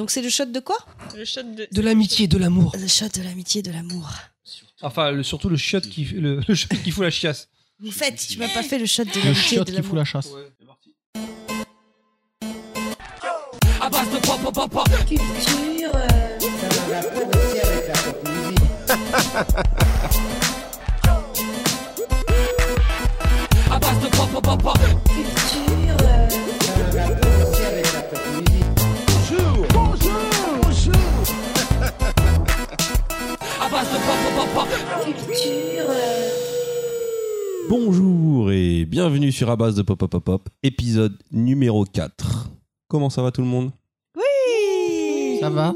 Donc c'est le shot de quoi Le shot de. De l'amitié, de l'amour. Le shot de l'amitié, de l'amour. Enfin, le- surtout le shot qui, le, le shot qui fout la chiasse. Vous faites, tu m'as pas fait le shot de Le l'amitié, shot de qui l'amour. fout la chasse. Bonjour et bienvenue sur Abas de Pop Pop Pop Pop, épisode numéro 4. Comment ça va tout le monde? Oui. Ça va?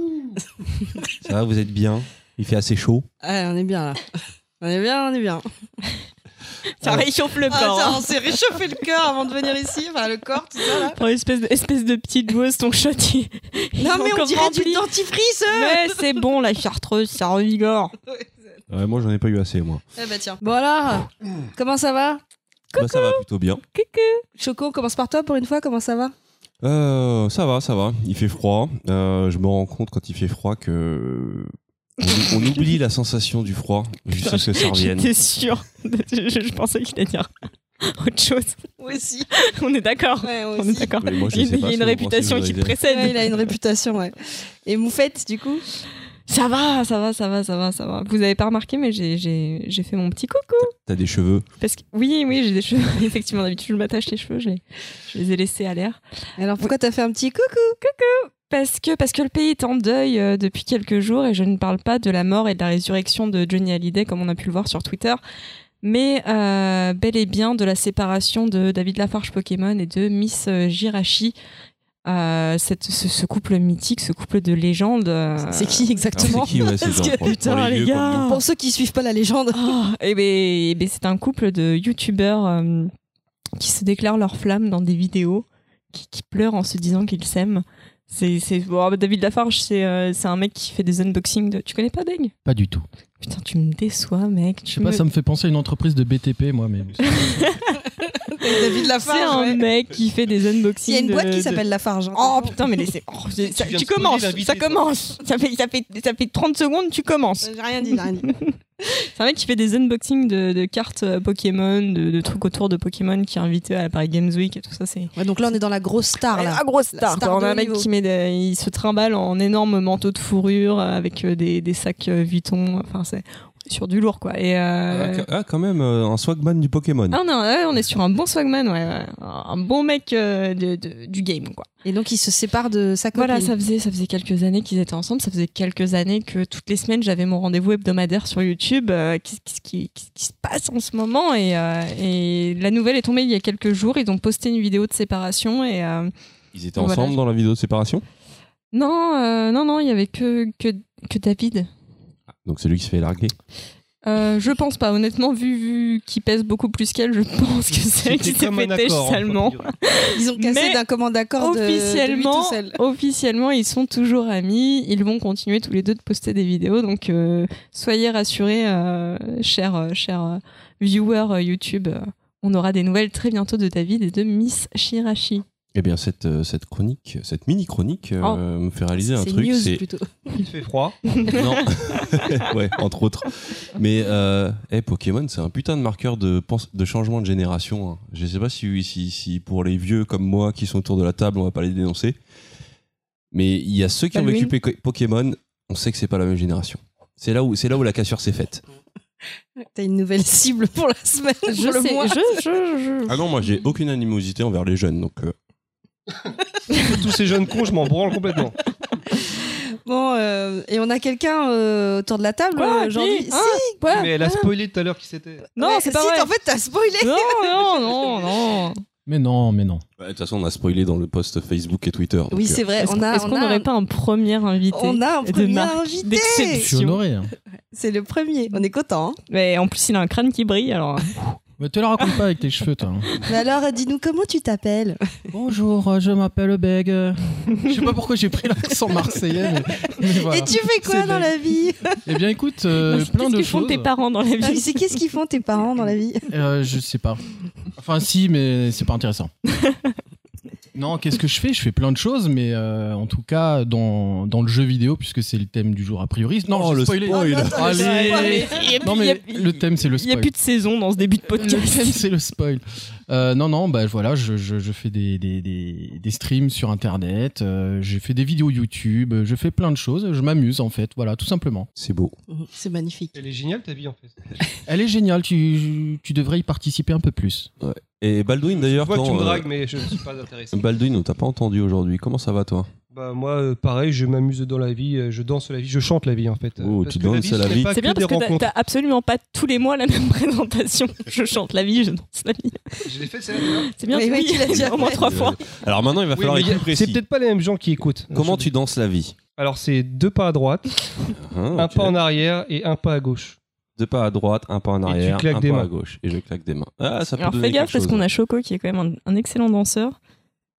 Ça va, vous êtes bien? Il fait assez chaud? Ah, on est bien là. On est bien, on est bien. Ça réchauffe le Ah, corps. ça, hein. on s'est réchauffé le cœur avant de venir ici, enfin le corps, tout ça là. Oh, espèce, de, espèce de petite bouse, ton shot. il- Non mais on dirait du dentifrice euh. Mais c'est bon, la chartreuse, ça revigore. Ouais, Moi j'en ai pas eu assez moi. Eh bah tiens. Bon alors, comment ça va? Bah, ça va plutôt bien. Choco, on commence par toi pour une fois, comment ça va? Euh, ça va, ça va. Il fait froid. Euh, je me rends compte quand il fait froid que on, on oublie la sensation du froid jusqu'à ce que ça revienne. J'étais sûre. Je, je pensais qu'il allait dire autre chose. Moi aussi. On est d'accord. Ouais, On est d'accord. Il y a, il y une réputation qui précède. Ouais, il a une réputation, ouais. Et Moufette, du coup? Ça va, ça va, ça va, ça va, ça va. Vous avez pas remarqué, mais j'ai- fait mon petit coucou. T'as des cheveux? Parce que oui, oui, j'ai des cheveux. Effectivement, d'habitude, je m'attache les cheveux, je les, je les ai laissés à l'air. Alors pourquoi t'as fait un petit coucou Parce que, parce que le pays est en deuil euh, depuis quelques jours et je ne parle pas de la mort et de la résurrection de Johnny Hallyday comme on a pu le voir sur Twitter, mais euh, bel et bien de la séparation de David Lafarge Pokémon et de Miss euh, Jirachi. Euh, cette, ce, ce couple mythique, ce couple de légende. euh, C'est qui exactement qui ouais, que, pour- les gars. ceux qui suivent pas la légende. Oh, eh ben, eh ben, c'est un couple de youtubeurs euh, qui se déclarent leur flamme dans des vidéos, qui, qui pleurent en se disant qu'ils s'aiment. C'est, c'est, bon, David Lafarge, c'est, euh, c'est un mec qui fait des unboxings de. Tu connais pas Deg Pas du tout. Putain, tu me déçois, mec. Je sais pas, ça me fait penser à une entreprise de BTP, moi, mais. David C'est un ouais. mec qui fait des unboxings. Il y a une boîte de- qui de- s'appelle Lafarge. hein. Oh putain, mais laissez. oh, ça- tu commences, ça commence. Ça fait, ça, fait, ça fait 30 secondes, tu commences. J'ai rien dit, j'ai rien dit. C'est un mec qui fait des unboxings de, de cartes euh, Pokémon, de, de trucs autour de Pokémon, qui est invité à la Paris Games Week et tout ça. C'est Ouais, donc là, on est dans la grosse star là. la grosse La star. star quoi. On a un mec niveau. qui met des, il se trimballe en énorme manteau de fourrure avec euh, des, des sacs euh, Vuitton. Enfin, c'est sur du lourd quoi. Et euh, Ah, ah, quand même, euh, un swagman du Pokémon. ah non, ouais, on est sur un bon swagman, ouais, ouais. un bon mec euh, de- de- du game quoi. Et donc, il se sépare de sa copine. Voilà, ça faisait, ça faisait quelques années qu'ils étaient ensemble. Ça faisait quelques années que toutes les semaines, j'avais mon rendez-vous hebdomadaire sur YouTube. Euh, Qu'est-ce qui, se passe en ce moment? Et, euh, et la nouvelle est tombée il y a quelques jours. Ils ont posté une vidéo de séparation et euh, Ils étaient Voilà. ensemble dans la vidéo de séparation? Non, euh, non, non, il y avait que, que, que David. Donc c'est lui qui se fait larguer. Euh, je pense pas, honnêtement, vu, vu qu'il pèse beaucoup plus qu'elle, je pense que c'est elle qui s'est fait têche hein, salement. Ils ont cassé Mais d'un commun d'accord de, de lui officiellement, tout seul. officiellement, ils sont toujours amis. Ils vont continuer tous les deux de poster des vidéos. Donc, euh, soyez rassurés, euh, chers, chers viewers YouTube. on aura des nouvelles très bientôt de David et de Miss Shirashi. Eh bien, cette, euh, cette chronique, cette mini-chronique euh, Oh. me fait réaliser un C'est truc. news C'est plutôt. Il fait froid. non, ouais, entre autres. Mais euh, eh, Pokémon, c'est un putain de marqueur de, de changement de génération. hein. Je sais pas si, si, si pour les vieux comme moi qui sont autour de la table, on va pas les dénoncer. Mais il y a ceux qui ont vécu Poké- Pokémon, on sait que c'est pas la même génération. C'est là où c'est là où la cassure s'est faite. T'as une nouvelle cible pour la semaine, Je pour le sais, mois. je, je, je- Ah non, moi j'ai aucune animosité envers les jeunes, donc euh, Tous ces jeunes cons, je m'en branle complètement. Bon, euh, et on a quelqu'un euh, autour de la table Quoi euh, aujourd'hui. Qui Hein Ouais. Mais elle a spoilé tout à l'heure qui c'était. Non, c'est pas si, vrai. En fait, t'as spoilé. Non, non, non, non. Mais non, mais non. bah, de toute façon on a spoilé dans le post Facebook et Twitter. donc, Oui, euh, c'est vrai. Est-ce On a, est-ce on qu'on a n'aurait pas un premier invité on a un de premier marque, invité. Je d'exception suis honoré. hein. C'est le premier. On est content. hein. Mais en plus, il a un crâne qui brille, alors. Mais te le raconte pas avec tes cheveux, toi. hein. Mais alors, dis-nous comment tu t'appelles? Bonjour, je m'appelle Beg. Je sais pas pourquoi j'ai pris l'accent marseillais, mais, mais voilà. Et tu fais quoi dans la vie? Eh bien, écoute, euh, plein Qu'est-ce de qu'ils font choses. tes parents dans la Ah, vie C'est qu'est-ce qu'ils font tes parents dans la vie? Euh, je sais pas. Enfin, si, mais c'est pas intéressant. Non, qu'est-ce que je fais? Je fais plein de choses, mais euh, en tout cas, dans, dans le jeu vidéo, puisque c'est le thème du jour a priori. Non, Oh, le spoilé. spoil. Allez Non, mais le thème, c'est le Il n'y a spoil. plus de saison dans ce début de Le podcast. thème, c'est le spoil. Euh, non, non, bah voilà, je, je, je fais des, des, des, des streams sur Internet, euh, j'ai fait des vidéos YouTube, je fais plein de choses, je m'amuse en fait, voilà, tout simplement. C'est beau. C'est magnifique. Elle est géniale ta vie en fait. Elle est géniale, tu, tu devrais y participer un peu plus. Et Baldwin d'ailleurs, que tu me euh, dragues, mais je ne suis pas intéressé. Baldwin, on t'a pas entendu aujourd'hui. Comment ça va toi? Bah moi, euh, pareil, je m'amuse dans la vie, euh, je danse la vie, je chante la vie en fait. Oh, tu danses la vie. C'est bien parce que t'as- absolument pas tous les mois la même présentation. Je chante la vie, je danse la vie. Je l'ai fait. C'est bien, Oui, oui, tu l'as dit au moins trois fois. Alors maintenant, il va Oui, falloir être plus C'est précis. peut-être pas les mêmes gens qui écoutent. Comment tu danses la vie? Alors c'est deux pas à droite, Hein, un pas en arrière et un pas à gauche. Deux pas à droite, un pas en arrière, un pas mains. à gauche. Et je claque des mains. Ah, ça peut Alors fais gaffe parce qu'on a Choco qui est quand même un, un excellent danseur.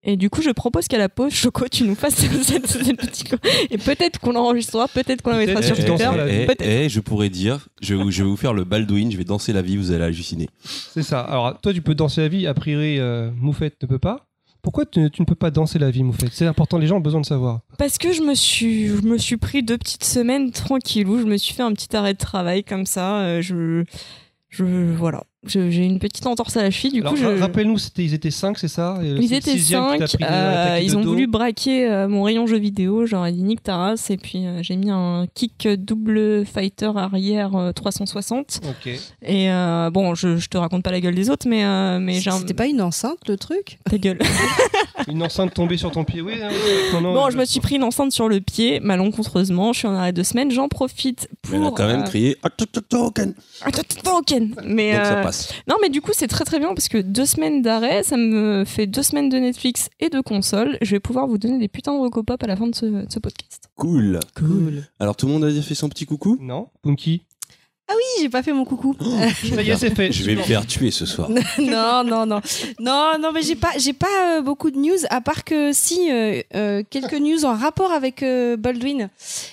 Et du coup, je propose qu'à la pause, Choco, tu nous fasses cette, cette petite. Et peut-être qu'on l'enregistrera, peut-être qu'on la mettra sur Twitter. Eh, eh, je pourrais dire, je, vais- je vais vous faire le Baldwin, je vais danser la vie, vous allez halluciner. C'est ça. Alors toi tu peux danser la vie, a priori euh, Moufette ne peut pas. Pourquoi tu, ne peux pas danser la vie Moufette C'est important, les gens ont besoin de savoir. Parce que je me suis, je me suis pris deux petites semaines tranquillou. Je me suis fait un petit arrêt de travail comme ça. euh, Je, je, voilà. J'ai une petite entorse à la cheville. Du Alors coup, je. ra- rappelle-nous, ils étaient 5, c'est ça? Ils étaient sixième qui t'a cinq. pris de- euh, attaqué de ils ont dos. voulu braquer euh, mon rayon jeux vidéo. J'aurais dit nique ta race. Et puis euh, j'ai mis un kick double fighter arrière euh, 360. Ok. Et euh, bon, je, je te raconte pas la gueule des autres, mais euh, mais j'ai un... C'était pas une enceinte le truc? Ta gueule. Une enceinte tombée sur ton pied, oui. hein, non, non, Bon, je me suis pris une enceinte sur le pied, malencontreusement. Je suis en arrêt de semaine. J'en profite pour. Mais elle a quand même euh, crié token. Mais Donc ça euh, passe. non, mais du coup, c'est très très bien parce que deux semaines d'arrêt, ça me fait deux semaines de Netflix et de console. Je vais pouvoir vous donner des putains de recopop à la fin de ce, de ce podcast. Cool. Cool. Alors tout le monde a fait son petit coucou? Non, Punky? Oui, j'ai pas fait mon coucou. Ça y est, c'est fait. Je vais me faire tuer ce soir. non, non, non, non, non, mais j'ai pas, j'ai pas euh, beaucoup de news à part que si euh, euh, quelques news en rapport avec euh, Baldwin,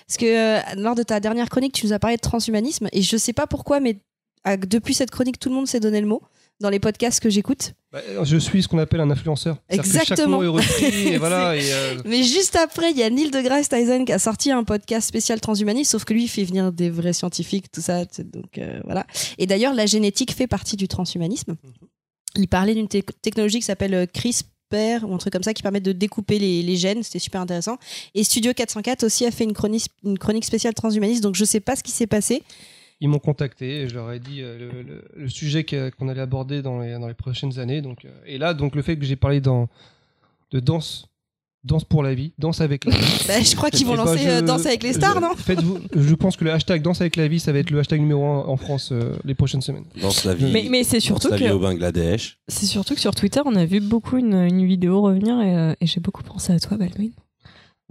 parce que euh, lors de ta dernière chronique, tu nous as parlé de transhumanisme et je sais pas pourquoi, mais depuis cette chronique, tout le monde s'est donné le mot dans les podcasts que j'écoute. Bah, je suis ce qu'on appelle un influenceur. Que Chaque Exactement. mot est repris et voilà. Et, euh, Mais juste après, il y a Neil deGrasse Tyson qui a sorti un podcast spécial transhumanisme, sauf que lui, il fait venir des vrais scientifiques, tout ça. Donc euh, voilà. Et d'ailleurs, la génétique fait partie du transhumanisme. Il parlait d'une te- technologie qui s'appelle euh, CRISPR ou un truc comme ça qui permet de découper les, les gènes. C'était super intéressant. Et Studio 404 aussi a fait une chronique, une chronique spéciale transhumaniste. Donc je sais pas ce qui s'est passé. Ils m'ont contacté et je leur ai dit euh, le, le- le sujet que- qu'on allait aborder dans les, dans les prochaines années. Donc, euh, et là, donc le fait que j'ai parlé dans, de danse, danse pour la vie, danse avec la vie. Bah, je crois qu'ils vont lancer je- euh, Danse avec les stars, je- non Faites-vous, je pense que le hashtag danse avec la vie, ça va être le hashtag numéro 1 en France euh, les prochaines semaines. Danse la vie. Mais, mais c'est danse surtout la vie que au Bangladesh. c'est surtout que sur Twitter, on a vu beaucoup une, une vidéo revenir et, euh, et j'ai beaucoup pensé à toi, Baldwin.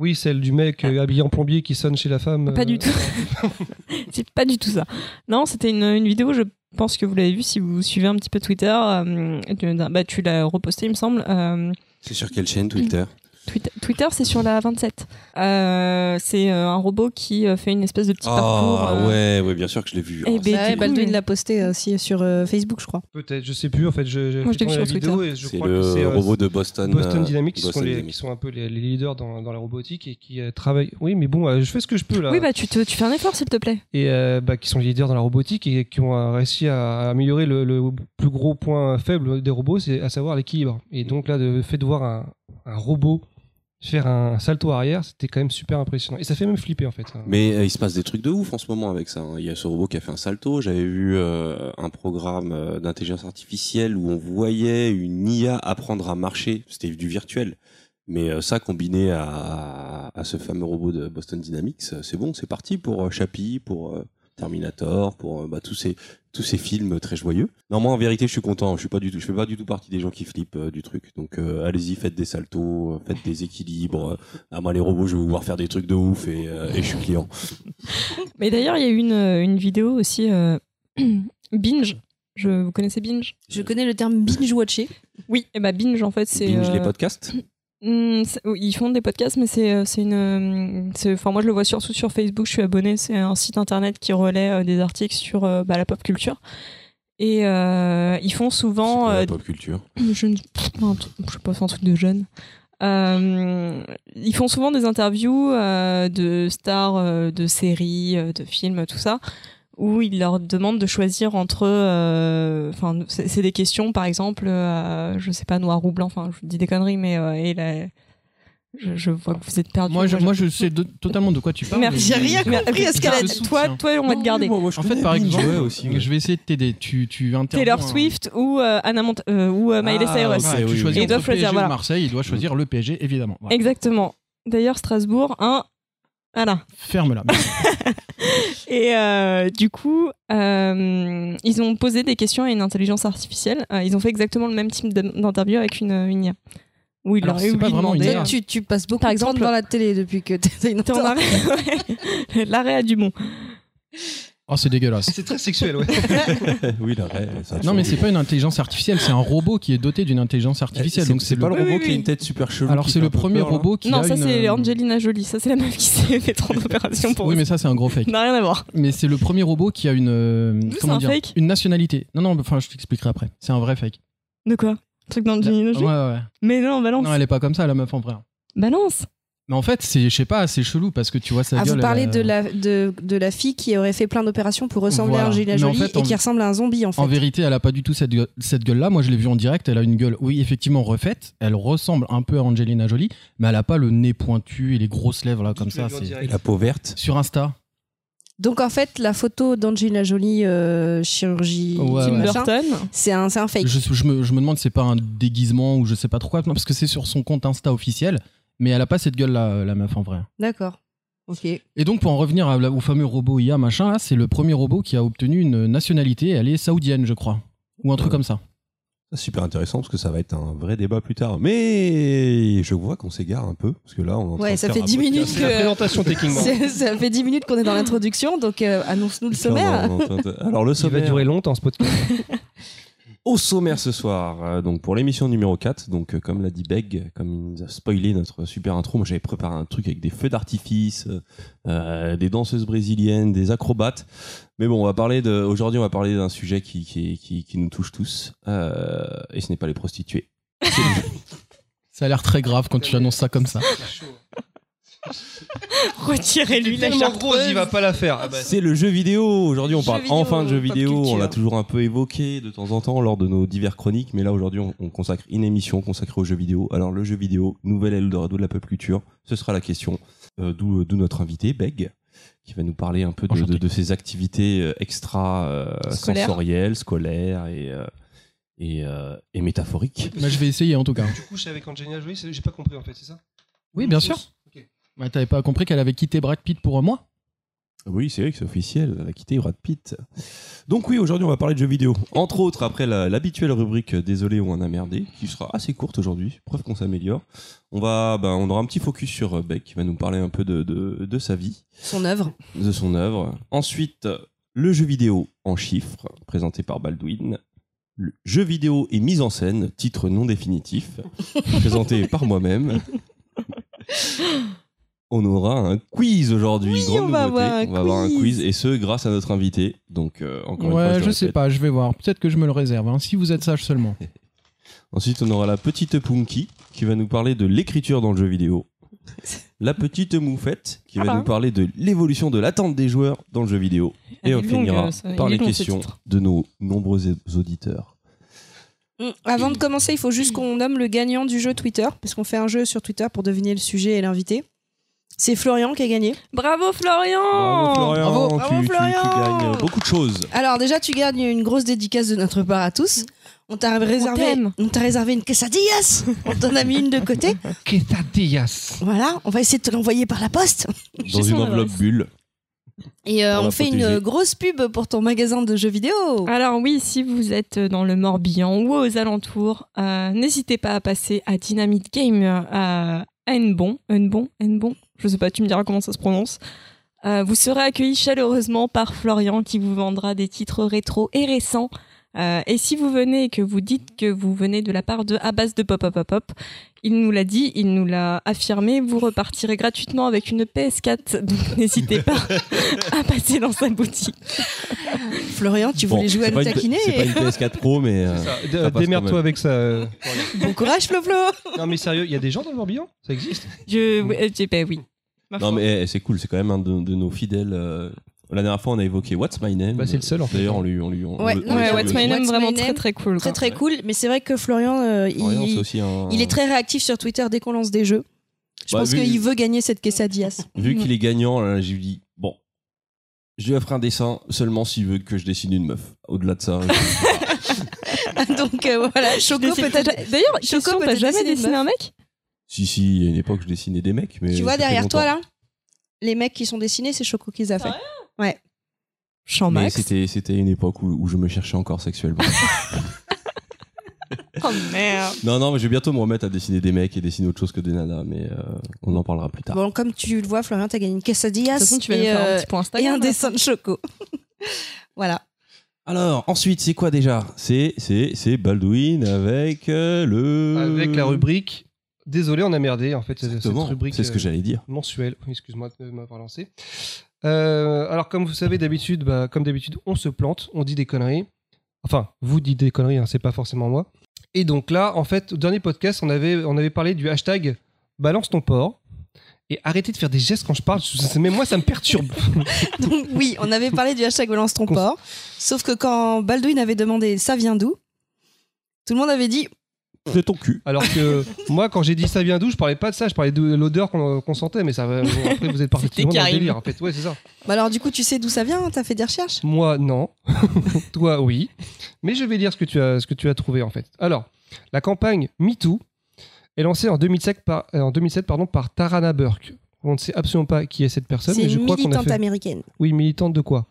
Oui, celle du mec euh, habillé en plombier qui sonne chez la femme. Pas euh, du tout. c'est pas du tout ça. Non, c'était une, une vidéo, je pense que vous l'avez vue si vous suivez un petit peu Twitter. euh, bah, tu l'as reposté, il me semble. Euh, C'est sur quelle chaîne Twitter? Twitter, Twitter, c'est sur la 27. Euh, c'est euh, un robot qui euh, fait une espèce de petit parcours. Ah euh, ouais, ouais, bien sûr que je l'ai vu. Ben, ouais, du Baldwin l'a posté aussi sur euh, Facebook, je crois. Peut-être, je sais plus. En fait, je- j'ai Moi, je l'ai vu sur et je c'est crois le que c'est euh, robot de Boston. Boston Dynamics, qui, sont Boston les, Dynamics. qui sont un peu les, les leaders dans, dans la robotique et qui euh, travaillent. Oui, mais bon, euh, je fais ce que je peux là. Oui, bah tu, te, tu fais un effort, s'il te plaît. et euh, bah, qui sont les leaders dans la robotique et qui ont réussi à, à améliorer le, le plus gros point faible des robots, c'est à savoir l'équilibre. Et donc là, le fait de voir un, un robot faire un salto arrière, c'était quand même super impressionnant. Et ça fait même flipper en fait. Mais euh, il se passe des trucs de ouf en ce moment avec ça. hein. Il y a ce robot qui a fait un salto. J'avais vu euh, un programme euh, d'intelligence artificielle où on voyait une IA apprendre à marcher. C'était du virtuel. Mais ça combiné à, ce fameux robot de Boston Dynamics, c'est bon, c'est parti pour Chappie, pour Terminator, pour bah, tous ces tous ces films très joyeux. Non, moi en vérité, je suis content. Je suis pas du tout, je fais pas du tout partie des gens qui flippent euh, du truc. Donc euh, allez-y, faites des saltos, euh, faites des équilibres. Ah moi les robots, je vais vous voir faire des trucs de ouf et, euh, et je suis client. Mais d'ailleurs, il y a eu une, une vidéo aussi, euh, Binge. Je, vous connaissez Binge? Je connais le terme binge-watcher. Oui, et bah Binge, en fait, c'est. Binge les podcasts? Oui, ils font des podcasts, mais c'est euh, une. euh, Enfin, moi, je le vois surtout sur Facebook. Je suis abonné. C'est un site internet qui relaie euh, des articles sur euh, bah, la pop culture. Et euh, ils font souvent. quoi la pop culture? je ne je sais pas, c'est un truc de jeune. Ils font souvent des interviews de stars de séries, de films, tout ça, où ils leur demandent de choisir entre. euh, Enfin, c'est c'est des questions, par exemple, euh, je sais pas, noir ou blanc. Enfin, je vous dis des conneries, mais euh, et la- je, je vois que vous êtes perdu. Moi, je, moi, je sais de- totalement de quoi tu parles. Merci. J'ai rien compris à ce qu'elle a Toi- dit. Toi, toi, on va te garder. En fait, par exemple, aussi, je vais essayer de t'aider. Tu, tu interviens. Taylor Swift ou euh, Anna Mont euh, ou euh, Miley Ah, Cyrus. ouais, Ouais, oui, tu oui. choisis Il doit entre choisir, PSG voilà. Marseille, il doit choisir le PSG, évidemment. Voilà. Exactement. D'ailleurs, Strasbourg, un. Voilà. Ferme-la. Et euh, du coup, euh, ils ont posé des questions à une intelligence artificielle. Euh, ils ont fait exactement le même type d'in- d'interview avec une, une IA. Où il Alors, c'est pas vraiment une IA. Tu, tu passes beaucoup Par de temps exemple- devant la télé depuis que t'es une. L'arrêt à Dumont. Oh, c'est dégueulasse. C'est très sexuel, ouais. oui, là, ouais, ça a Non, mais c'est pas une intelligence artificielle, c'est un robot qui est doté d'une intelligence artificielle. C'est Donc c'est c'est pas le... le robot Oui, oui, qui a oui. une tête super chelou. Alors c'est le premier peur, robot qui Non, a ça une- c'est Angelina Jolie. Ça c'est la meuf qui s'est fait trop d'opérations pour Oui, mais ça c'est un gros fake. Ça n'a rien à voir. Mais c'est le premier robot qui a une euh, c'est comment un dire fake une nationalité. Non non, enfin je t'expliquerai après. C'est un vrai fake. De quoi? Truc d'Angelina Ouais Jolie? ouais. Mais non, balance. Non, elle est pas comme ça la meuf en vrai. Balance? Mais en fait, c'est je sais pas, c'est chelou parce que tu vois sa Ah, gueule. vous parlez elle, de euh, la, de, de la fille qui aurait fait plein d'opérations pour ressembler Voilà. à Angelina en Jolie fait, et en- qui ressemble à un zombie en fait. En vérité, elle a pas du tout cette gueule, cette gueule là. Moi, je l'ai vue en direct, elle a une gueule oui, effectivement refaite, elle ressemble un peu à Angelina Jolie, mais elle a pas le nez pointu et les grosses lèvres là comme ça, en c'est la peau verte. sur Insta. Donc en fait, la photo d'Angelina Jolie euh, chirurgie, Ouais, Tim Burton. c'est un, c'est un fake. Je, je me, je me demande si c'est pas un déguisement ou je sais pas trop quoi, non, parce que c'est sur son compte Insta officiel, mais elle a pas cette gueule là, la meuf en vrai. D'accord. Ok. Et donc pour en revenir à au fameux robot IA machin, là, c'est le premier robot qui a obtenu une nationalité, elle est saoudienne je crois, ou un truc Ouais. comme ça. C'est super intéressant parce que ça va être un vrai débat plus tard. Mais je vois qu'on s'égare un peu parce que là, on est en train Ouais, de ça faire fait un 10 podcast. minutes la présentation techniquement. Ça fait 10 minutes qu'on est dans l'introduction, donc euh, annonce-nous le sommaire. Alors le Il va sommaire. durer longtemps ce podcast. Au sommaire ce soir, euh, donc pour l'émission numéro 4, donc euh, comme l'a dit Beg, comme il nous a spoilé notre super intro, moi j'avais préparé un truc avec des feux d'artifice, euh, des danseuses brésiliennes, des acrobates. Mais bon, on va parler de aujourd'hui, on va parler d'un sujet qui, qui, qui, qui nous touche tous, euh, et ce n'est pas les prostituées. Ça a l'air très grave quand tu annonces ça comme ça. Retirez-lui la tellement chartreuse. il va pas la faire. Ah bah, C'est le jeu vidéo. Aujourd'hui, on Jeu parle vidéo, enfin de pop vidéo. culture. On l'a toujours un peu évoqué de temps en temps lors de nos divers chroniques, mais là aujourd'hui, on, on consacre une émission consacrée aux jeux vidéo. Alors le jeu vidéo, nouvelle Eldorado de la pop culture, ce sera la question. Euh, D'où d'où notre invité Beg, qui va nous parler un peu de, Enchanté. de, de ses activités euh, extra euh, Scolaires. sensorielles, scolaires et euh, et, euh, et métaphoriques. Bah, je vais essayer en tout cas. Tu couches avec Angelina Jolie, j'ai pas compris en fait, c'est ça? Oui, bien sûr. Bah, T'avais pas compris qu'elle avait quitté Brad Pitt pour moi Oui, c'est vrai que c'est officiel, elle a quitté Brad Pitt. Donc oui, aujourd'hui on va parler de jeux vidéo. Entre autres, après la- l'habituelle rubrique Désolé ou on a merdé, qui sera assez courte aujourd'hui, preuve qu'on s'améliore. On va, ben, on aura un petit focus sur euh, Beck, qui va nous parler un peu de, de, de sa vie, Son œuvre. de son œuvre. Ensuite, le jeu vidéo en chiffres, présenté par Baldwin. Le jeu vidéo et mise en scène, titre non définitif, présenté par moi-même. On aura un quiz aujourd'hui, Oui, grande on va nouveauté. avoir un on va avoir un quiz. et ce grâce à notre invité. Donc euh, encore une fois, Ouais, le je sais répète. pas, je vais voir. Peut-être que je me le réserve, hein, si vous êtes sage seulement. Ensuite, on aura la petite Punky qui va nous parler de l'écriture dans le jeu vidéo. La petite Moufette qui va Ah. nous parler de l'évolution de l'attente des joueurs dans le jeu vidéo. Et on longue, finira euh, ça. par les long, questions de nos nombreux auditeurs. Mm. Avant de commencer, il faut juste qu'on nomme le gagnant du jeu Twitter, parce qu'on fait un jeu sur Twitter pour deviner le sujet et l'invité. C'est Florian qui a gagné. Bravo Florian Bravo Florian, Bravo, tu, bravo, tu- tu Florian. gagnes beaucoup de choses. Alors déjà, tu gagnes une grosse dédicace de notre part à tous. On t'a réservé, t'aime. on t'a réservé une quesadillas. On t'en a mis une de côté. Quesadillas. Voilà, on va essayer de te l'envoyer par la poste. Dans une enveloppe adresse. bulle. Et euh, on fait une grosse pub pour ton magasin de jeux vidéo. Alors oui, si vous êtes dans le Morbihan ou aux alentours, euh, n'hésitez pas à passer à Dynamite Game euh, à Hennebon. Hennebon Hennebon Je sais pas, tu me diras comment ça se prononce. Euh, vous serez accueillis chaleureusement par Florian qui vous vendra des titres rétro et récents Euh, et si vous venez et que vous dites que vous venez de la part de à base de pop pop pop pop, il nous l'a dit, il nous l'a affirmé, vous repartirez gratuitement avec une PS4. Donc n'hésitez pas à passer dans sa boutique. Florian, tu voulais Bon, jouer à nous taquiner C'est pas une PS4 Pro, mais. euh, Démerde-toi avec ça. euh. Bon courage, Flo Flo non mais sérieux, il y a des gens dans le Morbihan? Ça existe? Je, oui, euh, j'ai- ben oui. Non, mais eh, c'est cool, c'est quand même un de, de nos fidèles. euh, La dernière fois, on a évoqué What's My Name. Bah, c'est le seul, en fait. D'ailleurs, on lui. On lui on, Ouais, on le- non, on le Ouais, salue What's aussi. My Name, What's vraiment My très Name, très cool. Très quoi. très cool, mais c'est vrai que Florian, euh, Florian, c'est il, aussi un. il est très réactif sur Twitter dès qu'on lance des jeux. Je Bah, pense vu- qu'il veut gagner cette quesadillas. Vu qu'il est gagnant, là, j'ai dit bon, je lui offre un dessin seulement s'il veut que je dessine une meuf. Au-delà de ça, je- Donc euh, voilà, Choco peut-être. D'ailleurs, Choco t'as te jamais dessiné un mec si si, il y a une époque je dessinais des mecs, mais Tu vois derrière toi là, les mecs qui sont dessinés, c'est Choco qui les a fait. Champ Mais max. c'était c'était une époque où, où je me cherchais encore sexuellement. Oh merde. non non, mais je vais bientôt me remettre à dessiner des mecs et dessiner autre chose que des nanas, mais euh, on en parlera plus tard. Bon, comme tu le vois, Florian, t'as gagné une quesadillas De toute façon, tu vas et, faire euh, un petit point et Instagram. un là. dessin de Choco. voilà. Alors ensuite, c'est quoi déjà? C'est c'est c'est Baldwin avec euh, le Avec la rubrique. Désolé, on a merdé en fait. cette- Exactement, Cette rubrique c'est ce que euh, j'allais dire. mensuelle. Excuse-moi de m'avoir lancé. Euh, alors, comme vous savez, d'habitude, bah, comme d'habitude, on se plante, on dit des conneries. Enfin, vous dites des conneries, hein, c'est pas forcément moi. Et donc là, en fait, au dernier podcast, on avait, on avait parlé du hashtag balance ton porc. Et arrêtez de faire des gestes quand je parle, même moi ça me perturbe. Donc oui, on avait parlé du hashtag balance ton porc. Sauf que quand Baldwin avait demandé ça vient d'où, tout le monde avait dit C'est ton cul. Alors que moi, quand j'ai dit ça vient d'où, je parlais pas de ça, je parlais de l'odeur qu'on sentait, mais ça va. bon, après, vous êtes parti C'était loin dans le délire, en fait. Ouais, c'est ça. Bah alors du coup, tu sais d'où ça vient T'as fait des recherches? Moi, non. Toi, oui. Mais je vais dire ce que tu as, ce que tu as trouvé, en fait. Alors, la campagne MeToo est lancée en 2007 par, euh, en 2007, pardon, par Tarana Burke. On ne sait absolument pas qui est cette personne, C'est je une crois qu'on a militante fait. américaine. Oui, militante de quoi?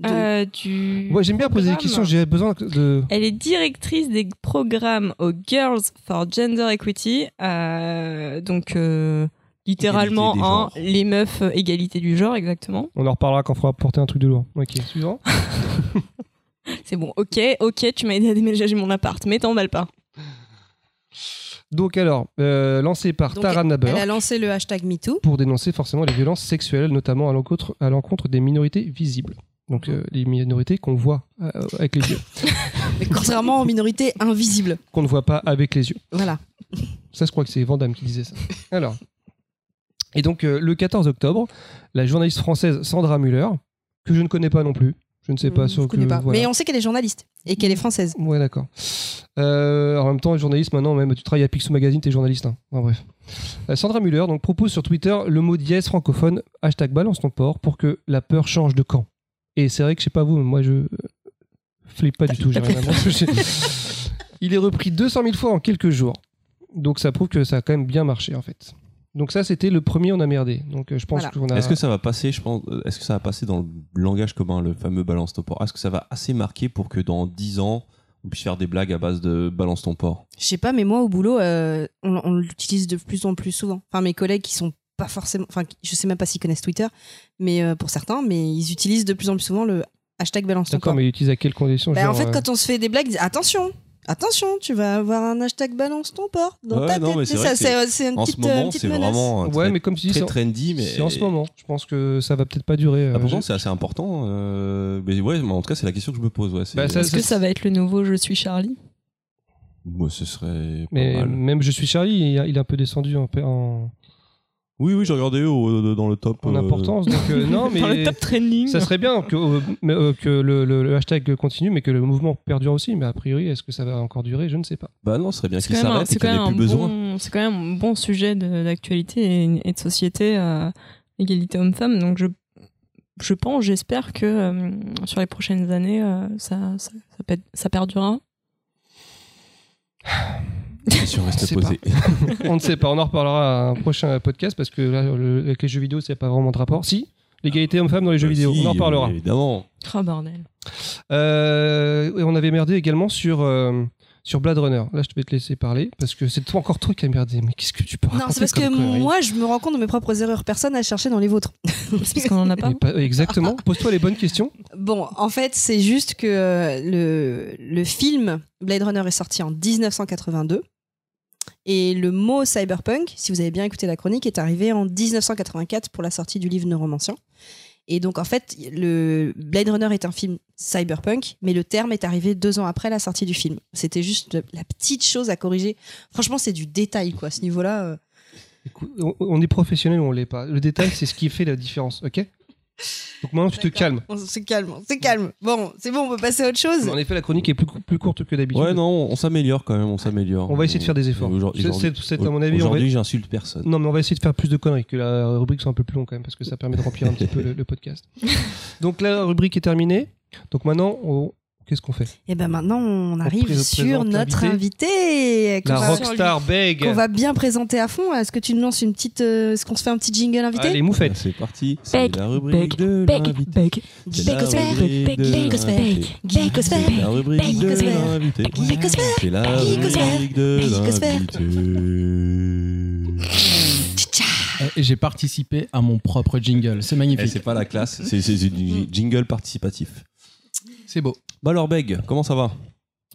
De- Euh, du. Moi, j'aime bien poser des questions. J'ai besoin de. Elle est directrice des programmes au Girls for Gender Equity. euh, donc, euh, littéralement, hein, les meufs, égalité du genre, exactement. On en reparlera quand il faudra porter un truc de lourd. Ok, suivant. C'est bon, ok, ok, tu m'as aidé à déménager mon appart, mais t'emballes pas. Donc, alors, euh, lancé par Donc, Tarana Burke. Elle a lancé le hashtag MeToo. pour dénoncer forcément les violences sexuelles, notamment à l'encontre des minorités visibles. Donc euh, les minorités qu'on voit euh, avec les yeux, Mais contrairement aux minorités invisibles. qu'on ne voit pas avec les yeux. Voilà. Ça, je crois que c'est Vandamme qui disait ça. Alors, et donc euh, le 14 octobre, la journaliste française Sandra Muller, que je ne connais pas non plus, je ne sais pas Je sur connais que- pas. voilà. Mais on sait qu'elle est journaliste et qu'elle est française. Ouais, d'accord. Euh, en même temps, journaliste, maintenant, même tu travailles à Picsou Magazine, t'es journaliste. hein. Enfin, bref. Euh, Sandra Muller donc, propose sur Twitter le mot dièse francophone, hashtag balance ton port, pour que la peur change de camp. Et c'est vrai que je sais pas vous, mais moi je euh, flippe pas du tout. j'ai rien à voir. J'ai- Il est repris 200 000 fois en quelques jours. Donc ça prouve que ça a quand même bien marché en fait. Donc ça c'était le premier on a merdé. Donc euh, je pense Voilà. qu'on a. Est-ce que ça va passer, je pense, euh, est-ce que ça va passer dans le langage commun, le fameux balance ton porc Est-ce que ça va assez marquer pour que dans 10 ans, on puisse faire des blagues à base de balance ton porc Je sais pas, mais moi au boulot, euh, on, on l'utilise de plus en plus souvent. Enfin, mes collègues qui sont pas forcément. Enfin, je sais même pas s'ils connaissent Twitter, mais euh, pour certains, mais ils utilisent de plus en plus souvent le hashtag balance ton D'accord, mais il utilise à quelles conditions Bah, en fait, euh, quand on se fait des blagues, ils disent, attention, attention, tu vas avoir un hashtag balance ton porc dans Ouais, ta non, tête. mais c'est une En ce petite, euh, moment, petite c'est menace. vraiment un Ouais, très, mais comme tu dis, très c'est- trendy, mais c'est en ce moment. Je pense que ça va peut-être pas durer. Ah, euh, pourtant, c'est assez important. euh, Mais ouais, mais en tout cas, c'est la question que je me pose. Ouais, c'est- Bah, Est-ce que ça va être le nouveau Je suis Charlie? Moi, ce serait pas Mais mal. même Je suis Charlie, il, a- il est un peu descendu en, en, Oui, oui, j'ai regardé au- dans le top. en euh, importance. Donc, euh, non, mais Dans le top trending. ça serait bien que, euh, mais, euh, que le, le- le hashtag continue, mais que le mouvement perdure aussi. Mais a priori, est-ce que ça va encore durer? Je ne sais pas. Bah non, ce serait bien C'est qu'il quand même un- s'arrête et c'est qu'il quand n'y même un plus besoin. bon, c'est quand même un bon sujet de- d'actualité et, et de société, euh, égalité homme-femme. Donc je, je pense, j'espère que euh, sur les prochaines années, euh, ça, ça, ça perdurera. Reste posée. On ne sait pas. On en reparlera à un prochain podcast parce que là, le- avec les jeux vidéo, c'est pas vraiment de rapport. Si, l'égalité homme-femme dans les jeux vidéo. Si, on en reparlera. Évidemment. Oh bordel. Euh, et on avait merdé également sur, euh, sur Blade Runner. Là, je vais te laisser parler parce que c'est toi encore toi qui as merdé. Mais qu'est-ce que tu peux Non, raconter c'est parce que moi, je me rends compte de mes propres erreurs. Personne n'a cherché dans les vôtres. C'est parce qu'on en a pas. Pas- Exactement. Pose-toi les bonnes questions. Bon, en fait, c'est juste que euh, le, le film Blade Runner est sorti en 1982. Et le mot cyberpunk, si vous avez bien écouté la chronique, est arrivé en 1984 pour la sortie du livre Neuromancien. Et donc, en fait, le Blade Runner est un film cyberpunk, mais le terme est arrivé deux ans après la sortie du film. C'était juste la petite chose à corriger. Franchement, c'est du détail, quoi, à ce niveau-là. euh. On est professionnel ou on l'est pas. Le détail, c'est ce qui fait la différence, ok? Donc maintenant, tu te calmes. On se calme, on se calme. Bon, c'est bon, on peut passer à autre chose. En effet, la chronique est plus, cou- plus courte que d'habitude. Ouais, non, on s'améliore quand même, on s'améliore. On va essayer de faire des efforts. Aujourd'hui, C'est- c'est- c'est, à mon avis, on va- aujourd'hui, j'insulte personne. Non, mais on va essayer de faire plus de conneries, que la rubrique soit un peu plus longue quand même, parce que ça permet de remplir un petit peu le, le podcast. Donc la rubrique est terminée. Donc maintenant, on- qu'est-ce qu'on fait Et ben maintenant, on arrive sur notre invité. La va- rockstar Beg. qu'on va bien présenter à fond. Est-ce que tu nous lances une petite. euh, Est-ce qu'on se fait un petit jingle invité Allez, moufette. C'est parti, c'est la rubrique de l'invité. La rubrique de l'invité. C'est la rubrique de l'invité. Et j'ai participé à mon propre jingle. C'est Eh, magnifique. C'est pas la classe, c'est c'est du jingle participatif. C'est beau. Bah alors Beg, comment ça va?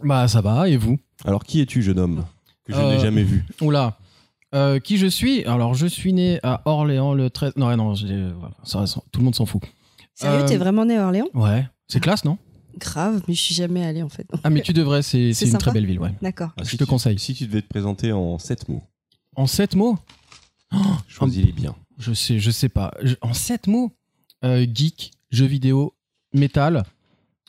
Bah ça va, et vous? Alors qui es-tu jeune homme Que je Euh, n'ai jamais vu? Oula. Euh, qui je suis? Alors je suis né à Orléans le 13... Non, ouais, non, j'ai- euh, voilà, ça, ça, tout le monde s'en fout. Sérieux, Euh, t'es vraiment né à Orléans? Ouais. C'est classe, non? Grave, mais je suis jamais allée en fait. Ah mais tu devrais, c'est C'est c'est une sympa. très belle ville, ouais. D'accord. Ah, je si te tu- conseille. Si tu devais te présenter en 7 mots, En sept mots? Choisis-les bien. Je sais, je sais pas. Je- en sept mots? Euh, Geek, jeux vidéo, métal.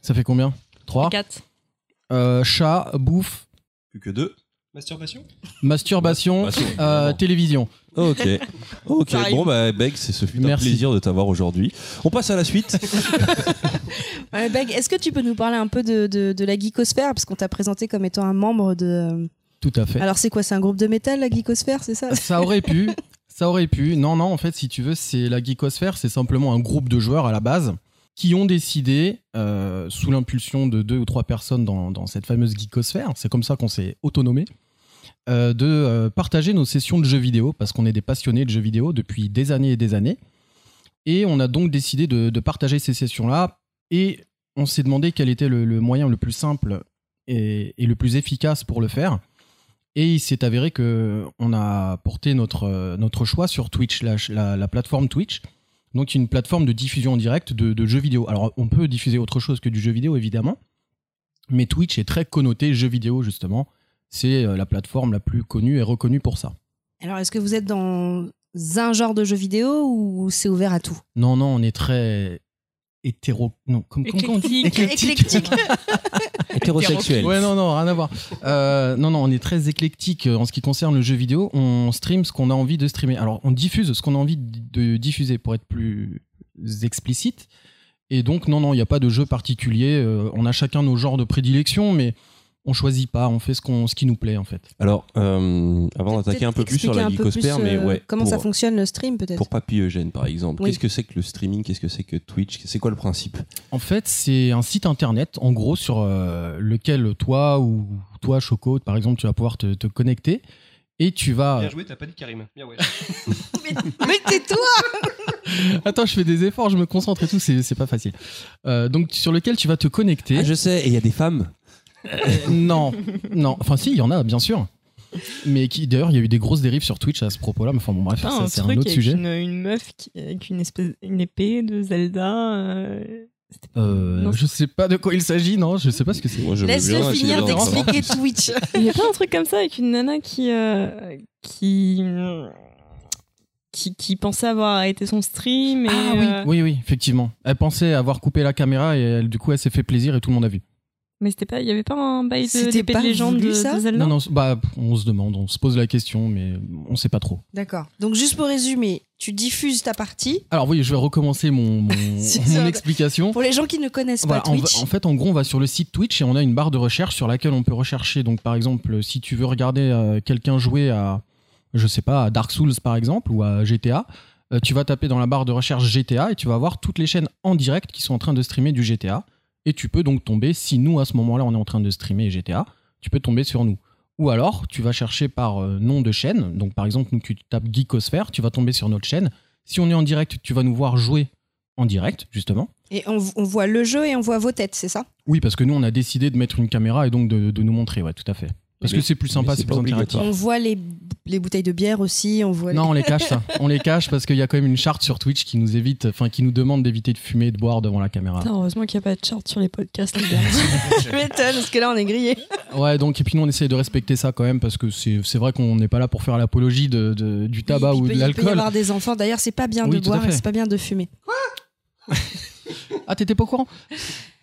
Ça fait combien? 3 4. Chat, bouffe, Plus que deux Masturbation? Masturbation, euh, télévision. Ok. Ok. Ça. Bon bah Beg, c'est ce fut un Merci. plaisir de t'avoir aujourd'hui. On passe à la suite. Euh, Beg, est-ce que tu peux nous parler un peu de, de, de la geekosphère? Parce qu'on t'a présenté comme étant un membre de. Tout à fait. Alors, c'est quoi? C'est un groupe de métal, la geekosphère, c'est ça? Ça aurait pu. Ça aurait pu. Non, non, en fait, si tu veux, c'est la geekosphère, c'est simplement un groupe de joueurs à la base qui ont décidé, euh, sous l'impulsion de deux ou trois personnes dans, cette fameuse geekosphère, c'est comme ça qu'on s'est autonomé, euh, de euh, partager nos sessions de jeux vidéo, parce qu'on est des passionnés de jeux vidéo depuis des années et des années. Et on a donc décidé de, partager ces sessions-là, et on s'est demandé quel était le, moyen le plus simple et, le plus efficace pour le faire. Et il s'est avéré que on a porté notre, notre choix sur Twitch, la plateforme Twitch. Donc une plateforme de diffusion en direct de, de jeux vidéo. Alors on peut diffuser autre chose que du jeu vidéo évidemment, mais Twitch est très connoté jeux vidéo justement. C'est euh, la plateforme la plus connue et reconnue pour ça. Alors, est-ce que vous êtes dans un genre de jeu vidéo ou c'est ouvert à tout? Non, non, on est très hétéro... Non, comme, comme- comment on dit Éclectique. Hétérosexuel. Ouais, non, non, rien à voir. Euh, non, non, on est très éclectique euh, en ce qui concerne le jeu vidéo. On stream ce qu'on a envie de streamer. Alors, on diffuse ce qu'on a envie de diffuser pour être plus explicite. Et donc, non, non, il n'y a pas de jeu particulier. Euh, on a chacun nos genres de prédilection, mais on choisit pas. On fait ce, qu'on, ce qui nous plaît, en fait. Alors, euh, avant d'attaquer un peu plus sur la plus, mais euh, ouais. Comment pour, ça fonctionne le stream, peut-être Pour Papy Eugène, par exemple, Oui. qu'est-ce que c'est que le streaming? Qu'est-ce que c'est que Twitch? C'est quoi le principe? En fait, c'est un site internet, en gros, sur euh, lequel toi ou toi, Choco, par exemple, tu vas pouvoir te, te connecter. Et tu vas. Bien joué, t'as pas dit Karim. Bien ouais. Mais, mais tais-toi Attends, je fais des efforts, je me concentre et tout, c'est c'est pas facile. Euh, donc, sur lequel tu vas te connecter. Ah, je sais, et il y a des femmes. Euh, non, non. Enfin, si, il y en a, bien sûr. Mais qui, d'ailleurs, il y a eu des grosses dérives sur Twitch à ce propos-là. Mais enfin, bon, bref, c'est un truc autre avec sujet. Une, une meuf qui, avec une espèce une épée de Zelda. euh, Euh, Non. je sais pas de quoi il s'agit, non, je sais pas ce que c'est. Moi, je veux Laisse-le finir d'expliquer Twitch. Il y a pas un truc comme ça avec une nana qui euh, qui qui, qui pensait avoir arrêté son stream et Ah oui, euh, oui, oui, effectivement. Elle pensait avoir coupé la caméra et elle, du coup, elle s'est fait plaisir et tout le monde a vu. Mais c'était pas il y avait pas un bail de d'épée de légende de, ça? De Zelda? Non, non, bah, on se demande, on se pose la question, mais on sait pas trop. D'accord. Donc, juste pour résumer, tu diffuses ta partie. Alors oui, je vais recommencer mon, mon, explication. Pour les gens qui ne connaissent Voilà, pas en, Twitch, en fait, en gros, on va sur le site Twitch et on a une barre de recherche sur laquelle on peut rechercher. Donc, par exemple, si tu veux regarder euh, quelqu'un jouer à, je sais pas, à Dark Souls par exemple ou à GTA, euh, tu vas taper dans la barre de recherche GTA et tu vas voir toutes les chaînes en direct qui sont en train de streamer du GTA. Et tu peux donc tomber, si nous à ce moment-là on est en train de streamer GTA, tu peux tomber sur nous. Ou alors, tu vas chercher par euh, nom de chaîne. Donc, par exemple, nous, tu tapes Geekosphère, tu vas tomber sur notre chaîne. Si on est en direct, tu vas nous voir jouer en direct, justement. Et on, on voit le jeu et on voit vos têtes, c'est ça? Oui, parce que nous, on a décidé de mettre une caméra et donc de, de nous montrer, ouais, tout à fait. Parce Mais- que c'est plus sympa, c'est plus interactif. obligatoire. On voit les, les bouteilles de bière aussi, on voit les- Non, on les cache ça. On les cache parce qu'il y a quand même une charte sur Twitch qui nous évite, enfin qui nous demande d'éviter de fumer et de boire devant la caméra. Putain, heureusement qu'il n'y a pas de charte sur les podcasts, les gars. Je m'étonne, parce que là on est grillé. Ouais, donc et puis nous on essaye de respecter ça quand même parce que c'est c'est vrai qu'on n'est pas là pour faire l'apologie de, de- du tabac Oui, ou de peut- Il peut y l'alcool. avoir des enfants. D'ailleurs, c'est pas bien Oui, de boire et c'est pas bien de fumer. Ah, t'étais pas au courant?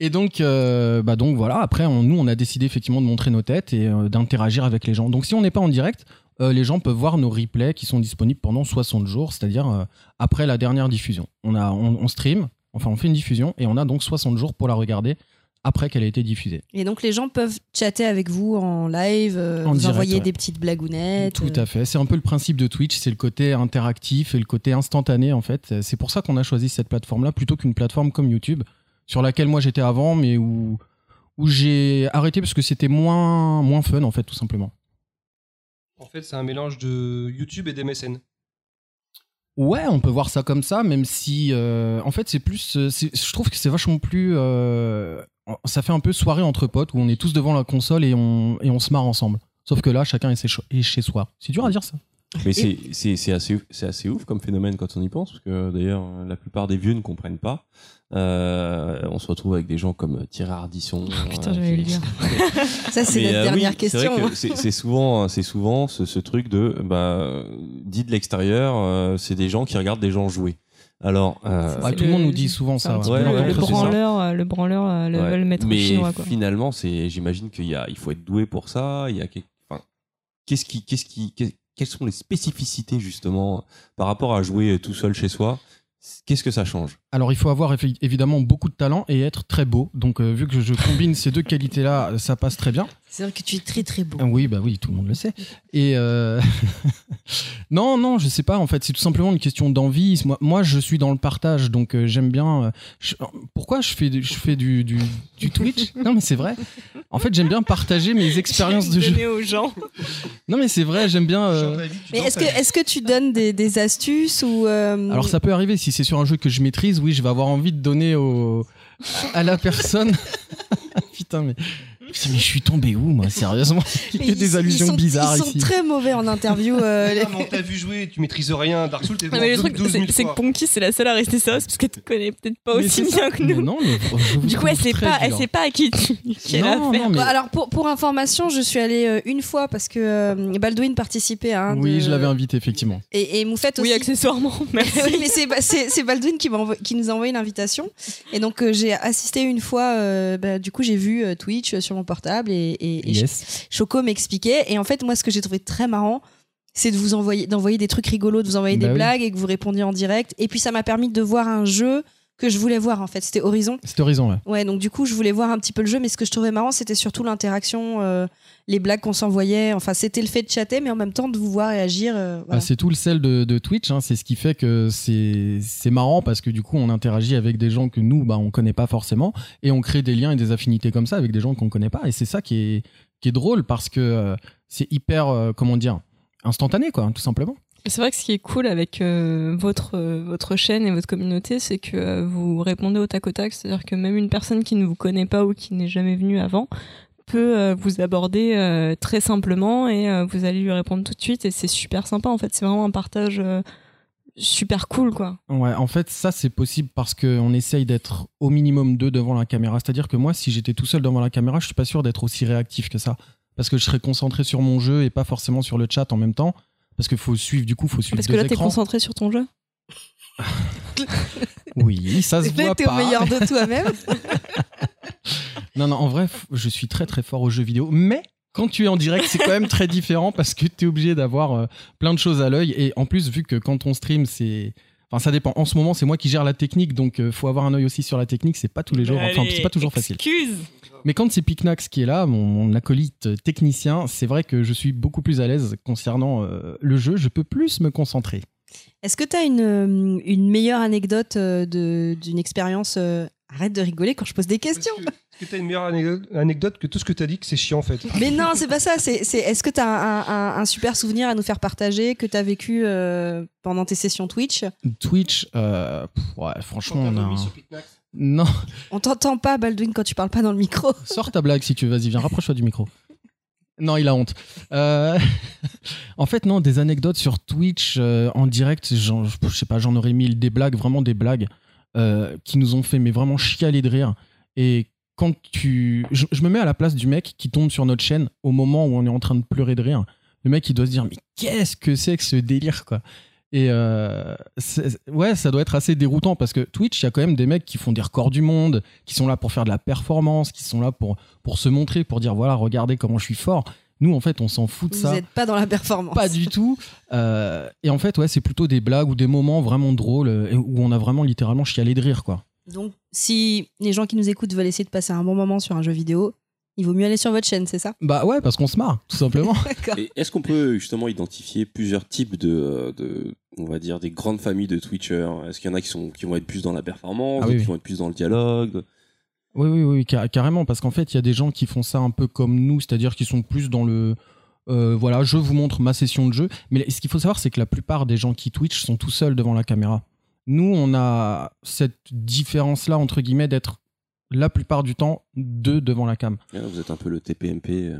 Et donc, euh, bah donc voilà. Après, on- nous on a décidé effectivement de montrer nos têtes et euh, d'interagir avec les gens. Donc si on n'est pas en direct. euh, les gens peuvent voir nos replays qui sont disponibles pendant 60 jours, c'est-à-dire après la dernière diffusion. On, a, on, on stream, enfin on fait une diffusion et on a donc 60 jours pour la regarder après qu'elle ait été diffusée. Et donc les gens peuvent chatter avec vous en live, En vous direct, envoyer ouais. des petites blagounettes. Tout à fait. C'est un peu le principe de Twitch, c'est le côté interactif et le côté instantané en fait. C'est pour ça qu'on a choisi cette plateforme-là plutôt qu'une plateforme comme YouTube, sur laquelle moi j'étais avant, mais où, où j'ai arrêté parce que c'était moins, moins fun en fait, tout simplement. En fait, c'est un mélange de YouTube et d'MSN. Ouais, on peut voir ça comme ça, même si euh, en fait c'est plus, euh, je trouve que c'est vachement plus, euh, ça fait un peu soirée entre potes où on est tous devant la console et on, et on se marre ensemble. Sauf que là, chacun est, chez- est chez soi. C'est dur à dire ça. Mais c'est- c'est c'est assez, c'est assez ouf comme phénomène quand on y pense, parce que d'ailleurs, la plupart des vieux ne comprennent pas. Euh, on se retrouve avec des gens comme Thierry Ardisson. putain, euh, j'allais le qui- dire. Ça, c'est notre euh, dernière oui, question. C'est vrai hein. que c'est souvent, c'est souvent ce, ce truc de, bah, dit de l'extérieur, euh, c'est des gens qui regardent des gens jouer. Alors, euh, Ouais, C'est tout le monde nous dit souvent ça. ouais. Ouais, le, branleur, le branleur, le, ouais. le maître mais chinois. Quoi. finalement, c'est, j'imagine qu'il y a, il faut être doué pour ça. Il y a, enfin, qu'est-ce qui, qu'est-ce qui, quelles sont les spécificités justement par rapport à jouer tout seul chez soi? Qu'est-ce que ça change? Alors il faut avoir évidemment beaucoup de talent et être très beau. Donc euh, vu que je combine ces deux qualités-là, ça passe très bien. C'est vrai que tu es très très beau. Oui, bah oui, tout le monde le sait. Et euh, non, non, je sais pas. En fait, c'est tout simplement une question d'envie. Moi, moi, je suis dans le partage, donc euh, j'aime bien. euh, je- Pourquoi je fais, du- je fais du, du, du Twitch? Non, mais c'est vrai. En fait, j'aime bien partager mes expériences de jeu. Donner aux gens. Non, mais c'est vrai. J'aime bien. euh, Mais est-ce que, est que tu donnes des, des astuces ou euh, Alors ça peut arriver si c'est sur un jeu que je maîtrise, oui, je vais avoir envie de donner au à la personne. Putain mais Putain, mais je suis tombé où moi sérieusement Il y a des allusions sont- bizarres Ils sont ici. très mauvais en interview. euh, les- Ah, mais on t'a vu jouer, tu maîtrises rien. Dark Souls, t'es Non, mais le truc, 12 000 c'est que. Ponky, c'est la seule à rester sérieuse parce qu'elle te connaît peut-être pas Mais aussi bien ça. que nous. Non, mais Du coup, elle sait pas, elle sait pas à qui tu quelle mais- Bah, alors pour, pour information, je suis allée euh, une fois parce que euh, Baldwin participait à un Oui, de- je l'avais invité effectivement. et, et Moufette Oui, aussi. accessoirement. Merci. oui, mais c'est bah, Baldwin qui, nous a envoyé l'invitation. Et donc, euh, j'ai assisté une fois, bah, du coup, j'ai vu Twitch sur mon portable et, et, et Yes. Choco m'expliquait. Et en fait, moi, ce que j'ai trouvé très marrant, c'est de vous envoyer, d'envoyer des trucs rigolos, de vous envoyer Bah des oui. blagues et que vous répondiez en direct. Et puis, ça m'a permis de voir un jeu que je voulais voir, en fait. C'était Horizon. C'est Horizon, ouais. Ouais, donc du coup, je voulais voir un petit peu le jeu, mais ce que je trouvais marrant, c'était surtout l'interaction, euh, les blagues qu'on s'envoyait. Enfin, c'était le fait de chatter, mais en même temps de vous voir réagir. euh, voilà. Bah, c'est tout le sel de, de Twitch, hein. c'est ce qui fait que c'est marrant parce que du coup on interagit avec des gens que nous bah, on connaît pas forcément et on crée des liens et des affinités comme ça avec des gens qu'on connaît pas et c'est ça qui est, qui est drôle parce que euh, c'est hyper, euh, comment dire, instantané quoi, tout simplement. C'est vrai que ce qui est cool avec euh, votre, euh, votre chaîne et votre communauté, c'est que euh, vous répondez au tac au tac. C'est-à-dire que même une personne qui ne vous connaît pas ou qui n'est jamais venue avant peut vous aborder très simplement et vous allez lui répondre tout de suite. Et c'est super sympa en fait. C'est vraiment un partage super cool quoi. Ouais, en fait, ça c'est possible parce qu'on essaye d'être au minimum deux devant la caméra. C'est-à-dire que moi, si j'étais tout seul devant la caméra, je suis pas sûr d'être aussi réactif que ça. Parce que je serais concentré sur mon jeu et pas forcément sur le chat en même temps. Parce qu'il faut suivre, du coup, faut suivre Parce que deux là, t'es écrans. concentré sur ton jeu. Oui, ça se voit t'es au pas. meilleur de toi-même. Non, non, en vrai, je suis très très fort aux jeux vidéo. Mais quand tu es en direct, c'est quand même très différent parce que tu es obligé d'avoir euh, plein de choses à l'œil. Et en plus, vu que quand on stream, c'est. Enfin, ça dépend. En ce moment, c'est moi qui gère la technique, donc euh, faut avoir un œil aussi sur la technique. C'est pas tous les jours. Enfin, c'est pas toujours facile. Excuse. Mais quand c'est Picnax qui est là, mon, mon acolyte technicien, c'est vrai que je suis beaucoup plus à l'aise concernant euh, le jeu. Je peux plus me concentrer. Est-ce que tu as une, euh, une meilleure anecdote euh, d'une expérience euh, Arrête de rigoler quand je pose des questions. Est-ce que t'as une meilleure anecdote, que tout ce que t'as dit que c'est chiant en fait Mais non, c'est pas ça. C'est, c'est- est-ce que tu as un, un- un super souvenir à nous faire partager que tu as vécu euh, pendant tes sessions Twitch? Twitch, euh, pff, ouais, franchement, on a. un- Non, On t'entend pas, Baldwin, quand tu parles pas dans le micro. sors ta blague si tu veux. Vas-y, viens, rapproche-toi du micro. Non, il a honte. Euh, en fait, non, des anecdotes sur Twitch euh, en direct, j'en- je sais pas, j'en aurais mille, des blagues, vraiment des blagues euh, qui nous ont fait mais vraiment chialer de rire. Et quand tu, je, je me mets à la place du mec qui tombe sur notre chaîne au moment où on est en train de pleurer de rire. Le mec, il doit se dire mais qu'est-ce que c'est que ce délire quoi? Et euh, ouais, ça doit être assez déroutant parce que Twitch, il y a quand même des mecs qui font des records du monde, qui sont là pour faire de la performance, qui sont là pour pour se montrer, pour dire voilà, regardez comment je suis fort. Nous, en fait, on s'en fout de Vous ça. n'êtes pas dans la performance. Pas du tout. Euh, et en fait, ouais, c'est plutôt des blagues ou des moments vraiment drôles euh, où on a vraiment littéralement chialé de rire, quoi. Donc, si les gens qui nous écoutent veulent essayer de passer un bon moment sur un jeu vidéo, il vaut mieux aller sur votre chaîne, c'est ça? Bah ouais, parce qu'on se marre, tout simplement. Est-ce qu'on peut justement identifier plusieurs types de, de, on va dire, des grandes familles de Twitchers? Est-ce qu'il y en a qui, sont, qui vont être plus dans la performance, Ah oui, qui oui. vont être plus dans le dialogue? Oui, oui, oui, car- carrément, parce qu'en fait, il y a des gens qui font ça un peu comme nous, c'est-à-dire qui sont plus dans le. euh, voilà, je vous montre ma session de jeu. Mais ce qu'il faut savoir, c'est que la plupart des gens qui Twitch sont tout seuls devant la caméra. Nous, on a cette différence-là, entre guillemets, d'être la plupart du temps deux devant la cam. Ah, Vous êtes un peu le TPMP. euh.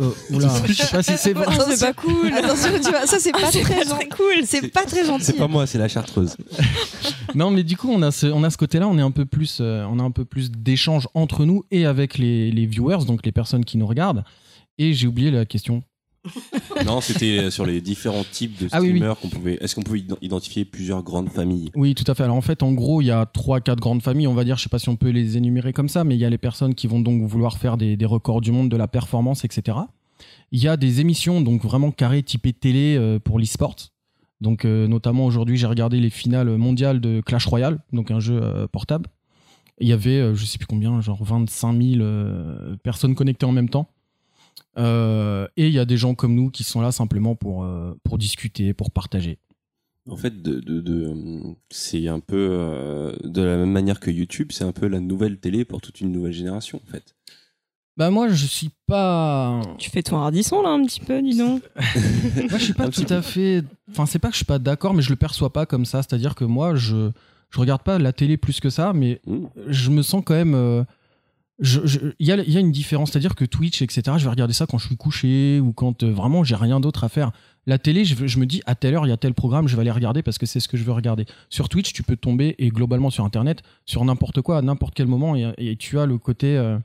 Euh, oula, je sais pas si c'est vrai. Oh, c'est pas cool. Attention, tu vois, ça c'est pas Ah, très pas gentil. très cool. C'est pas très gentil. C'est pas moi, c'est la chartreuse. Non, mais du coup, on a ce, on a ce côté-là, on est un peu plus, euh, on a un peu plus d'échanges entre nous et avec les, les viewers, donc les personnes qui nous regardent. Et j'ai oublié la question. non, c'était euh, sur les différents types de Ah oui, oui. streamers qu'on pouvait. Est-ce qu'on pouvait ident- identifier plusieurs grandes familles? Oui, tout à fait. Alors en fait, en gros, il y a trois, quatre grandes familles, on va dire. Je sais pas si on peut les énumérer comme ça, mais il y a les personnes qui vont donc vouloir faire des, des records du monde, de la performance, etc. Il y a des émissions donc vraiment carrées typées télé euh, pour l'e-sport. Donc euh, notamment aujourd'hui, j'ai regardé les finales mondiales de Clash Royale, donc un jeu euh, portable. Il y avait, je sais plus combien, genre 25 000 euh, personnes connectées en même temps. Euh, et il y a des gens comme nous qui sont là simplement pour, euh, pour discuter, pour partager. En fait, de, de, de, c'est un peu euh, de la même manière que YouTube, c'est un peu la nouvelle télé pour toute une nouvelle génération, en fait. Bah moi, je suis pas... Tu fais ton hardisson là un petit peu, dis donc. Moi, je suis pas tout à fait. Enfin, c'est pas que je suis pas d'accord, mais je le perçois pas comme ça. C'est-à-dire que moi, je je regarde pas la télé plus que ça, mais Mmh. je me sens quand même. Il y, a, une différence, c'est-à-dire que Twitch, etc., je vais regarder ça quand je suis couché ou quand euh, vraiment j'ai rien d'autre à faire. La télé, je, me dis à telle heure, il y a tel programme, je vais aller regarder parce que c'est ce que je veux regarder. Sur Twitch, tu peux tomber, et globalement sur Internet, sur n'importe quoi, à n'importe quel moment, et, et tu as le côté euh,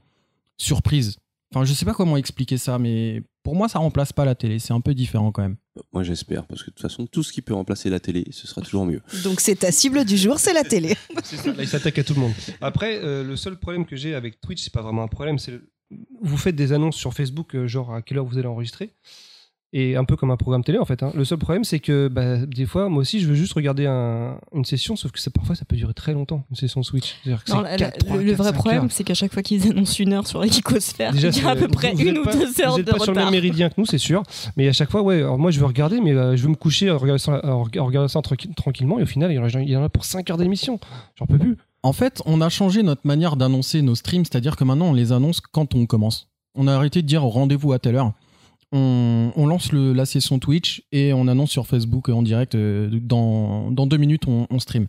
surprise. Enfin, je sais pas comment expliquer ça, mais pour moi, ça remplace pas la télé. C'est un peu différent quand même. Moi, j'espère, parce que de toute façon, tout ce qui peut remplacer la télé, ce sera toujours mieux. Donc c'est ta cible du jour, c'est la télé. C'est ça, là, il s'attaque à tout le monde. Après, euh, le seul problème que j'ai avec Twitch, c'est pas vraiment un problème, c'est le- vous faites des annonces sur Facebook, euh, genre à quelle heure vous allez enregistrer, et un peu comme un programme télé en fait. hein. Le seul problème, c'est que bah, des fois, moi aussi, je veux juste regarder un- une session, sauf que ça, parfois, ça peut durer très longtemps, une session Switch. Non, la- le, vrai problème, c'est qu'à chaque fois qu'ils annoncent une heure sur Déjà, il y a à peu près une êtes ou pas- deux heures Vous n'êtes de pas sur le même méridien que nous, c'est sûr. Mais à chaque fois, ouais, alors moi je veux regarder, mais euh, je veux me coucher en regardant regardant ça tranqui- tranquillement, et au final, il y en a, il y en a pour 5 heures d'émission. J'en peux plus. En fait, on a changé notre manière d'annoncer nos streams, c'est-à-dire que maintenant on les annonce quand on commence. On a arrêté de dire rendez-vous à telle heure. On, on lance le- la session Twitch et on annonce sur Facebook en direct euh, dans, dans deux minutes on, on stream.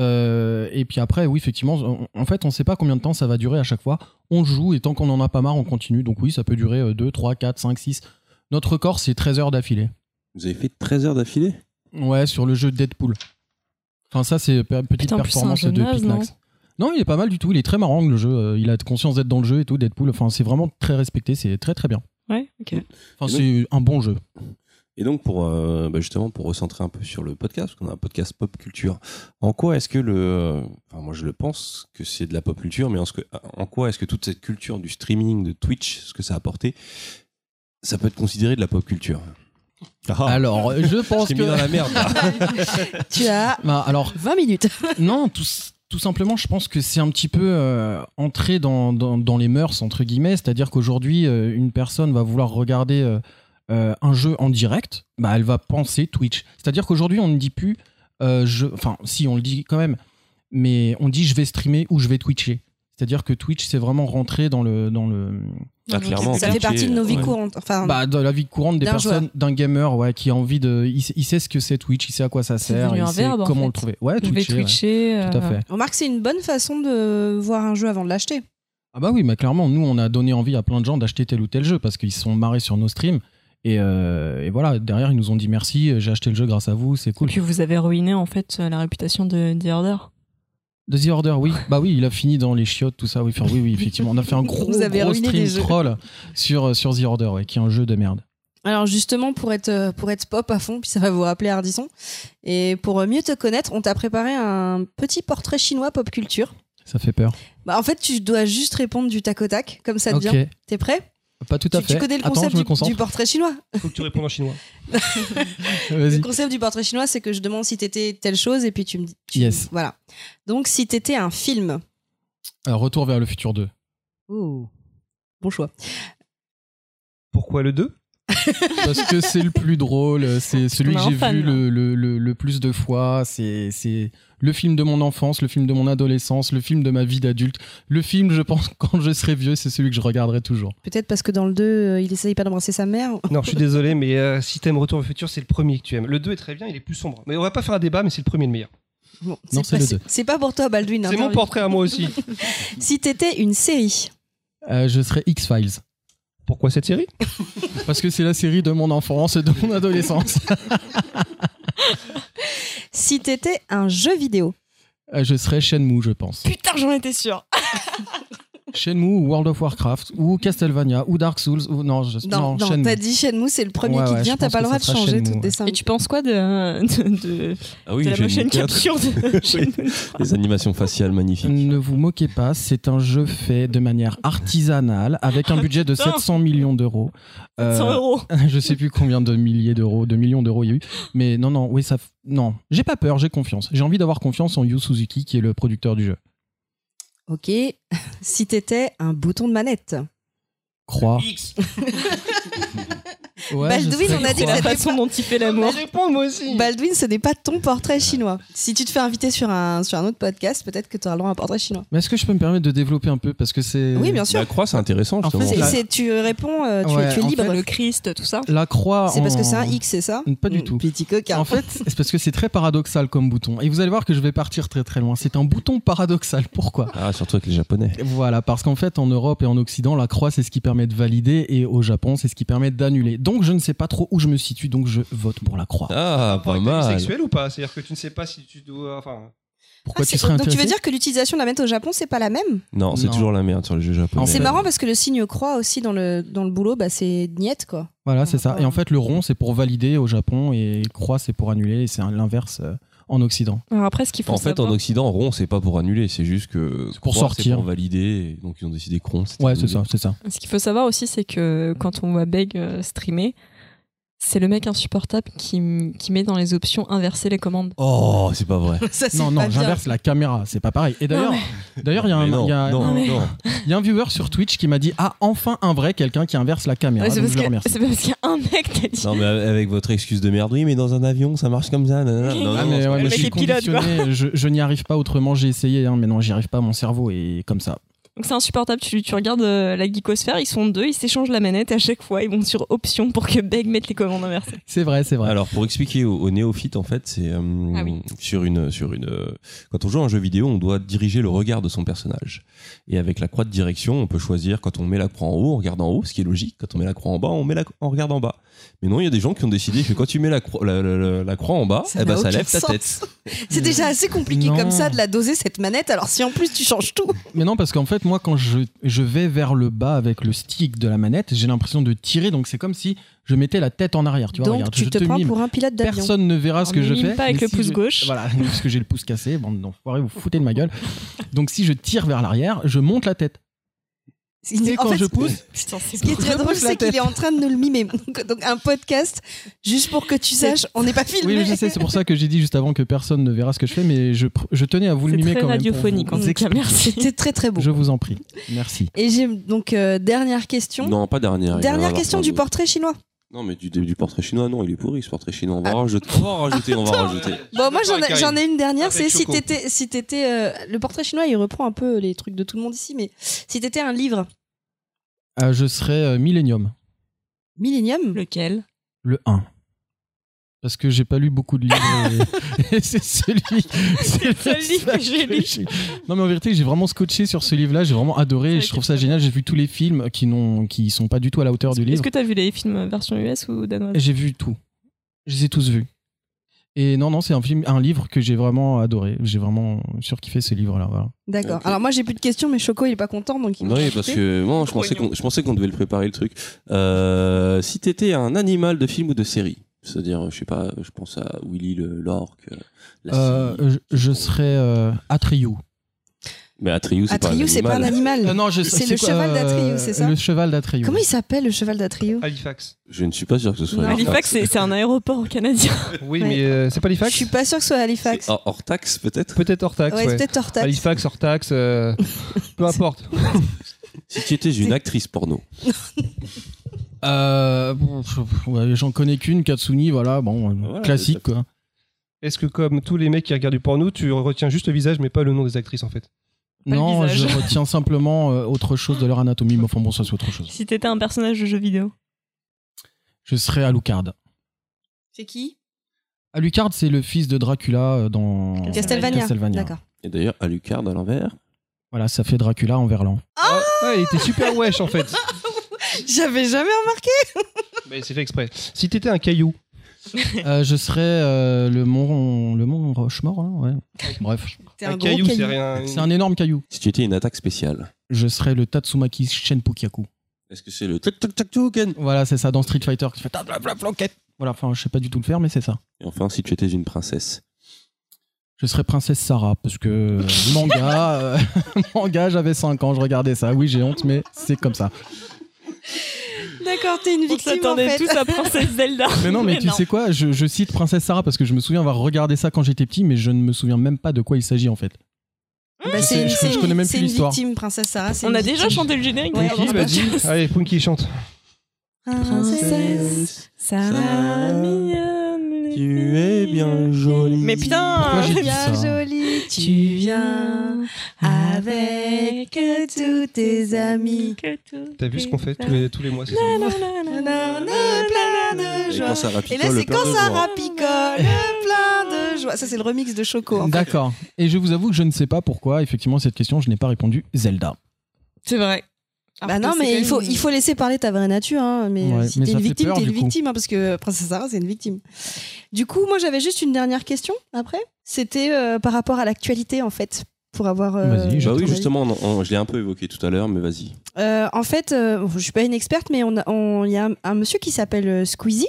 Euh, et puis après, oui, effectivement, on- en fait, on sait pas combien de temps ça va durer à chaque fois. On joue et tant qu'on en a pas marre, on continue. Donc oui, ça peut durer 2, 3, 4, 5, 6. Notre record, c'est 13 heures d'affilée. Vous avez fait 13 heures d'affilée? Ouais, sur le jeu Deadpool. Enfin, ça, c'est pe- petite Putain, plus, performance jeu de naze, Pitmax. Non, il est pas mal du tout. Il est très marrant, le jeu. Euh, Il a conscience d'être dans le jeu et tout, Deadpool. Enfin, c'est vraiment très respecté. C'est très, très bien. Ouais, ok. Enfin, c'est un bon jeu. Et donc, pour, euh, bah, justement, pour recentrer un peu sur le podcast, parce qu'on a un podcast pop culture, en quoi est-ce que le. euh, Enfin, moi, je le pense que c'est de la pop culture, mais en, ce que- en quoi est-ce que toute cette culture du streaming, de Twitch, ce que ça a apporté, ça peut être considéré de la pop culture? Ah, Alors, je je pense t'ai que. mis dans la merde. là. tu as Bah, alors, 20 minutes. non, tout, tout simplement, je pense que c'est un petit peu euh, entré dans, les mœurs, entre guillemets. C'est-à-dire qu'aujourd'hui, euh, une personne va vouloir regarder euh, un jeu en direct, bah, elle va penser Twitch. C'est-à-dire qu'aujourd'hui, on ne dit plus. je... Enfin, si, on le dit quand même. Mais on dit je vais streamer ou je vais twitcher. C'est-à-dire que Twitch, c'est vraiment rentré dans le dans le Ah, clairement, Ça fait partie de nos vies ouais. courantes. Enfin, bah dans la vie courante des D'un personnes, d'un gamer, ouais, qui a envie de, il, sait- il sait ce que c'est Twitch, il sait à quoi ça sert, il un sait verbe, en comment fait. le trouver. Ouais, Je vais Twitcher, ouais. twitcher. Tout à euh, fait. remarque, c'est une bonne façon de voir un jeu avant de l'acheter. Ah bah oui, mais clairement, nous, on a donné envie à plein de gens d'acheter tel ou tel jeu parce qu'ils se sont marrés sur nos streams. Et, euh, et voilà, derrière, ils nous ont dit merci, j'ai acheté le jeu grâce à vous, c'est Et cool. puis vous avez ruiné en fait la réputation de The Order. De The Order, oui. Bah oui, il a fini dans les chiottes, tout ça. Oui, enfin, oui, oui, effectivement. On a fait un gros, gros stream troll sur, sur The Order, ouais, qui est un jeu de merde. Alors justement, pour être, euh, pour être pop à fond, puis ça va vous rappeler Ardisson, et pour euh, mieux te connaître, on t'a préparé un petit portrait chinois pop culture. Ça fait peur. Bah, en fait, tu dois juste répondre du tac au tac, comme ça te vient. T'es prêt? Pas tout à tu, fait. tu connais le concept du, portrait chinois Faut que tu répondes en chinois. Le concept du portrait chinois, c'est que je demande si t'étais telle chose, et puis tu me dis. tu- Yes. Voilà. Donc, si t'étais un film. Alors, Retour vers le futur 2. Bon choix. Pourquoi le 2 Parce que c'est le plus drôle, c'est celui que j'ai vu le, le, le, le plus de fois. C'est c'est le film de mon enfance, le film de mon adolescence, le film de ma vie d'adulte. Le film, je pense, quand je serai vieux, c'est celui que je regarderai toujours. Peut-être parce que dans le 2, euh, il essaye pas d'embrasser sa mère. Non, je suis désolé, mais euh, si t'aimes Retour au futur, c'est le premier que tu aimes. Le 2 est très bien, il est plus sombre. Mais on va pas faire un débat, mais c'est le premier le meilleur. Bon, Non, c'est le deux. c'est pas pour toi, Baldwin. C'est hein, mon t'as envie. portrait à moi aussi. Si t'étais une série. Euh, je serai X-Files. Pourquoi cette série Parce que c'est la série de mon enfance et de mon adolescence. Si t'étais un jeu vidéo. Euh, je serai Shenmue, je pense. Putain, j'en étais sûr. Shenmue ou World of Warcraft ou Castlevania ou Dark Souls ou non, je... Non, non, Shenmue. t'as dit Shenmue, c'est le premier Ouais, qui te ouais, vient, t'as pas le droit de changer Shenmue, tout ouais. dessin. Et tu penses quoi de, de, de, Ah oui, de la motion capture de Shenmue Les animations faciales magnifiques. Ne vous moquez pas, c'est un jeu fait de manière artisanale avec un budget de Putain. 700 millions d'euros. Euh, 100 euros. je sais plus combien de milliers d'euros, de millions d'euros il y a eu. Mais non, non, oui, ça. Non, j'ai pas peur, j'ai confiance. J'ai envie d'avoir confiance en Yu Suzuki qui est le producteur du jeu. Ok. Si t'étais un bouton de manette. Croix. X. Ouais, Baldwin, on a dit C'est que la c'était façon dont il fait l'amour. réponds moi aussi. Baldwin, ce n'est pas ton portrait chinois. Si tu te fais inviter sur un, sur un autre podcast, peut-être que tu auras le droit à un portrait chinois. Mais est-ce que je peux me permettre de développer un peu parce que c'est. Oui, bien sûr. La croix, c'est intéressant, En fait, la- tu réponds, euh, tu, Ouais, tu es en libre. Le Christ, tout ça. La croix. C'est parce que en- c'est un X, c'est ça Pas du Mm, tout. Petit coquin. En fait, c'est parce que c'est très paradoxal comme bouton. Et vous allez voir que je vais partir très très loin. C'est un bouton paradoxal. Pourquoi Ah, surtout avec les Japonais. Voilà, parce qu'en fait, en Europe et en Occident, la croix, c'est ce qui permet de valider, et au Japon, c'est ce qui permet d'annuler. Donc, je ne sais pas trop où je me situe, donc je vote pour la croix. Ah, pas mal. sexuel ou pas? C'est-à-dire que tu ne sais pas si tu dois. Enfin, Pourquoi Ah, tu c'est- serais donc tu veux dire que l'utilisation de la manette au Japon, c'est pas la même? Non, c'est toujours la merde sur les jeux japonais. En C'est marrant parce que le signe croix aussi dans le, dans le boulot, bah, c'est niette quoi. Voilà, c'est ça. Et en fait, le rond, c'est pour valider au Japon, et croix, c'est pour annuler, et c'est l'inverse euh, en Occident. Alors après, ce qu'il faut En fait, en Occident, rond, c'est pas pour annuler, c'est juste que. C'est pour sortir. Pour valider, et donc ils ont décidé que rond. c'était Ouais, c'est ça, c'est ça. ce qu'il faut savoir aussi, c'est que quand on voit Beg euh, streamer, c'est le mec insupportable qui, m- qui met dans les options inverser les commandes. Oh, c'est pas vrai. Ça, c'est Non, pas non, bien. j'inverse la caméra, c'est pas pareil. Et d'ailleurs, Non, d'ailleurs, il y a un, Mais non, il y a- non, mais- non. il y a un viewer sur Twitch qui m'a dit ah enfin un vrai quelqu'un qui inverse la caméra. Ouais, c'est donc parce je le que- remercie. c'est pas parce qu'il y a un mec qui a dit. Non, mais avec votre excuse de merde, oui, mais dans un avion, ça marche comme ça. nanana. Non, Ah, non, mais, c'est ouais, pas mais le je mec suis est pilote, quoi. conditionné, je, je n'y arrive pas autrement, j'ai essayé, hein, mais non, j'y arrive pas, mon cerveau est comme ça. Donc c'est insupportable. Tu, tu regardes euh, la geekosphère, ils sont deux, ils s'échangent la manette et à chaque fois ils vont sur option pour que Beg mette les commandes inversées. C'est vrai, c'est vrai. Alors pour expliquer aux, aux néophytes en fait, c'est euh, Ah oui. sur une sur une euh, quand on joue à un jeu vidéo, on doit diriger le regard de son personnage. Et avec la croix de direction, on peut choisir quand on met la croix en haut, on regarde en haut, ce qui est logique. Quand on met la croix en bas, on met la on regarde en bas. Mais non, il y a des gens qui ont décidé que quand tu mets la croix la, la- la- la croix en bas, Ça eh ben ça lève ta tête. C'est déjà assez compliqué Non. comme ça de la doser cette manette. Alors si en plus tu changes tout. Mais non, parce qu'en fait, moi, quand je, je vais vers le bas avec le stick de la manette, j'ai l'impression de tirer, donc c'est comme si je mettais la tête en arrière. Tu vois, Donc regarde, tu je te, prends mime. pour un pilote d'avion. Personne ne verra ce que je fais. pas avec le si pouce je- gauche. Voilà, parce que j'ai le pouce cassé. Bon, d'enfoirés, vous foutez de ma gueule. Donc si je tire vers l'arrière, je monte la tête. Il- quand fait, je pousse, Putain, c'est Ce qui est très drôle, c'est qu'il est en train de nous le mimer. Donc, un podcast, juste pour que tu saches, on n'est pas filmé. Oui, je sais, c'est pour ça que j'ai dit juste avant que personne ne verra ce que je fais, mais je, tenais à vous le C'est mimer très quand même. pour radiophonique, en tout cas, merci. C'était très très beau. Je vous en prie. Merci. Et j'ai donc euh, dernière question. Non, pas dernière. Dernière question du portrait chinois. Non, mais du, du portrait chinois, non, il est pourri ce portrait chinois. On va rajouter, on va rajouter, on va rajouter. Bon, moi j'en ai, ai une dernière, c'est si t'étais, si t'étais, euh, le portrait chinois, il reprend un peu les trucs de tout le monde ici, mais si t'étais un livre, Euh, je serais euh, Millennium, Millennium, Lequel? Le 1. Parce que j'ai pas lu beaucoup de livres. et, et c'est celui. C'est le seul livre que j'ai lu. Non, mais en vérité, j'ai vraiment scotché sur ce livre-là. J'ai vraiment adoré. Je trouve ça génial. J'ai vu tous les films qui, n'ont, qui sont pas du tout à la hauteur du Est-ce livre. que t'as vu les films version US ou danoise? J'ai vu tout. Je les ai tous vus. Et non, non, c'est un film, un livre que j'ai vraiment adoré. J'ai vraiment surkiffé ce livre-là. Voilà. d'accord. Alors moi j'ai plus de questions, mais Choco il est pas content, donc il Oui, parce que moi, je pensais qu'on, je pensais qu'on devait le préparer le truc. Euh, si t'étais un animal de film ou de série, c'est-à-dire, je sais pas, je pense à Willy le l'orque, Euh, scie. je, je serais euh, Atreyu. mais Atreyu, c'est pas un Atreyu, c'est pas un animal. Euh, non, je- C'est le cheval d'Atreyu, c'est ça Le cheval d'Atreyu. Comment il s'appelle le cheval d'Atreyu Halifax. Je ne suis pas sûr que ce soit Non. Halifax, c'est c'est un aéroport canadien. Oui, Ouais. mais euh, c'est pas Je Halifax suis pas sûr que ce soit Halifax. Taxe, peut-être Peut-être Hortax, ouais, ouais. c'est peut-être Hortax. Halifax, Hortax, euh, peu importe. Si tu étais une actrice porno. Euh, bon, je- ouais, J'en connais qu'une, Katsuni, voilà, bon, euh, Voilà, classique quoi. Est-ce que comme tous les mecs qui regardent du porno, tu retiens juste le visage mais pas le nom des actrices en fait? Non, je retiens simplement euh, autre chose de leur anatomie, mais enfin bon, ça c'est autre chose. Si t'étais un personnage de jeu vidéo? Je serais Alucard. C'est qui? Alucard, c'est le fils de Dracula euh, dans Castlevania. Castlevania. D'accord. Et d'ailleurs, Alucard à l'envers? Voilà, ça fait Dracula en verlan. Ah Ouais, il était super wesh en fait. J'avais jamais remarqué. Mais c'est fait exprès. Si t'étais un caillou, Euh, je serais euh, le mont, le mont Rochemort, là, ouais. Bref, T'es un, gros caillou, c'est rien. c'est un énorme caillou. Si tu étais une attaque spéciale. Je serais le Tatsumaki Shenpukyaku. Est-ce que c'est le tuk tuk tuk tuken? Voilà, c'est ça dans Street Fighter qui fait ta bla bla flanquette. Voilà, enfin, je sais pas du tout le faire, mais c'est ça. Et enfin, si tu étais une princesse. Je serais princesse Sarah parce que euh, manga, euh, manga, j'avais 5 ans, je regardais ça. Oui, j'ai honte, mais c'est comme ça. D'accord, t'es une On victime en s'attendait fait. tous à Princesse Zelda. Mais non, mais tu sais quoi, je, je cite princesse Sarah parce que je me souviens avoir regardé ça quand j'étais petit, mais je ne me souviens même pas de quoi il s'agit en fait. Bah, Je c'est une, je- c'est je une- connais même c'est plus une l'histoire. victime, princesse Sarah. c'est On une a déjà chanté le générique. Ouais, Punky, on vas-y. Allez, Punky chante. Princesse. Sarah mignonne. Tu es bien jolie. Mais putain Pourquoi j'ai dit bien jolie, tu viens avec tous tes amis. T'as vu ce qu'on fait tous les, tous les mois c'est ça Nanana, plein de Et joie. quand ça Et rapicole, là, c'est quand ça rapicole, plein de joie. Ça, c'est le remix de Choco. D'accord. Et je vous avoue que je ne sais pas pourquoi, effectivement, cette question, je n'ai pas répondu. Zelda. C'est vrai. Bah non, mais il faut, il faut laisser parler ta vraie nature. Hein. Mais Ouais, si mais t'es une victime, peur, t'es une coup. victime. hein, parce que Princesse Sarah, c'est une victime. Du coup, moi, j'avais juste une dernière question après. C'était euh, par rapport à l'actualité, en fait. Pour avoir. euh, Vas-y, Bah oui, justement, on- on- je l'ai un peu évoqué tout à l'heure, mais vas-y. Euh, en fait, euh, je suis pas une experte, mais on a- on- il y a un, un monsieur qui s'appelle euh, Squeezie.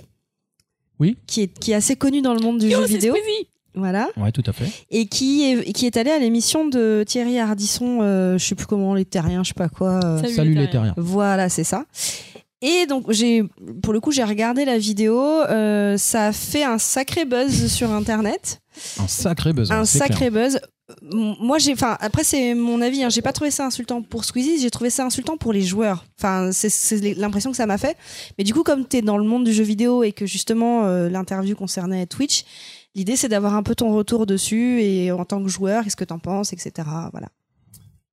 Oui. Qui est, qui est assez connu dans le monde du Yo, jeu c'est vidéo. Squeezie. Voilà. Ouais, tout à fait. Et qui est, qui est allé à l'émission de Thierry Ardisson, euh, je sais plus comment, les terriens, je sais pas quoi. euh, Salut les terriens. Voilà, c'est ça. Et donc, j'ai, pour le coup, j'ai regardé la vidéo. euh, ça a fait un sacré buzz sur Internet. Un sacré besoin. un sacré clair. buzz. Moi, j'ai, enfin, après, c'est mon avis. Hein, j'ai pas trouvé ça insultant pour Squeezie. J'ai trouvé ça insultant pour les joueurs. Enfin, c'est, c'est l'impression que ça m'a fait. Mais du coup, comme t'es dans le monde du jeu vidéo et que justement euh, l'interview concernait Twitch, l'idée c'est d'avoir un peu ton retour dessus et en tant que joueur, qu'est-ce que t'en penses, etc. Voilà.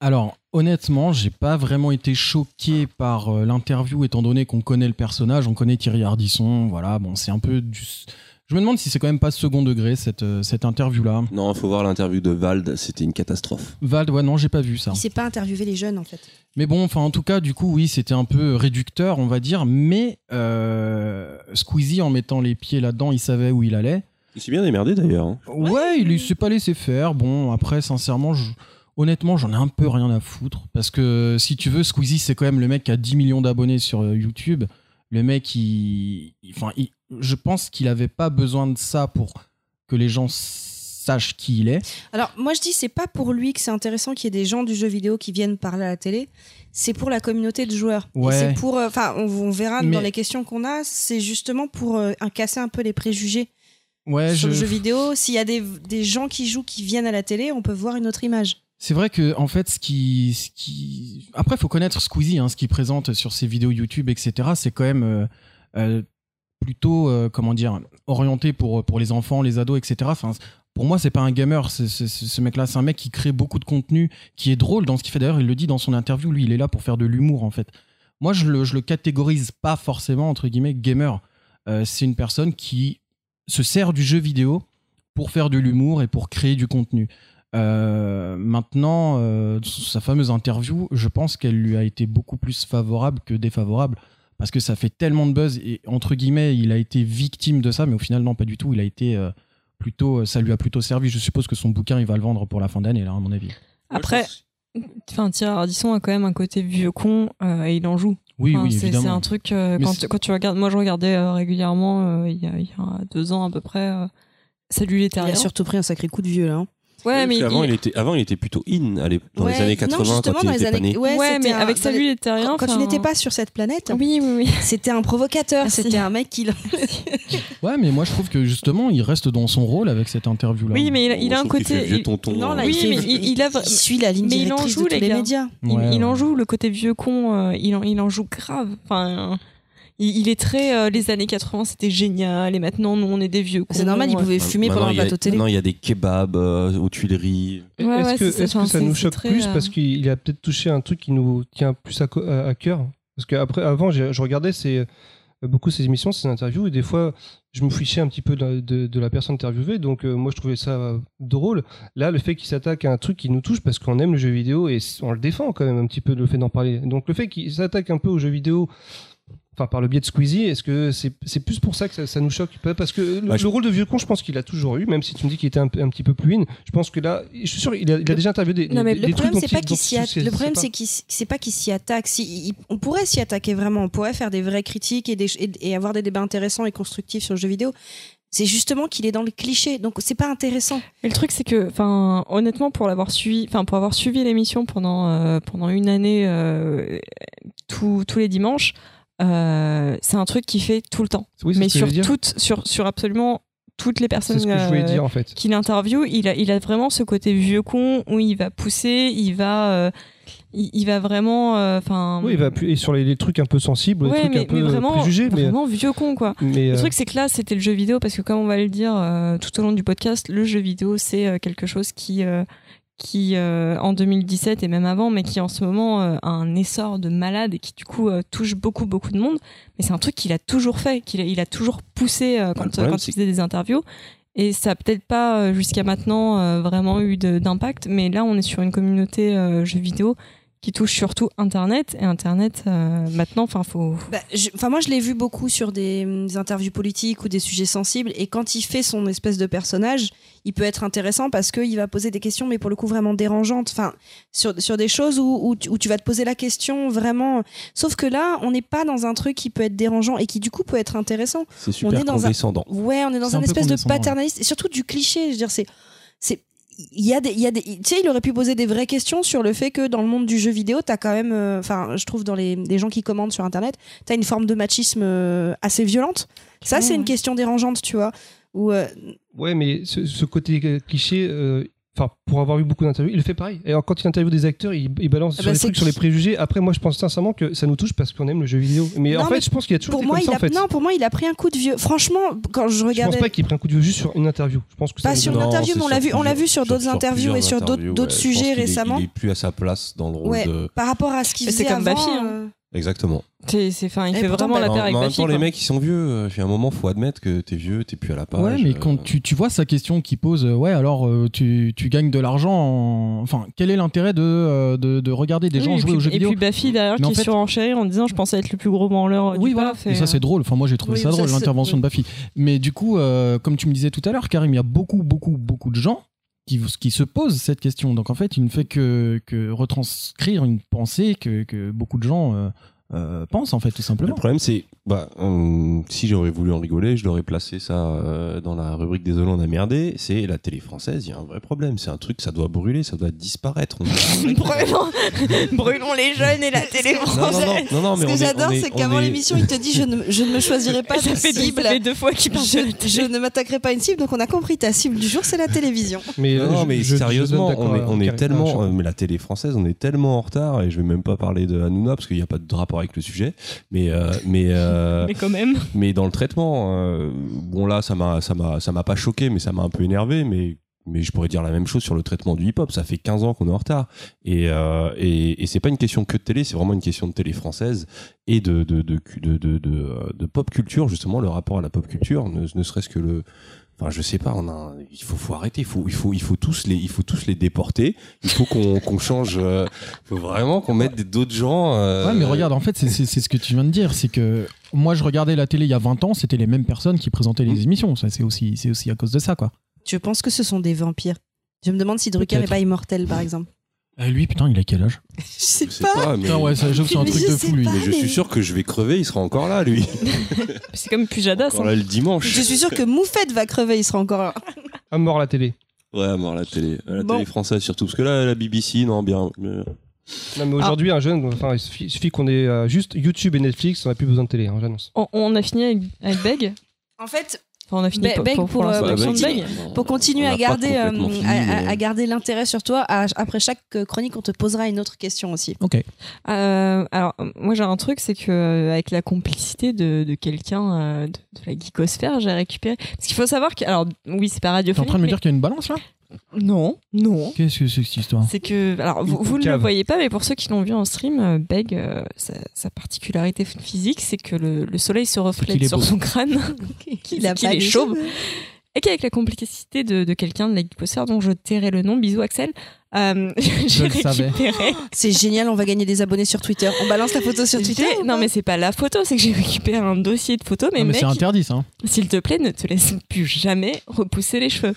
Alors, honnêtement, j'ai pas vraiment été choqué par euh, l'interview, étant donné qu'on connaît le personnage, on connaît Thierry Ardisson. Voilà, bon, c'est un peu du. Je me demande si c'est quand même pas second degré cette, euh, cette interview-là. Non, il faut voir l'interview de Vald, c'était une catastrophe. Vald, ouais, non, j'ai pas vu ça. Il s'est pas interviewé les jeunes en fait. Mais bon, enfin, en tout cas, du coup, oui, c'était un peu réducteur, on va dire. Mais euh, Squeezie, en mettant les pieds là-dedans, il savait où il allait. Il s'est bien démerdé d'ailleurs. hein. Ouais, il s'est pas laissé faire. Bon, après, sincèrement, je- honnêtement, j'en ai un peu rien à foutre. Parce que si tu veux, Squeezie, c'est quand même le mec qui a 10 millions d'abonnés sur euh, YouTube. Le mec, il, il- enfin, il- je pense qu'il avait pas besoin de ça pour que les gens sachent qui il est. Alors moi je dis c'est pas pour lui que c'est intéressant qu'il y ait des gens du jeu vidéo qui viennent parler à la télé. C'est pour la communauté de joueurs. Et Ouais. c'est pour, euh, enfin, on, on verra Mais- dans les questions qu'on a. C'est justement pour euh, un- casser un peu les préjugés Ouais, sur je- le jeu vidéo. S'il y a des, des gens qui jouent qui viennent à la télé, on peut voir une autre image. C'est vrai que en fait, ce qui, ce qui... après, faut connaître Squeezie, hein, ce qu'il présente sur ses vidéos YouTube, etc. C'est quand même, euh, euh, plutôt, euh, comment dire, orienté pour, pour les enfants, les ados, etc. Enfin, pour moi, c'est pas un gamer. ce mec-là, c'est un mec qui crée beaucoup de contenu, qui est drôle dans ce qu'il fait. D'ailleurs, il le dit dans son interview. Lui, il est là pour faire de l'humour, en fait. Moi, je le, je le catégorise pas forcément entre guillemets gamer. Euh, c'est une personne qui se sert du jeu vidéo pour faire de l'humour et pour créer du contenu. Euh, maintenant, euh, sa fameuse interview, je pense qu'elle lui a été beaucoup plus favorable que défavorable parce que ça fait tellement de buzz et entre guillemets, il a été victime de ça, mais au final, non, pas du tout. Il a été euh, plutôt, ça lui a plutôt servi. Je suppose que son bouquin, il va le vendre pour la fin d'année, là, à mon avis. Après, enfin, Thierry Ardisson a quand même un côté vieux con euh, et il en joue. Oui, Enfin, oui, c'est- un truc euh, quand, c'est- tu- quand tu regardes. Moi, je regardais euh, régulièrement euh, il y, a, il y a deux ans à peu près. euh, Salut les Il terriens. a surtout pris un sacré coup de vieux là. hein. Ouais, mais avant, il- il était, avant, il était plutôt in allez, dans Ouais, les années non, 80 justement, quand il dans les était pas années- né. Ouais, ouais, mais un- avec dans Salut les- les terriens. Quand, quand tu n'étais pas sur cette planète, Oui, oui, oui. c'était un provocateur. Merci. C'était un mec qui. Ouais, mais moi, je trouve que justement, il reste dans son rôle avec cette interview-là. Oui, mais il a, il a un côté. vieux il- tonton, Non, là, Oui, il, mais il- il a il suit la ligne mais il en directrice joue, de tous les médias. il, Ouais, il en joue le côté vieux con. euh, il, en, il en joue grave. Enfin. Il, il est très euh, les années 80 c'était génial et maintenant nous on est des vieux cons. C'est normal, il pouvait fumer Maintenant, pendant un il y a- plateau télé. Maintenant, il y a des kebabs euh, aux Tuileries. Ouais, ouais, est-ce que, c'est- est-ce que ça c'est- nous c'est choque très, plus euh, parce qu'il a peut-être touché un truc qui nous tient plus à, co- à- à cœur Parce qu'après, avant, j'ai- je regardais ces, beaucoup ces émissions, ces interviews, et des fois, je me fichais un petit peu de, de- de la personne interviewée, donc euh, moi, je trouvais ça euh, drôle. Là, le fait qu'il s'attaque à un truc qui nous touche parce qu'on aime le jeu vidéo et s- on le défend quand même un petit peu, le fait d'en parler. Donc, le fait qu'il s'attaque un peu au jeu vidéo. Enfin, par le biais de Squeezie, est-ce que c'est c'est plus pour ça que ça, ça nous choque? Parce que le, Bah, je- le rôle de vieux con, je pense qu'il a toujours eu, même si tu me dis qu'il était un, peu- un petit peu plus in. Je pense que là, je suis sûr, il a, il a déjà interviewé des, Non mais des- le des problème c'est pas il- qu'il s'y il a- se- le problème c'est qu'il c'est pas qu'il s'y attaque. Si il- on pourrait s'y attaquer vraiment on pourrait faire des vraies critiques et, des, et, et avoir des débats intéressants et constructifs sur le jeu vidéo. C'est justement qu'il est dans le cliché donc c'est pas intéressant. Et le truc, c'est que, enfin, honnêtement, pour l'avoir suivi, enfin, pour avoir suivi l'émission pendant euh, pendant une année, euh, tous tous les dimanches, euh, c'est un truc qu'il fait tout le temps. Oui, Mais sur toutes, sur sur absolument toutes les personnes voulais euh, en fait. qu'il interviewe, il a il a vraiment ce côté vieux con où il va pousser, il va euh, il, il va vraiment, euh, enfin. Oui, il va appuyer sur les, les trucs un peu sensibles, Ouais, les trucs mais, un peu mais vraiment, préjugés, mais, vraiment vieux con quoi. mais Le truc, c'est que là, c'était le jeu vidéo, parce que comme on va le dire tout au long du podcast, le jeu vidéo, c'est quelque chose qui, qui euh, en 2017 et même avant, mais qui en ce moment euh, a un essor de malade et qui du coup euh, touche beaucoup, beaucoup de monde. Mais c'est un truc qu'il a toujours fait, qu'il a, il a toujours poussé euh, quand, problème, quand il faisait des interviews. Et ça a peut-être pas euh, jusqu'à maintenant euh, vraiment eu de- d'impact, mais là, on est sur une communauté euh, jeux vidéo qui touche surtout Internet. Et Internet, euh, maintenant, enfin, faut. Bah, Enfin, moi, je l'ai vu beaucoup sur des, hum, interviews politiques ou des sujets sensibles. Et quand il fait son espèce de personnage, il peut être intéressant parce qu'il va poser des questions, mais pour le coup, vraiment dérangeantes. Enfin, sur, sur des choses où, où, tu- où tu vas te poser la question vraiment. Sauf que là, on n'est pas dans un truc qui peut être dérangeant et qui, du coup, peut être intéressant. C'est super est dans un- condescendant. Ouais, on est dans C'est un un espèce de ouais. paternaliste et surtout du cliché. Je veux dire, c'est. Il y a des, il y a des, tu sais, il aurait pu poser des vraies questions sur le fait que dans le monde du jeu vidéo, t'as quand même, euh, enfin, je trouve dans les, les gens qui commandent sur Internet, t'as une forme de machisme euh, assez violente. Ça, c'est Ouais, une question dérangeante, tu vois. Ou euh, ouais, mais ce, ce côté cliché, euh, enfin, pour avoir eu beaucoup d'interviews, il le fait pareil. Et alors, quand il interviewe des acteurs, il, il balance Ah sur bah, les c'est trucs, sur les préjugés. Après, moi, je pense sincèrement que ça nous touche parce qu'on aime le jeu vidéo. Mais Non, en fait, mais je pense qu'il y a toujours pour été moi, comme il ça, a, en fait. non, pour moi, il a pris un coup de vieux. Franchement, quand je je pense regardais. pas qu'il ait pris un coup de vieux juste sur une interview. Je pense que Pas sur une Non, interview, c'est mais on l'a vu, on l'a vu sur d'autres interviews et sur d'autres ouais. Sujets récemment. Il est plus à sa place dans le rôle Ouais, de. par rapport à ce qu'il c'est faisait comme avant. Buffy, hein. Euh, Exactement. C'est, enfin, il Et fait vraiment la En, paire avec en même temps, les mecs, ils sont vieux. euh, Il y a un moment, faut admettre que t'es vieux, t'es plus à la page. Ouais, mais euh, quand tu, tu vois sa question qui pose, euh, ouais, alors euh, tu, tu gagnes de l'argent. en- Enfin, quel est l'intérêt de, euh, de, de regarder des Oui, gens et jouer puis, aux jeux et vidéo puis Buffy derrière Mais en qui fait- surenchérit en disant je pensais être le plus gros branleur Oui, du voilà. paf, Et ça, c'est drôle. Enfin, moi, j'ai trouvé Oui, ça drôle, l'intervention oui. de Buffy. Mais du coup, euh, comme tu me disais tout à l'heure, Karim, il y a beaucoup, beaucoup, beaucoup de gens qui, se posent cette question. Donc, en fait, il ne fait que, retranscrire une pensée que, que beaucoup de gens euh, euh, pensent, en fait, tout Le simplement. problème, c'est, bah, si j'aurais voulu en rigoler, je l'aurais placé ça euh, dans la rubrique Désolé, on a merdé. C'est la télé française, il y a un vrai problème. C'est un truc, ça doit brûler, ça doit disparaître. On- brûlons, brûlons les jeunes et la télé non, non, française. non, non, non, mais Ce que j'adore, c'est qu'avant est- l'émission, il te dit je ne, je ne me choisirai pas de deux, cible. deux fois qu'il Je, je ne m'attaquerai pas à une cible, donc on a compris. Ta cible du jour, c'est la télévision. Mais, Non, non, je- mais je- sérieusement, on est, on tellement, euh, mais la télé française, on est tellement en retard et je vais même pas parler de Hanouna parce qu'il n'y a pas de rapport avec le sujet, mais euh, mais euh, Mais quand même. mais dans le traitement, euh, bon là, ça m'a ça m'a ça m'a pas choqué, mais ça m'a un peu énervé, mais mais je pourrais dire la même chose sur le traitement du hip-hop. Ça fait 15 ans qu'on est en retard. Et, euh, et, et c'est pas une question que de télé, c'est vraiment une question de télé française et de, de, de, de, de, de, de pop culture, justement, le rapport à la pop culture, ne, ne serait-ce que le. Enfin, je sais pas, on a, il faut, faut arrêter, il faut, il faut, il faut tous les, il faut tous les déporter. Il faut qu'on qu'on change. euh, Il faut vraiment qu'on mette des- d'autres gens. euh, Ouais, mais regarde, en fait, c'est- c'est c'est ce que tu viens de dire. C'est que moi, je regardais la télé il y a 20 ans, c'était les mêmes personnes qui présentaient les émissions. Ça, C'est aussi, c'est aussi à cause de ça, quoi. Je pense que ce sont des vampires? Je me demande si Drucker n'est pas immortel, par exemple. Euh, lui, putain, il a quel âge Je sais Je sais pas. pas, mais, Putain, ouais, ça, j'avoue, c'est un Mais truc je de sais fou, lui. pas. mais je suis sûr que je vais crever, il sera encore là, lui. C'est comme Pujadas. Encore hein. là le dimanche. Je suis sûr que Moufette va crever, il sera encore là. À mort la télé. Ouais, à mort la télé. La Bon. télé française surtout. Parce que là, la BBC, non, bien. euh, Non, mais aujourd'hui, un jeune, enfin, il suffit, il suffit qu'on ait euh, juste YouTube et Netflix, on n'a plus besoin de télé, hein, j'annonce. On, on a fini avec, avec Beg? En fait, Enfin, on a fini Be- pour, pour, euh, pour de continuer. Pour à garder, euh, fini, à, garder l'intérêt sur toi, à- après chaque euh, chronique, on te posera une autre question aussi. Ok. Euh, alors, moi j'ai un truc, c'est que avec la complicité de, de quelqu'un euh, de, de la geekosphère, j'ai récupéré. Parce qu'il faut savoir que, alors oui, c'est pas T'es en radiophonique. train de me mais- dire qu'il y a une balance là? Non, non. Qu'est-ce que c'est que cette histoire C'est que, alors vous, ne le voyez pas, mais pour ceux qui l'ont vu en stream, euh, Beg, euh, sa, sa particularité physique, c'est que le, le soleil se reflète sur beau. son crâne. A qu'il est chauve. Et qu'avec la complicité de, de quelqu'un de la dont je tairai le nom, bisous Axel, euh, j'ai récupéré. C'est génial, on va gagner des abonnés sur Twitter. On balance la photo sur Twitter Non mais c'est pas la photo, c'est que j'ai récupéré un dossier de photos, mais, Non, mais mec, c'est interdit ça. hein. s'il te plaît, ne te laisse plus jamais repousser les cheveux.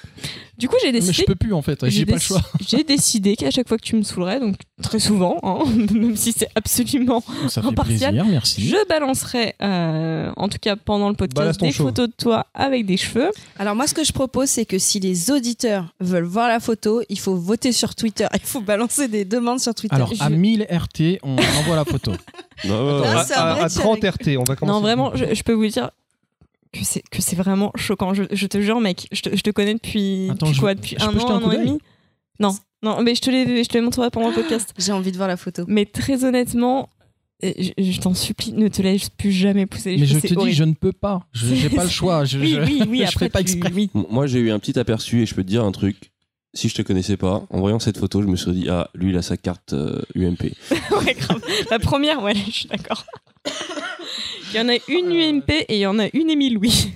Du coup, j'ai Mais je décidé. peux plus en fait, j'ai pas le choix. J'ai décidé qu'à chaque fois que tu me saoulerais, donc très souvent, hein, même si c'est absolument Ça Impartial. plaisir, merci. Je balancerai, euh, en tout cas pendant le podcast, des photos de toi avec des cheveux. Alors moi, ce que je propose, c'est que si les auditeurs veulent voir la photo, il faut voter sur Twitter. Il faut balancer des demandes sur Twitter. Alors, à Je- 1000 RT, on envoie la photo. non, Ah, à, c'est un à- à 30 RT, on va commencer. Non, vraiment, je, je peux vous dire que c'est que c'est vraiment choquant. Je, je te jure, mec, je te, je te connais depuis, Attends, depuis je- quoi Depuis je un an, un an et demi? Non, non, mais je te les, je te montrerai pendant le podcast. J'ai envie de voir la photo. Mais très honnêtement, euh, je, je t'en supplie, ne te laisse plus jamais pousser les Mais je te dis, je ne peux pas. Je- J'ai pas le choix. Je, Oui, je- oui, oui, je après fais pas exprès. Moi, j'ai eu un petit aperçu et je peux te dire un truc. Si je te connaissais pas, en voyant cette photo, je me suis dit, ah, lui, il a sa carte euh, UMP. ouais, grave. La première, ouais, je suis d'accord. Il y en a une UMP et il y en a une Émile Louis.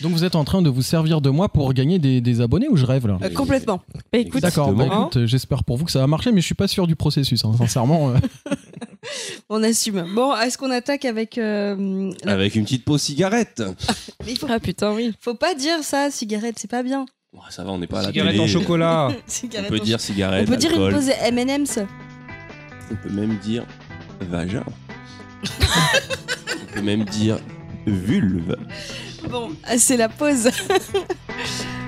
Donc vous êtes en train de vous servir de moi pour gagner des, des abonnés ou je rêve là Euh, complètement. Bah, écoute, D'accord, bah, Exactement. écoute, j'espère pour vous que ça va marcher, mais je suis pas sûr du processus, hein, sincèrement. euh. On assume. Bon, est-ce qu'on attaque avec... euh, la- Avec une petite pause cigarette. Mais il faut, Ah putain, oui. faut pas dire ça, cigarette, c'est pas bien. Oh, ça va, on n'est pas à la Cigarette télé. en chocolat. On peut dire cigarette, On peut dire une alcool. pause M&M's. On peut même dire vagin. on peut même dire vulve. Bon, ah, c'est la pause.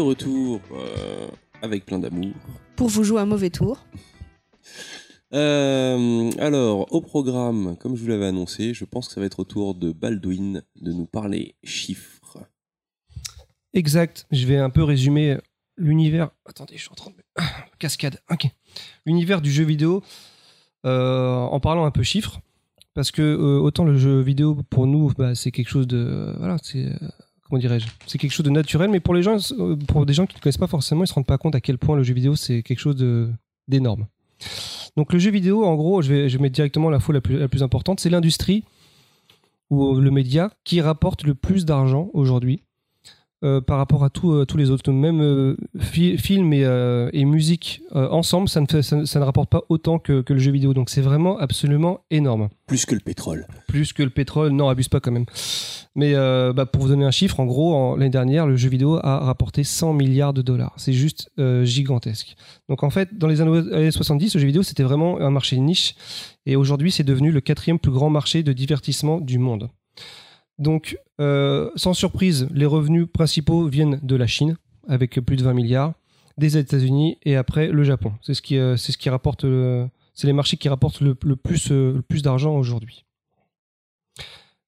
De retour euh, avec plein d'amour. Pour vous jouer un mauvais tour. Euh, alors, au programme, comme je vous l'avais annoncé, je pense que ça va être au tour de Baldwin de nous parler chiffres. Exact. Je vais un peu résumer l'univers. Attendez, je suis en train de. Cascade. Ok. L'univers du jeu vidéo euh, en parlant un peu chiffres. Parce que euh, autant le jeu vidéo pour nous, bah, c'est quelque chose de. voilà, c'est. Dirais-je C'est quelque chose de naturel, mais pour les gens, pour des gens qui ne connaissent pas forcément, ils se rendent pas compte à quel point le jeu vidéo c'est quelque chose d'énorme. Donc le jeu vidéo, en gros, je vais, je vais mettre directement l'info la plus, la plus importante, c'est l'industrie ou le média qui rapporte le plus d'argent aujourd'hui euh, par rapport à tout, euh, tous les autres. Même euh, fi- films et, et musique ensemble, ça ne, fait- ça, ne- ça ne rapporte pas autant que, que le jeu vidéo. Donc c'est vraiment absolument énorme. Plus que le pétrole. Plus que le pétrole, non, abuse pas quand même. Mais bah, pour vous donner un chiffre, en gros, l'année dernière, le jeu vidéo a rapporté 100 milliards de dollars. C'est juste gigantesque. Donc en fait, dans les années années 70, le jeu vidéo, c'était vraiment un marché de niche. Et aujourd'hui, c'est devenu le quatrième plus grand marché de divertissement du monde. Donc, euh, sans surprise, les revenus principaux viennent de la Chine, avec plus de 20 milliards, des États-Unis et après le Japon. C'est ce qui, euh, rapporte, les marchés qui rapportent le, euh, plus d'argent aujourd'hui.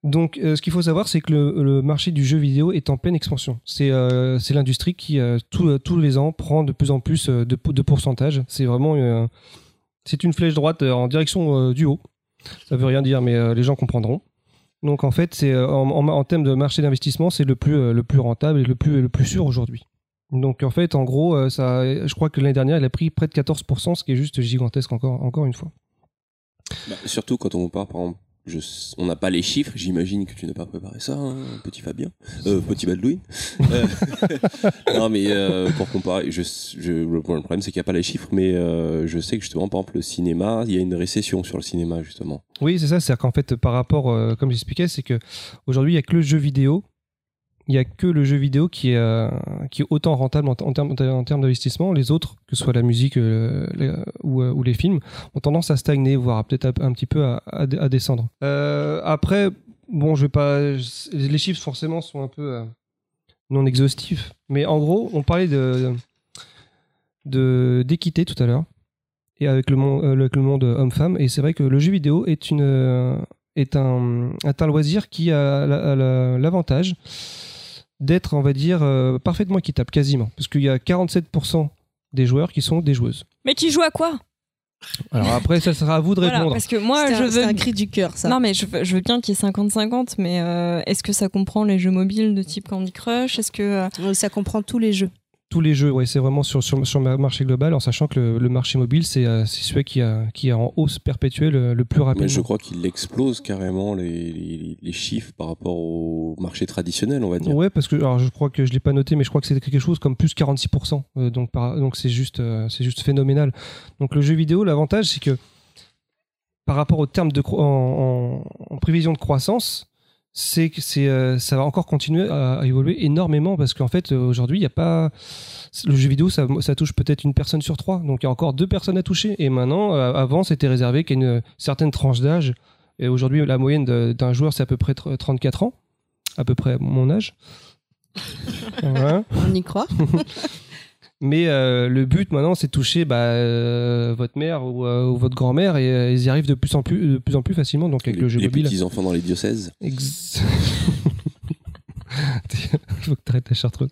Donc, ce qu'il faut savoir, c'est que le, marché du jeu vidéo est en pleine expansion. C'est c'est l'industrie qui, tous les ans, prend de plus en plus de, de pourcentage. C'est vraiment c'est une flèche droite en direction du haut. Ça veut rien dire, mais les gens comprendront. Donc, en fait, c'est euh, en, termes de marché d'investissement, c'est le plus, euh, le plus rentable et le plus, le plus sûr aujourd'hui. Donc, en fait, en gros, euh, ça, je crois que l'année dernière, il a pris près de 14%, ce qui est juste gigantesque encore, encore une fois. Bah, surtout quand on part, par exemple, je, on n'a pas les chiffres, j'imagine que tu n'as pas préparé ça, hein, petit Fabien, euh, petit Baldwin. Euh, non, mais euh, pour comparer, je, je, le problème c'est qu'il n'y a pas les chiffres, mais euh, je sais que justement, par exemple, le cinéma, il y a une récession sur le cinéma, justement. Oui, c'est ça. C'est-à-dire qu'en fait, par rapport, euh, comme j'expliquais, c'est que aujourd'hui, il n'y a que le jeu vidéo. Il n'y a que le jeu vidéo qui est, euh, qui est autant rentable en, termes, en termes d'investissement. Les autres, que ce soit la musique euh, euh, ou les films, ont tendance à stagner, voire peut-être un, petit peu à, descendre. Après, bon, je vais pas. Les chiffres, forcément, sont un peu non exhaustifs. Mais en gros, on parlait d'équité tout à l'heure et avec le monde, homme-femme. Et c'est vrai que le jeu vidéo est, une, est, un, est un loisir qui a la- la- l'avantage d'être, on va dire, euh, parfaitement équitable, quasiment. Parce qu'il y a 47% des joueurs qui sont des joueuses. Mais qui joue à quoi? Alors après, ça sera à vous de Voilà, répondre. parce que moi, je un- veux. un cri du cœur, ça. Non, mais je veux, je veux bien qu'il y ait 50-50, mais euh, est-ce que ça comprend les jeux mobiles de type Candy Crush? Est-ce que. Euh, Ça comprend tous les jeux. Tous les jeux, ouais, c'est vraiment sur, sur, sur le marché global, en sachant que le, le marché mobile, c'est euh, c'est celui qui, a, qui est en hausse perpétuelle le, le plus rapidement. Mais je crois qu'il explose carrément les, les, les chiffres par rapport au marché traditionnel, on va dire. Ouais, parce que alors je crois que je l'ai pas noté, mais je crois que c'est quelque chose comme plus 46%. euh, donc par- donc c'est juste euh, c'est juste phénoménal. Donc le jeu vidéo, l'avantage c'est que par rapport au terme de en- en prévision de croissance, c'est que c'est euh, ça va encore continuer à, à évoluer énormément parce qu'en fait euh, aujourd'hui il y a pas le jeu vidéo ça, ça touche peut-être une personne sur trois. Donc il y a encore deux personnes à toucher. Et maintenant euh, avant c'était réservé qu'à une certaine tranche d'âge. Et aujourd'hui la moyenne d'un joueur c'est à peu près tr- 34 ans. À peu près mon âge. On y croit. Mais euh, le but maintenant, c'est de toucher bah, euh, votre mère ou, euh, ou votre grand-mère et ils y arrivent de plus en plus, de plus en plus facilement. Donc avec les le jeu les mobile. petits enfants dans les diocèses. Ex- Il faut que tu arrêtes ta chartreuse.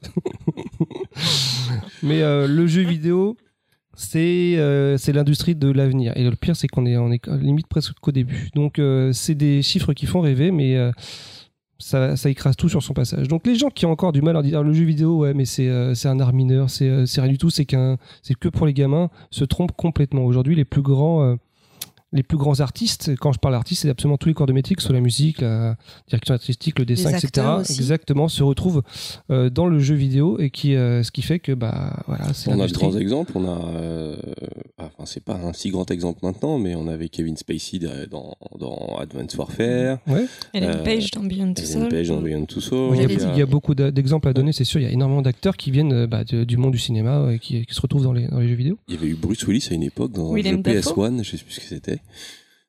Mais le jeu vidéo, c'est c'est l'industrie de l'avenir. Et le pire, c'est qu'on est, on est limite presque qu'au début. Donc, c'est des chiffres qui font rêver, mais ça, ça écrase tout sur son passage. Donc, les gens qui ont encore du mal à dire le jeu vidéo, ouais, mais c'est euh, un art mineur, c'est euh, rien du tout, c'est c'est que pour les gamins, se trompent complètement. Aujourd'hui, les plus grands. Les plus grands artistes, quand je parle d'artistes, c'est absolument tous les corps de métier, que ce soit la musique, la direction artistique, le dessin, Les etc. Exactement, se retrouvent euh, dans le jeu vidéo et qui, euh, ce qui fait que bah voilà, c'est On a de grands exemples. On a, euh, enfin, c'est pas un si grand exemple maintenant, mais on avait Kevin Spacey dans, dans Advanced Warfare, Ouais. Ellen Euh, Page dans Beyond Two Ellen Souls. Page dans Beyond Two Souls. Il y, a, J'allais il y a beaucoup d'exemples à donner, c'est sûr. Il y a énormément d'acteurs qui viennent bah, de- du monde du cinéma euh, qui, qui se retrouvent dans les, dans les jeux vidéo. Il y avait eu Bruce Willis à une époque dans le Dafoe. PS1, je sais plus ce que c'était.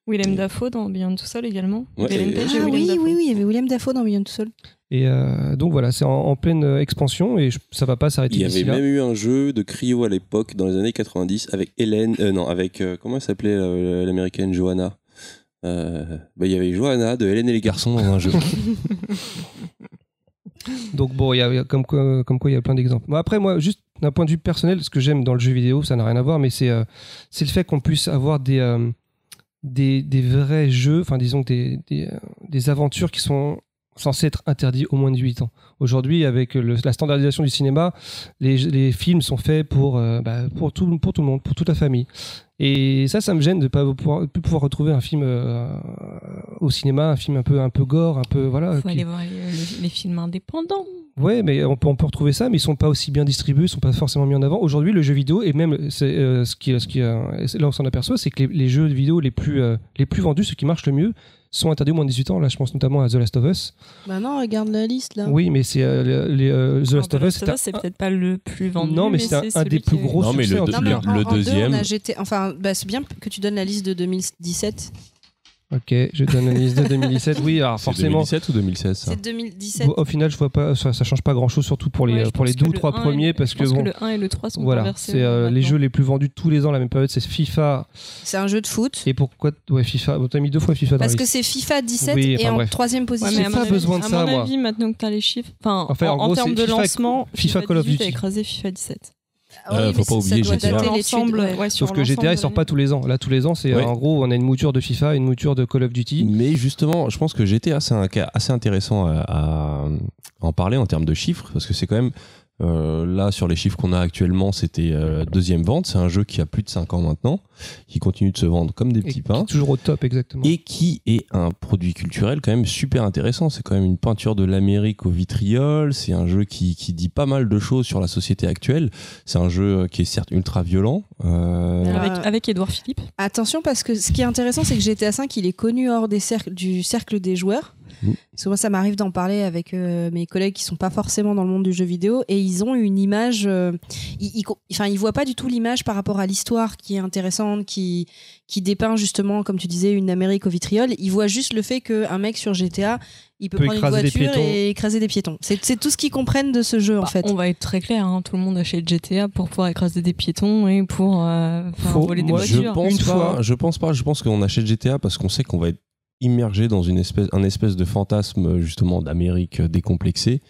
Willem Dafoe dans Beyond Two Souls également. Ouais, Ellen et- Page et Ah Willem oui, Dafoe. oui, oui, il y avait William Dafoe dans Beyond Two Souls. Et euh, donc voilà, c'est en, en pleine euh, expansion et je- ça va pas s'arrêter Il y avait là. même eu un jeu de cryo à l'époque, dans les années 90, avec Hélène, euh, non, avec, euh, comment elle s'appelait euh, l'américaine Johanna? Euh, bah, Il y avait Johanna de Hélène et les garçons dans un jeu. Donc bon, il y a, il y a comme, quoi, comme quoi il y a plein d'exemples. Bon, après, moi, juste d'un point de vue personnel, ce que j'aime dans le jeu vidéo, ça n'a rien à voir, mais c'est euh, c'est le fait qu'on puisse avoir des, euh, des, des vrais jeux, enfin disons des, euh, des aventures qui sont censées être interdites au moins de 18 ans. Aujourd'hui, avec la standardisation du cinéma, les, les films sont faits pour, euh, bah, pour, tout, pour tout le monde, pour toute la famille. Et ça, ça me gêne de ne pas pouvoir, plus pouvoir retrouver un film euh, au cinéma, un film un peu, un peu gore, un peu voilà. Faut qui- aller voir les, les- films indépendants. Ouais, mais on peut, on peut retrouver ça, mais ils sont pas aussi bien distribués, ils sont pas forcément mis en avant. Aujourd'hui, le jeu vidéo, et même c'est, euh, ce qui, ce qui, euh, c'est là on s'en aperçoit, c'est que les, les jeux vidéo les plus, euh, les plus vendus, ceux qui marchent le mieux, sont interdits au moins de 18 ans. Là, je pense notamment à The Last of Us. Bah non, regarde la liste là. Oui, mais c'est euh, les, euh, The Alors, Last of Us, The Last of Us, c'est un- peut-être pas le plus vendu. Non, mais c'est un- des plus gros Non, mais succès. le en deux- tout Non, mais en, le en deux, deuxième- on a jeté. Enfin, bah, c'est bien que tu donnes la liste de 2017. Ok, je donne une liste de 2017. Oui, alors C'est forcément. 2017 ou 2016 ça C'est 2017. Au final, je vois pas, ça, ça change pas grand chose, surtout pour les, Ouais, pour les deux ou trois 1 et- premiers, parce je que pense bon. le 1 et le 3 sont Voilà, c'est euh, les jeux les plus vendus tous les ans, la même période, c'est FIFA. C'est un jeu de foot. Et pourquoi Ouais, FIFA. Bon, T'as mis deux fois FIFA dans Parce que c'est FIFA 17 Oui, et enfin, en bref. troisième Ouais, position. à J'ai mon pas avis- besoin de à ça, mon moi. avis, maintenant que t'as les chiffres, enfin, en termes de FIFA- lancement, FIFA Call of 18 Duty. a écrasé FIFA 17. Ah oui, Euh, faut pas oublier GTA. ouais. Sauf que GTA, il sort pas tous les ans. Là, tous les ans, c'est Ouais. en gros, on a une mouture de FIFA, une mouture de Call of Duty. Mais justement, je pense que GTA, c'est un cas assez intéressant à, à en parler en termes de chiffres, parce que c'est quand même, euh, là, sur les chiffres qu'on a actuellement, c'était euh, deuxième vente. C'est un jeu qui a plus de 5 ans maintenant, qui continue de se vendre comme des Et petits qui pains. est toujours au top, exactement. Et qui est un produit culturel quand même super intéressant. C'est quand même une peinture de l'Amérique au vitriol. C'est un jeu qui, qui dit pas mal de choses sur la société actuelle. C'est un jeu qui est certes ultra violent. euh. Avec, avec Edouard Philippe. Attention parce que ce qui est intéressant, c'est que GTA 5, il est connu hors des cercles, du cercle des joueurs. Parce que moi, ça m'arrive d'en parler avec euh, mes collègues qui sont pas forcément dans le monde du jeu vidéo et ils ont une image. euh, ils, ils, enfin, ils voient pas du tout l'image par rapport à l'histoire qui est intéressante, qui qui dépeint justement, comme tu disais, une Amérique au vitriol. Ils voient juste le fait qu'un mec sur GTA, il peut, Peut prendre une écraser des voiture piétons. et écraser des piétons. C'est tout ce qu'ils comprennent de ce jeu en Bah, fait. On va être très clair, hein, tout le monde achète GTA pour pouvoir écraser des piétons et pour euh, voler des Moi, je voitures. pense Une pas. fois- Je pense pas. Je pense qu'on achète GTA parce qu'on sait qu'on va être immergé dans une espèce, un espèce de fantasme justement d'Amérique décomplexée,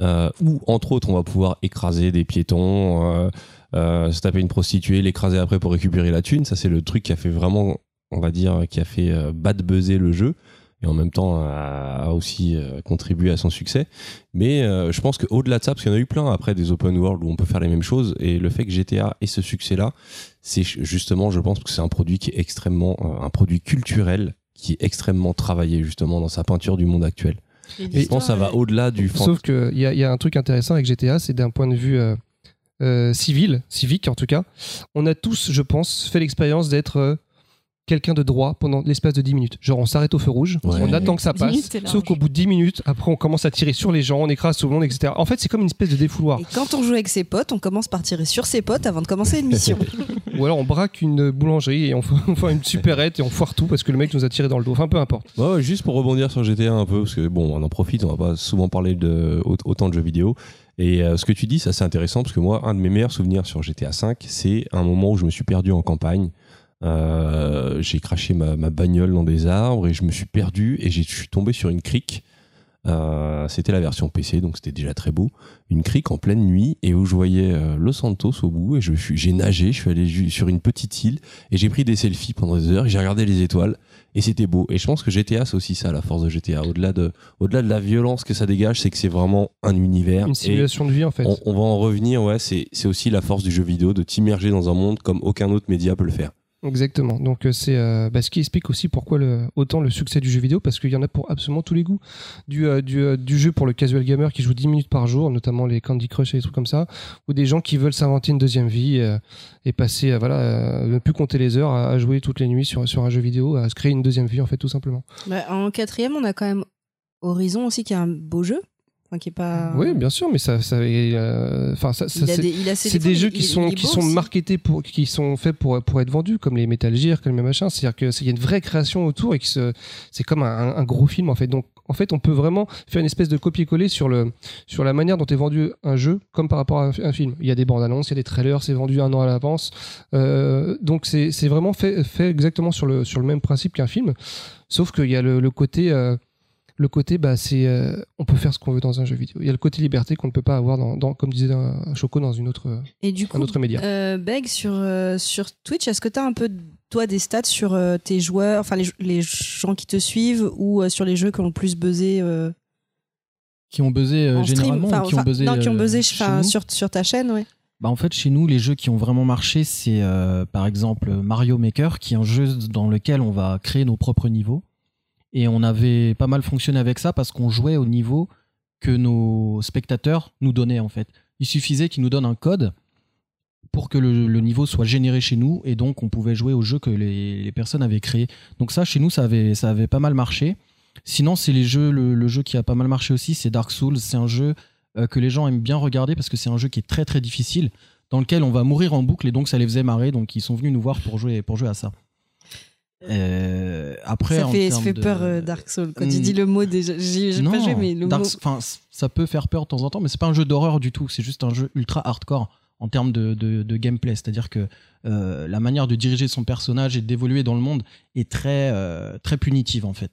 euh, où entre autres on va pouvoir écraser des piétons, euh, euh, se taper une prostituée, l'écraser après pour récupérer la thune. Ça c'est le truc qui a fait vraiment, on va dire, qui a fait euh, bad buzzer le jeu. Et en même temps a a aussi euh, contribué à son succès. Mais euh, je pense qu'au-delà de ça, parce qu'il y en a eu plein après des open world où on peut faire les mêmes choses, et le fait que GTA ait ce succès-là, c'est justement, je pense que c'est un produit qui est extrêmement, euh, un produit culturel qui est extrêmement travaillé justement dans sa peinture du monde actuel. Et je pense que ça va au-delà du Sauf qu'il y a, il y a un truc intéressant avec GTA, c'est d'un point de vue euh, euh, civil, civique en tout cas. On a tous, je pense, fait l'expérience d'être euh, quelqu'un de droit pendant l'espace de 10 minutes. Genre, on s'arrête au feu rouge, Ouais. on attend que ça 10 passe, minutes, sauf qu'au bout de 10 minutes, après, on commence à tirer sur les gens, on écrase tout le monde, etc. En fait, c'est comme une espèce de défouloir. Et quand on joue avec ses potes, on commence par tirer sur ses potes avant de commencer une mission. Ou alors, on braque une boulangerie et on fait, une supérette et on foire tout parce que le mec nous a tiré dans le dos. Enfin, peu importe. Ouais, ouais, juste pour rebondir sur GTA un peu, parce que bon, on en profite, on va pas souvent parler de au- autant de jeux vidéo. Et euh, ce que tu dis, ça c'est intéressant parce que moi, un de mes meilleurs souvenirs sur GTA V, c'est un moment où je me suis perdu en campagne. Euh, j'ai craché ma, ma bagnole dans des arbres et je me suis perdu et je suis tombé sur une crique. Euh, c'était la version PC, donc c'était déjà très beau. Une crique en pleine nuit et où je voyais euh, Los Santos au bout et je suis, j'ai nagé, je suis allé sur une petite île et j'ai pris des selfies pendant des heures. et J'ai regardé les étoiles et c'était beau. Et je pense que GTA, c'est aussi ça, la force de GTA. Au-delà de, au-delà de la violence que ça dégage, c'est que c'est vraiment un univers. Une Et simulation de vie, en fait. on, on va en revenir, ouais, c'est, c'est aussi la force du jeu vidéo de t'immerger dans un monde comme aucun autre média peut le faire. Exactement. Donc euh, c'est euh, bah, ce qui explique aussi pourquoi autant le succès du jeu vidéo, parce qu'il y en a pour absolument tous les goûts. Du, euh, du, jeu pour le casual gamer qui joue 10 minutes par jour, notamment les Candy Crush et des trucs comme ça, ou des gens qui veulent s'inventer une deuxième vie et passer, voilà, ne plus compter les heures à, à jouer toutes les nuits sur, sur un jeu vidéo, à se créer une deuxième vie en fait tout simplement. Bah, en quatrième, on a quand même Horizon aussi qui est un beau jeu. Enfin, qui est pas. Oui, bien sûr, mais ça, ça, euh, ça, ça, c'est- des, jeux qui il- sont il qui sont aussi. marketés pour qui sont faits pour pour être vendus comme les Metal Gear comme les machins c'est à dire que c'est il y a une vraie création autour et que ce- c'est comme un, un gros film en fait donc en fait on peut vraiment faire une espèce de copier-coller sur le sur la manière dont est vendu un jeu comme par rapport à un, un film il y a des bandes annonces il y a des trailers c'est vendu un an à l'avance Euh, donc c'est c'est vraiment fait fait exactement sur le sur le même principe qu'un film sauf qu'il y a le, le côté euh, le côté, bah, c'est, euh, on peut faire ce qu'on veut dans un jeu vidéo. Il y a le côté liberté qu'on ne peut pas avoir dans, dans comme disait Choco, dans une autre, Et du coup, un autre média. euh, Beg, sur, euh, sur Twitch, est-ce que tu as un peu, toi, des stats sur euh, tes joueurs, enfin les, les gens qui te suivent ou euh, sur les jeux qui ont le plus buzzé euh, Qui ont buzzé euh, stream généralement ou qui ont buzzé Non, qui ont euh, buzzé chez enfin, nous sur, sur ta chaîne, ouais. Bah en fait, chez nous, les jeux qui ont vraiment marché, c'est euh, par exemple Mario Maker, qui est un jeu dans lequel on va créer nos propres niveaux. Et on avait pas mal fonctionné avec ça parce qu'on jouait au niveau que nos spectateurs nous donnaient en fait. Il suffisait qu'ils nous donnent un code pour que le, niveau soit généré chez nous et donc on pouvait jouer au jeu que les, les personnes avaient créé. Donc ça, chez nous, ça avait, ça avait pas mal marché. Sinon, c'est les jeux, le, le jeu qui a pas mal marché aussi, c'est Dark Souls. C'est un jeu euh, que les gens aiment bien regarder parce que c'est un jeu qui est très très difficile, dans lequel on va mourir en boucle et donc ça les faisait marrer, donc ils sont venus nous voir pour jouer, pour jouer à ça. Euh, après, ça en fait, ça fait de- peur euh, Dark Souls. Quand tu Hmm. dis le mot déjà, j'ai pas joué, mais le Dark- mot. enfin, ça peut faire peur de temps en temps, mais c'est pas un jeu d'horreur du tout. C'est juste un jeu ultra hardcore en termes de, de, de gameplay. C'est-à-dire que euh, la manière de diriger son personnage et d'évoluer dans le monde est très, très punitive en fait.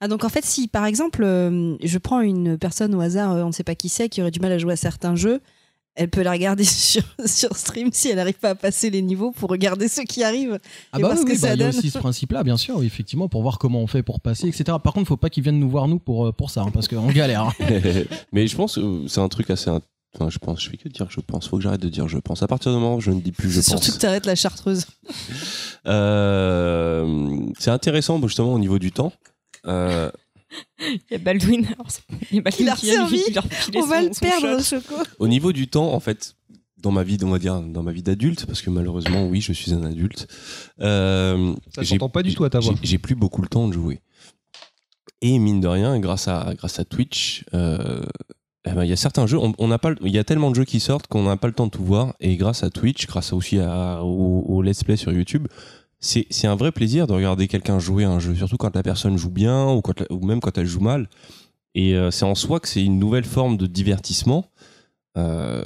Ah donc en fait si par exemple je prends une personne au hasard, on ne sait pas qui c'est, qui aurait du mal à jouer à certains jeux, elle peut la regarder sur, sur stream si elle n'arrive pas à passer les niveaux pour regarder ceux qui arrivent. Ah Et bah voir oui, que oui, bah, ça il y a aussi ce principe-là, bien sûr, oui, effectivement, pour voir comment on fait pour passer, etc. Par contre, faut pas qu'ils viennent nous voir nous pour, euh, pour ça, hein, parce qu'on galère. hein. Mais je pense que c'est un truc assez. int- Enfin, je pense, je fais que dire je pense. Faut que j'arrête de dire je pense. À partir du moment où je ne dis plus je C'est surtout pense. que tu arrêtes la chartreuse. Euh, c'est intéressant justement au niveau du temps. Euh, Il y a Baldwin. alors, Il y a Baldwin a qui On va le perdre. Choco. au niveau du temps, en fait, dans ma vie, on va dire, dans ma vie d'adulte, parce que malheureusement, oui, je suis un adulte. euh, Ça j'ai- s'entend pas du tout à ta voix. j'ai- plus beaucoup le temps de jouer. Et mine de rien, grâce à, grâce à Twitch, euh, eh ben, il y a certains jeux, on, on n'a pas, il y a tellement de jeux qui sortent qu'on n'a pas le temps de tout voir. Et grâce à Twitch, grâce aussi à, au, au let's play sur YouTube, c'est un vrai plaisir de regarder quelqu'un jouer un jeu, surtout quand la personne joue bien ou, quand ou même quand elle joue mal. Et euh, c'est en soi que c'est une nouvelle forme de divertissement. Euh,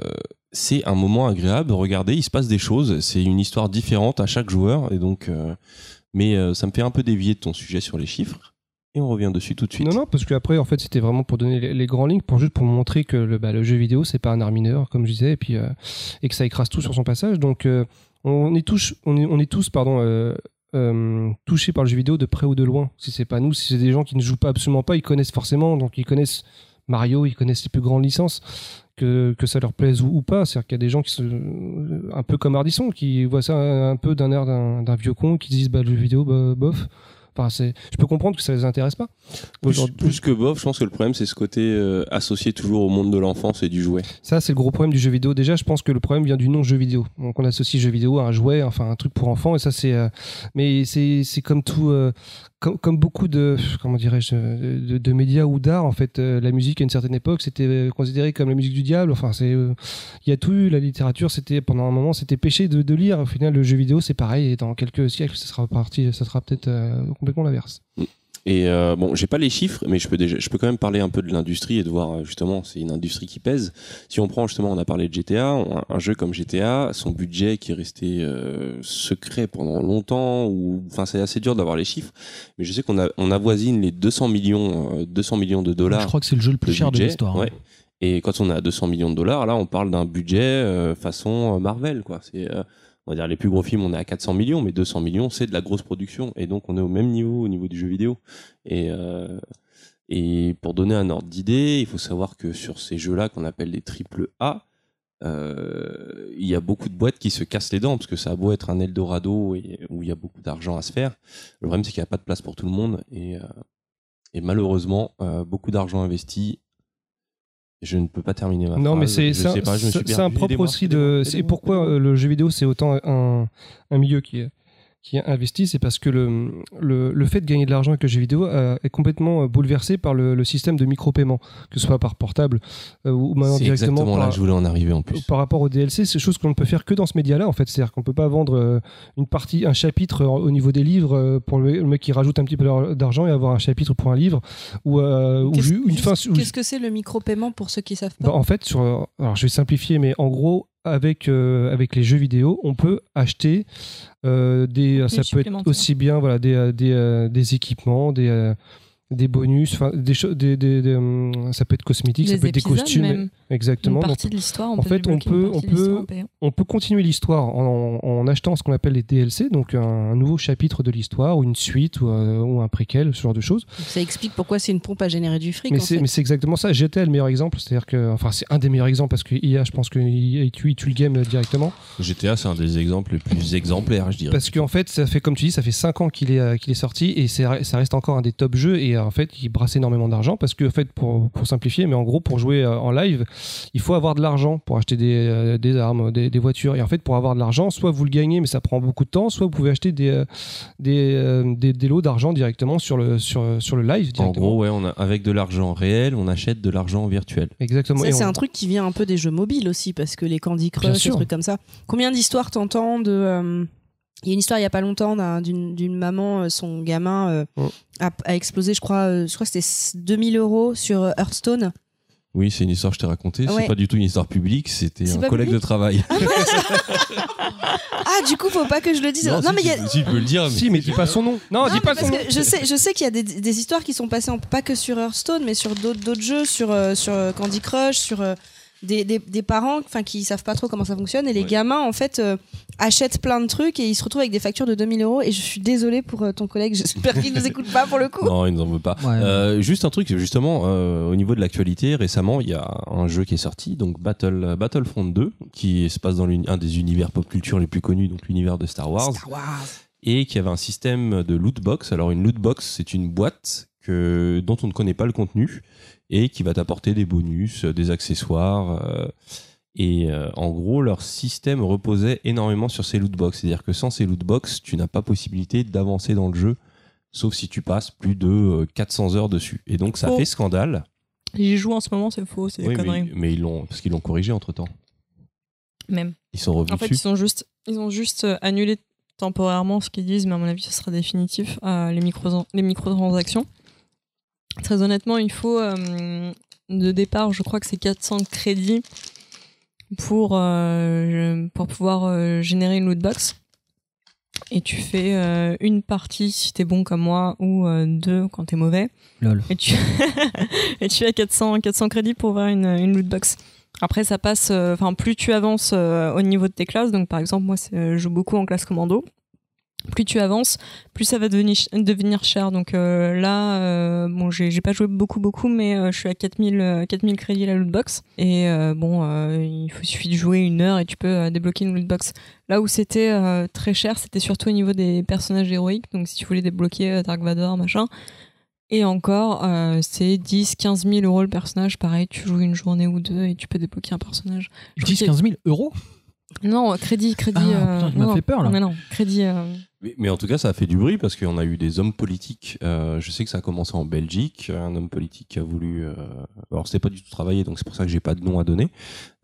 c'est un moment agréable. Regardez, il se passe des choses. C'est une histoire différente à chaque joueur. Et donc, euh, mais ça me fait un peu dévier de ton sujet sur les chiffres. Et on revient dessus tout de suite. Non, non, parce qu'après, en fait, c'était vraiment pour donner les, grandes lignes, pour juste pour montrer que le, bah, le jeu vidéo, c'est pas un art mineur, comme je disais, et, puis, et que ça écrase tout sur son passage. Donc, on, est tous, on, est, tous pardon, euh, euh, touchés par le jeu vidéo de près ou de loin. Si c'est pas nous, si c'est des gens qui ne jouent pas absolument pas, ils connaissent forcément, donc ils connaissent Mario, ils connaissent les plus grandes licences. Que, ça leur plaise ou, pas, c'est-à-dire qu'il y a des gens qui sont euh, un peu comme Ardisson, qui voient ça un, peu d'un air d'un d'un vieux con, qui disent bah, le jeu vidéo, bah, bof. Enfin, je peux comprendre que ça les intéresse pas. Plus, que bof, je pense que le problème, c'est ce côté euh, associé toujours au monde de l'enfance et du jouet. Ça, c'est le gros problème du jeu vidéo. Déjà, je pense que le problème vient du nom jeu vidéo. Donc, on associe jeu vidéo à un jouet, enfin un truc pour enfants. Et ça, c'est. euh, mais c'est c'est comme tout. euh, comme, comme beaucoup de. Comment dirais-je de, de médias ou d'art, en fait. euh, la musique, à une certaine époque, c'était considéré comme la musique du diable. Enfin, c'est. euh, Il y a tout eu. La littérature, c'était. Pendant un moment, c'était péché de, de lire. Au final, le jeu vidéo, c'est pareil. Et dans quelques siècles, ça sera parti. Ça sera peut-être euh, complètement l'inverse. Et euh, bon, j'ai pas les chiffres, mais je peux déjà, je peux quand même parler un peu de l'industrie et de voir euh, justement, c'est une industrie qui pèse. Si on prend justement, on a parlé de GTA, un, un jeu comme GTA, son budget qui est resté euh, secret pendant longtemps, ou enfin c'est assez dur d'avoir les chiffres, mais je sais qu'on a, on avoisine les 200 millions, euh, 200 millions de dollars. Je crois que c'est le jeu le plus de cher de l'histoire. hein. ouais. Et quand on est à 200 millions de dollars, là, on parle d'un budget euh, façon euh, Marvel, quoi. C'est, euh, on va dire, les plus gros films, on est à 400 millions, mais 200 millions, c'est de la grosse production. Et donc, on est au même niveau au niveau du jeu vidéo. Et, euh, pour donner un ordre d'idée, il faut savoir que sur ces jeux-là, qu'on appelle les triple A, euh, il y a beaucoup de boîtes qui se cassent les dents parce que ça a beau être un Eldorado où il y a beaucoup d'argent à se faire. Le problème, c'est qu'il n'y a pas de place pour tout le monde et, euh, malheureusement, beaucoup d'argent investi. Je ne peux pas terminer ma Non, mais phrase. c'est un, pas, je me suis c'est- c'est un perdu. propre aussi de. C'est pourquoi euh, le jeu vidéo c'est autant un, un milieu qui est qui c'est parce que le, le, le fait de gagner de l'argent avec le jeu vidéo euh, est complètement euh, bouleversé par le, le système de micro-paiement, que ce soit par portable euh, ou maintenant directement exactement là par, que je voulais en arriver en plus. par rapport au DLC, c'est chose qu'on ne peut faire que dans ce média-là en fait. C'est-à-dire qu'on peut pas vendre une partie, un chapitre au niveau des livres pour le, mec qui rajoute un petit peu d'ar- d'argent et avoir un chapitre pour un livre ou, euh, ou une fin. qu'est-ce que c'est le micro-paiement pour ceux qui savent pas? Bah, en fait, sur, alors je vais simplifier, mais en gros, avec, euh, avec les jeux vidéo, on peut acheter euh, des. Ça peut être aussi bien voilà, des, euh, des, des équipements, des, des bonus, enfin, des, des, des, des, hum, ça peut être cosmétique, ça peut être des costumes. même. Exactement. Une Donc, partie de l'histoire, on en fait, on peut- on peut- on peut continuer l'histoire en, en achetant ce qu'on appelle les DLC, donc un, un nouveau chapitre de l'histoire, ou une suite, ou, un- ou un préquel, ce genre de choses. Ça explique pourquoi c'est une pompe à générer du fric. Mais c'est, fait. mais c'est exactement ça. GTA est le meilleur exemple. C'est-à-dire que, enfin, c'est un des meilleurs exemples parce que IA, je pense qu'il il tue, tue le game euh, directement. GTA, c'est un des exemples les plus exemplaires, je dirais. Parce qu'en fait, ça fait, comme tu dis, ça fait 5 ans qu'il est, euh, qu'il est sorti et c'est, ça reste encore un des top jeux. Et euh, en fait, il brasse énormément d'argent parce que, en fait, pour, pour simplifier, mais en gros, pour jouer euh, en live, il faut avoir de l'argent pour acheter des, euh, des armes, des, des voitures. Et en fait, pour avoir de l'argent, soit vous le gagnez, mais ça prend beaucoup de temps, soit vous pouvez acheter des, des, des, des lots d'argent directement sur le, sur, sur le live. En gros, ouais, on a, avec de l'argent réel, on achète de l'argent virtuel. Exactement. Ça, Et c'est on- un truc qui vient un peu des jeux mobiles aussi, parce que les Candy Crush, des trucs comme ça. Combien d'histoires t'entends de, euh, Il y a une histoire il y a pas longtemps d'un- d'une maman, euh, son gamin euh, Mm. a, a explosé, je crois, euh, je crois que c'était 2000 euros sur Hearthstone. Oui, c'est une histoire que je t'ai racontée. Ouais. C'est pas du tout une histoire publique, c'était un collègue public de travail. Ah, du coup, faut pas que je le dise. Non, si, mais il y a. tu, si, tu peux le dire. mais- Si, mais dis pas son nom. Non, Non, dis mais pas parce son nom. que je sais, je sais qu'il y a des, des histoires qui sont passées en- pas que sur Hearthstone, mais sur d'autres jeux, sur euh, sur Candy Crush, sur euh, des, des, des parents, enfin qui savent pas trop comment ça fonctionne, et les Ouais. gamins en fait euh, achètent plein de trucs et ils se retrouvent avec des factures de 2000 euros. Et je suis désolée pour euh, ton collègue, j'espère qu'il nous écoute pas pour le coup. Non, il nous en veut pas. Ouais. Euh, juste un truc, justement, euh, au niveau de l'actualité, récemment, il y a un jeu qui est sorti, donc Battle, Battlefront 2, qui se passe dans un des univers pop culture les plus connus, donc l'univers de Star Wars, Star Wars. et qui avait un système de loot box. Alors une loot box, c'est une boîte que, dont on ne connaît pas le contenu et qui va t'apporter des bonus, euh, des accessoires. euh, et euh, en gros, leur système reposait énormément sur ces loot box. C'est-à-dire que sans ces loot box, tu n'as pas possibilité d'avancer dans le jeu, sauf si tu passes plus de euh, 400 heures dessus. Et donc ça fait scandale. J'y joue en ce moment, c'est faux, c'est des conneries. mais, mais ils l'ont parce qu'ils l'ont corrigé entre temps. Même. Ils sont revenus En fait, ils sont juste, ils ont juste annulé temporairement ce qu'ils disent, mais à mon avis, ce sera définitif euh, les micro les microtransactions. Très honnêtement, il faut euh, de départ, je crois que c'est 400 crédits pour euh, pour pouvoir euh, générer une loot box. Et tu fais euh, une partie si t'es bon comme moi ou deux quand t'es mauvais. Lol. Et tu et tu as 400 400 crédits pour ouvrir une, une loot box. Après, ça passe. Enfin, plus tu avances au niveau de tes classes. Donc, par exemple, moi, je joue beaucoup en classe commando. Plus tu avances, plus ça va devenir, ch- devenir cher. Donc euh, là, euh, bon, j'ai pas joué beaucoup, beaucoup, mais euh, je suis à 4000, euh, 4000 crédits la loot box. Et euh, bon, euh, il faut, suffit de jouer une heure et tu peux euh, débloquer une loot box. Là où c'était euh, très cher, c'était surtout au niveau des personnages héroïques. Donc si tu voulais débloquer euh, Dark Vador, machin. Et encore, euh, c'est 10, 15 000 euros le personnage. Pareil, tu joues une journée ou deux et tu peux débloquer un personnage. Je crois 10, qu'il y a- 15 000 euros? Non, crédit, crédit. Ah, euh, putain, m'as non, fait peur, là. Mais non, crédit. euh, Mais, mais en tout cas, ça a fait du bruit parce qu'on a eu des hommes politiques. euh, je sais que ça a commencé en Belgique. Un homme politique qui a voulu. euh, alors, c'était pas du tout travaillé, donc c'est pour ça que j'ai pas de nom à donner.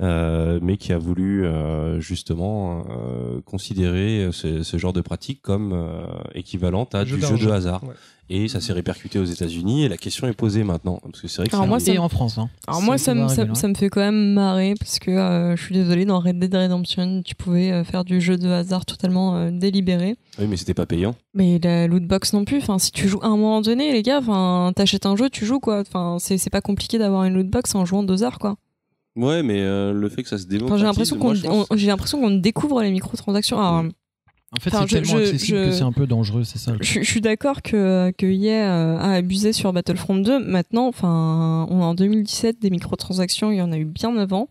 euh, mais qui a voulu euh, justement euh, considérer ce, ce genre de pratique comme euh, équivalente à Jeu du jeu de hasard. Ouais. Et ça s'est répercuté aux États-Unis. Et la question est posée maintenant parce que c'est vrai que Alors c'est moi, ça Et en France. Hein. Alors moi, ça, me- va ça, me fait quand même marrer parce que euh, je suis désolée, dans Red Dead Redemption, tu pouvais euh, faire du jeu de hasard totalement euh, délibéré. Oui, mais c'était pas payant. Mais la loot box non plus. Enfin, si tu joues à un moment donné, les gars, enfin, t'achètes un jeu, tu joues quoi. Enfin, c'est c'est pas compliqué d'avoir une loot box en jouant deux heures quoi. Ouais, mais euh, le fait que ça se. Enfin, j'ai l'impression qu'on l'impression qu'on découvre les microtransactions. Alors, En fait, Enfin, c'est je- tellement je- accessible je- que c'est un peu dangereux, c'est ça. Je, je suis d'accord que, que EA euh, a abusé sur Battlefront 2. Maintenant, enfin, on est en 2017, des microtransactions, il y en a eu bien avant.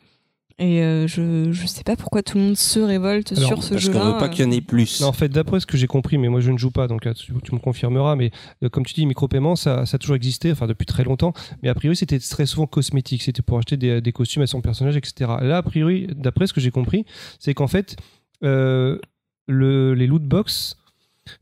Et euh, je, je sais pas pourquoi tout le monde se révolte Alors, sur ce Parce jeu-là. qu'on veut pas qu'il y en ait plus. Non, en fait, d'après ce que j'ai compris, mais moi je ne joue pas, donc là, tu, tu me confirmeras, mais euh, comme tu dis, micro-paiement, ça, ça a toujours existé, enfin depuis très longtemps, mais a priori c'était très souvent cosmétique, c'était pour acheter des, des costumes à son personnage, etc. Là, a priori, d'après ce que j'ai compris, c'est qu'en fait, euh, le, les loot box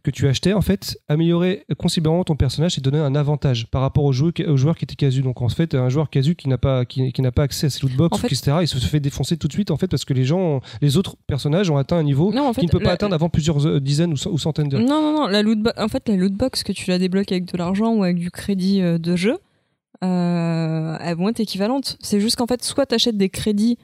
que tu achetais, en fait, amélioraient considérablement ton personnage et donnaient un avantage par rapport aux joueurs, aux joueurs qui étaient casus. Donc en fait, un joueur casu qui n'a pas, qui, qui n'a pas accès à ces loot box, En fait- etc., il se fait défoncer tout de suite, en fait, parce que les gens, ont- les autres personnages ont atteint un niveau Non, en fait, qui ne peut pas la- atteindre avant plusieurs euh, dizaines ou, ou centaines d'heures. Non, non, non. La loot en fait, la loot box que tu la débloques avec de l'argent ou avec du crédit euh, de jeu, euh, elles vont être équivalentes. C'est juste qu'en fait, soit t'achètes des crédits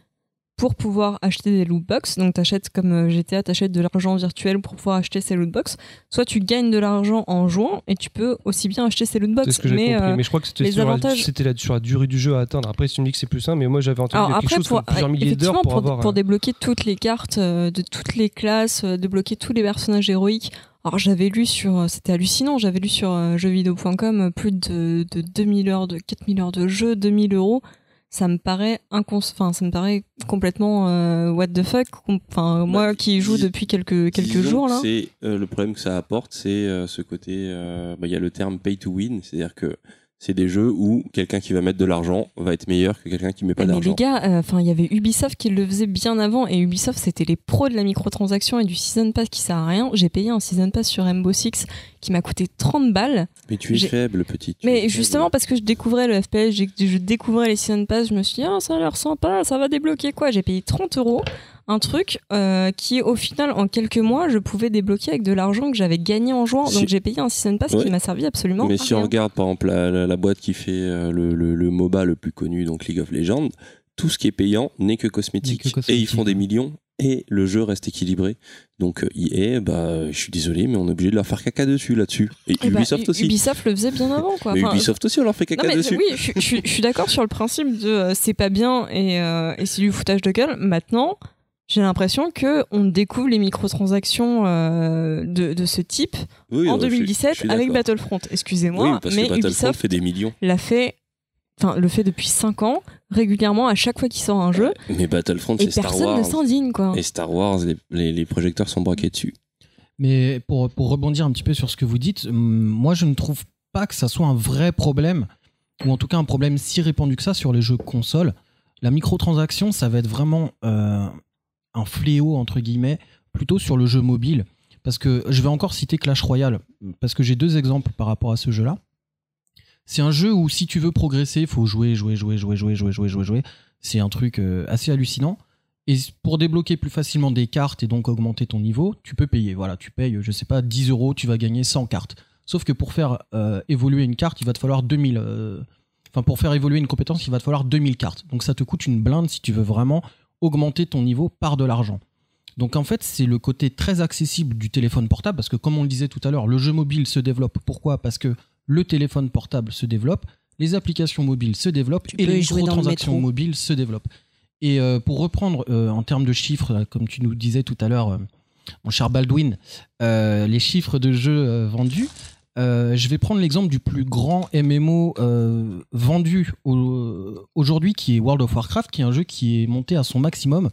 pour pouvoir acheter des loot box, donc t'achètes comme euh, GTA, t'achètes de l'argent virtuel pour pouvoir acheter ces loot box, soit tu gagnes de l'argent en jouant et tu peux aussi bien acheter ces loot box. Ce que mais euh, mais je crois que c'était sur, la- avantages- la, sur la durée du jeu à atteindre. Après, si tu me dis que c'est plus simple, mais moi j'avais entendu Alors quelque après, chose pour, comme plusieurs milliers d'heures pour, pour, avoir. pour euh, débloquer toutes les cartes euh, de toutes les classes, débloquer tous les personnages héroïques. Alors j'avais lu sur, c'était hallucinant, j'avais lu sur jeuxvideo.com plus de, de 2000 heures, de 4000 heures de jeu, 2000 euros. Ça me paraît incons, enfin ça me paraît complètement euh, what the fuck. Enfin moi Bah, qui joue depuis quelques quelques jours là. C'est euh, le problème que ça apporte, c'est euh, ce côté. bah, Il y a le terme pay to win, c'est-à-dire que c'est des jeux où quelqu'un qui va mettre de l'argent va être meilleur que quelqu'un qui met pas Mais d'argent. les gars, euh, enfin, il y avait Ubisoft qui le faisait bien avant, et Ubisoft, c'était les pros de la microtransaction et du season pass qui sert à rien. J'ai payé un season pass sur Rainbow Six qui m'a coûté 30 balles. Mais tu es faible, petit. Mais faible. justement, parce que je découvrais le FPS, je découvrais les season pass, je me suis dit, ah, ça a l'air sympa, ça va débloquer quoi? J'ai payé 30 euros, un truc euh, qui, au final, en quelques mois, je pouvais débloquer avec de l'argent que j'avais gagné en jouant. Si- Donc j'ai payé un season pass Ouais. qui m'a servi absolument Mais à si on regarde par exemple la, la- la boîte qui fait euh, le, le- le MOBA le plus connu, donc League of Legends, tout ce qui est payant n'est que cosmétique. N'est que cosmétique. Et ils font des millions et le jeu reste équilibré. Donc euh, EA, bah, je suis désolé, mais on est obligé de leur faire caca dessus là-dessus. Et Eh ben, Ubisoft aussi. Ubisoft le faisait bien avant, quoi. mais Enfin, Ubisoft aussi, on leur fait Non, caca mais dessus. oui, je, je suis- je suis d'accord sur le principe de euh, c'est pas bien et, euh, et c'est du foutage de gueule. Maintenant, j'ai l'impression que on découvre les microtransactions euh, de, de ce type Oui, en ouais, je suis- 2017 je suis avec. Battlefront. Excusez-moi, Oui, parce mais que Battlefront Ubisoft fait des millions. l'a fait, enfin le fait depuis 5 ans régulièrement à chaque fois qu'il sort un jeu Mais Battlefront, et c'est Star personne Wars. ne s'indigne quoi. Et Star Wars, les, les- les projecteurs sont braqués dessus. Mais pour, pour rebondir un petit peu sur ce que vous dites, moi je ne trouve pas que ça soit un vrai problème, ou en tout cas un problème si répandu que ça sur les jeux console. La microtransaction, ça va être vraiment euh, un fléau, entre guillemets, plutôt sur le jeu mobile. Parce que je vais encore citer Clash Royale, parce que j'ai deux exemples par rapport à ce jeu-là. C'est un jeu où si tu veux progresser, il faut jouer, jouer, jouer, jouer, jouer, jouer, jouer, jouer, jouer. C'est un truc euh, assez hallucinant. Et pour débloquer plus facilement des cartes et donc augmenter ton niveau, tu peux payer. Voilà, tu payes, je sais pas, 10 euros, tu vas gagner 100 cartes. Sauf que pour faire euh, évoluer une carte, il va te falloir 2000. euh, Enfin, pour faire évoluer une compétence, il va te falloir 2000 cartes. Donc ça te coûte une blinde si tu veux vraiment augmenter ton niveau par de l'argent. Donc en fait, c'est le côté très accessible du téléphone portable, parce que comme on le disait tout à l'heure, le jeu mobile se développe. Pourquoi? Parce que le téléphone portable se développe, les applications mobiles se développent Tu et les le microtransactions mobiles se développent. Et euh, pour reprendre euh, en termes de chiffres, comme tu nous disais tout à l'heure, euh, mon cher Baldwin, les chiffres de jeux vendus, euh, je vais prendre l'exemple du plus grand MMO euh, vendu au- aujourd'hui, qui est World of Warcraft, qui est un jeu qui est monté à son maximum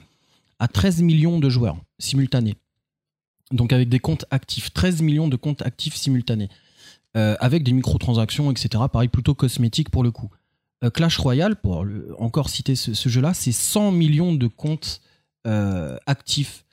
à 13 millions de joueurs simultanés. Donc avec des comptes actifs, 13 millions de comptes actifs simultanés. Euh, avec des microtransactions, etc. Pareil, plutôt cosmétique pour le coup. Clash Royale, pour encore citer ce, ce jeu-là, c'est 100 millions de comptes actifs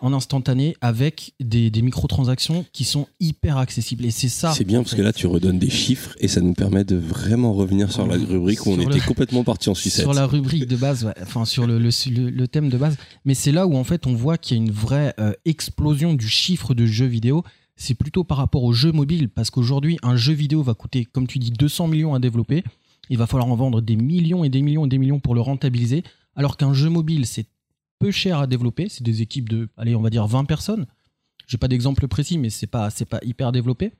en instantané avec des, des microtransactions qui sont hyper accessibles. Et c'est ça. C'est bien en parce fait. que là, tu redonnes des chiffres et ça nous permet de vraiment revenir sur la rubrique où on Sur était le- complètement parti en sucette. Sur la rubrique de base, ouais. enfin sur le, le, le- le thème de base. Mais c'est là où en fait on voit qu'il y a une vraie euh, explosion du chiffre de jeux vidéo. C'est plutôt par rapport aux jeux mobiles, parce qu'aujourd'hui un jeu vidéo va coûter, comme tu dis, 200 millions à développer. Il va falloir en vendre des millions et des millions et des millions pour le rentabiliser. Alors qu'un jeu mobile, c'est peu cher à développer. C'est des équipes de, allez, on va dire 20 personnes. J'ai pas d'exemple précis, mais c'est pas, c'est pas hyper développé.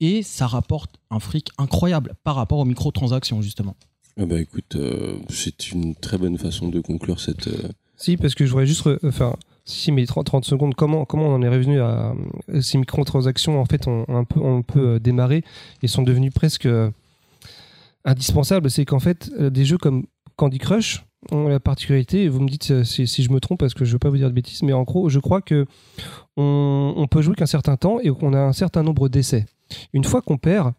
Et ça rapporte un fric incroyable par rapport aux microtransactions, justement. Ah bah écoute, euh, c'est une très bonne façon de conclure cette. euh, Si, parce que je voudrais juste. re- Enfin, si, mais 30, 30 secondes, comment, comment on en est revenu à. euh, Ces microtransactions, en fait, ont un peu, ont un peu euh, démarré et sont devenues presque euh, indispensables. C'est qu'en fait, euh, des jeux comme Candy Crush la particularité, vous me dites euh, si, si je me trompe parce que je ne veux pas vous dire de bêtises, mais en gros, je crois que on, on peut jouer qu'un certain temps et qu'on a un certain nombre d'essais. Une fois qu'on perd,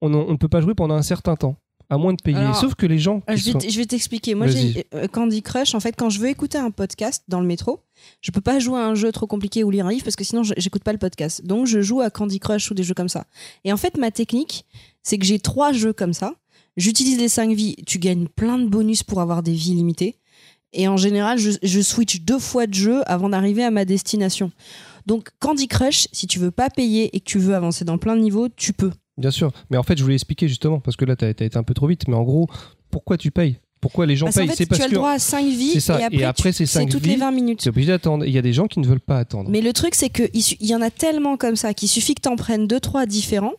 on, ne peut pas jouer pendant un certain temps, à moins de payer. Alors, Sauf que les gens. Euh, qui Je vais sont- t- je vais t'expliquer. Moi, j'ai euh, Candy Crush. En fait, quand je veux écouter un podcast dans le métro, je peux pas jouer à un jeu trop compliqué ou lire un livre parce que sinon, je- j'écoute pas le podcast. Donc, je joue à Candy Crush ou des jeux comme ça. Et en fait, ma technique, c'est que j'ai trois jeux comme ça. J'utilise les 5 vies. Tu gagnes plein de bonus pour avoir des vies limitées. Et en général, je, je switch deux fois de jeu avant d'arriver à ma destination. Donc, Candy Crush, si tu veux pas payer et que tu veux avancer dans plein de niveaux, tu peux. Bien sûr, mais en fait, je voulais expliquer justement, parce que là, tu as, été un peu trop vite, mais en gros, pourquoi tu payes? Pourquoi les gens Parce payent? fait, C'est parce tu as le droit à 5 vies C'est ça, et après, et après tu- ces c'est cinq toutes les vies, 20 minutes. tu es obligé d'attendre. Il y a des gens qui ne veulent pas attendre. Mais le truc, c'est qu'il y en a tellement comme ça qu'il suffit que t'en prennes deux, trois différents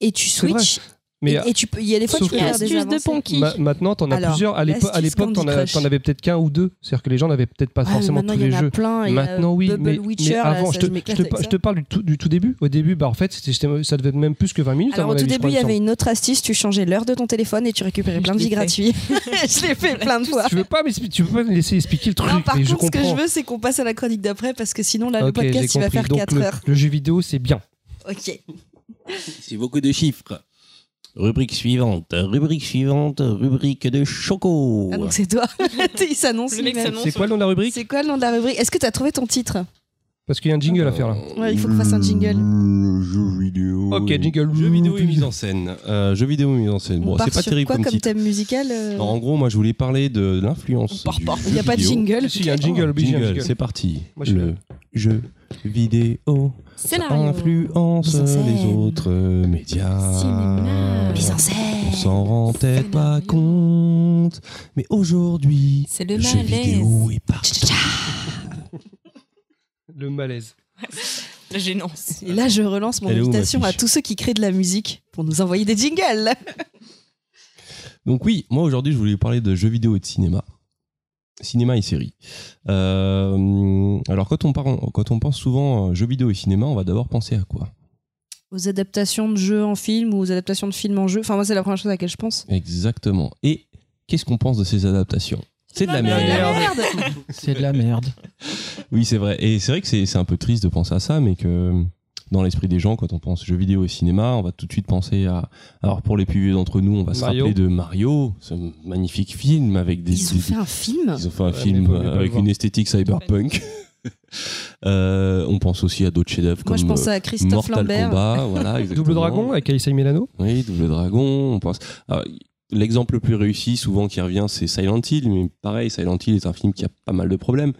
et tu C'est switches. Mais et, et tu peux, il y a des fois, tu peux faire des Astuce de. Ponky. ma- maintenant, tu en as Alors, plusieurs. À l'épo- à l'époque, tu Candy Crush. en avais peut-être qu'un ou deux. C'est-à-dire que les gens n'avaient peut-être pas mais forcément maintenant, tous il les y en a jeux. plein. Maintenant, oui, Bubble mais, Witcher, mais avant, ça, je, te, je je parle du tout, du tout début. Au début, bah, en fait, c'était- ça devait être même plus que 20 minutes. à Alors, au tout début, il y avait une autre astuce. Tu changeais l'heure de ton téléphone et tu récupérais plein de vies gratuites. je l'ai fait plein de fois. Tu veux pas, mais tu peux pas me laisser expliquer le truc. Non, par contre, ce que je veux, c'est qu'on passe à la chronique d'après parce que sinon, là, le podcast, il va faire Donc, 4 le, heures. le jeu vidéo, c'est bien. Ok. C'est beaucoup de chiffres. Rubrique suivante, rubrique suivante, rubrique de choco. Ah, donc c'est toi. il s'annonce Le mec lui-même. s'annonce. C'est quoi le nom de la rubrique C'est quoi le nom de la rubrique? Est-ce que tu as trouvé ton titre? Parce qu'il y a un jingle à faire là. Ouais, il faut qu'on fasse un jingle. Le jeu vidéo. Ok, jingle. Jeu vidéo et mise en scène. Euh, jeu vidéo et mise en scène. On Bon, c'est pas sur terrible quoi comme comme titre. thème musical euh Non, en gros, moi, je voulais parler de l'influence. Du jeu Il n'y a pas de vidéo. jingle. Si, il y a un jingle, obligé, un Jingle, jingle. c'est parti. Moi, je suis le jeu vidéo Scénario. influence Mise en scène. les autres médias. Cinéma. Mise en On scène. s'en rend peut-être pas Scénario. compte, mais aujourd'hui, C'est le jeu malaise. vidéo est partout. Le malaise. La gênance. Et là, je relance mon Elle est où, ma invitation à fiche tous ceux qui créent de la musique pour nous envoyer des jingles. Donc oui, moi aujourd'hui, je voulais parler de jeux vidéo et de cinéma. Cinéma et séries. Euh, alors quand on, parle, quand on pense souvent euh, jeux vidéo et cinéma, on va d'abord penser à quoi? Aux adaptations de jeux en film ou aux adaptations de films en jeu. Enfin, moi, c'est la première chose à laquelle je pense. Exactement. Et qu'est-ce qu'on pense de ces adaptations? C'est de la merde. la merde C'est de la merde. Oui, c'est vrai. Et c'est vrai que c'est c'est un peu triste de penser à ça, mais que dans l'esprit des gens, quand on pense jeux vidéo et cinéma, on va tout de suite penser à. Alors pour les plus vieux d'entre nous, on va se Mario. rappeler de Mario, ce magnifique film avec des. Ils ont fait un film ils ont fait un Ouais, film euh, avec une esthétique cyberpunk. Euh, on pense aussi à d'autres chefs-d'œuvre Moi, comme je pense euh, à Christophe Mortal Lambert. Kombat, voilà, Double. Dragon avec Alyssa Milano. Oui, Double Dragon. On pense. alors, L'exemple le plus réussi, souvent qui revient, c'est Silent Hill. Mais pareil, Silent Hill est un film qui a pas mal de problèmes.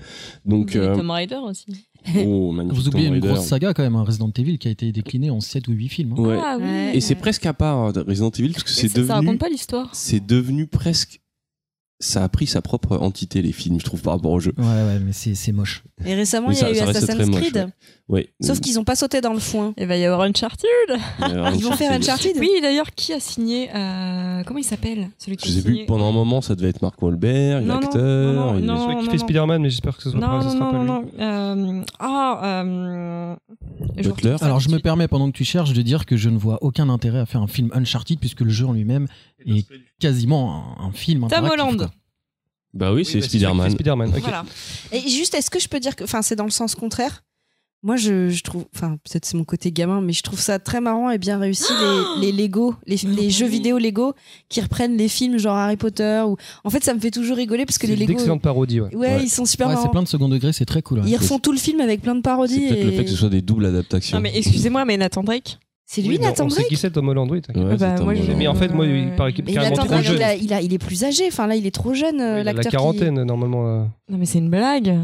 Donc, euh, Tomb Raider aussi. oh, magnifique Vous oubliez Tomb une Raider. grosse saga quand même, un Resident Evil qui a été décliné en 7 ou 8 films. hein. Ouais. Ah oui. Ouais. Et c'est presque à part de Resident Evil parce que c'est ça, ça devenu, raconte pas l'histoire. c'est devenu presque, ça a pris sa propre entité les films, je trouve par rapport au jeu. Ouais, ouais, mais c'est c'est moche. Et récemment, il y a ça- eu ça Assassin's très moche, Creed. ouais. Ouais. Sauf qu'ils n'ont pas sauté dans le foin. Il va y avoir Uncharted. Euh, Ils vont faire Uncharted Oui, d'ailleurs, qui a signé euh, Comment il s'appelle? Celui qui Je sais signé... plus. Pendant un moment, ça devait être Mark Wahlberg, Non, non, l'acteur. non, non, il- non. Celui qui fait Spider-Man, mais j'espère que ce sera Non, pas, ce non, sera non, pas non, lui. non. Euh, ah, euh, Butler. ça Alors je me permets pendant que tu cherches de dire que je ne vois aucun intérêt à faire un film Uncharted puisque le jeu en lui-même est quasiment un, un film Tom. Holland. Bah oui, c'est bah, Spider-Man. c'est Spider-Man. ok. Voilà. Et juste, est-ce que je peux dire que. Enfin, c'est dans le sens contraire? Moi, je, je trouve. Enfin, peut-être c'est mon côté gamin, mais je trouve ça très marrant et bien réussi les, les Lego, les, les jeux vidéo Lego qui reprennent les films genre Harry Potter. Ou... En fait, ça me fait toujours rigoler parce que les Lego. d'excellentes parodies, ouais. Ouais, Ouais. ils sont super Ouais, c'est plein de second degré, c'est très cool. ouais. Ils refont tout le film avec plein de C'est parodies. peut-être le et- fait que ce soit des doubles adaptations. Non, mais excusez-moi, mais Nathan Drake C'est lui, Oui, mais Nathan On sait Drake qui c'est, Tom Holland, oui. Ouais, Bah, c'est moi, je-. Mais en fait, moi, il paraît qu'il est carrément Nathan trop Drake, jeune. il, a, il, a- il est plus âgé. Enfin, là, il est trop jeune, euh, Il a la l'acteur. qui- quarantaine, normalement. euh. Non, mais c'est une blague.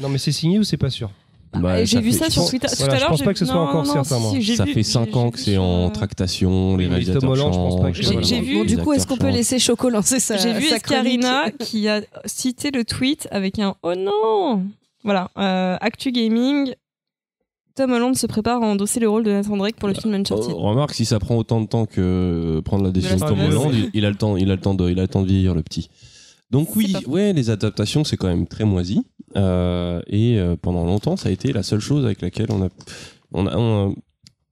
Non, mais c'est signé ou c'est pas sûr? Bah, Euh, j'ai vu fait- ça sur pense- Twitter. voilà, Tout à je l'heure, pense j'ai- pas que ce soit non, encore non, certain, moi. si, j'ai Ça vu- fait j'ai- 5 j'ai ans que c'est en euh, tractation, les réalisateurs Holland, je pense pas changent, que- J'ai- vu- Bon, du coup, est-ce qu'on peut laisser Choco lancer sa J'ai vu Escarina qui a cité le tweet avec un oh non Voilà, euh, Actu Gaming. Tom Holland se prépare à endosser le rôle de Nathan Drake pour le film Uncharted. Oh, remarque, si ça prend autant de temps que prendre la décision de Tom. Holland, il, il a le temps, il a le temps de, il a le temps de vieillir le petit. Donc oui, ouais, les adaptations c'est quand même très moisi. Euh, et euh, pendant longtemps, ça a été la seule chose avec laquelle on a, on a, on a,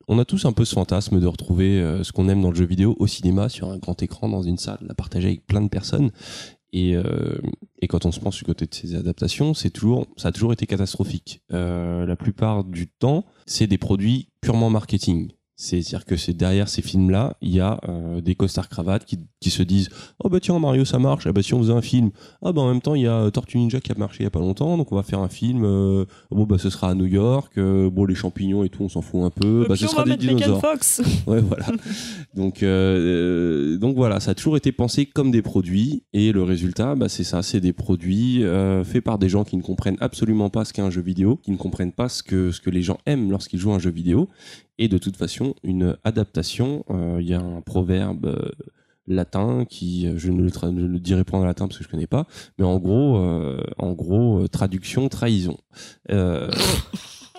on a tous un peu ce fantasme de retrouver euh, ce qu'on aime dans le jeu vidéo au cinéma, sur un grand écran, dans une salle, la partager avec plein de personnes. Et, euh, et quand on se pense du côté de ces adaptations, c'est toujours, ça a toujours été catastrophique. Euh, la plupart du temps, c'est des produits purement marketing. C'est-à-dire que c'est derrière ces films-là, il y a euh, des costards cravates qui, qui se disent oh bah tiens Mario ça marche, ah bah si on faisait un film, ah bah en même temps il y a Tortue Ninja qui a marché il y a pas longtemps, donc on va faire un film, euh, bon bah ce sera à New York, euh, bon les champignons et tout on s'en fout un peu, bah ce sera des dinosaures. Fox. Ouais, voilà. donc, euh, euh, donc voilà, ça a toujours été pensé comme des produits et le résultat, bah, c'est ça, c'est des produits euh, faits par des gens qui ne comprennent absolument pas ce qu'est un jeu vidéo, qui ne comprennent pas ce que ce que les gens aiment lorsqu'ils jouent à un jeu vidéo. Et de toute façon, une adaptation, euh, il y a un proverbe euh, latin qui, euh, je ne le, ne dirai pas en latin parce que je connais pas, mais en gros, en gros, traduction, trahison. Euh,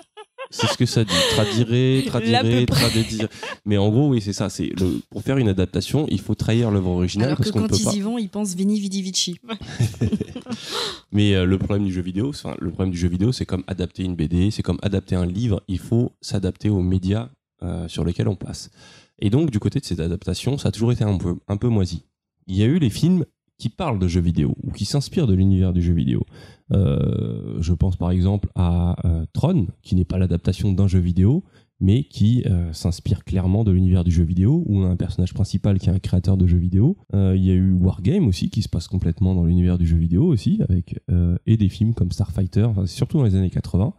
c'est ce que ça dit. Peu près. tradédire. Mais en gros, oui, c'est ça. C'est le, pour faire une adaptation, il faut trahir l'œuvre originale Alors que parce qu'on ne quand peut ils pas. y vont, ils pensent Vini Vidi Vici. Mais euh, le problème du jeu vidéo, enfin, le problème du jeu vidéo, c'est comme adapter une BD, c'est comme adapter un livre. Il faut s'adapter aux médias euh, sur lesquels on passe. Et donc, du côté de cette adaptation, ça a toujours été un peu, un peu moisi. Il y a eu les films qui parlent de jeux vidéo ou qui s'inspirent de l'univers du jeu vidéo. Euh, je pense par exemple à euh, Tron, qui n'est pas l'adaptation d'un jeu vidéo, mais qui euh, s'inspire clairement de l'univers du jeu vidéo, où on a un personnage principal qui est un créateur de jeux vidéo. Il y a eu Wargame aussi, qui se passe complètement dans l'univers du jeu vidéo aussi, avec et des films comme Starfighter, surtout dans les années 80.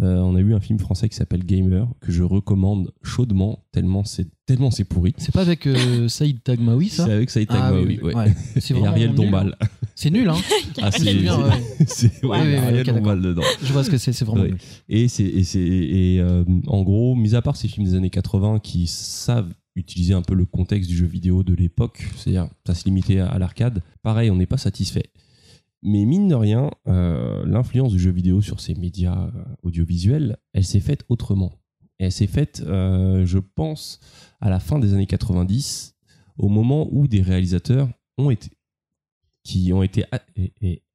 Euh, on a eu un film français qui s'appelle Gamer que je recommande chaudement tellement c'est tellement c'est pourri. C'est pas avec euh, Saïd Tagmaoui, ça C'est avec Saïd Ah, Tagmaoui, oui, oui, ouais. ouais. C'est Et Ariel nul. Dombal. C'est nul, hein Ah, c'est ouais, Ouais, Ariel. Dombal dedans. Je vois ce que c'est, c'est vraiment nul. Et c'est et c'est et euh, en gros, mis à part ces films des années 80 qui savent utiliser un peu le contexte du jeu vidéo de l'époque, c'est-à-dire ça se limitait à, à l'arcade. Pareil, on n'est pas satisfait. Mais mine de rien, euh, l'influence du jeu vidéo sur ces médias euh, audiovisuels, elle s'est faite autrement. Elle s'est faite, euh, je pense, à la fin des années 90, au moment où des réalisateurs ont été, qui ont été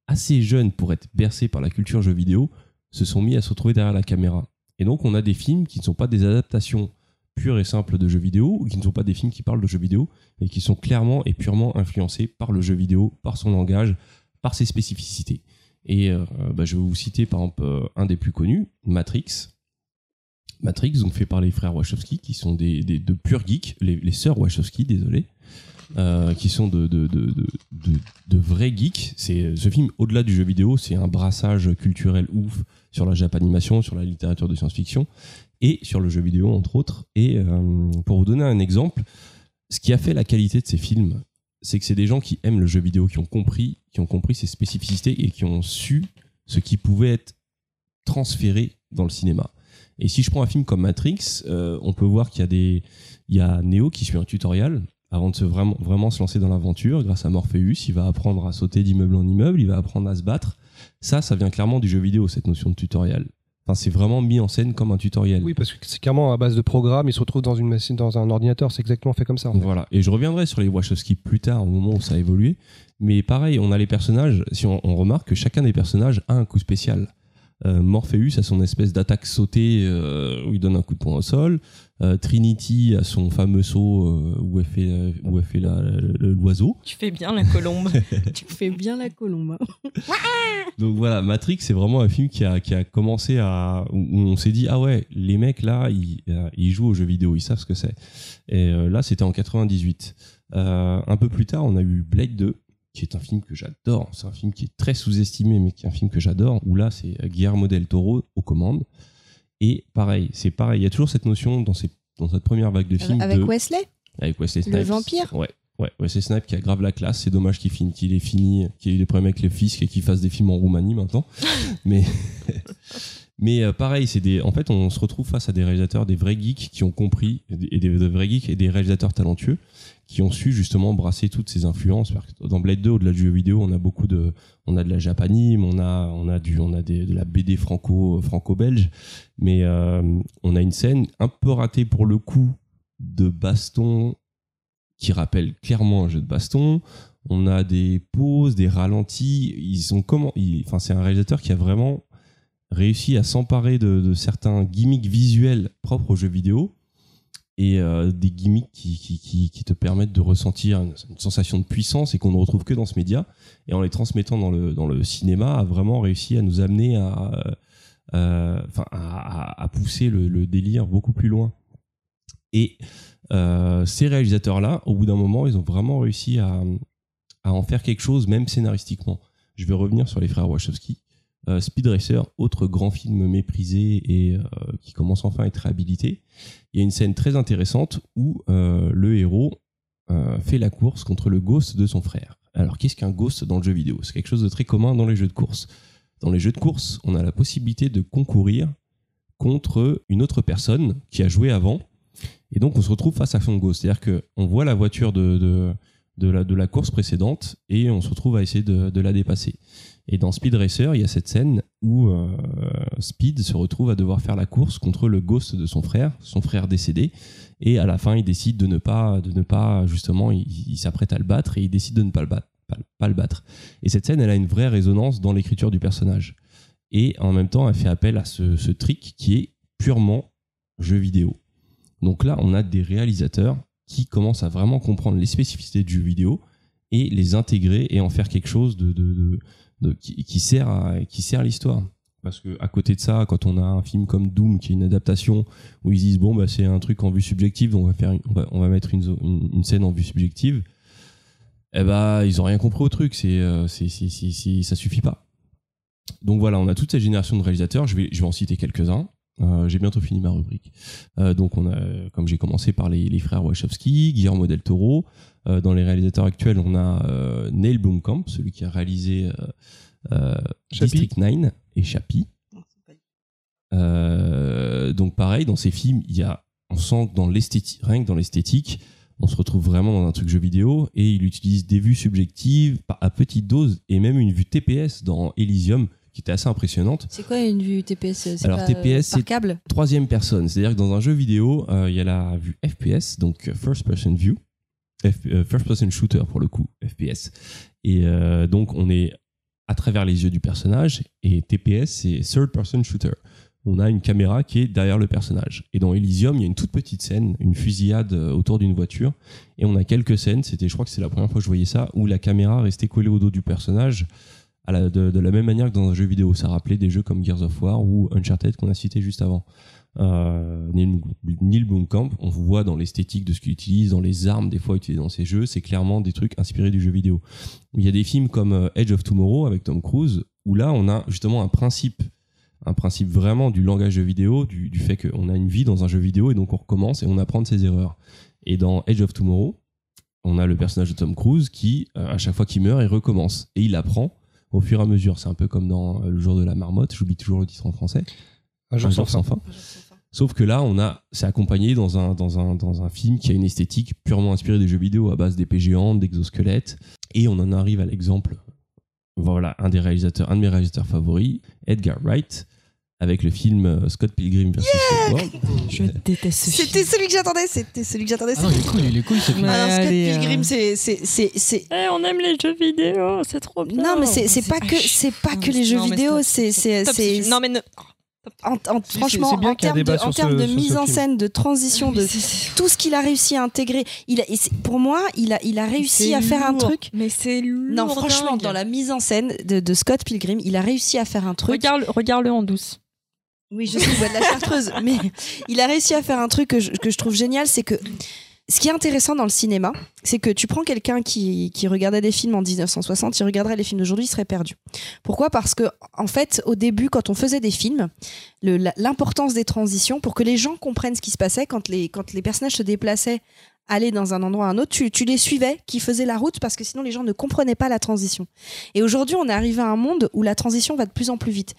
assez jeunes pour être bercés par la culture jeu vidéo, se sont mis à se retrouver derrière la caméra. Et donc, on a des films qui ne sont pas des adaptations pures et simples de jeux vidéo, ou qui ne sont pas des films qui parlent de jeux vidéo, mais qui sont clairement et purement influencés par le jeu vidéo, par son langage, par ses spécificités. Et euh, bah, je vais vous citer par exemple euh, un des plus connus, Matrix. Matrix, donc fait par les frères Wachowski, qui sont des, de purs geeks, les, les sœurs Wachowski, désolé, euh, qui sont de, de, de, de, vrais geeks. C'est ce film, au-delà du jeu vidéo, c'est un brassage culturel ouf sur la japanimation, sur la littérature de science-fiction et sur le jeu vidéo entre autres. Et pour vous donner un exemple, ce qui a fait la qualité de ces films, c'est que c'est des gens qui aiment le jeu vidéo, qui ont compris, qui ont compris ses spécificités et qui ont su ce qui pouvait être transféré dans le cinéma. Et si je prends un film comme Matrix, euh, on peut voir qu'il y a des, y a Neo qui suit un tutoriel avant de se vraiment, vraiment se lancer dans l'aventure. Grâce à Morpheus, il va apprendre à sauter d'immeuble en immeuble, il va apprendre à se battre. Ça, ça vient clairement du jeu vidéo, cette notion de tutoriel. Enfin, c'est vraiment mis en scène comme un tutoriel. Oui, parce que c'est clairement à base de programme, il se retrouve dans une machine, dans un ordinateur, c'est exactement fait comme ça. en fait. Voilà. Et je reviendrai sur les Wachowski plus tard, au moment où ça a évolué. Mais pareil, on a les personnages. Si on, on remarque que chacun des personnages a un coup spécial. Euh, Morpheus a son espèce d'attaque sautée euh, où il donne un coup de poing au sol. Euh, Trinity a son fameux saut euh, où elle fait, euh, où elle fait l'oiseau. Tu fais bien la colombe. Tu fais bien la colombe. hein. Donc voilà, Matrix, c'est vraiment un film qui a, qui a commencé à. où on s'est dit, ah ouais, les mecs là, ils, ils jouent aux jeux vidéo, ils savent ce que c'est. Et là, c'était en 98. Euh, un peu plus tard, on a eu Blade 2, qui est un film que j'adore. C'est un film qui est très sous-estimé, mais qui est un film que j'adore, où là, c'est Guillermo del Toro aux commandes. Et pareil, c'est pareil, il y a toujours cette notion dans, ces, dans cette première vague de films. Avec de- Wesley avec Wesley Le Snipes. vampire Ouais. Ouais, Wesley Snipes qui a grave la classe. C'est dommage qu'il qu'il ait fini, qu'il ait eu des problèmes avec le fisc et qu'il fasse des films en Roumanie maintenant. mais, mais euh, pareil, c'est des, en fait, on se retrouve face à des réalisateurs, des vrais geeks qui ont compris, et des, vrais geeks et des réalisateurs talentueux qui ont su justement brasser toutes ces influences. Dans Blade 2, au-delà du jeu vidéo, on a beaucoup de, on a de la japanime, on a, on a du, on a de la BD franco, franco-belge, mais euh, on a une scène un peu ratée pour le coup de baston qui rappelle clairement un jeu de baston. On a des pauses, des ralentis. Ils sont comment Enfin, c'est un réalisateur qui a vraiment réussi à s'emparer de, certains gimmicks visuels propres aux jeux vidéo et euh, des gimmicks qui, te permettent de ressentir une, sensation de puissance et qu'on ne retrouve que dans ce média. Et en les transmettant dans le, cinéma, a vraiment réussi à nous amener à, euh, à, pousser le, délire beaucoup plus loin. Et euh, ces réalisateurs-là, au bout d'un moment, ils ont vraiment réussi à en faire quelque chose, même scénaristiquement. Je vais revenir sur les frères Wachowski. Euh, Speed Racer, autre grand film méprisé et euh, qui commence enfin à être réhabilité. Il y a une scène très intéressante où euh, le héros fait la course contre le ghost de son frère. Alors, qu'est-ce qu'un ghost dans le jeu vidéo? C'est quelque chose de très commun dans les jeux de course. Dans les jeux de course, on a la possibilité de concourir contre une autre personne qui a joué avant. Et donc, on se retrouve face à son ghost. C'est-à-dire qu'on voit la voiture de, la, course précédente et on se retrouve à essayer de la dépasser. Et dans Speed Racer, il y a cette scène où euh, Speed se retrouve à devoir faire la course contre le ghost de son frère, son frère décédé. Et à la fin, il décide de ne pas, de ne pas justement, il, s'apprête à le battre et il décide de ne pas le battre. Pas, le battre. Et cette scène, elle a une vraie résonance dans l'écriture du personnage. Et en même temps, elle fait appel à ce, trick qui est purement jeu vidéo. Donc là, on a des réalisateurs qui commencent à vraiment comprendre les spécificités du jeu vidéo et les intégrer et en faire quelque chose de- qui, sert à, qui sert l'histoire. Parce que à côté de ça, quand on a un film comme Doom qui est une adaptation où ils disent bon bah c'est un truc en vue subjective, on va faire, on va, mettre une, une, scène en vue subjective, eh bah ils ont rien compris au truc, c'est, euh, c'est, c'est, ça suffit pas. donc voilà, on a toute cette génération de réalisateurs. Je vais, je vais en citer quelques-uns. Euh, j'ai bientôt fini ma rubrique. Euh, donc on a, comme j'ai commencé par les, les frères Wachowski, Guillermo del Toro. Euh, dans les réalisateurs actuels, on a Neil Blomkamp, celui qui a réalisé. District 9 et Chappie. Donc pareil, dans ces films, il y a, on sent que dans l'esthétique, rien que dans l'esthétique, on se retrouve vraiment dans un truc jeu vidéo et il utilise des vues subjectives à petite dose et même une vue TPS dans Elysium qui était assez impressionnante. C'est quoi une vue TPS C'est Alors, pas, TPS, euh, c'est- câble Troisième personne, c'est-à-dire que dans un jeu vidéo, euh, il y a la vue FPS, donc euh, First Person View, F- euh, First Person Shooter pour le coup, FPS. Et euh, donc on est à travers les yeux du personnage et TPS c'est Third Person Shooter. On a une caméra qui est derrière le personnage. Et dans Elysium, il y a une toute petite scène, une fusillade euh, autour d'une voiture. Et on a quelques scènes, c'était, je crois que c'est la première fois que je voyais ça, où la caméra restait collée au dos du personnage de, la même manière que dans un jeu vidéo. Ça rappelait des jeux comme Gears of War ou Uncharted qu'on a cité juste avant. Euh, Neil, Blomkamp, on voit dans l'esthétique de ce qu'il utilise, dans les armes des fois utilisées dans ses jeux, c'est clairement des trucs inspirés du jeu vidéo. Il y a des films comme euh, Edge of Tomorrow avec Tom Cruise, où là on a justement un principe, un principe vraiment du langage de vidéo, du, du fait qu'on a une vie dans un jeu vidéo et donc on recommence et on apprend de ses erreurs. Et dans Edge of Tomorrow, on a le personnage de Tom Cruise qui, euh, à chaque fois qu'il meurt, il recommence et il apprend au fur et à mesure. C'est un peu comme dans euh, Le jour de la marmotte, j'oublie toujours le titre en français. Un jour Un sans jour sans fin. fin. Sauf que là, on a, c'est accompagné dans un, dans un, dans un film qui a une esthétique purement inspirée des jeux vidéo à base d'épées géantes, d'exosquelettes. Et on en arrive à l'exemple, voilà, un des réalisateurs, un de mes réalisateurs favoris, Edgar Wright, avec le film euh, Scott Pilgrim World. Je déteste ce film. C'était celui que j'attendais, c'était celui que j'attendais. Ah non, il est cool, il est cool ce film. Alors, Scott allez, euh, Pilgrim, c'est- c'est- c'est c'est- Eh, on aime les jeux vidéo, c'est trop bien. Non, mais c'est c'est pas que c'est pas que les jeux vidéo, c'est Non, mais ne. en- en- Si, franchement c'est bien en termes de en termes ce- de mise en scène, de transition, de tout ce qu'il a réussi à intégrer. Il a, pour moi, il a il a réussi à faire un truc. Mais c'est lourd. Non, franchement, dingue. dans la mise en scène de, de Scott Pilgrim, il a réussi à faire un truc. Regarde, regarde-le en douce. Oui, je sais, il boit de la chartreuse, mais il a réussi à faire un truc que je, que je trouve génial, c'est que ce qui est intéressant dans le cinéma, c'est que tu prends quelqu'un qui, qui regardait des films en 1960, il regarderait les films d'aujourd'hui, il serait perdu. Pourquoi? Parce que, en fait, au début, quand on faisait des films, l'importance des transitions, pour que les gens comprennent ce qui se passait, quand les, quand les personnages se déplaçaient, allaient dans un endroit à un autre, tu, tu les suivais, qui faisaient la route, parce que sinon les gens ne comprenaient pas la transition. Et aujourd'hui, on est arrivé à un monde où la transition va de plus en plus vite.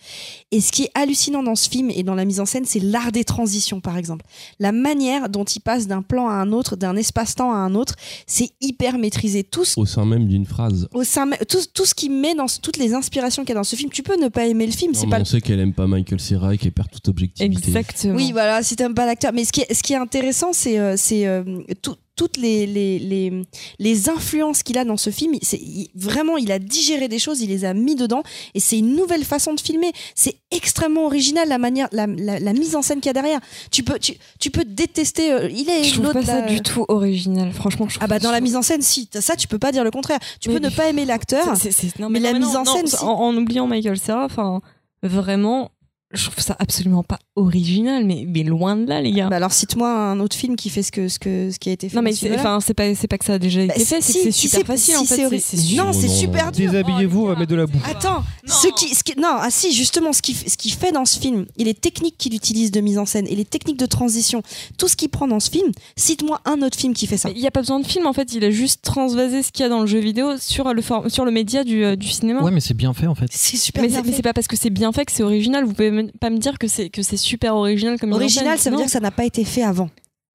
Et ce qui est hallucinant dans ce film et dans la mise en scène, c'est l'art des transitions, par exemple. La manière dont il passe d'un plan à un autre, d'un espace-temps à un autre, c'est hyper maîtrisé. Tout ce, Au sein même d'une phrase. au sein, tout, tout ce qui met dans ce- toutes les inspirations qu'il y a dans ce film, tu peux ne pas aimer le film, c'est pas on le sait qu'elle aime pas Michael Cera et qu'elle perd toute objectivité. Exactement. Oui, voilà, si t'aimes pas l'acteur. Mais ce qui est, ce qui est intéressant, c'est euh, euh, tout- toutes les, les, les, les influences qu'il a dans ce film. C'est vraiment, il a digéré des choses, il les a mis dedans, et c'est une nouvelle façon de filmer. C'est extrêmement original la manière, la, la, la mise en scène qu'il y a derrière. Tu peux, tu, tu peux détester. euh, il est Je trouve pas ça du tout original. Franchement, je Ah bah dans la mise en scène, si ça, tu peux pas dire le contraire. Tu Mais- peux ne pas aimer l'acteur. Mais la non, mise en non, scène, si. en, en oubliant Michael Cera, enfin, vraiment, je trouve ça absolument pas original, mais, mais loin de là, les gars. Bah alors cite-moi un autre film qui fait ce que ce que ce qui a été fait. non, mais c'est, film-là. enfin, c'est pas, c'est pas que ça a déjà Bah, été fait, si, c'est que c'est si super facile, si en fait. c'est Non, c'est super dur. Déshabillez-vous, on va mettre de la boue. Attends, Non. ce qui, ce qui- non, ah si, justement, ce qui, ce qui fait dans ce film, et les techniques qu'il utilise de mise en scène, et les techniques de transition, tout ce qu'il prend dans ce film, cite-moi un autre film qui fait ça. Il n'y a pas besoin de film, en fait, il a juste transvasé ce qu'il y a dans le jeu vidéo sur le, sur le média du, euh, du cinéma. Ouais, mais c'est bien fait en fait. C'est super mais bien c'est, mais fait. c'est pas parce que c'est bien fait que c'est original. Vous pouvez me- pas me dire que c'est, que c'est super original comme Original, ça veut dire que ça n'a pas été fait avant.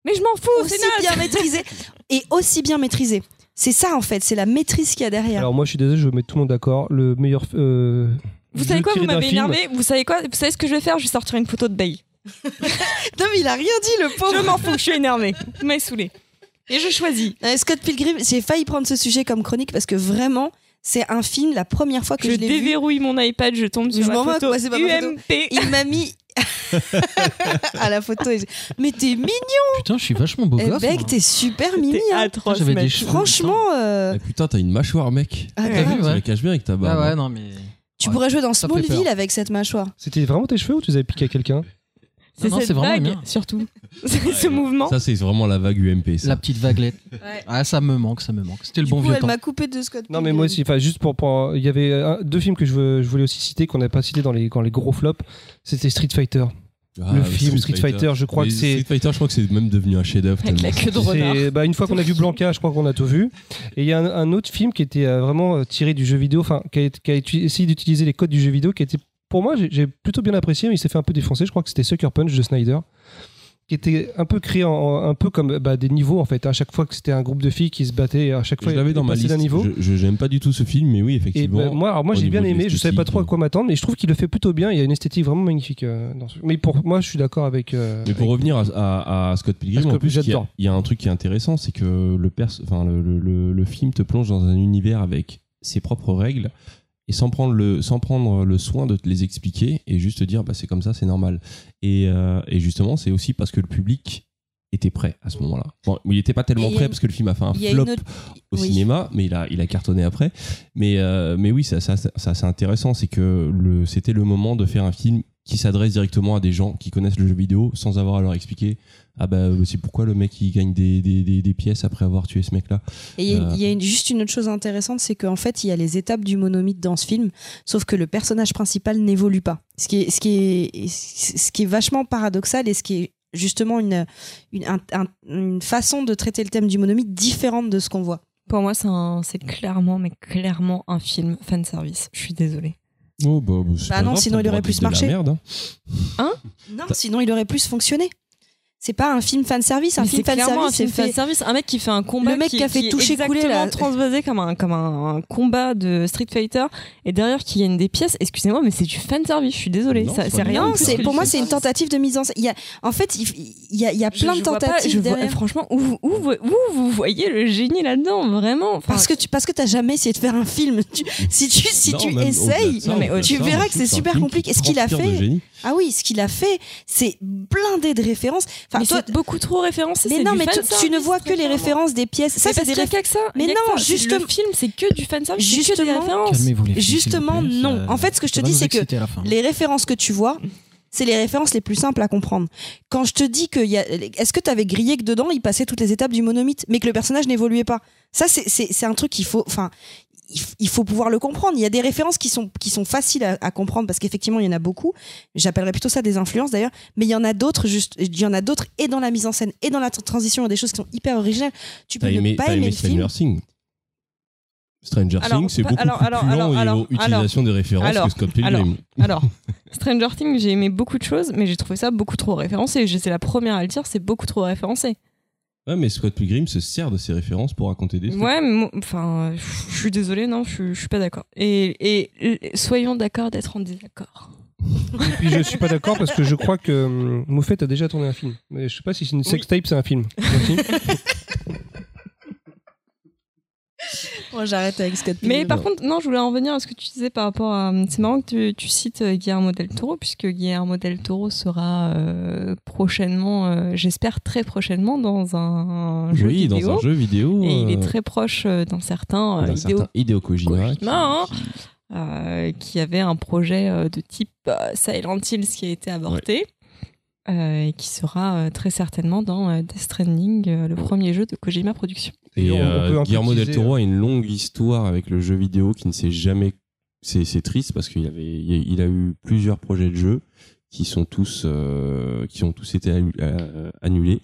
Mais je m'en fous, Aussi c'est bien maîtrisé, et aussi bien maîtrisé. C'est ça en fait, c'est la maîtrise qu'il y a derrière. Alors moi je suis désolé, je vais mettre tout le monde d'accord. Le meilleur. euh, Vous savez quoi, vous m'avez film. énervé. Vous savez quoi Vous savez ce que je vais faire? Je vais sortir une photo de Bay. non mais il a rien dit, le pauvre. Je m'en fous, je suis énervée. Vous m'avez saoulé. Et je choisis. Euh, Scott Pilgrim, j'ai failli prendre ce sujet comme chronique parce que vraiment, c'est un film, la première fois que Je je, l'ai vu, déverrouille mon iPad, je tombe sur Je la photo pas photo. UMP. il m'a mis à la photo. Mais t'es mignon, Putain, je suis vachement beau eh, gosse. mec, t'es super hein. atroce, J'avais des mec. cheveux. Franchement, euh, Ah, putain, t'as une mâchoire, mec. ah, grave. vu, Tu ouais. la caches bien avec ta barbe. Ah ouais, non, mais. tu Ouais. pourrais jouer dans Smallville avec cette mâchoire. C'était vraiment tes cheveux ou tu les avais piqués à quelqu'un? C'est non, cette c'est vraiment vague, bien. surtout. C'est ce mouvement. Ça, c'est vraiment la vague UMP. Ça. La petite vaguelette. Ouais. Ah, ça me manque, ça me manque. C'était le Du bon coup, vieux elle temps. m'a coupé de Scott. Non, mais moi aussi, enfin, juste pour, pour- il y avait euh, deux films que je, veux- je voulais aussi citer qu'on n'a pas cité dans les, dans les gros flops. C'était Street Fighter. Ah, le film Street Fighter, je crois Mais que c'est. Street Fighter, je crois que c'est même devenu un chef-d'œuvre. Avec la tellement queue de c'est- renard. C'est- bah, une fois qu'on a vu Blanca, je crois qu'on a tout vu. Et il y a un, un autre film qui était euh, vraiment euh, tiré du jeu vidéo, enfin, qui a, qui a uti- essayé d'utiliser les codes du jeu vidéo, qui était, pour moi, j'ai plutôt bien apprécié, mais il s'est fait un peu défoncer. Je crois que c'était Sucker Punch de Snyder, qui était un peu créé en, un peu comme bah, des niveaux, en fait. À chaque fois que c'était un groupe de filles qui se battaient, à chaque fois, Je l'avais dans ma liste. d'un niveau. Je- j'aime pas du tout ce film, mais oui, Et effectivement. ben, moi, alors moi j'ai bien aimé, je savais pas trop à quoi m'attendre, mais je trouve qu'il le fait plutôt bien. Il y a une esthétique vraiment magnifique. euh, dans ce- Mais pour moi, je suis d'accord avec. euh, Mais pour avec- revenir à, à- à Scott Pilgrim, Scott en plus, il y, a, j'adore. il y a un truc qui est intéressant, c'est que le, pers enfin, le, le- le- le film te plonge dans un univers avec ses propres règles et sans prendre le, sans prendre le soin de te les expliquer et juste te dire bah, c'est comme ça, c'est normal. Et, euh, et justement, c'est aussi parce que le public était prêt à ce moment-là. Bon, il n'était pas tellement prêt une- parce que le film a fait un flop autre. au Oui. cinéma, mais il a, il a cartonné après. Mais, euh, mais oui, ça, ça, ça, c'est intéressant, c'est que le, c'était le moment de faire un film qui s'adresse directement à des gens qui connaissent le jeu vidéo sans avoir à leur expliquer ah bah c'est pourquoi le mec il gagne des, des, des, des pièces après avoir tué ce mec là. Et il y a, Euh. il y a une- juste une autre chose intéressante, c'est qu'en fait, il y a les étapes du monomythe dans ce film, sauf que le personnage principal n'évolue pas. Ce qui est, ce qui est, ce qui est vachement paradoxal et ce qui est justement une, une, un- un- une façon de traiter le thème du monomythe différente de ce qu'on voit. Pour moi, c'est un- c'est clairement, mais clairement un film fan service. Je suis désolée. Oh bah, Bah non, grave, sinon il aurait plus marché. merde, hein. Non, sinon il aurait plus fonctionné. C'est pas un film fan service, un Mais film fan service, c'est fait. service. Un mec qui fait un combat Le mec qui a fait toucher, couler, là. transvasé comme un comme un, un combat de Street Fighter et derrière qui gagne des pièces. Excusez-moi, mais c'est du fan service. Je suis désolée. Non, Ça- c'est rien. c'est pour moi c'est une tentative de mise en scène. Il y a, en fait, il, y a, il y a plein je de vois pas- tentatives je vois- franchement, où, où, où, où vous voyez le génie là-dedans, vraiment? Enfin, Parce que tu parce que t'as jamais essayé de faire un film. Tu- si tu si Non, tu essayes, ça, Non, mais au-delà de tu ça, verras que c'est super compliqué. Ce qu'il a fait, ah oui, ce qu'il a fait, c'est blindé de références. Enfin, mais toi, c'est beaucoup trop référencé. mais c'est non, mais tu, ne vois que les références des pièces. Ça, Mais c'est des qu'il y a réf- qu'à que ça. Mais non, juste- le film, c'est que du fan service, c'est que des Justement. références. Justement, non. En fait, ce que je te dis, c'est que les références que tu vois, c'est les références les plus simples à comprendre. Quand je te dis que y a, est-ce que tu avais grillé que dedans, il passait toutes les étapes du monomythe, mais que le personnage n'évoluait pas? Ça, c'est, c'est, c'est un truc qu'il faut, enfin, il faut pouvoir le comprendre. Il y a des références qui sont, qui sont faciles à, à comprendre parce qu'effectivement, il y en a beaucoup. J'appellerais plutôt ça des influences d'ailleurs. Mais il y en a d'autres, juste, il y en a d'autres et dans la mise en scène et dans la tr- transition, il y a des choses qui sont hyper originales. Tu peux T'as ne aimé, pas aimer aimé le film. Stranger Things Stranger Alors, Things, c'est pas- beaucoup alors, plus alors, lent alors, utilisation des références alors, que Scott Pilgrim. alors. Alors, Stranger Things, j'ai aimé beaucoup de choses, mais j'ai trouvé ça beaucoup trop référencé. J'étais la première à le dire, c'est beaucoup trop référencé. Ouais, mais Scott Pilgrim se sert de ses références pour raconter des trucs. Ouais, mais moi- enfin, je suis désolée, non, je suis- je suis pas d'accord. Et, et, et soyons d'accord d'être en désaccord. Et puis je suis pas d'accord parce que je crois que hum, Moufette a déjà tourné un film. Mais je sais pas si c'est une sextape, c'est un film. Merci. Moi, j'arrête avec Scott Mais Pilgrim. par contre, non, je voulais en revenir à ce que tu disais par rapport à. C'est marrant que tu, tu cites euh, Guillermo del Toro, puisque Guillermo del Toro sera euh, prochainement, euh, j'espère très prochainement, dans un jeu oui, vidéo. dans un jeu vidéo. Et il est très proche euh, d'un certain, euh, d'un Hideo certain Hideo Kojima. Kojima, qui- hein. euh, avait un projet euh, de type euh, Silent Hills qui a été avorté. Et qui sera euh, très certainement dans euh, Death Stranding, euh, le premier jeu de Kojima Productions. Et on- on euh, Guillermo del Toro a une longue histoire avec le jeu vidéo qui ne s'est jamais. C'est c'est triste parce qu'il avait, il a eu plusieurs projets de jeux qui sont tous, euh, qui ont tous été annu- euh, annulés.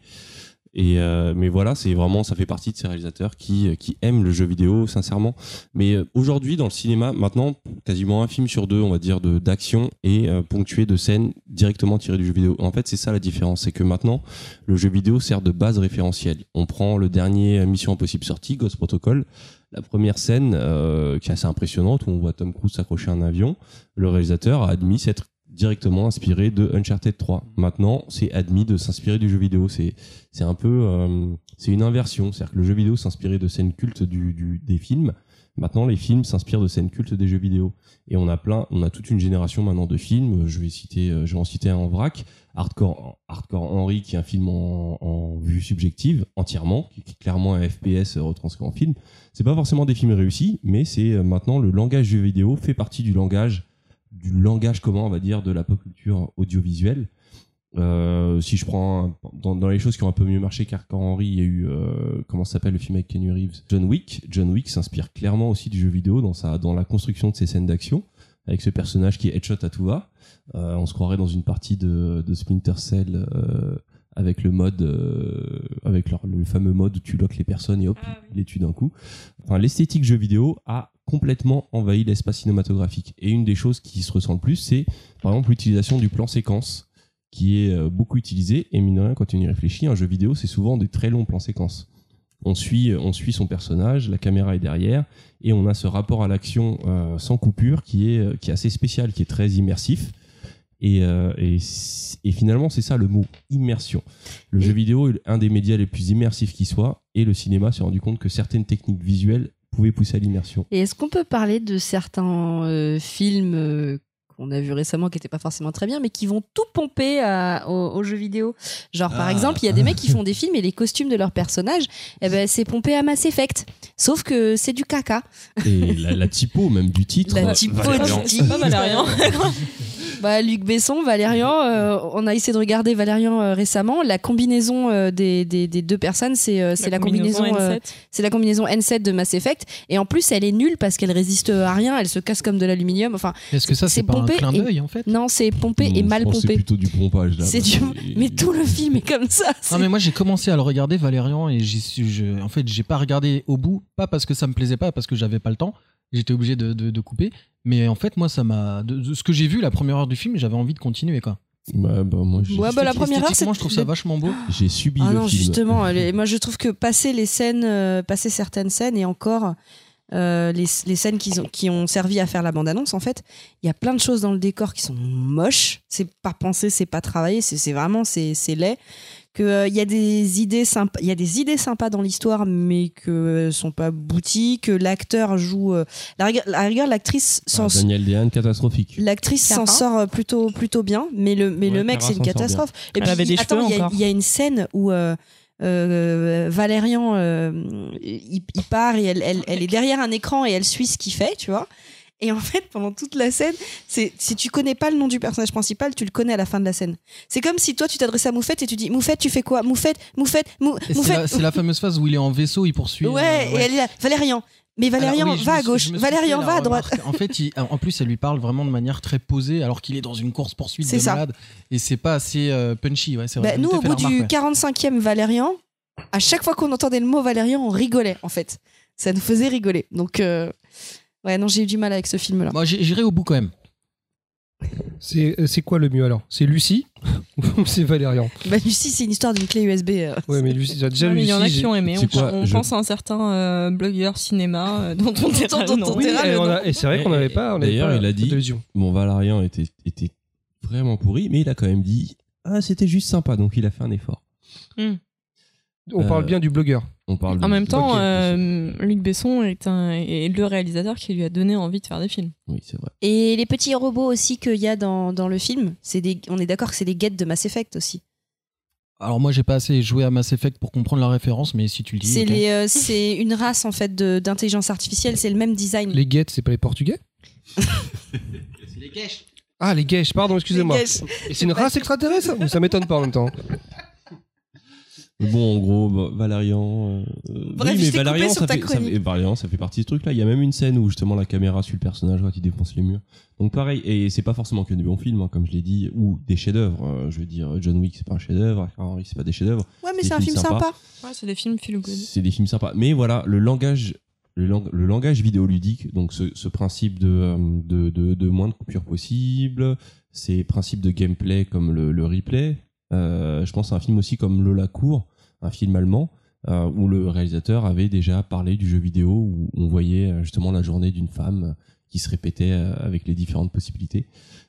Et euh, mais voilà, c'est vraiment, ça fait partie de ces réalisateurs qui, qui aiment le jeu vidéo, sincèrement. Mais euh, aujourd'hui, dans le cinéma, maintenant, quasiment un film sur deux, on va dire, d'action est euh, ponctué de scènes directement tirées du jeu vidéo. En fait, c'est ça la différence, c'est que maintenant, le jeu vidéo sert de base référentielle. On prend le dernier Mission Impossible sorti, Ghost Protocol, la première scène euh, qui est assez impressionnante où on voit Tom Cruise s'accrocher à un avion. Le réalisateur a admis s'être directement inspiré de Uncharted 3. Maintenant, c'est admis de s'inspirer du jeu vidéo. C'est c'est un peu euh, c'est une inversion, c'est-à-dire que le jeu vidéo s'inspirait de scènes cultes du, du- des films. Maintenant, les films s'inspirent de scènes cultes des jeux vidéo. Et on a plein, on a toute une génération maintenant de films. Je vais citer, euh, je vais en citer un en vrac. Hardcore, Hardcore Henry, qui est un film en, vue subjective entièrement, qui est clairement un FPS retranscrit en film. C'est pas forcément des films réussis, mais c'est euh, maintenant le langage jeu vidéo fait partie du langage, du langage commun, on va dire, de la pop culture audiovisuelle. Euh, si je prends dans, dans les choses qui ont un peu mieux marché qu'Arthur Henry, il y a eu euh, comment s'appelle le film avec Kenny Reeves, John Wick. John Wick s'inspire clairement aussi du jeu vidéo dans sa dans la construction de ses scènes d'action avec ce personnage qui est headshot à tout va. Euh, on se croirait dans une partie de, de Splinter Cell avec le mode avec leur- le fameux mode où tu loques les personnes et hop il les tue d'un coup. Enfin l'esthétique jeu vidéo a complètement envahi l'espace cinématographique. Et une des choses qui se ressent le plus c'est par exemple l'utilisation du plan séquence qui est euh, beaucoup utilisé. Et mine de rien quand on y réfléchit un jeu vidéo c'est souvent des très longs plans séquences. On suit on suit son personnage la caméra est derrière et on a ce rapport à l'action euh, sans coupure qui est euh, qui est assez spécial qui est très immersif. Et, euh, et, et finalement c'est ça le mot immersion. Le jeu vidéo est un des médias les plus immersifs qui soit et le cinéma s'est rendu compte que certaines techniques visuelles pousser à l'immersion Et est-ce qu'on peut parler de certains euh, films euh, qu'on a vus récemment qui n'étaient pas forcément très bien, mais qui vont tout pomper à- aux, aux jeux vidéo? Genre, par Ah. exemple, il y a des mecs qui font des films et les costumes de leurs personnages, eh ben, c'est pompé à Mass Effect. Sauf que c'est du caca. et la, la typo même du titre La euh, typo du C'est pas Valérian. Bah, Luc Besson, Valérian, euh, on a essayé de regarder Valérian euh, récemment. La combinaison euh, des, des, des deux personnes, c'est euh, c'est la, combinaison, euh, N7. c'est la combinaison N7 de Mass Effect. Et en plus, elle est nulle parce qu'elle résiste à rien. Elle se casse comme de l'aluminium. Enfin, Est-ce que ça, c'est pas un pompé clin d'œil en fait? Non, c'est pompé et mal que C'est pompé. plutôt du pompage là. C'est du. Mais tout le film est comme ça. Non c'est- mais moi j'ai commencé à le regarder Valérian et j'y suis, je, en fait j'ai pas regardé au bout, pas parce que ça me plaisait pas, parce que j'avais pas le temps, j'étais obligé de, de, de couper, mais en fait moi ça m'a, de, de ce que j'ai vu la première heure du film, j'avais envie de continuer quoi. Bah, bah, moi Ouais, bah, la première heure, je trouve ça vachement beau. j'ai subi Ah le non, film. justement, les- moi je trouve que passer les scènes, euh, passer certaines scènes et encore euh, les, les scènes qui ont, qui ont servi à faire la bande-annonce, en fait, il y a plein de choses dans le décor qui sont moches. C'est pas pensé, c'est pas travaillé, c'est c'est vraiment c'est c'est laid. Que euh, il y a des idées sympas, il y a des idées sympas dans l'histoire, mais que sont pas abouties. Que l'acteur joue, euh, la rigueur- la rigueur, l'actrice Ah, s'en Daniel Dehaene catastrophique L'actrice s'en sort euh, plutôt plutôt bien, mais le mais Ouais, le mec c'est une sort catastrophe. Et Elle avait des attends, cheveux il y a- y, une scène où euh, euh, Valérian euh, il, il part et elle, elle, elle est derrière un écran et elle suit ce qu'il fait, tu vois. Et en fait, pendant toute la scène, c'est si tu connais pas le nom du personnage principal, tu le connais à la fin de la scène. C'est comme si toi tu t'adressais à Moufette et tu dis Moufette, tu fais quoi? Moufette, Moufette, Mou- Et c'est Moufette. la, c'est la fameuse phase où il est en vaisseau, il poursuit. Ouais, euh, et elle est là, Valérian. Mais Valérian, oui, va à gauche, Valérian, va à droite. En fait, il- en plus, elle lui parle vraiment de manière très posée, alors qu'il est dans une course poursuite de ça. malade. Et c'est pas assez euh, punchy, ouais, vrai. Bah, nous, au bout du ouais. 45e Valérian, à chaque fois qu'on entendait le mot Valérian, on rigolait, en fait. Ça nous faisait rigoler. Donc, euh, ouais, non, j'ai eu du mal avec ce film-là. Moi, j'irai au bout quand même. C'est euh, c'est quoi le mieux alors? C'est Lucie ou c'est Valérian? Bah, Lucie, c'est une histoire d'une clé USB. euh. Ouais, mais Lucie, déjà il y en a qui ont aimé. On, quoi, on je- pense à un certain euh, blogueur cinéma euh, dont on dira le nom. Oui, et, a- et c'est vrai qu'on n'avait pas. D'ailleurs, il a dit-. Bon, Valérian était, était vraiment pourri, mais il a quand même dit Ah, c'était juste sympa, donc il a fait un effort. On parle Euh, bien du blogueur. On parle En même temps, euh, Luc Besson est, un, est le réalisateur qui lui a donné envie de faire des films. Oui, c'est vrai. Et les petits robots aussi qu'il y a dans, dans le film, c'est des, on est d'accord que c'est des guettes de Mass Effect aussi. Alors, moi, j'ai pas assez joué à Mass Effect pour comprendre la référence, mais si tu le dis. C'est les, euh, c'est une race en fait de- d'intelligence artificielle, c'est le même design. Les guettes, c'est pas les Portugais Ah, les guèches, pardon, excusez-moi. Les. Et c'est une race extraterrestre ça m'étonne pas en même temps Bon, en gros, bah, Valérian. euh, Bref, oui, mais Valérian, coupé sur ça ta fait, ça fait- Valérian, ça fait partie de ce truc-là. Il y a même une scène où justement la caméra suit le personnage quand il défonce les murs. Donc pareil, et c'est pas forcément que des bons films, hein, comme je l'ai dit, ou des chefs-d'œuvre. Euh, je veux dire, John Wick, c'est pas un chef-d'œuvre, Henry, c'est pas des chefs-d'œuvre. Ouais, mais c'est un film sympa. Ouais, c'est des films feel good. C'est des films sympas. Mais voilà, le langage, le, lang- le langage vidéoludique, donc ce, ce principe de, euh, de, de, de moins de coupures possible, ces principes de gameplay comme le, le replay. Euh, je pense à un film aussi comme Lola Cour, un film allemand, euh, où le réalisateur avait déjà parlé du jeu vidéo, où on voyait euh, justement la journée d'une femme qui se répétait avec les différentes possibilités.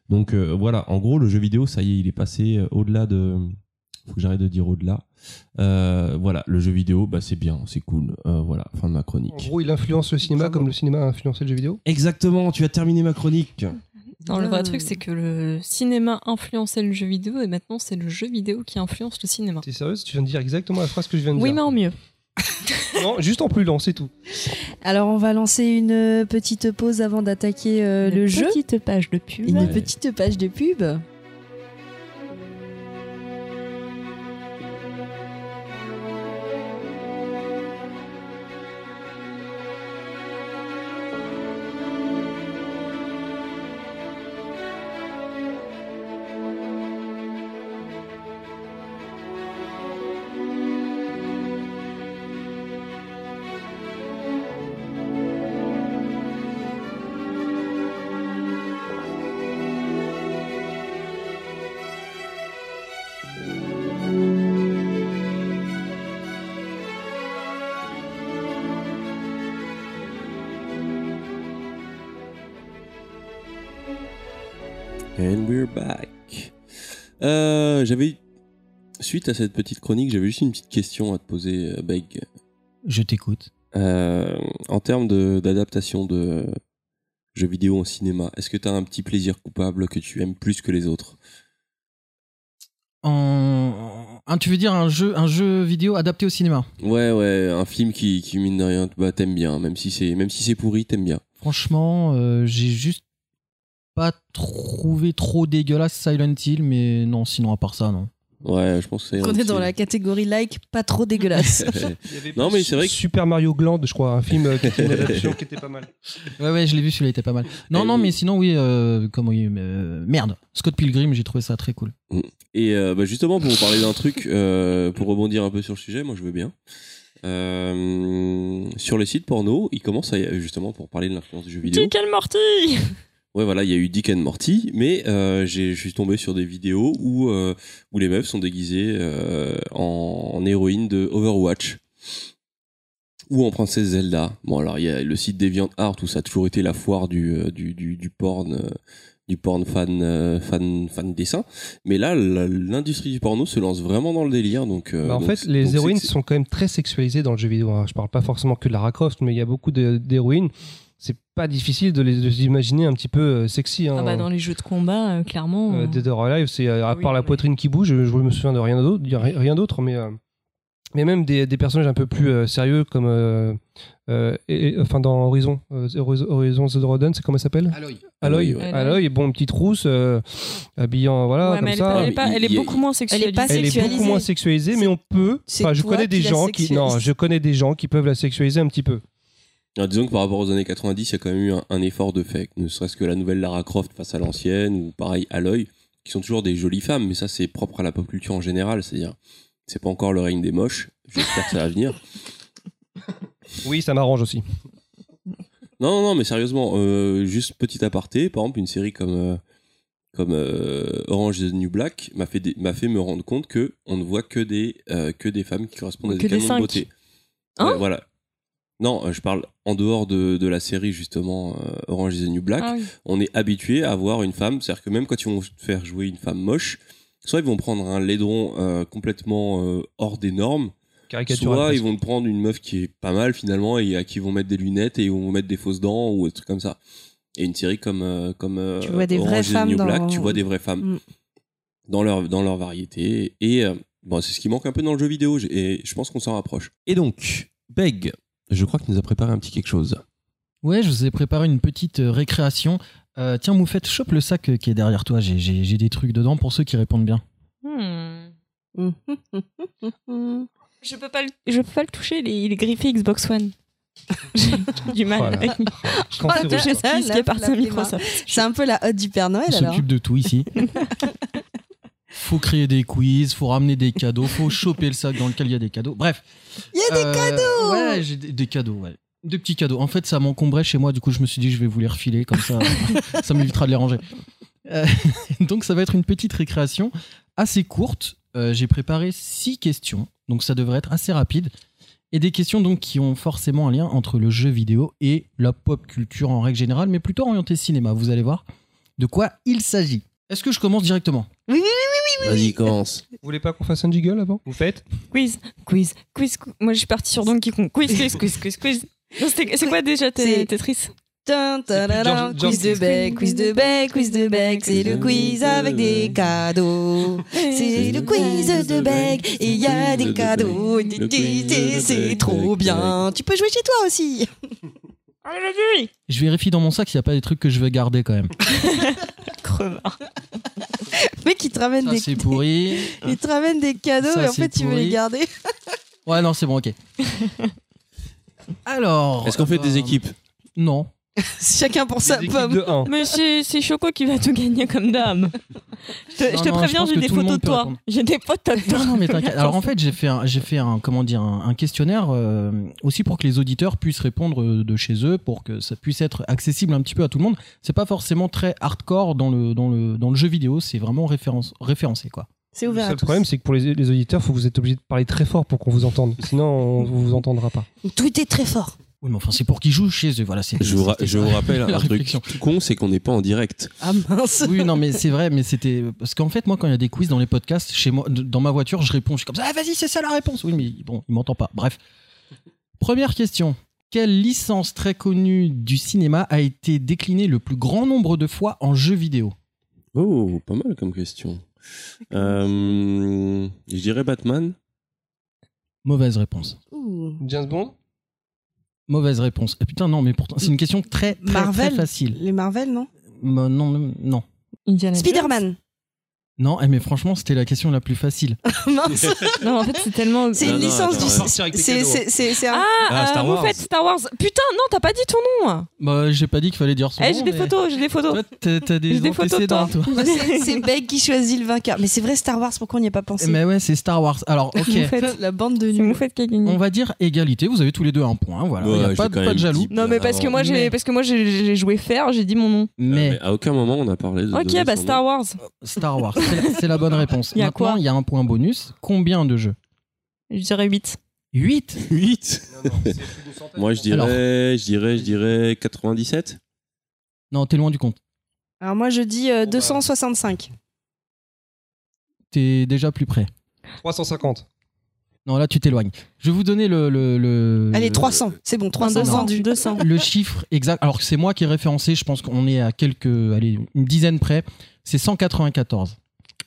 Donc euh, voilà, en gros, le jeu vidéo, ça y est, il est passé au-delà de... Faut que j'arrête de dire au-delà. Euh, voilà, le jeu vidéo, bah, c'est bien, c'est cool. Euh, voilà, fin de ma En chronique. gros, il influence le cinéma comme le cinéma a influencé le jeu vidéo? Exactement, tu as terminé ma chronique. Non, le vrai truc, c'est que le cinéma influençait le jeu vidéo et maintenant c'est le jeu vidéo qui influence le cinéma. T'es sérieuse? Tu viens de dire exactement la phrase que je viens de Oui, mais dire. en mieux. Non, juste en plus lent, c'est tout. Alors, on va lancer une euh, petite pause avant d'attaquer euh, le jeu. Petite page de pub. Une Ouais. petite page de pub. Suite à cette petite chronique, j'avais juste une petite question à te poser, euh, Beg. Je t'écoute. Euh, en termes d'adaptation de, jeux vidéo en cinéma, est-ce que tu as un petit plaisir coupable que tu aimes plus que les autres? En... un- tu veux dire un jeu, un jeu vidéo adapté au cinéma? Ouais, ouais, un film qui, qui mine de rien, bah, t'aimes bien, même si c'est si pourri, t'aimes bien. Franchement, euh, j'ai juste pas trouvé trop dégueulasse Silent Hill, mais non, sinon à part ça, non. Ouais, je pense que c'est. On est dans la catégorie like, pas trop dégueulasse. Non, mais c'est vrai que- Super Mario Gland, je crois, un film euh, qui était une adaptation qui était pas mal. Ouais, ouais, je l'ai vu, celui-là était pas mal. Non, Et non, oui. mais sinon, oui, euh, comment euh, merde. Scott Pilgrim, j'ai trouvé ça très cool. Et euh, bah, justement, pour vous parler d'un truc, euh, pour rebondir un peu sur le sujet, moi je veux bien. Euh, sur les sites porno, il commence à y- justement pour parler de l'influence du jeu vidéo. And Morty Ouais, voilà, il y a eu Dick and Morty, mais euh, j'ai- je suis tombé sur des vidéos où euh, où les meufs sont déguisées euh, en, en héroïne de Overwatch ou en princesse Zelda. Bon, alors il y a le site DeviantArt où ça a toujours été la foire du euh, du du, du porn. du porn fan fan fan dessin mais là l'industrie du porno se lance vraiment dans le délire donc Bah, en donc fait, les héroïnes sont quand même très sexualisées dans le jeu vidéo. hein. Je parle pas forcément que de Lara Croft, mais il y a beaucoup d'héroïnes. Pas difficile de les de les imaginer un petit peu euh, sexy. Hein. Ah bah dans les jeux de combat, euh, clairement. Euh, euh, Dead or Alive, c'est euh, à Oui, part la oui. poitrine qui bouge, je, je me souviens de rien d'autre, rien d'autre, mais euh, mais même des, des personnages un peu plus euh, sérieux comme euh, euh, et- et- enfin dans Horizon, euh, Horizon Zero Dawn, c'est comment ça s'appelle? Aloy. Aloy, ouais. Aloy, bon petite rousse, euh, habillant voilà ouais, comme mais elle est, ça. elle est, pas- elle est beaucoup moins sexualisée. pas Elle est beaucoup moins sexualisée, mais on peut. C'est Enfin, je connais des gens qui. Non, je connais des gens qui peuvent la sexualiser un petit peu. Alors, disons que par rapport aux années 90, il y a quand même eu un, un effort de fait, ne serait-ce que la nouvelle Lara Croft face à l'ancienne, ou pareil Aloy, qui sont toujours des jolies femmes, mais ça c'est propre à la pop culture en général, c'est-à-dire c'est pas encore le règne des moches, j'espère que ça va venir. Oui, ça m'arrange aussi. Non, non, non, mais sérieusement, euh, juste petit aparté, par exemple, une série comme, euh, comme euh, Orange is the New Black m'a fait, m'a fait me rendre compte que on ne voit que des, euh, que des femmes qui correspondent à des des canons de cinq. beauté. Hein? Ouais, voilà. Non, euh, je parle en dehors de, de la série, justement, euh, Orange is the New Black. Ah oui. on est habitué à avoir une femme, c'est-à-dire que même quand ils vont faire jouer une femme moche, soit ils vont prendre un laidron euh, complètement euh, hors des normes, soit ils vont prendre une meuf qui est pas mal finalement et à qui ils vont mettre des lunettes et ils vont mettre des fausses dents ou des trucs comme ça. Et une série comme euh, comme euh, Tu vois des vraies Orange is the femmes New dans- Black, tu vois des vraies femmes Mm. dans leur dans leur variété et euh, bon c'est ce qui manque un peu dans le jeu vidéo et je pense qu'on s'en rapproche. Et donc Beg, je crois qu'il nous a préparé un petit quelque chose. Ouais, je vous ai préparé une petite euh, récréation. Euh, tiens, Moufette, chope le sac euh, qui est derrière toi. J'ai- des trucs dedans pour ceux qui répondent bien. Hmm. Je peux pas le, je peux pas le toucher, il est, il est griffé Xbox One. J'ai du mal Voilà. avec Quand c'est toucher ce qui est parti à. Microsoft. C'est un peu la hotte du Père Noël On alors. s'occupe de tout ici. faut créer des quiz, faut ramener des cadeaux, faut choper le sac dans lequel il y a des cadeaux. Bref. Il y a des Euh, cadeaux Ouais, j'ai des, des cadeaux, ouais. Des petits cadeaux. En fait, ça m'encombrait chez moi, du coup, je me suis dit, je vais vous les refiler, comme ça, ça m'évitera de les ranger. Euh, donc, ça va être une petite récréation assez courte. Euh, j'ai préparé six questions, donc ça devrait être assez rapide. Et des questions donc qui ont forcément un lien entre le jeu vidéo et la pop culture en règle générale, mais plutôt orienté cinéma. Vous allez voir de quoi il s'agit. Est-ce que je commence directement Vas-y commence. Vous voulez pas qu'on fasse un jiggle avant Vous faites Quiz, quiz, quiz, quiz. Moi, je suis partie sur Donkey Kong. Quiz, quiz, quiz, quiz, quiz. Non, c'était- C'est quoi déjà C'est- Tetris Tin, tadadam, George- Quiz de bec, quiz de bec, quiz de bec, c'est le quiz avec des cadeaux. C'est le quiz de bec et il y a des cadeaux. C'est trop bien. Tu peux jouer chez toi aussi. Je vérifie dans mon sac s'il n'y a pas des trucs que je veux garder quand même. Crevard. Mec, il te ramène Ça, des, c'est pourri. il te ramène des cadeaux Ça, et en c'est fait tu veux les garder. Ouais, non, c'est bon, ok. Alors. Est-ce qu'on fait des euh, équipes? Non. Chacun pour sa pomme. de 1. Mais c'est Choco qui va tout gagner comme dame. Je te, Non, je te non, je préviens, j'ai des le photos de toi. J'ai des photos de toi. Non, non, mais t'inquiète. Alors en fait, j'ai fait un, j'ai fait un, comment dire, un, un questionnaire euh, aussi pour que les auditeurs puissent répondre euh, de chez eux, pour que ça puisse être accessible un petit peu à tout le monde. C'est pas forcément très hardcore dans le, dans le, dans le jeu vidéo, c'est vraiment référence, référencé quoi. C'est Le ouvert seul tous. problème, c'est que pour les, les auditeurs, faut que vous êtes obligé de parler très fort pour qu'on vous entende. Sinon, on vous entendra pas. Est très fort. Oui, mais enfin, c'est pour qu'ils jouent chez eux. Voilà, c'est. Je vous, ra- je vous rappelle La un truc tout con, c'est qu'on n'est pas en direct. Ah mince. Oui, non, mais c'est vrai, mais c'était. Parce qu'en fait, moi, quand il y a des quiz dans les podcasts, chez moi, dans ma voiture, je réponds, je suis comme ça, ah, vas-y, c'est ça la réponse. Oui, mais bon, il m'entend pas. Bref. Première question. Quelle licence très connue du cinéma a été déclinée le plus grand nombre de fois en jeu vidéo? Oh, pas mal comme question. Euh, je dirais Batman. Mauvaise réponse. Ouh. James Bond? Mauvaise réponse. Eh, putain, non, mais pourtant, c'est une question très, très, Marvel très facile. Les Marvel, non? Bah, non, non, non. Indiana Jones. Spider-Man. Non, eh, mais franchement, c'était la question la plus facile. mince. Non, en fait, c'est tellement. C'est une licence du. C'est un. Ah, Ah, euh, Star vous Wars. faites Star Wars. Putain, non, t'as pas dit ton nom. Bah, j'ai pas dit qu'il fallait dire son Eh, nom. j'ai des photos, j'ai des photos. T'as t'as des J'ai des photos de antécédents, toi. C'est Beg qui choisit le vainqueur. Mais c'est vrai, Star Wars, pourquoi on n'y a pas pensé Mais ouais, c'est Star Wars. Alors, ok. La bande de gagné. On va dire égalité, vous avez tous les deux un point, voilà, il a pas, de jaloux. Non, mais parce que moi, j'ai, parce que moi, j'ai, joué fer, j'ai dit mon nom. Mais Mais à aucun moment on a parlé de. Ok, bah Star. Wars. Star Wars, c'est la- bonne réponse. Il y a Maintenant, quoi il y a un point bonus. Combien de jeux Je dirais 8. 8 8 Moi je dirais, Alors. je dirais, je dirais 97. Non, t'es loin du compte. Alors moi, je dis euh, 265. T'es déjà plus près. 350. Non, là, tu t'éloignes. Je vais vous donner le. le, le- Allez, le- 300. C'est bon, 300 200, vendus. 200. Le chiffre exact. Alors que c'est moi qui ai référencé, je pense qu'on est à quelques. Allez, une dizaine près. C'est 194.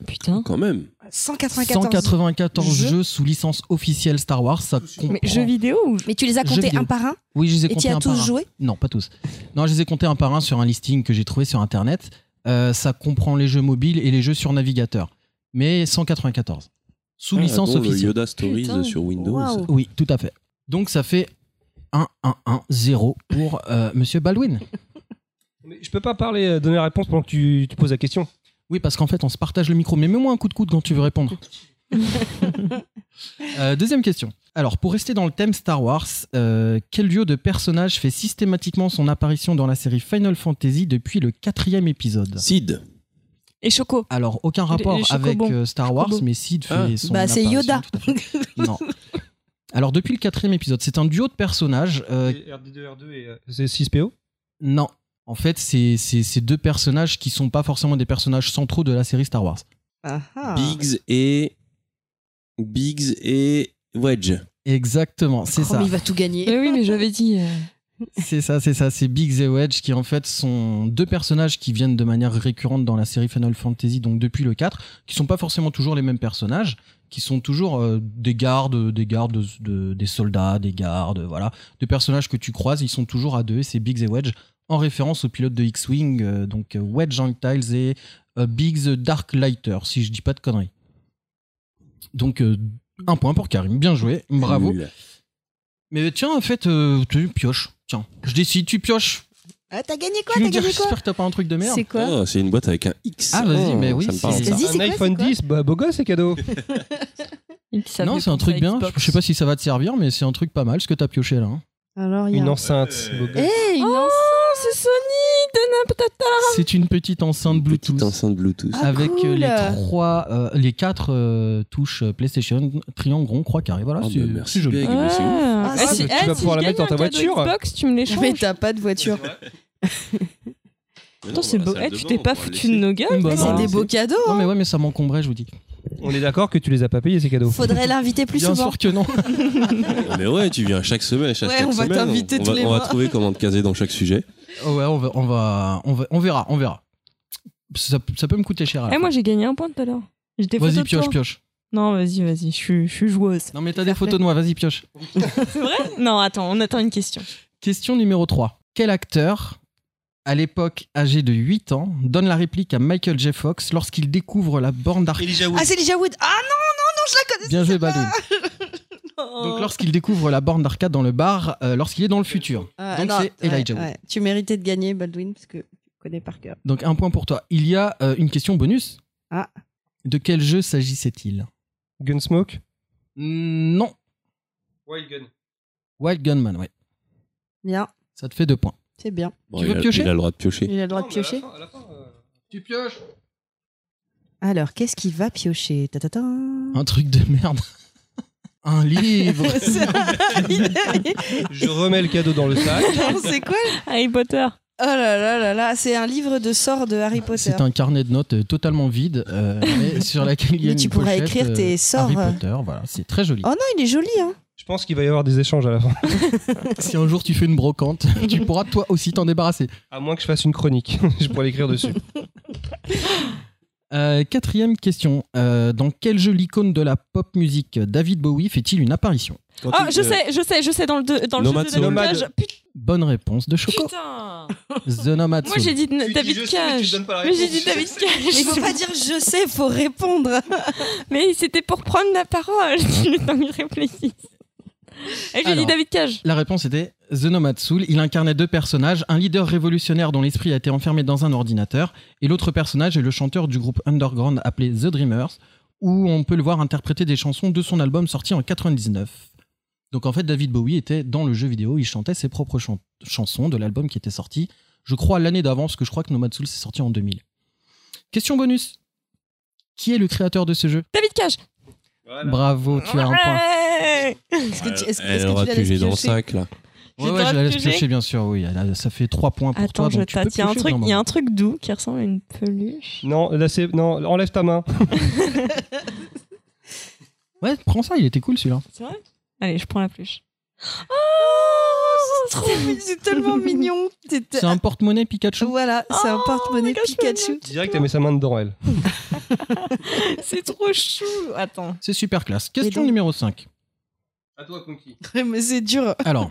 Putain. Quand même. 194. 194 Jeux jeux sous licence officielle Star Wars. Ça comprend... Mais jeux vidéo ou Mais tu les as comptés un par un Oui, je les ai et tu comptés as un par tous un. joué Non, pas tous. Non, je les ai comptés un par un sur un listing que j'ai trouvé sur internet. Euh, ça comprend les jeux mobiles et les jeux sur navigateur. Mais 194. Sous Ah, licence dont le officielle. Yoda Stories Putain. sur Windows. Oui, tout à fait. Donc ça fait 1, 1, 1, 0 pour euh, Monsieur Baldwin. Mais je peux pas parler, euh, donner la réponse pendant que tu, tu poses la question. Oui, parce qu'en fait, on se partage le micro. Mais mets-moi un coup de coude quand tu veux répondre. Euh, deuxième question. Alors, pour rester dans le thème Star Wars, euh, quel duo de personnages fait systématiquement son apparition dans la série Final Fantasy depuis le quatrième épisode? Sid. Et Choco. Alors, aucun rapport les avec euh, Star Wars, mais Sid fait Ah. son Bah, c'est apparition, Yoda. Non. Alors, depuis le quatrième épisode, c'est un duo de personnages. euh, RD2, R2 et euh, c'est 6PO non. En fait, c'est deux personnages qui sont pas forcément des personnages centraux de la série Star Wars. Biggs et. Biggs et Wedge. Exactement, c'est Oh, ça. mais il va tout gagner. Mais oui, mais j'avais dit. euh, C'est ça, c'est ça. C'est Biggs et Wedge qui en fait sont deux personnages qui viennent de manière récurrente dans la série Final Fantasy, donc depuis le 4, qui sont pas forcément toujours les mêmes personnages, qui sont toujours euh, des gardes, des gardes, de- de- des soldats, des gardes, voilà, des personnages que tu croises, ils sont toujours à deux. Et c'est Biggs et Wedge en référence au pilote de X-wing, euh, donc euh, Wedge Gentiles et euh, Biggs Dark Lighter, si je dis pas de conneries. Donc euh, un point pour Karim, bien joué, bravo. Mais tiens, en fait, euh, tu pioches. Tiens, je décide, tu pioches. Ah, t'as gagné quoi tu T'as me dis, gagné quoi j'espère que t'as pas un truc de merde. C'est quoi Oh, c'est une boîte avec un X. Ah, vas-y, Oh, mais oui, Ça me parle, Un iPhone c'est quoi 10, bah, beau gosse, c'est cadeau. Non, c'est un truc bien. Xbox. Je sais pas si ça va te servir, mais c'est un truc pas mal ce que t'as pioché là. hein. Alors, y a. Une un- enceinte. gosse. Eh, une Oh, enceinte. C'est Sony. C'est une petite enceinte Une petite Bluetooth enceinte Bluetooth. Ah, avec euh, cool. les trois, euh, les quatre euh, touches PlayStation, triangle, rond, croix, carré. Voilà, Oh, c'est bah, joli. Ah, tu eh, vas si pouvoir la mettre dans ta voiture. Xbox, tu me l'échanges. Mais t'as pas de voiture. Attends, c'est beau. Eh, tu t'es pas foutu de nos gueules. Bah, c'est des beaux cadeaux. Non hein. mais ouais, mais ça m'encombrait, je vous dis. On est d'accord que tu les as pas payés, ces cadeaux. Faudrait l'inviter plus Bien souvent. sûr que non. Mais ouais, tu viens chaque semaine. Chaque, Ouais, on va t'inviter tous les On va mois. trouver comment te caser dans chaque sujet. Oh ouais, on va, on va, on va- on verra, on verra. Ça, ça peut me coûter cher. Eh, moi, j'ai gagné un point tout à l'heure. J'ai des photos Vas-y, de pioche, toi. pioche. Non, vas-y, vas-y. Je suis, je suis joueuse. Non mais t'as des photos de moi, vas-y, pioche. C'est vrai Non, attends, on attend une question. Question numéro 3. Quel acteur, à l'époque âgé de 8 ans, donne la réplique à Michael J. Fox lorsqu'il découvre la borne d'arcade Ah, c'est Elijah Wood. Ah non, non, non, je la connais. Bien joué, Baldwin. Oh. Donc lorsqu'il découvre la borne d'arcade dans le bar, euh, lorsqu'il est dans le futur. Ah, Donc non, c'est Elijah ouais, Wood. ouais. Tu méritais de gagner, Baldwin, parce que tu connais par cœur. Donc un point pour toi. Il y a euh, une question bonus. Ah. De quel jeu s'agissait-il? Gunsmoke? Non. Wild Gun. Wild Gunman, ouais. Bien, Ça te fait deux points. c'est bien. Bon, Tu il veux a- piocher? Il a le droit de piocher. Il a le droit de piocher. Tu pioches Alors, qu'est-ce qu'il va piocher? Tatata. Un truc de merde. Un livre Je remets le cadeau dans le sac. c'est quoi Harry Potter. Oh là là là là, c'est un livre de sorts de Harry Potter. C'est un carnet de notes euh, totalement vide, euh, mais sur laquelle il y a Mais une tu pourrais pochette, écrire tes euh, sorts. Harry Potter, voilà, c'est très joli. Oh non, il est joli, hein. Je pense qu'il va y avoir des échanges à la fin. Si un jour tu fais une brocante, tu pourras toi aussi t'en débarrasser. À moins que je fasse une chronique. je pourrais l'écrire dessus. Euh, quatrième question. Euh, dans quel jeu l'icône de la pop musique David Bowie fait-il une apparition Quand Ah, tu- je euh, sais, je sais, je sais, dans le, deux- dans le Nomad jeu de Soul. David Nomad. Cage. Putain, Bonne réponse de Choco. putain. The Nomad Moi Soul. j'ai dit David Cage. Mais j'ai dit David Mais il Cage. faut pas dire je sais, faut répondre. Mais c'était pour prendre la parole. Le temps qu'il réfléchisse. Et j'ai dit. David Cage. La réponse était The Nomad Soul. Il incarnait deux personnages, un leader révolutionnaire dont l'esprit a été enfermé dans un ordinateur, et l'autre personnage est le chanteur du groupe underground appelé The Dreamers, où on peut le voir interpréter des chansons de son album sorti en 99. Donc en fait, David Bowie était dans le jeu vidéo, il chantait ses propres chan- chansons de l'album qui était sorti, je crois, l'année d'avant, parce que je crois que Nomad Soul s'est sorti en 2000. Question bonus. Qui est le créateur de ce jeu? David Cage. Bravo, tu as un point. Ouais. Est-ce que tu, est-ce, que aura tu la laisses dans le piocher sac là. Ouais, ouais, je la laisse piocher piocher, bien sûr, oui. Elle a- ça fait 3 points pour Attends, toi. je donc tu peux tâte. Il y a un piocher truc, vraiment. il y a un truc doux qui ressemble à une peluche. Non, là, c'est... non, enlève ta main. Ouais, prends ça, il était cool celui-là. C'est vrai? Allez, je prends la peluche. Oh, c'est trop mignon, c'est tellement mignon. C'est- un porte-monnaie Pikachu. Voilà, c'est un Oh, porte-monnaie Pikachu. Direct, elle met sa main dedans, elle. C'est trop chou. Attends. C'est super classe. Question donc- numéro 5. À toi, Punky. Mais c'est dur. Alors,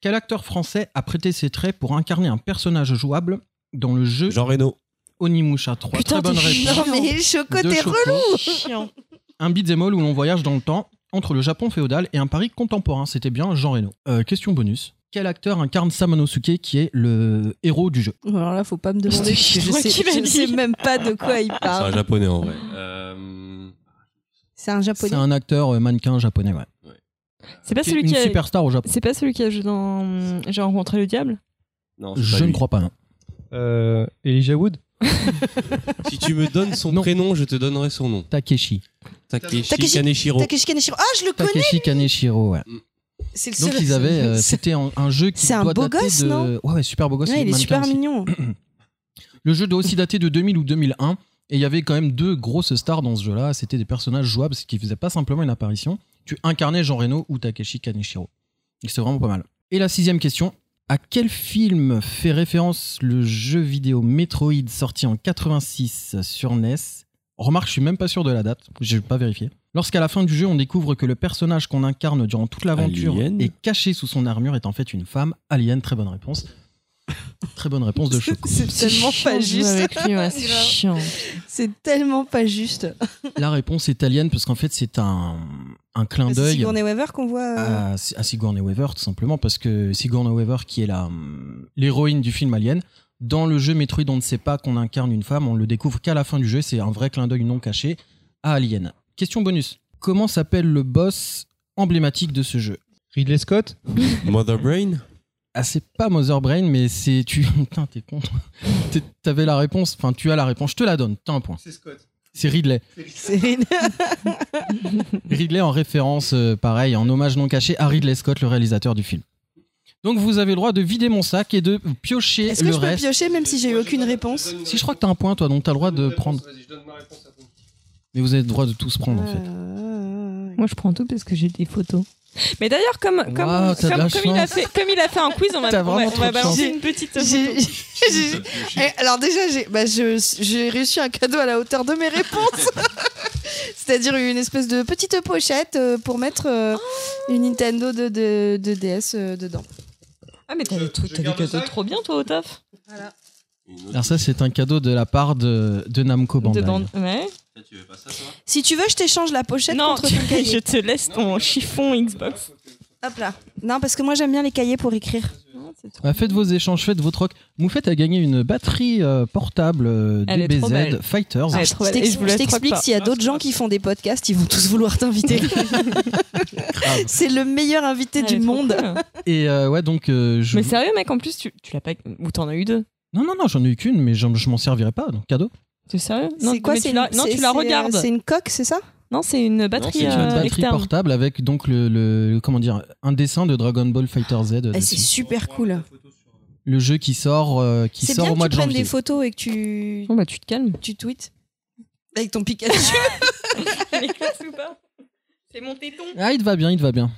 quel acteur français a prêté ses traits pour incarner un personnage jouable dans le jeu Jean Reno. Onimusha 3 Putain, Très bonne réponse. Non mais Choco, t'es relou. Chiant. Un beat'em all où l'on voyage dans le temps entre le Japon féodal et un Paris contemporain. C'était bien Jean Reno. Euh, question bonus. Quel acteur incarne Samanosuke qui est le héros du jeu? Alors là, faut pas me demander je sais, je dit. sais même pas de quoi il C'est un parle. japonais en vrai. Euh, C'est un japonais. C'est un acteur euh, mannequin japonais, ouais. C'est pas Qui est celui une qui a. superstar au Japon. C'est pas celui qui a joué dans J'ai rencontré le diable? Non, c'est Je pas ne crois pas. non. Euh, Elijah Wood? Si tu me donnes son Non. prénom, je te donnerai son nom. Takeshi. Takeshi, Takeshi- Kaneshiro. Takeshi Kaneshiro. Ah, je le connais. Takeshi Kaneshiro, ouais. C'est le Donc seul- ils avaient, euh, c'était un, un jeu qui C'est un doit beau dater gosse, de... non ouais, ouais, super beau gosse. Ouais, il est mannequin super aussi. mignon. Le jeu doit aussi dater de 2000 ou 2001 et il y avait quand même deux grosses stars dans ce jeu-là. C'était des personnages jouables, ce qui faisait pas simplement une apparition. Tu incarnais Jean Reno ou Takeshi Kaneshiro. Et c'est vraiment pas mal. Et la sixième question. À quel film fait référence le jeu vidéo Metroid sorti en 86 sur NES Remarque, je suis même pas sûr de la date, j'ai pas vérifié. Lorsqu'à la fin du jeu, on découvre que le personnage qu'on incarne durant toute l'aventure est caché sous son armure est en fait une femme. Alien, très bonne réponse. Très bonne réponse de Choco. C'est tellement pas juste. Ouais, c'est chiant. C'est tellement pas juste. La réponse est Alien parce qu'en fait c'est un, un clin C'est d'œil Sigourney Weaver qu'on voit. euh, à, à Sigourney Weaver tout simplement parce que Sigourney Weaver qui est la hum, l'héroïne du film Alien dans le jeu Metroid on ne sait pas qu'on incarne une femme on le découvre qu'à la fin du jeu c'est un vrai clin d'œil non caché à Alien question bonus comment s'appelle le boss emblématique de ce jeu? Ridley Scott? Mother Brain? Ah c'est pas Mother Brain mais c'est tu putain t'es con t'avais la réponse enfin tu as la réponse je te la donne t'as un point C'est Scott. c'est Ridley c'est- Ridley en référence, euh, pareil, en hommage non caché à Ridley Scott, le réalisateur du film. Donc vous avez le droit de vider mon sac et de piocher Est-ce que le je peux reste. piocher même si j'ai eu aucune réponse Si je crois que t'as un point, toi, donc t'as le droit de prendre. Mais vous avez le droit de tous prendre en fait. Euh, Moi, je prends tout parce que j'ai des photos. Mais d'ailleurs, comme, il a fait, comme il a fait un quiz, on va, on va, balancer une petite Alors déjà, j'ai bah, reçu un cadeau à la hauteur de mes réponses. C'est-à-dire une espèce de petite pochette euh, pour mettre euh, une Nintendo de, de, de DS euh, dedans. Ah, mais t'as des trucs, t'as des cadeaux trop bien, toi, au taf. Alors ça, c'est un cadeau de la part de, de Namco Bandai. De bande. Ouais. Tu veux pas ça, toi Si tu veux, je t'échange la pochette Non, contre ton je cahier. te laisse ton chiffon Xbox. Hop là. Non, parce que moi j'aime bien les cahiers pour écrire. Ah, faites vos échanges, faites vos trocs. Moufette a gagné une batterie euh, portable euh, DBZ. Fighters. Est Je je je t'explique, s'il y a d'autres gens qui font des podcasts, ils vont tous vouloir t'inviter. C'est le meilleur invité Elle du monde. cool. Et euh, ouais, donc euh, je. Mais sérieux, mec, en plus, tu, tu l'as pas. Ou t'en as eu deux? Non, non, non, j'en ai eu qu'une, mais j'en- je m'en servirai pas. Donc cadeau. T'es sérieux? Non, C'est quoi mais c'est tu la, une- non, c'est- tu la c'est, euh, regardes. C'est une coque, c'est ça? Non, c'est une batterie, c'est une euh, batterie externe. portable avec donc le, le- comment dire un dessin de Dragon Ball Fighter Z. Eh, dessus. c'est super cool. le jeu qui sort euh, qui C'est sort bien au que mois tu de prennes janvier. des photos et que tu, Bon, bah, tu te calmes. tu tweets avec ton Pikachu. C'est mon téton. Ah, il te va bien, il te va bien.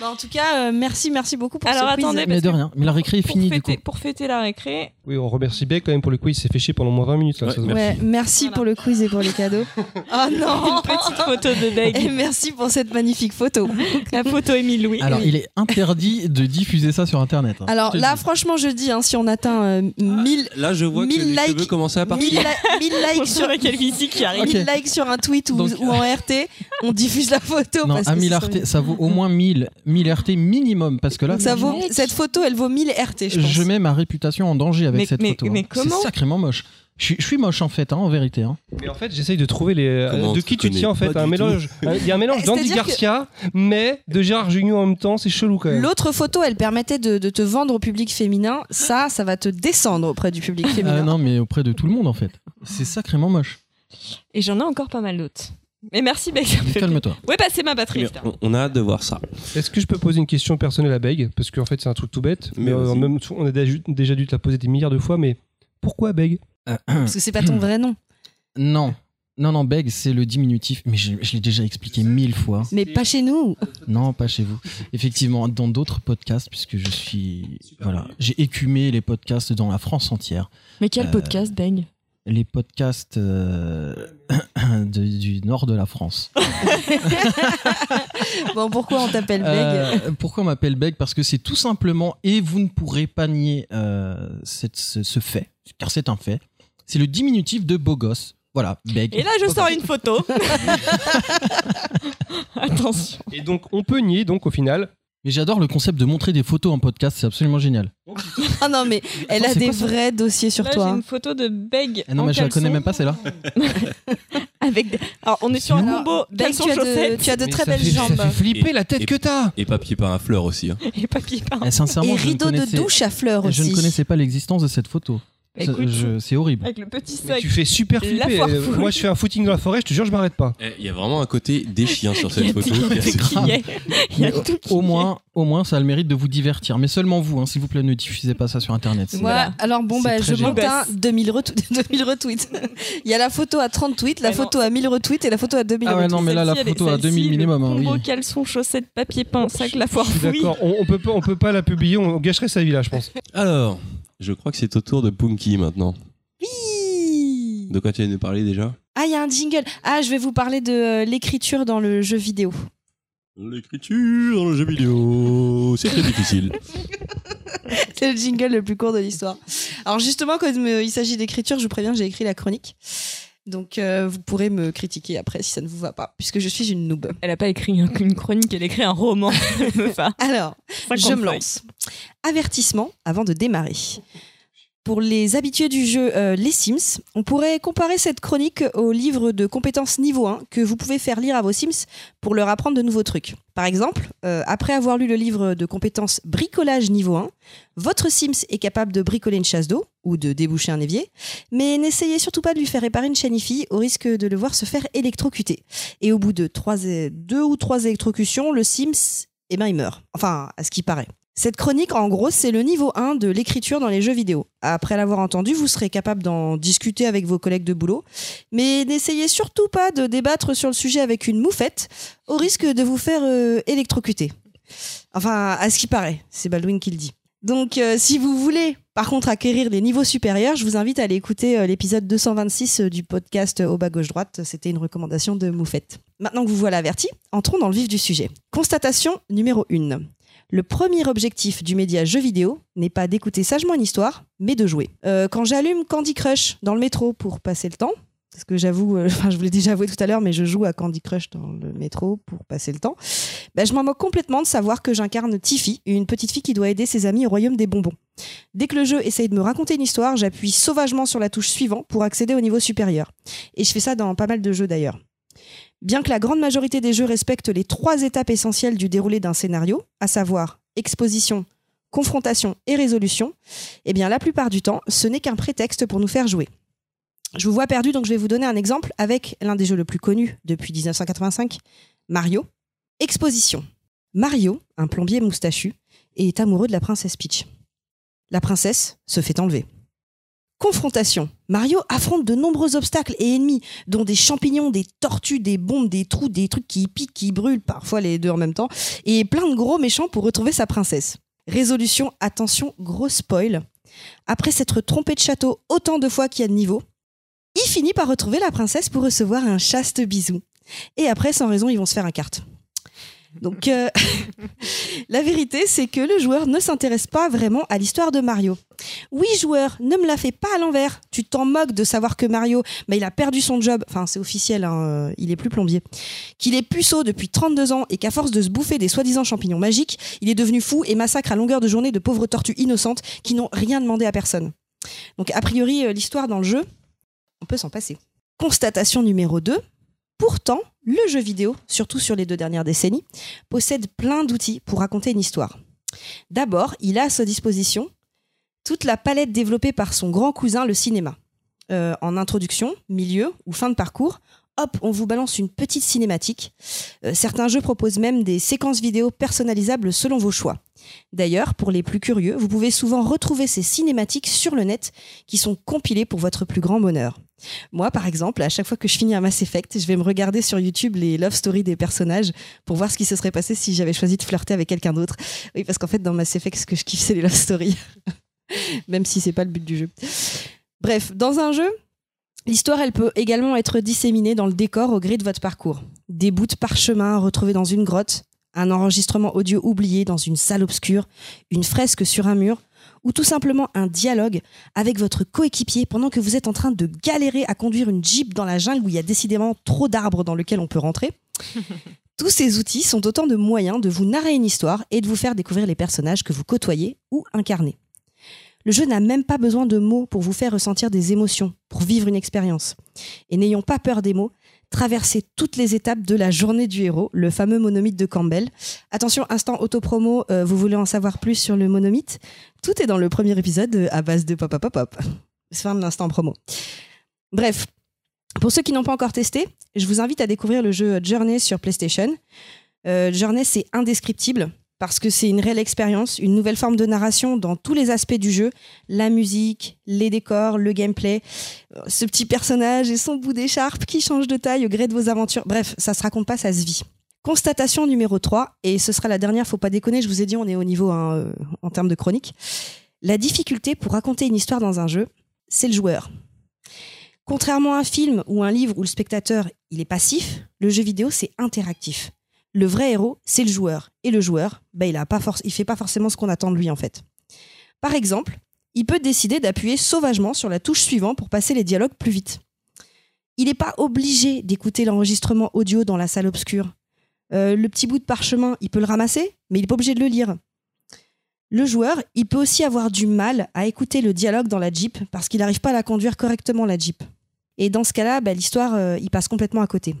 Bah, en tout cas, euh, merci, merci beaucoup pour Alors, ce quiz. attendez, Mais parce de que rien. Mais la récré est pour finie du coup. fêter, pour fêter la récré, Oui, on remercie Beck quand même pour le quiz. Il s'est fait chier pendant au moins 20 minutes. Là, Ouais, ça se voit. Ouais, merci Voilà. pour le quiz et pour les cadeaux. Oh une non petite photo de Beg. Et merci pour cette magnifique photo. la photo Émile Louis. Alors, Oui. il est interdit de diffuser ça sur internet. hein. Alors Je te là, dis. franchement, je dis, hein, si on atteint euh, 1000 Là, je vois que 1000 les likes, cheveux commencent à 1000 partir. li- 1000 on likes sur qui arrive. 1000 Ok. likes sur un tweet ou, Donc- ou en RT, on diffuse la photo. non, parce à que 1000 ce RT, serait- ça vaut au moins 1000, 1000 RT minimum parce que là, ça vaut, cette photo, elle vaut 1000 RT, je pense. je mets ma réputation en danger avec Mais- cette mais- photo. hein. mais comment C'est sacrément moche. Je suis, je suis moche en fait, hein, en vérité. hein. Mais en fait, j'essaye de trouver les. euh, Comment de qui tu tiens en fait un mélange. Il y a un mélange d'Andy que- Garcia, mais de Gérard Junior en même temps. C'est chelou quand même. L'autre photo, elle permettait de, de te vendre au public féminin. Ça, ça va te descendre auprès du public féminin. Ah non, mais auprès de tout le monde en fait. C'est sacrément moche. Et j'en ai encore pas mal d'autres. Mais merci Beg. Calme-toi. Ouais, bah c'est ma batterie. Externe. on- On a hâte de voir ça. Est-ce que je peux poser une question personnelle à Beg? Parce qu'en fait, c'est un truc tout bête. Mais Mais euh, vas-y. même, on a déjà, déjà dû te la poser des milliards de fois. Mais pourquoi Beg? Parce que c'est pas ton vrai nom. Non. Non, non, beg, c'est le diminutif, mais je, je l'ai déjà expliqué mille fois. Mais pas chez nous. Non, pas chez vous. Effectivement, dans d'autres podcasts, puisque je suis. Voilà. J'ai écumé les podcasts dans la France entière. Mais quel Euh, podcast, Beg? Les podcasts euh, de- du nord de la France. Bon, pourquoi on t'appelle Beg Euh, pourquoi on m'appelle Beg? Parce que c'est tout simplement, et vous ne pourrez pas nier euh, cette- ce, ce fait, car c'est un fait, c'est le diminutif de beau gosse. Voilà, Beg. Et là, je sors une photo. Attention. Et donc, on peut nier, donc au final. Mais j'adore le concept de montrer des photos en podcast, c'est absolument génial. Ah non, mais elle a des quoi vrais dossiers sur Là, toi. j'ai une photo de Beg. Ah non, en mais je la caleçon, connais même pas, celle-là. Avec des- Alors, on est sur un combo Beg, tu as de, tu as de Mais très belles fait- jambes. Ça fait flipper la tête Et- que t'as Et papier peint à fleurs aussi. hein. et papier peint. Eh, sincèrement, Et je ne rideau de douche à fleurs Je aussi. ne connaissais pas l'existence de cette photo. Bah, C'est horrible. Avec le petit Mais sac. tu fais super flipper. Moi, je fais un footing dans la forêt, je te jure, je m'arrête pas. Eh, Il y a vraiment un côté des chiens sur cette photo. Mais Au moins, au moins, ça a le mérite de vous divertir. Mais seulement vous, hein, s'il vous plaît, ne diffusez pas ça sur Internet. Moi, Voilà. alors bon, bah, je monte un 2000, retweets. 2000 retweets. Il y a la photo à 30 tweets, la non. photo à 1000 retweets et la photo à 2000 Ah ouais, retweets. non, mais là, la photo à celle-ci, 2000 le minimum, hein, oui. caleçon, chaussettes, papier peint, sac, la foire Je suis fouille. d'accord. On, on peut pas, on peut pas la publier. On gâcherait sa vie là, je pense. Alors, je crois que c'est au tour de Punky maintenant. Oui. De quoi tu viens de parler déjà? Ah, il y a un jingle. Ah, je vais vous parler de euh, l'écriture dans le jeu vidéo. L'écriture dans le jeu vidéo, c'est très difficile. C'est le jingle le plus court de l'histoire. Alors justement, quand euh, il s'agit d'écriture, je vous préviens, j'ai écrit la chronique. Donc euh, vous pourrez me critiquer après si ça ne vous va pas, puisque je suis une noob. Elle a pas écrit un- une chronique, elle a écrit un roman. Alors, 50 je me lance. Avertissement avant de démarrer. Pour les habitués du jeu euh, Les Sims, on pourrait comparer cette chronique au livre de compétences niveau 1 que vous pouvez faire lire à vos Sims pour leur apprendre de nouveaux trucs. Par exemple, euh, après avoir lu le livre de compétences bricolage niveau 1, votre Sims est capable de bricoler une chasse d'eau ou de déboucher un évier, mais n'essayez surtout pas de lui faire réparer une chaîne IFI au risque de le voir se faire électrocuter. Et au bout de deux ou trois électrocutions, le Sims, eh ben, il meurt. Enfin, à ce qui paraît. Cette chronique, en gros, c'est le niveau 1 de l'écriture dans les jeux vidéo. Après l'avoir entendu, vous serez capable d'en discuter avec vos collègues de boulot. Mais n'essayez surtout pas de débattre sur le sujet avec une moufette, au risque de vous faire euh, électrocuter. Enfin, à ce qui paraît, c'est Baldwin qui le dit. Donc, euh, si vous voulez, par contre, acquérir des niveaux supérieurs, je vous invite à aller écouter euh, l'épisode 226 du podcast Au bas gauche droite. C'était une recommandation de Moufette. Maintenant que vous voilà averti, entrons dans le vif du sujet. Constatation numéro 1. Le premier objectif du média jeu vidéo n'est pas d'écouter sagement une histoire, mais de jouer. Euh, quand j'allume Candy Crush dans le métro pour passer le temps, parce que j'avoue, euh, je vous l'ai déjà avoué tout à l'heure, mais je joue à Candy Crush dans le métro pour passer le temps, ben, je m'en moque complètement de savoir que j'incarne Tiffy, une petite fille qui doit aider ses amis au royaume des bonbons. Dès que le jeu essaye de me raconter une histoire, j'appuie sauvagement sur la touche suivant pour accéder au niveau supérieur. Et je fais ça dans pas mal de jeux d'ailleurs. Bien que la grande majorité des jeux respectent les trois étapes essentielles du déroulé d'un scénario, à savoir exposition, confrontation et résolution, eh la plupart du temps, ce n'est qu'un prétexte pour nous faire jouer. Je vous vois perdu, donc je vais vous donner un exemple avec l'un des jeux le plus connu depuis 1985, Mario. Exposition. Mario, un plombier moustachu, est amoureux de la princesse Peach. La princesse se fait enlever. Confrontation. Mario affronte de nombreux obstacles et ennemis, dont des champignons, des tortues, des bombes, des trous, des trucs qui piquent, qui brûlent, parfois les deux en même temps, et plein de gros méchants pour retrouver sa princesse. Résolution, attention, gros spoil. Après s'être trompé de château autant de fois qu'il y a de niveau, il finit par retrouver la princesse pour recevoir un chaste bisou. Et après, sans raison, ils vont se faire un carte. Donc, euh, la vérité, c'est que le joueur ne s'intéresse pas vraiment à l'histoire de Mario. Oui, joueur, ne me la fais pas à l'envers. Tu t'en moques de savoir que Mario, il a perdu son job. Enfin, c'est officiel, hein, euh, il est plus plombier. Qu'il est puceau depuis 32 ans et qu'à force de se bouffer des soi-disant champignons magiques, il est devenu fou et massacre à longueur de journée de pauvres tortues innocentes qui n'ont rien demandé à personne. Donc, a priori, euh, l'histoire dans le jeu, on peut s'en passer. Constatation numéro 2. Pourtant, le jeu vidéo, surtout sur les deux dernières décennies, possède plein d'outils pour raconter une histoire. D'abord, il a à sa disposition toute la palette développée par son grand cousin, le cinéma. Euh, en introduction, milieu ou fin de parcours, hop, on vous balance une petite cinématique. Euh, certains jeux proposent même des séquences vidéo personnalisables selon vos choix. D'ailleurs, pour les plus curieux, vous pouvez souvent retrouver ces cinématiques sur le net qui sont compilées pour votre plus grand bonheur. Moi, par exemple, à chaque fois que je finis un Mass Effect, je vais me regarder sur YouTube les love stories des personnages pour voir ce qui se serait passé si j'avais choisi de flirter avec quelqu'un d'autre. Oui, parce qu'en fait, dans Mass Effect, ce que je kiffe, c'est les love stories. Même si c'est pas le but du jeu. Bref, dans un jeu, l'histoire, elle peut également être disséminée dans le décor au gré de votre parcours. Des bouts de parchemin retrouvés dans une grotte, un enregistrement audio oublié dans une salle obscure, une fresque sur un mur, ou tout simplement un dialogue avec votre coéquipier pendant que vous êtes en train de galérer à conduire une Jeep dans la jungle où il y a décidément trop d'arbres dans lesquels on peut rentrer. Tous ces outils sont autant de moyens de vous narrer une histoire et de vous faire découvrir les personnages que vous côtoyez ou incarnez. Le jeu n'a même pas besoin de mots pour vous faire ressentir des émotions, pour vivre une expérience. Et n'ayons pas peur des mots, traverser toutes les étapes de la journée du héros, le fameux monomythe de Campbell. Attention, instant autopromo, euh, vous voulez en savoir plus sur le monomythe? Tout est dans le premier épisode euh, à base de pop pop pop pop. C'est un instant promo. Bref, pour ceux qui n'ont pas encore testé, je vous invite à découvrir le jeu Journey sur PlayStation. Euh, Journey, c'est indescriptible parce que c'est une réelle expérience, une nouvelle forme de narration dans tous les aspects du jeu, la musique, les décors, le gameplay, euh, ce petit personnage et son bout d'écharpe qui change de taille au gré de vos aventures. Bref, ça se raconte pas, ça se vit. Constatation numéro 3, et ce sera la dernière, faut pas déconner, je vous ai dit, on est au niveau euh, en termes de chronique. La difficulté pour raconter une histoire dans un jeu, c'est le joueur. Contrairement à un film ou un livre où le spectateur il est passif, le jeu vidéo c'est interactif le vrai héros, c'est le joueur. Et le joueur, bah, il ne fait pas forcément ce qu'on attend de lui en fait. Par exemple, il peut décider d'appuyer sauvagement sur la touche suivante pour passer les dialogues plus vite. Il n'est pas obligé d'écouter l'enregistrement audio dans la salle obscure. Euh, le petit bout de parchemin, il peut le ramasser, mais il n'est pas obligé de le lire. Le joueur, il peut aussi avoir du mal à écouter le dialogue dans la Jeep parce qu'il n'arrive pas à la conduire correctement, la Jeep. Et dans ce cas-là, bah, l'histoire, euh, il passe complètement à côté.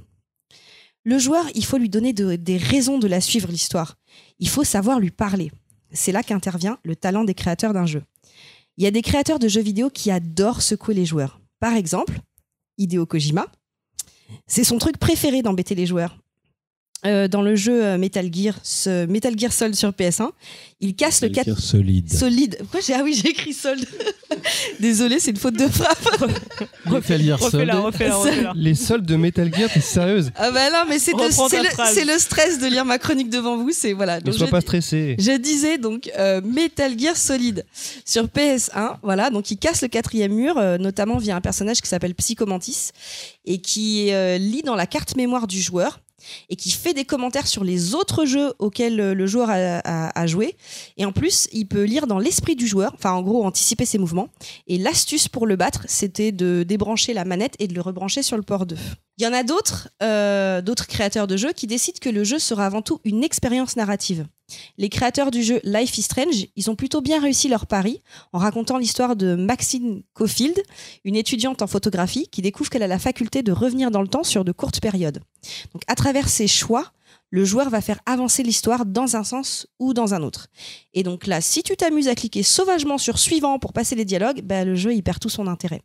Le joueur, il faut lui donner des raisons de la suivre, l'histoire. Il faut savoir lui parler. C'est là qu'intervient le talent des créateurs d'un jeu. Il y a des créateurs de jeux vidéo qui adorent secouer les joueurs. Par exemple, Hideo Kojima. C'est son truc préféré d'embêter les joueurs. Euh, dans le jeu euh, Metal Gear, ce Metal Gear Solid sur PS1, il casse Metal le Gear solide. solide. Pourquoi j'ai ah oui j'ai écrit solde. Désolé, c'est une faute de frappe. Metal Gear Solid. Les soldes de Metal Gear, t'es sérieuse Ah bah non, mais c'est le, le stress de lire ma chronique devant vous. C'est voilà. Ne sois pas stressé. Je disais donc euh, Metal Gear Solid sur PS1, voilà, donc il casse le quatrième mur, euh, notamment via un personnage qui s'appelle Psychomantis et qui euh, lit dans la carte mémoire du joueur et qui fait des commentaires sur les autres jeux auxquels euh, le joueur a, joué. Et en plus, il peut lire dans l'esprit du joueur, enfin en gros anticiper ses mouvements. Et l'astuce pour le battre, c'était de débrancher la manette et de le rebrancher sur le port 2. Il y en a euh, d'autres créateurs de jeux qui décident que le jeu sera avant tout une expérience narrative. Les créateurs du jeu Life is Strange, ils ont plutôt bien réussi leur pari en racontant l'histoire de Maxine Caulfield, une étudiante en photographie qui découvre qu'elle a la faculté de revenir dans le temps sur de courtes périodes. Donc à travers ses choix, le joueur va faire avancer l'histoire dans un sens ou dans un autre. Et donc là, si tu t'amuses à cliquer sauvagement sur suivant pour passer les dialogues, ben, le jeu il perd tout son intérêt.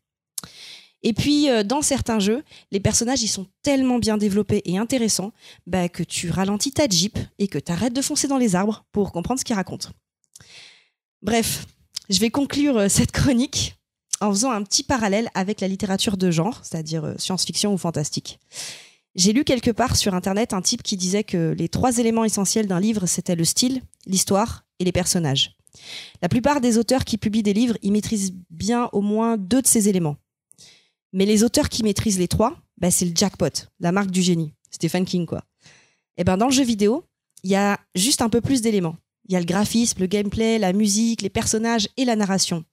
Et puis, euh, dans certains jeux, les personnages, ils sont tellement bien développés et intéressants bah, que tu ralentis ta Jeep et que tu arrêtes de foncer dans les arbres pour comprendre ce qu'ils racontent. Bref, je vais conclure euh, cette chronique en faisant un petit parallèle avec la littérature de genre, c'est-à-dire euh, science-fiction ou fantastique. J'ai lu quelque part sur Internet un type qui disait que les trois éléments essentiels d'un livre, c'était le style, l'histoire et les personnages. La plupart des auteurs qui publient des livres, ils maîtrisent bien au moins deux de ces éléments. Mais les auteurs qui maîtrisent les trois, bah, c'est le jackpot, la marque du génie. Stephen King, quoi. Et ben dans le jeu vidéo, il y a juste un peu plus d'éléments. Il y a le graphisme, le gameplay, la musique, les personnages et la narration.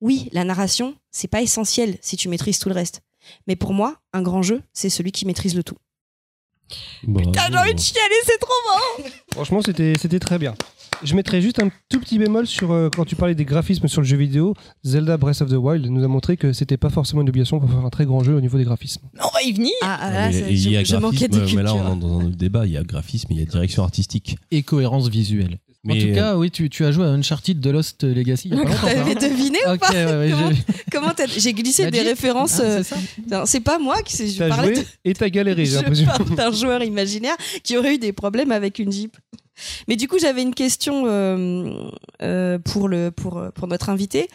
Oui, la narration, c'est pas essentiel si tu maîtrises tout le reste. Mais pour moi, un grand jeu, c'est celui qui maîtrise le tout. Putain, j'ai envie de chialer, c'est trop bon Franchement, c'était c'était très bien. Je mettrais juste un tout petit bémol sur euh, quand tu parlais des graphismes sur le jeu vidéo. Zelda Breath of the Wild nous a montré que c'était pas forcément une obligation pour faire un très grand jeu au niveau des graphismes. On va y venir Ah, ah, là, mais ça- il y a je, je manquais de mais là on est dans un autre débat. Il y a graphisme, il y a direction artistique. Et cohérence visuelle. en tout euh, cas, oui, tu, tu as joué à Uncharted de Lost Legacy T'avais hein deviné ou pas ouais, ouais, Comment- j'ai- Comment t'as- J'ai glissé des références. Ah, euh, c'est pas moi qui je parlais joué de- et t'as galéré, j'ai je l'impression. parle d'un joueur imaginaire qui aurait eu des problèmes avec une Jeep. Mais du coup, j'avais une question euh, euh, pour, le, pour, pour notre invité.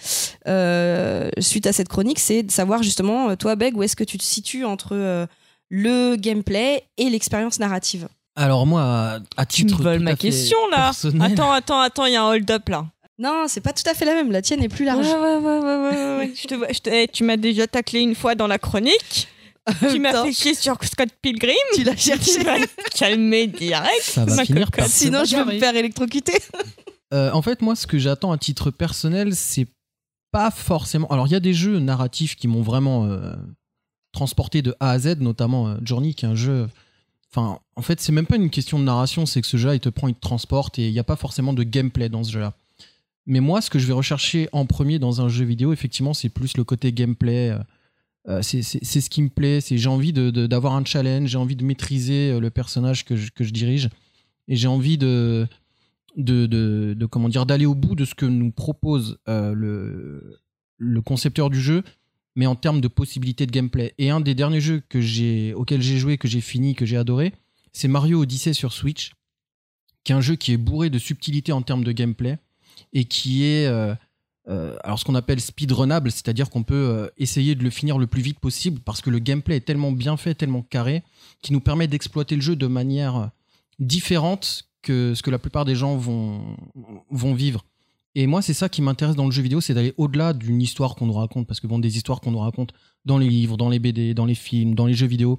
Euh, suite à cette chronique, c'est de savoir justement, euh, toi, Beg, où est-ce que tu te situes entre euh, le gameplay et l'expérience narrative? Alors moi, à, à Tu me titre voles ma question là personnel- Attends, attends, attends, il y a un hold-up là. Non, c'est pas tout à fait la même. La tienne est plus large. ouais, ouais, ouais, ouais, ouais, ouais. Je te vois- je te- tu m'as déjà taclé une fois dans la chronique. tu m'as fait chier sur Scott Pilgrim. Tu l'as cherché. Tu vas te calmer direct. Ça va ma finir par Sinon, je vais me faire électrocuter. Euh, en fait, moi, ce que j'attends à titre personnel, c'est pas forcément. Alors, il y a des jeux narratifs qui m'ont vraiment euh, transporté de A à Z, notamment euh, Journey, qui est un jeu. Enfin, en fait, c'est même pas une question de narration, c'est que ce jeu-là, il te prend, il te transporte, et il n'y a pas forcément de gameplay dans ce jeu-là. Mais moi, ce que je vais rechercher en premier dans un jeu vidéo, effectivement, c'est plus le côté gameplay. Euh, c'est ce qui me plaît. J'ai envie d'avoir un challenge, j'ai envie de maîtriser euh, le personnage que je, dirige, et j'ai envie de d'aller au bout de ce que nous propose euh, le, concepteur du jeu mais en termes de possibilités de gameplay et un des derniers jeux que j'ai auxquels j'ai joué que j'ai fini que j'ai adoré c'est Mario Odyssey sur Switch qui est un jeu qui est bourré de subtilité en termes de gameplay et qui est euh, alors ce qu'on appelle speedrunnable c'est-à-dire qu'on peut euh, essayer de le finir le plus vite possible parce que le gameplay est tellement bien fait tellement carré qui nous permet d'exploiter le jeu de manière euh, différente que ce que la plupart des gens vont, vont vivre. Et moi, c'est ça qui m'intéresse dans le jeu vidéo, c'est d'aller au-delà d'une histoire qu'on nous raconte. Parce que bon, des histoires qu'on nous raconte dans les livres, dans les BD, dans les films, dans les jeux vidéo,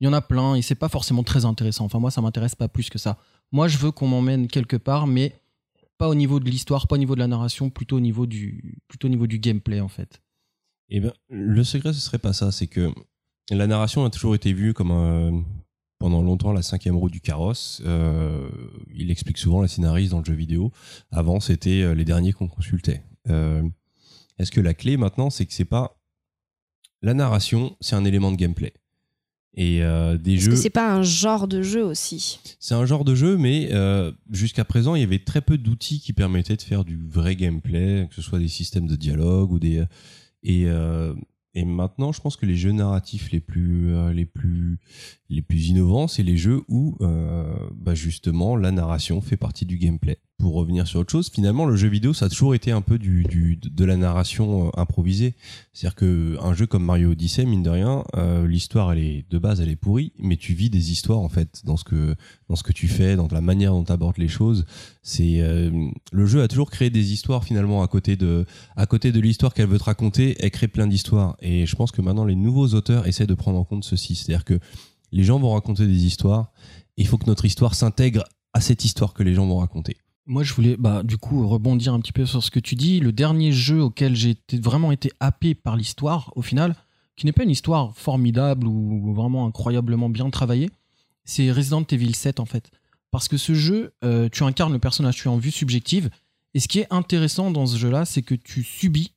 il y en a plein et c'est pas forcément très intéressant. Enfin, moi, ça m'intéresse pas plus que ça. Moi, je veux qu'on m'emmène quelque part, mais pas au niveau de l'histoire, pas au niveau de la narration, plutôt au niveau du, plutôt au niveau du gameplay, en fait. Eh ben, le secret, ce serait pas ça. C'est que la narration a toujours été vue comme un- pendant longtemps la cinquième roue du carrosse. Euh, il explique souvent la scénariste dans le jeu vidéo. Avant, c'était euh, les derniers qu'on consultait. Euh, Est-ce que la clé maintenant, c'est que c'est pas la narration, c'est un élément de gameplay. Et euh, des jeux. c'est pas un genre de jeu aussi C'est un genre de jeu, mais euh, jusqu'à présent, il y avait très peu d'outils qui permettaient de faire du vrai gameplay, que ce soit des systèmes de dialogue ou des et euh, et maintenant, je pense que les jeux narratifs les plus euh, les plus les plus innovants, c'est les jeux où bah justement la narration fait partie du gameplay. Pour revenir sur autre chose, finalement, le jeu vidéo, ça a toujours été un peu du, de la narration euh, improvisée. C'est-à-dire que un jeu comme Mario Odyssey, mine de rien, euh, l'histoire elle est de base elle est pourrie, mais tu vis des histoires en fait dans ce que dans ce que tu fais, dans la manière dont tu abordes les choses. Euh, le jeu a toujours créé des histoires finalement à côté de à côté de l'histoire qu'elle veut te raconter, elle crée plein d'histoires. Et je pense que maintenant les nouveaux auteurs essaient de prendre en compte ceci, c'est-à-dire que les gens vont raconter des histoires. Il faut que notre histoire s'intègre à cette histoire que les gens vont raconter. Moi, je voulais, bah, du coup, rebondir un petit peu sur ce que tu dis. Le dernier jeu auquel j'ai vraiment été happé par l'histoire, au final, qui n'est pas une histoire formidable ou vraiment incroyablement bien travaillée, c'est Resident Evil 7, en fait. Parce que ce jeu, euh, tu incarnes le personnage, tu es en vue subjective. Et ce qui est intéressant dans ce jeu-là, c'est que tu subis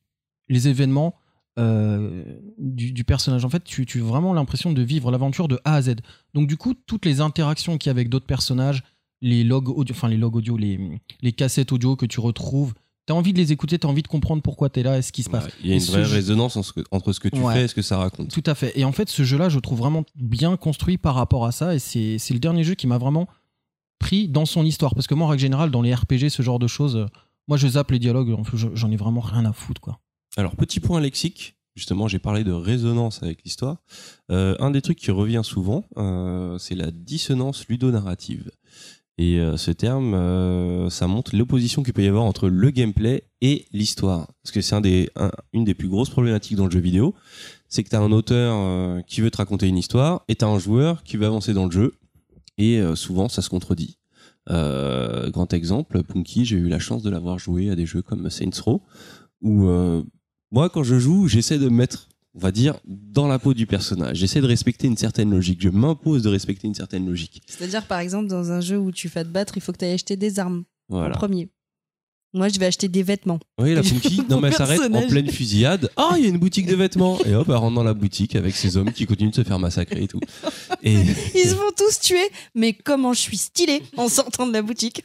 les événements euh, du, du personnage. En fait, tu, tu as vraiment l'impression de vivre l'aventure de A à Z. Donc, du coup, toutes les interactions qu'il y a avec d'autres personnages, les logs audio, enfin les logs audio, les, les cassettes audio que tu retrouves, T'as envie de les écouter, t'as envie de comprendre pourquoi t'es là et ce qui se passe. Il y a une vraie jeu- résonance en ce que- entre ce que tu Ouais. fais et ce que ça raconte. Tout à fait. Et en fait, ce jeu-là, je trouve vraiment bien construit par rapport à ça. Et c'est c'est le dernier jeu qui m'a vraiment pris dans son histoire. Parce que moi, en règle générale, dans les RPG, ce genre de choses, euh, moi, je zappe les dialogues. En fait, je- j'en ai vraiment rien à foutre, quoi. Alors, petit point lexique. Justement, j'ai parlé de résonance avec l'histoire. Euh, un des trucs qui revient souvent, euh, c'est la dissonance ludonarrative. Et euh, ce terme, euh, ça montre l'opposition qu'il peut y avoir entre le gameplay et l'histoire. Parce que c'est une des plus grosses problématiques dans le jeu vidéo. C'est que tu as un auteur euh, qui veut te raconter une histoire et tu as un joueur qui veut avancer dans le jeu. Et souvent, ça se contredit. Grand exemple, Punky, j'ai eu la chance de l'avoir joué à des jeux comme Saints Row, où moi, quand je joue, j'essaie de me mettre, on va dire, dans la peau du personnage. J'essaie de respecter une certaine logique. Je m'impose de respecter une certaine logique. C'est-à-dire, par exemple, dans un jeu où tu vas te battre, il faut que tu ailles acheter des armes en Voilà. premier. Moi, je vais acheter des vêtements. Oui, la Punky, non, mais elle s'arrête en pleine fusillade. Ah, il y a une boutique de vêtements. Et hop, elle rentre dans la boutique avec ses hommes qui continuent de se faire massacrer et tout. Et, Ils se font tous tuer, mais comment je suis stylée en sortant de la boutique.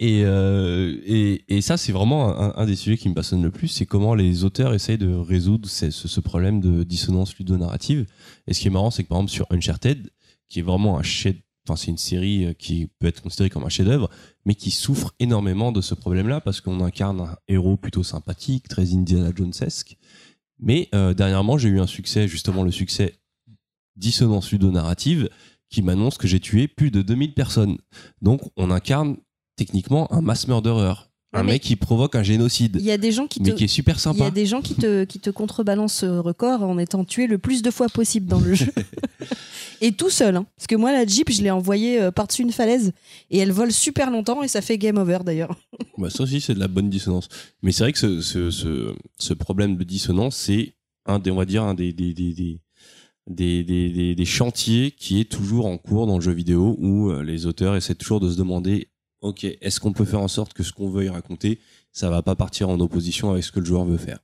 Et, euh, et, et ça, c'est vraiment un, des sujets qui me passionne le plus, c'est comment les auteurs essayent de résoudre ce problème de dissonance ludonarrative. Et ce qui est marrant, c'est que par exemple sur Uncharted, qui est vraiment un chef, enfin c'est une série euh, qui peut être considérée comme un chef-d'œuvre, mais qui souffre énormément de ce problème-là parce qu'on incarne un héros plutôt sympathique, très Indiana Jonesesque. Mais euh, dernièrement, j'ai eu un succès, justement le succès dissonance ludonarrative, qui m'annonce que j'ai tué plus de 2000 personnes. Donc on incarne techniquement un mass murderer. Un mais- mec qui provoque un génocide. Il y a des gens qui te, Mais qui est super il y sympa. a des gens qui te, qui te contrebalancent ce record en étant tué le plus de fois possible dans le jeu. et tout seul. hein. Parce que moi, la Jeep, je l'ai envoyée euh, par-dessus une falaise et elle vole super longtemps et ça fait game over d'ailleurs. Bah, ça aussi, c'est de la bonne dissonance. Mais c'est vrai que ce, ce, ce, ce problème de dissonance, c'est un des, on va dire, un des, des, des, des, des, des, des- des chantiers qui est toujours en cours dans le jeu vidéo où euh, les auteurs essaient toujours de se demander, ok, est-ce qu'on peut faire en sorte que ce qu'on veuille raconter, ça va pas partir en opposition avec ce que le joueur veut faire?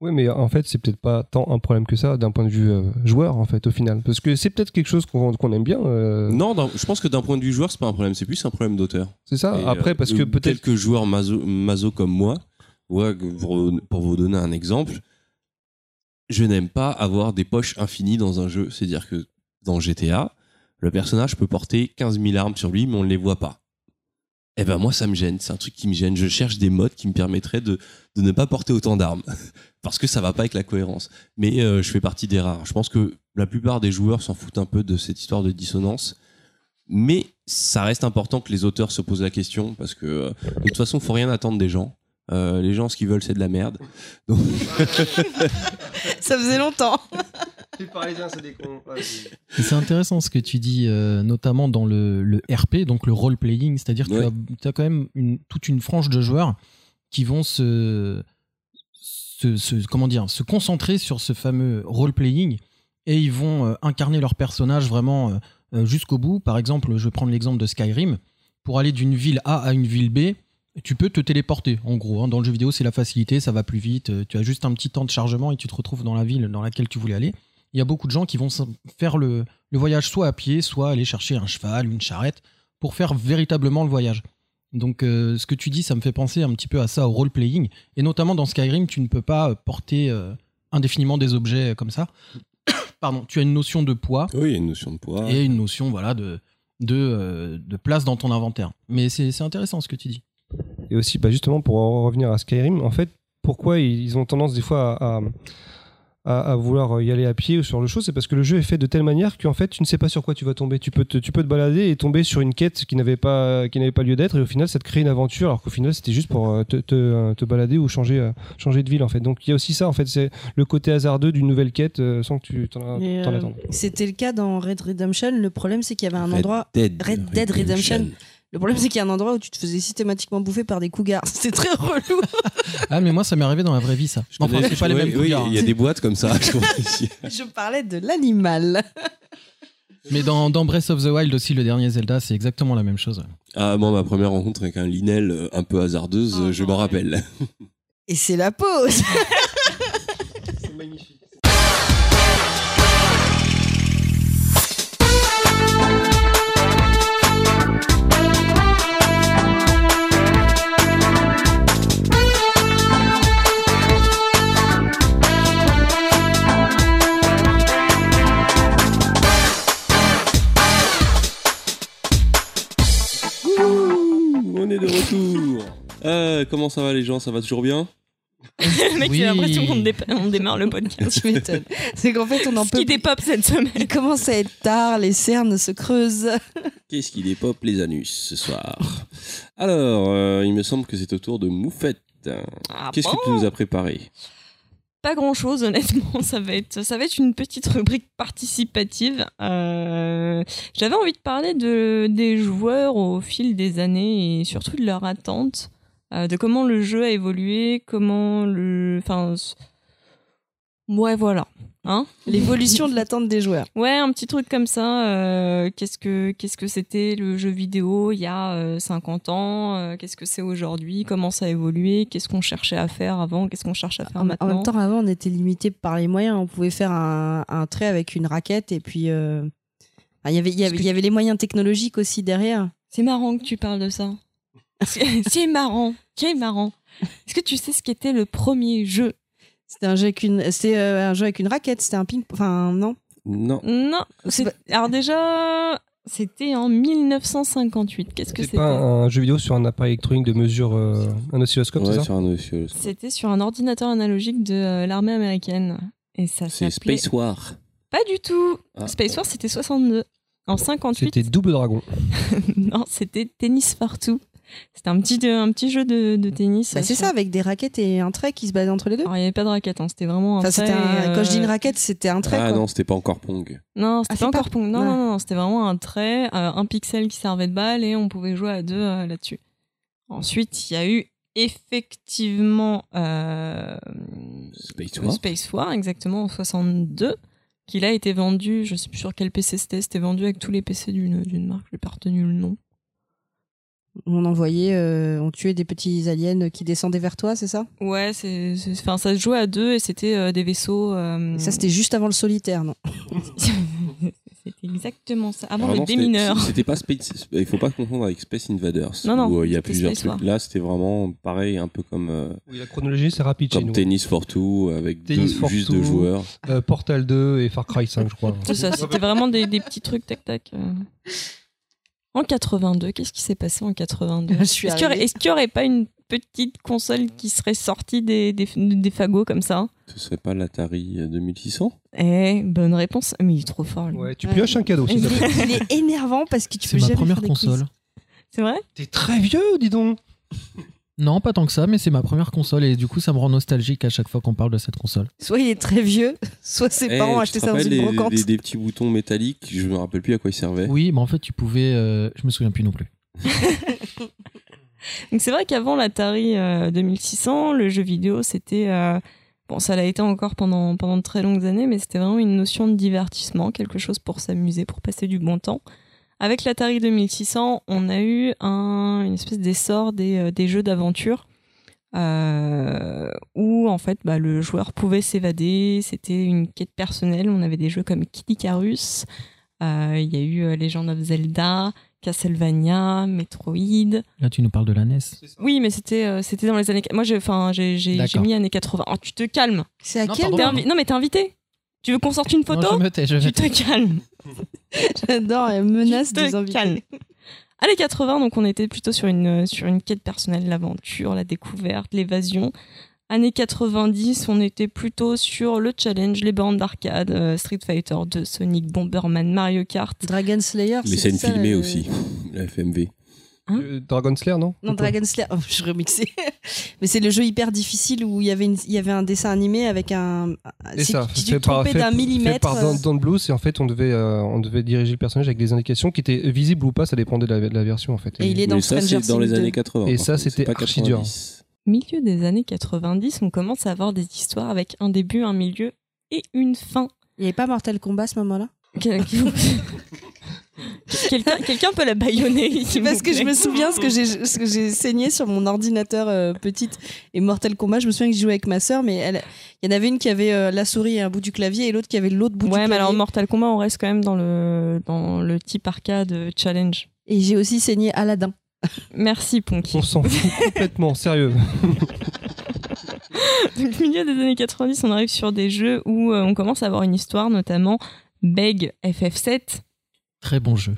Oui, mais en fait, c'est peut-être pas tant un problème que ça d'un point de vue euh, joueur, en fait, au final. Parce que c'est peut-être quelque chose qu'on aime bien. euh, Non, je pense que d'un point de vue joueur, c'est pas un problème, c'est plus un problème d'auteur. C'est ça. Et, Après, euh, parce que euh, peut-être. quelques joueurs maso, maso comme moi, ouais, pour, pour vous donner un exemple, je n'aime pas avoir des poches infinies dans un jeu. C'est-à-dire que dans GTA, le personnage peut porter 15 000 armes sur lui, mais on ne les voit pas. Eh ben moi, ça me gêne. C'est un truc qui me gêne. Je cherche des modes qui me permettraient de, de ne pas porter autant d'armes. Parce que ça va pas avec la cohérence. Mais euh, je fais partie des rares. Je pense que la plupart des joueurs s'en foutent un peu de cette histoire de dissonance. Mais ça reste important que les auteurs se posent la question parce que euh, de toute façon, faut rien attendre des gens. Euh, les gens, ce qu'ils veulent, c'est de la merde. Donc, ça faisait longtemps. Les Parisiens, c'est des cons. C'est intéressant ce que tu dis, euh, notamment dans le, le RP, donc le role-playing, c'est-à-dire que Ouais. tu as, quand même une, toute une frange de joueurs qui vont se, se, se- comment dire, se concentrer sur ce fameux role-playing et ils vont euh, incarner leur personnage vraiment euh, jusqu'au bout. Par exemple, je vais prendre l'exemple de Skyrim. Pour aller d'une ville A à une ville B, tu peux te téléporter, en gros. hein. Dans le jeu vidéo, c'est la facilité, ça va plus vite. Tu as juste un petit temps de chargement et tu te retrouves dans la ville dans laquelle tu voulais aller. Il y a beaucoup de gens qui vont faire le, le voyage soit à pied, soit aller chercher un cheval, une charrette, pour faire véritablement le voyage. Donc euh, ce que tu dis, ça me fait penser un petit peu à ça, au role-playing. Et notamment dans Skyrim, tu ne peux pas euh, porter euh, indéfiniment des objets comme ça. Pardon, tu as une notion de poids oui, il y a une notion de poids. et une notion voilà, de, de, euh, de place dans ton inventaire. Mais c'est c'est intéressant ce que tu dis. Et aussi, bah, justement, pour en revenir à Skyrim, en fait, pourquoi ils ont tendance des fois à, à, à- à vouloir y aller à pied ou sur le show, c'est parce que le jeu est fait de telle manière qu'en fait, tu ne sais pas sur quoi tu vas tomber. Tu peux te, tu peux te balader et tomber sur une quête qui n'avait pas, qui n'avait pas lieu d'être, et au final, ça te crée une aventure, alors qu'au final, c'était juste pour euh, te, te, euh, te balader ou changer, euh, changer de ville, en fait. Donc, il y a aussi ça, en fait, c'est le côté hasardeux d'une nouvelle quête euh, sans que tu t'en euh, attendes. C'était le cas dans Red Redemption. Le problème, c'est qu'il y avait un Red endroit. Dead, Red Dead Redemption. Le problème, c'est qu'il y a un endroit où tu te faisais systématiquement bouffer par des cougars. C'est très relou. Ah, mais moi, ça m'est arrivé dans la vraie vie, ça. Je Enfin, connais- c'est pas les oui, mêmes Oui, cougars, il y a hein. des boîtes comme ça. je. Je parlais de l'animal. Mais dans, dans Breath of the Wild aussi, le dernier Zelda, c'est exactement la même chose. ah, moi, ma première rencontre avec un Linel euh, un peu hasardeuse, Oh euh, je m'en rappelle. Et c'est la pause. Euh, comment ça va les gens? Ça va toujours bien? Le mec, Oui. j'ai l'impression qu'on dé- on démarre le podcast. Tu m'étonnes. C'est qu'en fait, on en Ce peut qui dépop cette semaine. Il commence à être tard, les cernes se creusent. Qu'est-ce qui dépop les anus ce soir? Alors, euh, il me semble que c'est au tour de Moufette. Ah Qu'est-ce bon que tu nous as préparé? Pas grand chose, honnêtement. Ça va être, ça va être une petite rubrique participative. Euh, J'avais envie de parler de, des joueurs au fil des années et surtout de leur attente, euh, de comment le jeu a évolué, comment le. Enfin. Ouais, voilà. Hein L'évolution de l'attente des joueurs. Ouais, un petit truc comme ça. euh, qu'est-ce que qu'est-ce que c'était le jeu vidéo il y a euh, 50 ans euh, Qu'est-ce que c'est aujourd'hui Comment ça a évolué Qu'est-ce qu'on cherchait à faire avant Qu'est-ce qu'on cherche à faire En, en maintenant même temps, avant, on était limité par les moyens. On pouvait faire un, un trait avec une raquette et puis. euh, ah, Il y avait- il y avait- y avait les moyens technologiques aussi derrière. C'est marrant que tu parles de ça. C'est c'est marrant. C'est marrant. Est-ce que tu sais ce qu'était le premier jeu C'était un jeu avec une, c'était euh, un jeu avec une raquette. C'était un ping. Enfin, non? Non. Non. C'est c'est- Alors déjà, c'était en 1958. Qu'est-ce que C'est c'était? pas un jeu vidéo sur un appareil électronique de mesure, euh, un oscilloscope, c'est Ouais, ça? sur un monsieur. C'était sur un ordinateur analogique de euh, l'armée américaine. Et ça C'est s'appelait... Space War. Pas du tout. Ah. Space Force, c'était 62. En 58, C'était Double Dragon. non, c'était Tennis for Two. C'était un petit, un petit jeu de, de tennis. Bah, c'est sur- ça, avec des raquettes et un trait qui se balade entre les deux. Alors, il n'y avait pas de raquette, hein, c'était vraiment un Enfin, trait, un- euh, Quand je dis une raquette, c'était un trait. Ah quoi. non, c'était pas encore Pong. Non, Ah, c'était c'est pas pas- encore Pong. Non, Ouais. non, non, c'était vraiment un trait, euh, un pixel qui servait de balle et on pouvait jouer à deux euh, là-dessus. Ensuite, il y a eu effectivement euh, Space War. Space War, exactement en 62, qui là a été vendu, je sais plus sur quel PC c'était, c'était vendu avec tous les PC d'une marque, j'ai pas retenu le nom. On envoyait, euh, on tuait des petits aliens qui descendaient vers toi, c'est ça? Ouais, c'est, enfin, ça se jouait à deux et c'était euh, des vaisseaux. euh, Ça, c'était juste avant le solitaire, non? C'était exactement ça. Avant le non, démineur. C'était pas Space. Il faut pas confondre avec Space Invaders. Non, non, Où il y a plusieurs Space War. trucs. Là, c'était vraiment pareil, un peu comme, euh, Oui, la chronologie, c'est rapide chez comme nous. Tennis for Two, avec Tennis deux- for juste Two. deux joueurs. Euh, Portal 2 et Far Cry 5, je crois. C'est ça, c'était vraiment des, des petits trucs tac-tac. Euh. En 82, qu'est-ce qui s'est passé en 82 Je suis Est-ce qu'il y aurait- pas une petite console qui serait sortie des, des, des fagots comme ça Ce serait pas l'Atari euh, 2600 Eh, bonne réponse. Mais il est trop fort, lui. Ouais, tu pioches un cadeau, te plaît. Il est énervant parce que tu C'est peux ma jamais première faire des console. quiz. C'est vrai T'es très vieux, dis donc. Non, pas tant que ça, mais c'est ma première console et du coup, ça me rend nostalgique à chaque fois qu'on parle de cette console. Soit il est très vieux, soit ses Eh, parents achetaient te ça dans une les, brocante. des, des petits boutons métalliques, je me rappelle plus à quoi ils servaient. Oui, mais en fait, tu pouvais. euh, je me souviens plus non plus. Donc c'est vrai qu'avant l'Atari euh, 2600, le jeu vidéo, c'était... euh, Bon, ça l'a été encore pendant, pendant de très longues années, mais c'était vraiment une notion de divertissement, quelque chose pour s'amuser, pour passer du bon temps. Avec l'Atari 2600, on a eu un, une espèce d'essor des, euh, des jeux d'aventure euh, où en fait bah, le joueur pouvait s'évader, c'était une quête personnelle, on avait des jeux comme Kid Icarus, euh, il y a eu euh, Legend of Zelda, Castlevania, Metroid, Là, tu nous parles de la NES. oui, mais c'était euh, c'était dans les années. Moi, j'ai enfin j'ai j'ai j'ai D'accord. mis années 80. Oh, tu te calmes. C'est à Non, quel pardon. T'es moment invi- Non, mais t'es invité. Tu veux qu'on sorte une Non, photo je me tais, je me Tu te calmes. J'adore, elle menace des invités. Années 80, donc on était plutôt sur une sur une quête personnelle, l'aventure, la découverte, l'évasion. Années 90, on était plutôt sur le challenge, les bornes d'arcade, euh, Street Fighter 2, Sonic, Bomberman, Mario Kart. Dragon Slayer. Les c'est scènes ça, filmées euh, aussi, la FMV. Hein Euh, Dragon Slayer, non Non, Dragon Slayer. Oh, je remixais. Mais c'est le jeu hyper difficile où il y avait, une- il y avait un dessin animé avec un. C'est ça. si tu fait fait- d'un fait millimètre. par euh, Dan Bluth, et en fait, on devait, euh, on devait diriger le personnage avec des indications qui étaient visibles ou pas, ça dépendait de la, de la version, en fait. Et il est dans ça, c'est dans les Things 2. années 80. Et par ça, c'est c'était archi dur. 90. Milieu des années 90, on commence à avoir des histoires avec un début, un milieu et une fin. Il n'y avait pas Mortal Kombat à ce moment-là? Quelqu'un peut la baïonner parce que je me souviens ce que j'ai ce que j'ai saigné sur mon ordinateur euh, petite et Mortal Kombat. Je me souviens que je jouais avec ma sœur, mais elle, il y en avait une qui avait euh, la souris et un bout du clavier et l'autre qui avait l'autre bout du Ouais, mais clavier. alors Mortal Kombat, on reste quand même dans le, dans le type arcade euh, challenge. Et j'ai aussi saigné Aladdin. Merci, Ponky. On s'en fout complètement, sérieux. Donc, milieu des années 90, on arrive sur des jeux où euh, on commence à avoir une histoire, notamment Beg FF7. Très bon jeu.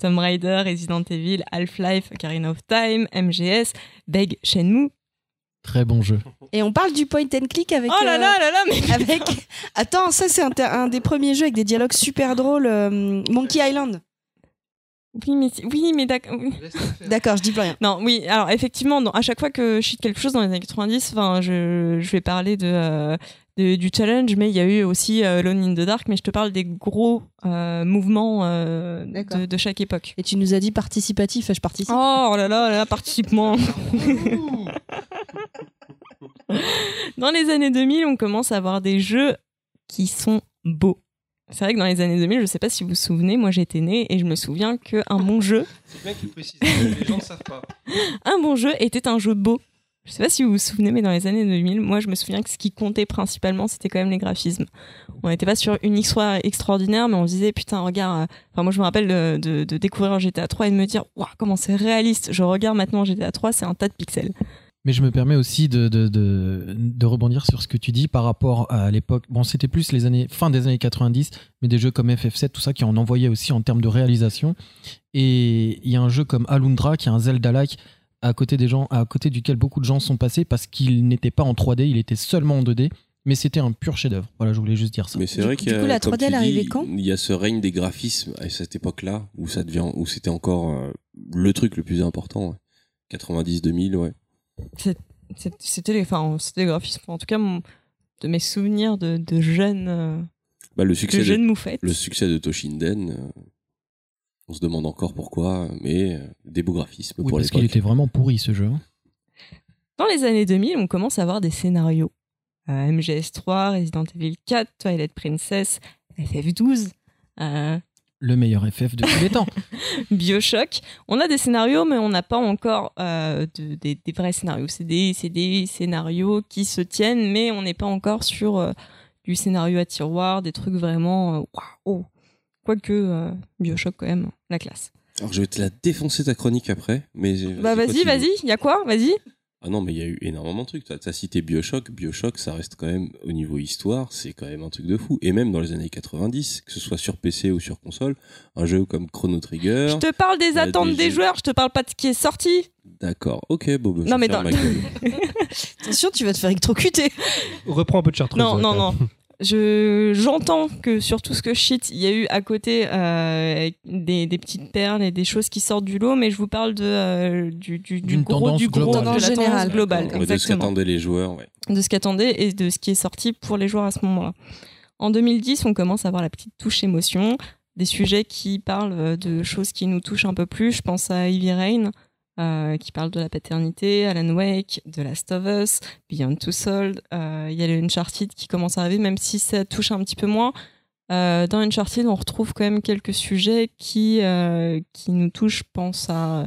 Tomb Raider, Resident Evil, Half-Life, Ocarina of Time, MGS, Beg, Shenmue. Très bon jeu. Et on parle du point and click avec. Oh là euh, là là là, mais avec. Attends, ça c'est un, un des premiers jeux avec des dialogues super drôles. euh, Monkey Island. oui, mais oui, mais d'accord. D'accord, je dis plus rien. Non, oui, alors effectivement, non, à chaque fois que je cite quelque chose dans les années 90, enfin, je, je vais parler de, euh, de- du challenge, mais il y a eu aussi euh, Alone in the Dark, mais je te parle des gros euh, mouvements euh, de, de chaque époque. Et tu nous as dit participatif, je participe. Oh là là, là participe-moi. dans les années 2000, on commence à avoir des jeux qui sont beaux. C'est vrai que dans les années 2000, je sais pas si vous vous souvenez, moi j'étais née et je me souviens qu'un bon jeu, C'est bien que tu précises, les gens ne savent pas. un bon jeu était un jeu beau. Je sais pas si vous vous souvenez, mais dans les années 2000, moi je me souviens que ce qui comptait principalement, c'était quand même les graphismes. On n'était pas sur une histoire extraordinaire, mais on se disait putain regarde. euh, Enfin moi je me rappelle de, découvrir GTA 3 et de me dire waouh comment c'est réaliste. Je regarde maintenant GTA 3, c'est un tas de pixels. Mais je me permets aussi de, de, de, de rebondir sur ce que tu dis par rapport à l'époque. Bon, c'était plus les années, fin des années 90, mais des jeux comme FF7, tout ça, qui en envoyaient aussi en termes de réalisation. Et il y a un jeu comme Alundra, qui est un Zelda-like, à côté des gens, à côté duquel beaucoup de gens sont passés parce qu'il n'était pas en 3D, il était seulement en 2D. Mais c'était un pur chef-d'œuvre. Voilà, je voulais juste dire ça. Mais c'est Du vrai coup- qu'il y a, coup, la comme 3D, tu elle dis, arrivait quand Il y a ce règne des graphismes à cette époque-là où ça devient, où c'était encore euh, le truc le plus important. ouais. 90-2000, ouais. C'est- C'était les, enfin, c'était les graphismes. En tout cas, mon- de mes souvenirs de, de jeunes, euh, Bah, le de succès de, jeunes moufettes. le succès de Toshinden, euh, on se demande encore pourquoi, mais euh, des beaux graphismes Oui, pour parce qu'il était vraiment pourri ce jeu. hein. Dans les années 2000, on commence à avoir des scénarios. Euh, MGS3, Resident Evil 4, Twilight Princess, FF12, euh, Le meilleur FF de tous les temps. Bioshock. On a des scénarios, mais on n'a pas encore euh, de- des, des vrais scénarios. C'est des, c'est des scénarios qui se tiennent, mais on n'est pas encore sur euh, du scénario à tiroir, des trucs vraiment waouh. Quoique euh, Bioshock, quand même, la classe. Alors je vais te la défoncer ta chronique après, mais Bah vas-y, vas-y, il y a quoi? Vas-y. Ah non, mais il y a eu énormément de trucs. T'as as cité Bioshock. Bioshock, ça reste quand même, au niveau histoire, c'est quand même un truc de fou. Et même dans les années 90, que ce soit sur PC ou sur console, un jeu comme Chrono Trigger. Je te parle des attentes des des jeux. joueurs, je te parle pas de ce qui est sorti. D'accord, ok, bon, bah, je Non, mais dans-. Attention, tu vas te faire électrocuter. Reprends un peu de chartreuse. Non, hein, non, quand non. Je j'entends que sur tout ce que je shit, il y a eu à côté euh, des, des petites perles et des choses qui sortent du lot, mais je vous parle de euh, du, du, du D'une gros tendance du gros globale. de la Tendance globale, Ouais, de ce exactement. qu'attendaient les joueurs, ouais. de ce qu'attendaient et de ce qui est sorti pour les joueurs à ce moment-là. En 2010, on commence à avoir la petite touche émotion, des sujets qui parlent euh, de choses qui nous touchent un peu plus. Je pense à Heavy Rain, euh, qui parle de la paternité, Alan Wake, de Last of Us, Beyond Two Souls. Euh, Il y a le Uncharted qui commence à arriver, même si ça touche un petit peu moins. Euh, dans Uncharted, on retrouve quand même quelques sujets qui, qui nous touchent. Je pense à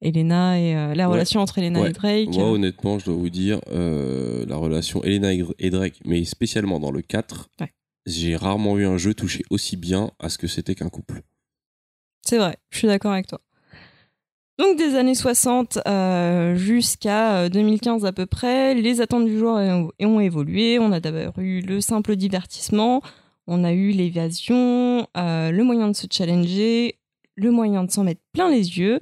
Elena et euh, la Ouais. relation entre Elena Ouais. et Drake. Moi, honnêtement, je dois vous dire, euh, la relation Elena et Drake, mais spécialement dans le 4, Ouais. j'ai rarement vu un jeu toucher aussi bien à ce que c'était qu'un couple. C'est vrai, je suis d'accord avec toi. Donc des années 60 euh, jusqu'à euh, 2015 à peu près, les attentes du joueur ont, évolué. On a d'abord eu le simple divertissement, on a eu l'évasion, euh, le moyen de se challenger, le moyen de s'en mettre plein les yeux,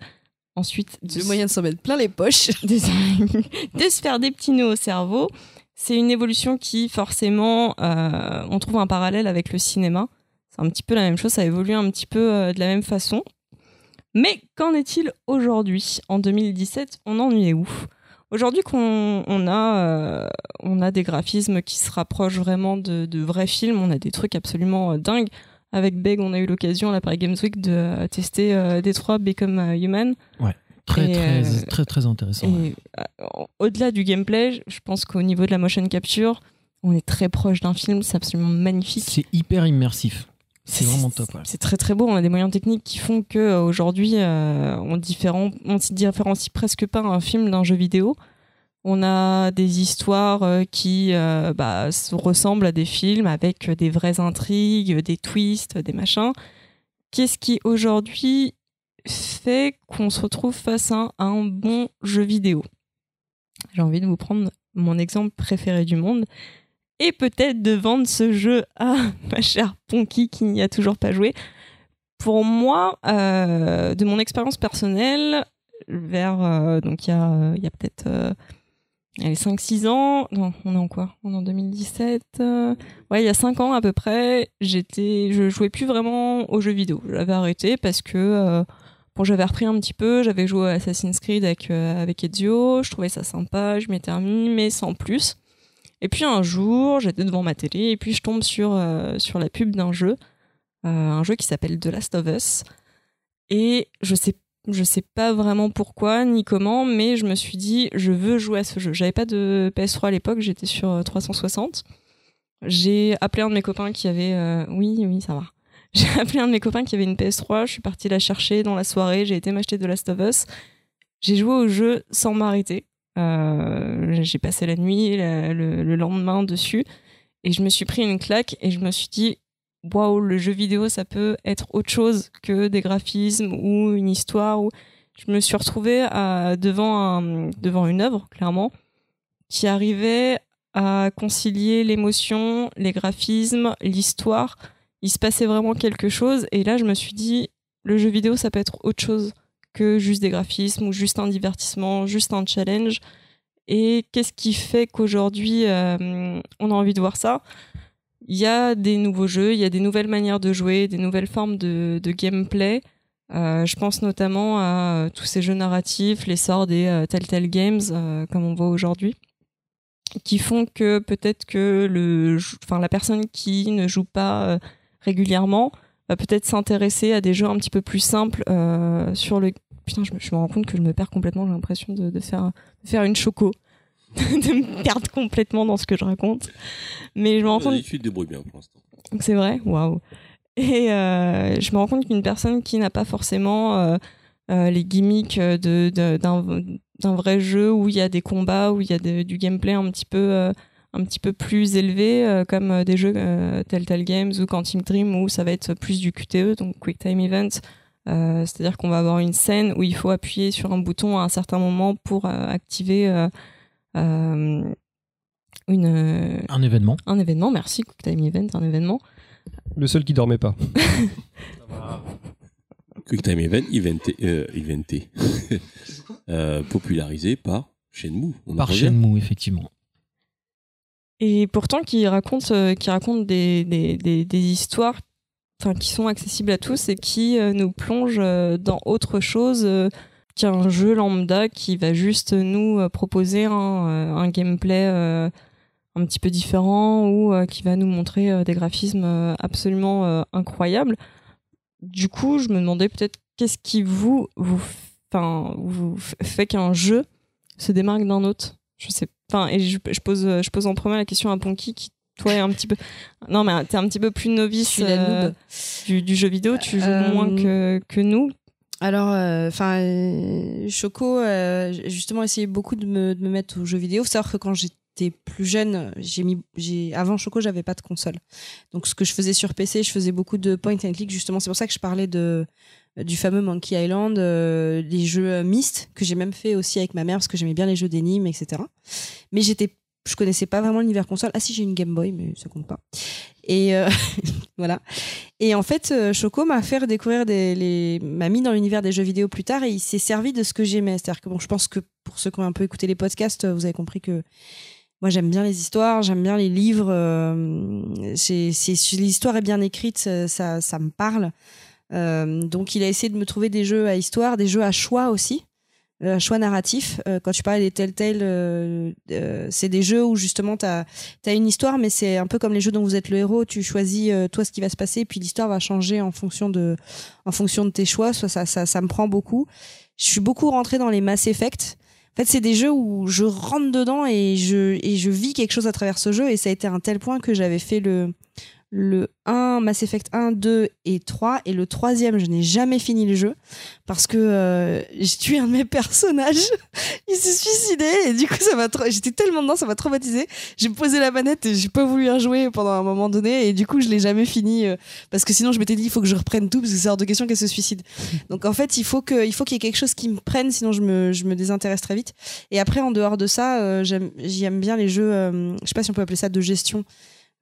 ensuite de, Le moyen de s'en mettre plein les poches. de, de se faire des petits nœuds au cerveau. C'est une évolution qui forcément, euh, on trouve un parallèle avec le cinéma. C'est un petit peu la même chose, ça évolue un petit peu euh, de la même façon. Mais qu'en est-il aujourd'hui? En 2017, on en est où? Aujourd'hui qu'on on a, euh, on a des graphismes qui se rapprochent vraiment de, de vrais films, on a des trucs absolument euh, dingues. Avec Beg, on a eu l'occasion à la Paris Games Week de euh, tester euh, Détroit Become Human. Très, Et, très, euh, très, très intéressant. ouais. Au-delà du gameplay, je pense qu'au niveau de la motion capture, on est très proche d'un film, c'est absolument magnifique. C'est hyper immersif. C'est vraiment top. ouais. C'est très très beau. On a des moyens techniques qui font que euh, aujourd'hui, euh, on on se différencie presque pas un film d'un jeu vidéo. On a des histoires euh, qui euh, bah, se ressemblent à des films avec des vraies intrigues, des twists, des machins. Qu'est-ce qui aujourd'hui fait qu'on se retrouve face à un bon jeu vidéo? J'ai envie de vous prendre mon exemple préféré du monde et peut-être de vendre ce jeu à ma chère Ponky qui n'y a toujours pas joué pour moi, euh, de mon expérience personnelle, vers euh, donc il y a, y a peut-être euh, allez, 5-6 ans, non, on est en quoi? On est en 2017. euh, ouais, il y a 5 ans à peu près, j'étais, je jouais plus vraiment aux jeux vidéo. J'avais arrêté parce que euh, bon, j'avais repris un petit peu, j'avais joué à Assassin's Creed avec euh, avec Ezio, je trouvais ça sympa, je m'étais remis, mais sans plus. Et puis un jour, j'étais devant ma télé et puis je tombe sur euh, la pub d'un jeu, euh, un jeu qui s'appelle The Last of Us. Et je sais sais pas vraiment pourquoi ni comment, mais je me suis dit je veux jouer à ce jeu. J'avais pas de PS3 à l'époque, j'étais sur euh, 360. J'ai appelé un de mes copains qui avait euh, oui oui ça va. J'ai appelé un de mes copains qui avait une PS3, je suis partie la chercher dans la soirée, j'ai été m'acheter The Last of Us. J'ai joué au jeu sans m'arrêter. Euh, j'ai passé la nuit, le, le lendemain dessus, et je me suis pris une claque et je me suis dit waouh, le jeu vidéo, ça peut être autre chose que des graphismes ou une histoire. Ou... Je me suis retrouvée devant, devant une œuvre, clairement, qui arrivait à concilier l'émotion, les graphismes, l'histoire. Il se passait vraiment quelque chose, et là, je me suis dit le jeu vidéo, ça peut être autre chose que juste des graphismes ou juste un divertissement, juste un challenge. Et qu'est-ce qui fait qu'aujourd'hui, euh, on a envie de voir ça? Il y a des nouveaux jeux, il y a des nouvelles manières de jouer, des nouvelles formes de, gameplay. Euh, je pense notamment à euh, tous ces jeux narratifs, l'essor des euh, Telltale Games, comme on voit aujourd'hui, qui font que peut-être que le, enfin, la personne qui ne joue pas régulièrement peut-être s'intéresser à des jeux un petit peu plus simples euh, sur le. Putain, je me, je me rends compte que je me perds complètement. J'ai l'impression de, de faire, de faire une choco, de me perdre complètement dans ce que je raconte. Mais je me rends compte. Tu te débrouilles bien pour l'instant. Donc c'est vrai, waouh. Et euh, je me rends compte qu'une personne qui n'a pas forcément euh, euh, les gimmicks de, de- d'un, d'un vrai jeu où il y a des combats, où il y a de- du gameplay un petit peu, un petit peu plus élevé, euh, comme euh, des jeux euh, Telltale Games ou Quantic Dream, où ça va être plus du QTE, donc Quick Time Event. Euh, c'est-à-dire qu'on va avoir une scène où il faut appuyer sur un bouton à un certain moment pour euh, activer euh, euh, une, euh, Un événement. un événement. Merci, Quick Time Event, un événement. Le seul qui dormait pas. QuickTime Event, eventé, euh, eventé. Euh, popularisé par Shenmue. On Par. Shenmue, effectivement. Et pourtant qui raconte euh, qui raconte des, des, des, histoires qui sont accessibles à tous et qui euh, nous plongent euh, dans autre chose qu'un jeu lambda qui va juste nous proposer un, un gameplay un petit peu différent ou qui va nous montrer des graphismes absolument incroyables. Du coup, je me demandais peut-être qu'est-ce qui vous vous vous fait qu'un jeu se démarque d'un autre? Je sais enfin et je, je pose je pose en premier la question à Ponky qui toi est un petit peu non mais t'es un petit peu plus novice euh, du, du jeu vidéo tu joues Euh, moins que, que nous Alors, enfin, Choco, euh, j'ai justement, essayé beaucoup de me, de me mettre aux jeux vidéo. Faut savoir que quand j'étais plus jeune, j'ai mis, j'ai, avant Choco, j'avais pas de console. Donc, ce que je faisais sur PC, je faisais beaucoup de point and click. Justement, c'est pour ça que je parlais de du fameux Monkey Island, euh, les jeux euh, Myst que j'ai même fait aussi avec ma mère parce que j'aimais bien les jeux d'énigmes, etc. Mais j'étais, je connaissais pas vraiment l'univers console. Ah si, j'ai une Game Boy, mais ça compte pas. Et euh, voilà. Et en fait, euh, Choco m'a fait découvrir des, les, m'a mis dans l'univers des jeux vidéo plus tard et il s'est servi de ce que j'aimais. C'est-à-dire que bon, je pense que pour ceux qui ont un peu écouté les podcasts, euh, vous avez compris que moi j'aime bien les histoires, j'aime bien les livres. euh, l'histoire est bien écrite, ça, ça me parle. Euh, donc il a essayé de me trouver des jeux à histoire, des jeux à choix aussi. euh, choix narratif. Euh, quand tu parlais des Telltale, c'est des jeux où justement tu as, une histoire, mais c'est un peu comme les jeux dont vous êtes le héros. Tu choisis toi ce qui va se passer, puis l'histoire va changer en fonction de, en fonction de tes choix. Ça, ça, ça me prend beaucoup. Je suis beaucoup rentrée dans les Mass Effect. En fait, c'est des jeux où je rentre dedans et je, et je vis quelque chose à travers ce jeu. Et ça a été un tel point que j'avais fait le, le 1, Mass Effect 1, 2 et 3. Et le troisième, je n'ai jamais fini le jeu parce que euh, j'ai tué un de mes personnages. Il s'est suicidé et du coup, ça m'a j'étais tellement dedans, ça m'a traumatisé. J'ai posé la manette et j'ai pas voulu y rejouer pendant un moment donné. Et du coup, je l'ai jamais fini euh, parce que sinon, je m'étais dit, il faut que je reprenne tout parce que c'est hors de question qu'elle se suicide. Donc en fait, il faut qu'il y ait quelque chose qui me prenne, sinon je me, je me désintéresse très vite. Et après, en dehors de ça, euh, j'aime, j'aime bien les jeux. euh, je sais pas si on peut appeler ça de gestion.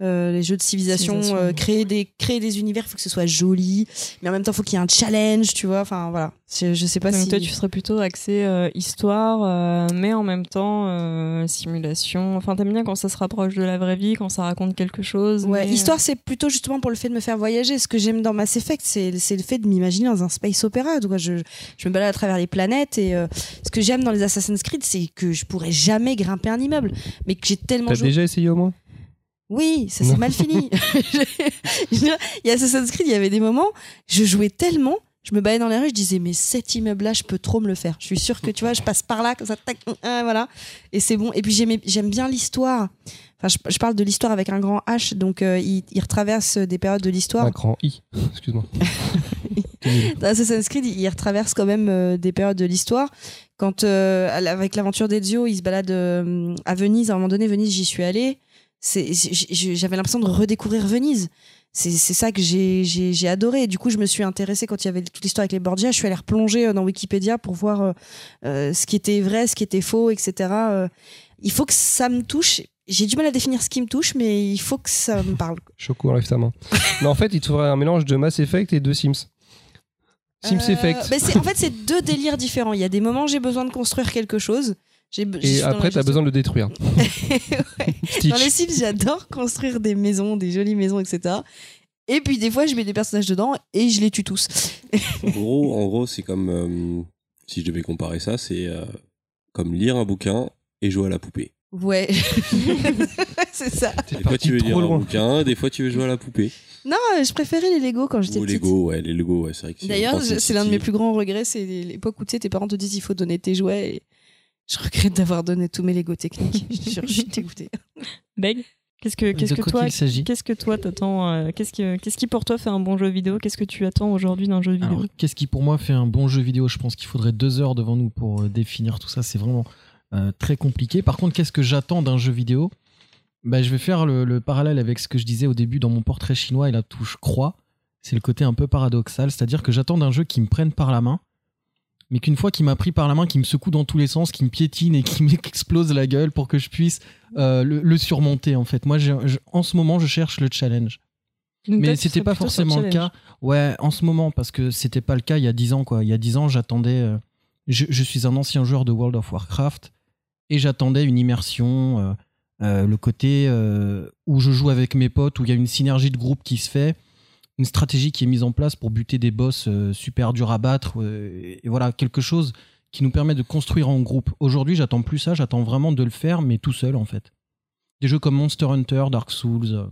Euh, les jeux de civilisation, Civilisation, euh, ouais. créer des créer des univers, il faut que ce soit joli, mais en même temps, il faut qu'il y ait un challenge, tu vois. Enfin voilà, je, je sais pas Donc si. toi, tu serais plutôt axé euh, histoire, euh, mais en même temps euh, simulation. Enfin, t'aimes bien quand ça se rapproche de la vraie vie, quand ça raconte quelque chose. Ouais, mais- histoire, c'est plutôt justement pour le fait de me faire voyager. Ce que j'aime dans Mass Effect, c'est c'est le fait de m'imaginer dans un space opéra. Donc, je, je me balade à travers les planètes et euh, ce que j'aime dans les Assassin's Creed, c'est que je pourrais jamais grimper un immeuble, mais que j'ai tellement T'as joué. déjà essayé au moins? Oui, ça s'est mal fini. il y a Assassin's Creed, il y avait des moments, je jouais tellement, je me baladais dans les rues, je disais, mais cet immeuble-là, je peux trop me le faire. Je suis sûre que tu vois, je passe par là, comme ça, tac, voilà. Et c'est bon. Et puis j'aime bien l'histoire. Enfin, je, je parle de l'histoire avec un grand H, donc euh, il, il retraverse des périodes de l'histoire. Un grand I. Excuse-moi. Dans Assassin's Creed, il retraverse quand même euh, des périodes de l'histoire. Quand, euh, avec l'aventure d'Ezio, il se balade euh, à Venise, à un moment donné, Venise, j'y suis allée. J'avais l'impression de redécouvrir Venise. C'est ça que j'ai- adoré. Et du coup, je me suis intéressée quand il y avait toute l'histoire avec les Borgia. Je suis allée replonger euh, dans Wikipédia pour voir euh, euh, ce qui était vrai, ce qui était faux, etc. Il faut que ça me touche. J'ai du mal à définir ce qui me touche, mais il faut que ça me parle. Choco, enlève ta main. Mais en fait, il te faudrait un mélange de Mass Effect et de Sims. Sims Euh, Effect. mais en fait, c'est deux délires différents. Il y a des moments où j'ai besoin de construire quelque chose. Et après, la t'as besoin de le détruire. Ouais. Dans les Sims, j'adore construire des maisons, des jolies maisons, etc. Et puis des fois, je mets des personnages dedans et je les tue tous. En gros, en gros c'est comme, euh, si je devais comparer ça, c'est euh, comme lire un bouquin et jouer à la poupée. Ouais, c'est ça. Des fois, tu veux lire un bouquin, des fois, tu veux jouer à la poupée. Non, je préférais les Lego quand j'étais Ou petite. Lego, ouais, les Lego, ouais, c'est vrai que c'est- D'ailleurs, c'est l'un de mes plus grands regrets, c'est l'époque où tu sais, tes parents te disent il faut donner tes jouets. Et je regrette d'avoir donné tous mes Lego techniques. je suis- je suis dégoûtée. Beg Qu'est-ce que, qu'est-ce que toi, qu'est-ce que toi t'attends euh, qu'est-ce, que, qu'est-ce qui pour toi fait un bon jeu vidéo? Qu'est-ce que tu attends aujourd'hui d'un jeu vidéo? Alors, qu'est-ce qui pour moi fait un bon jeu vidéo? Je pense qu'il faudrait deux heures devant nous pour euh, définir tout ça. C'est vraiment euh, très compliqué. Par contre, qu'est-ce que j'attends d'un jeu vidéo? Bah, Je vais faire le, le parallèle avec ce que je disais au début dans mon portrait chinois et la touche croix. C'est le côté un peu paradoxal. C'est-à-dire que j'attends d'un jeu qui me prenne par la main, mais qu'une fois qu'il m'a pris par la main, qui me secoue dans tous les sens, qui me piétine et qui m'explose la gueule pour que je puisse euh, le, le surmonter. En fait, moi, je- en ce moment, je cherche le challenge. Donc Mais c'était pas forcément le cas. Ouais, en ce moment, parce que c'était pas le cas il y a 10 ans, quoi. Il y a 10 ans, j'attendais. euh, je, je suis un ancien joueur de World of Warcraft et j'attendais une immersion, euh, le côté où je joue avec mes potes, où il y a une synergie de groupe qui se fait, une stratégie qui est mise en place pour buter des boss euh, super durs à battre, euh, et voilà, quelque chose qui nous permet de construire en groupe. Aujourd'hui, j'attends plus ça, j'attends vraiment de le faire, mais tout seul, en fait. Des jeux comme Monster Hunter, Dark Souls. euh,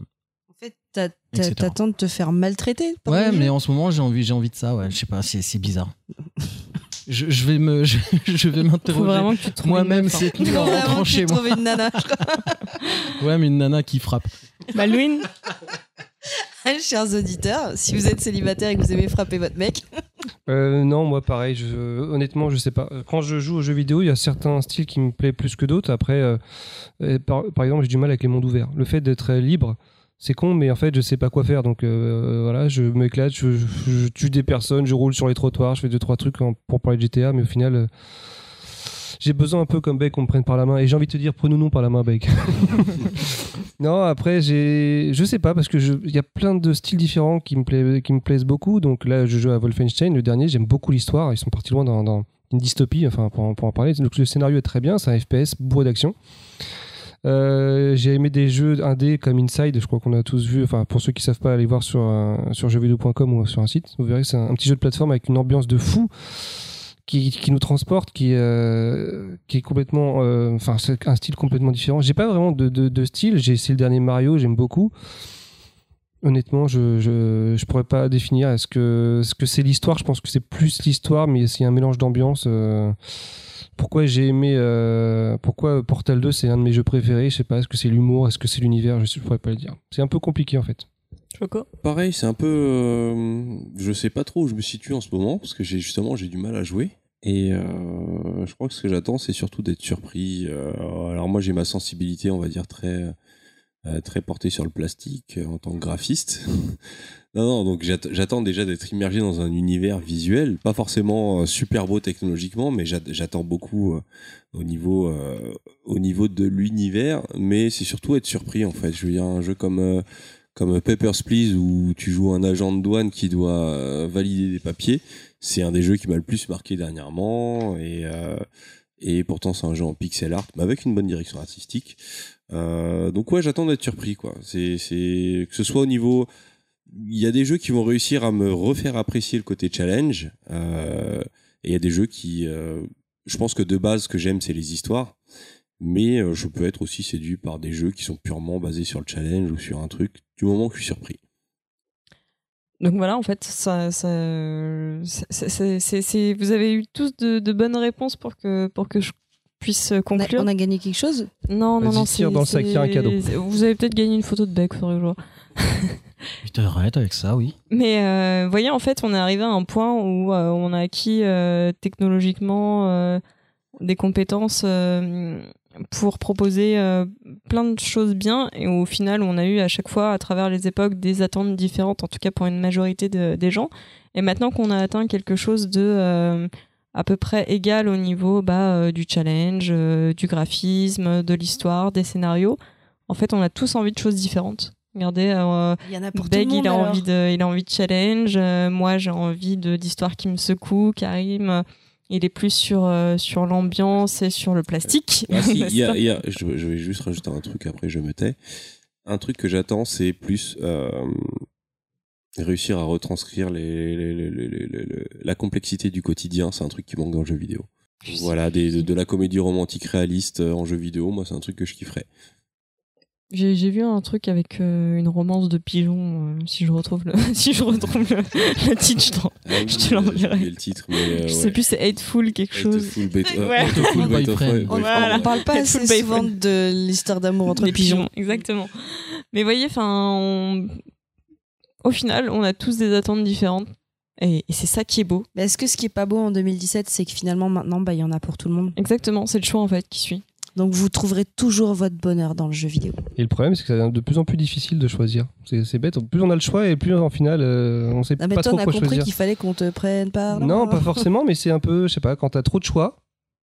En fait, t'attends de te faire maltraiter. par Ouais, mais en ce moment, j'ai envie, j'ai envie de ça. Ouais, je sais pas, c'est, c'est bizarre. je, je vais me, je, je vais m'interroger. vraiment que tu te trouves Moi-même, nuit en rentrant tu chez moi. une nana. Ouais, mais une nana qui frappe. Malouine Chers auditeurs, si vous êtes célibataire et que vous aimez frapper votre mec, Euh, non, moi pareil. Honnêtement, je sais pas. Quand je joue aux jeux vidéo, il y a certains styles qui me plaisent plus que d'autres. Après, euh, par, exemple, j'ai du mal avec les mondes ouverts. Le fait d'être libre, c'est con, mais en fait, je sais pas quoi faire. Donc euh, voilà, je m'éclate, je, je- je tue des personnes, je roule sur les trottoirs, je fais deux trois trucs pour parler de GTA, mais au final. Euh, j'ai besoin un peu comme Beck qu'on me prenne par la main et j'ai envie de te dire prenons-nous par la main Beck. non après j'ai je sais pas parce que il y a plein de styles différents qui me plaisent qui me plaisent beaucoup. Donc là je joue à Wolfenstein le dernier j'aime beaucoup l'histoire. Ils sont partis loin dans, dans une dystopie enfin pour, en- pour en parler. Donc le scénario est très bien c'est un FPS bourré d'action. Euh, j'ai aimé des jeux indés comme Inside je crois qu'on a tous vu enfin pour ceux qui savent pas aller voir sur un- sur jeuxvideo.com ou sur un site. Vous verrez c'est un, un petit jeu de plateforme avec une ambiance de fou qui, qui nous transporte, qui, euh, qui est complètement, euh, enfin c'est un style complètement différent. J'ai pas vraiment de, de, de style. J'ai essayé le dernier Mario, j'aime beaucoup. Honnêtement, je, je je pourrais pas définir. Est-ce que ce que c'est l'histoire? Je pense que c'est plus l'histoire, mais c'est un mélange d'ambiance. euh, pourquoi j'ai aimé euh, pourquoi Portal 2 c'est un de mes jeux préférés? Je sais pas est-ce que c'est l'humour? Est-ce que c'est l'univers? Je, je pourrais pas le dire c'est un peu compliqué en fait Choco? Pareil, c'est un peu. euh, je sais pas trop où je me situe en ce moment, parce que j'ai justement j'ai du mal à jouer. Et euh, je crois que ce que j'attends, c'est surtout d'être surpris. Euh, alors moi, j'ai ma sensibilité, on va dire, très euh, très porté sur le plastique en tant que graphiste. non, non, donc j'att- j'attends déjà d'être immergé dans un univers visuel, pas forcément super beau technologiquement, mais j'att- j'attends beaucoup au niveau au niveau de l'univers, mais c'est surtout être surpris en fait. Je veux dire un jeu comme comme Papers Please où tu joues un agent de douane qui doit euh, valider des papiers, c'est un des jeux qui m'a le plus marqué dernièrement et euh, et pourtant c'est un jeu en pixel art mais avec une bonne direction artistique. Euh, donc ouais, j'attends d'être surpris quoi. C'est c'est que ce soit au niveau il y a des jeux qui vont réussir à me refaire apprécier le côté challenge euh, et il y a des jeux qui euh, je pense que de base ce que j'aime c'est les histoires mais euh, je peux être aussi séduit par des jeux qui sont purement basés sur le challenge ou sur un truc du moment que je suis surpris. Donc voilà, en fait, ça, ça, c'est- c'est- c'est- c'est- vous avez eu tous de, de bonnes réponses pour que, pour que je puisse On a, conclure. on a gagné quelque chose? Non, non, Vas-y, non. tire c'est- dans le sac, il y a un cadeau. c'est- Vous avez peut-être gagné une photo de Beck, faudrait que je vois. Putain, arrête avec ça, oui. Mais euh, vous voyez, en fait, on est arrivé à un point où euh, on a acquis euh, technologiquement euh, des compétences euh, pour proposer euh, plein de choses bien et au final, on a eu à chaque fois, à travers les époques, des attentes différentes, en tout cas pour une majorité de- des gens. Et maintenant qu'on a atteint quelque chose de euh, à peu près égal au niveau bah, euh, du challenge, du graphisme, de l'histoire, des scénarios, en fait, on a tous envie de choses différentes. Regardez, euh, Il y en a pour Beg, tout le monde. il a alors. envie de, il a envie de challenge. euh, moi, j'ai envie de d'histoires qui me secouent. Karim, il est plus sur euh, sur l'ambiance et sur le plastique. Ah, si, y a- y je, je vais juste rajouter un truc après je me tais. Un truc que j'attends c'est plus euh, réussir à retranscrire les, les- les- les- les- les- la complexité du quotidien. C'est un truc qui manque dans le jeu vidéo. Voilà, des- de, de la comédie romantique réaliste euh, en jeu vidéo, moi c'est un truc que je kifferais. J'ai j'ai vu un truc avec euh, une romance de pigeon. euh, si je retrouve le, si je retrouve le, le titre, je, t'en- oui, Je te l'enverrai. le titre, mais euh, je ouais. sais plus, c'est Hateful quelque chose. Hateful Bait- Ouais. Hateful. Boyfriend, Voilà. On parle pas Hateful assez souvent de l'histoire d'amour entre Des pigeons. exactement. Mais voyez, enfin, on- au final, on a tous des attentes différentes. Et, c'est ça qui est beau. Mais est-ce que ce qui est pas beau en 2017, c'est que finalement maintenant, bah, il y en a pour tout le monde? Exactement, c'est le choix en fait qui suit. Donc vous trouverez toujours votre bonheur dans le jeu vidéo. Et le problème, c'est que ça devient de plus en plus difficile de choisir. C'est c'est bête. Plus on a le choix et plus en final, euh, on sait Non, mais pas toi, trop on a quoi compris choisir. qu'il fallait qu'on te prenne par. Non, pas forcément, mais c'est un peu, je sais pas, quand t'as trop de choix,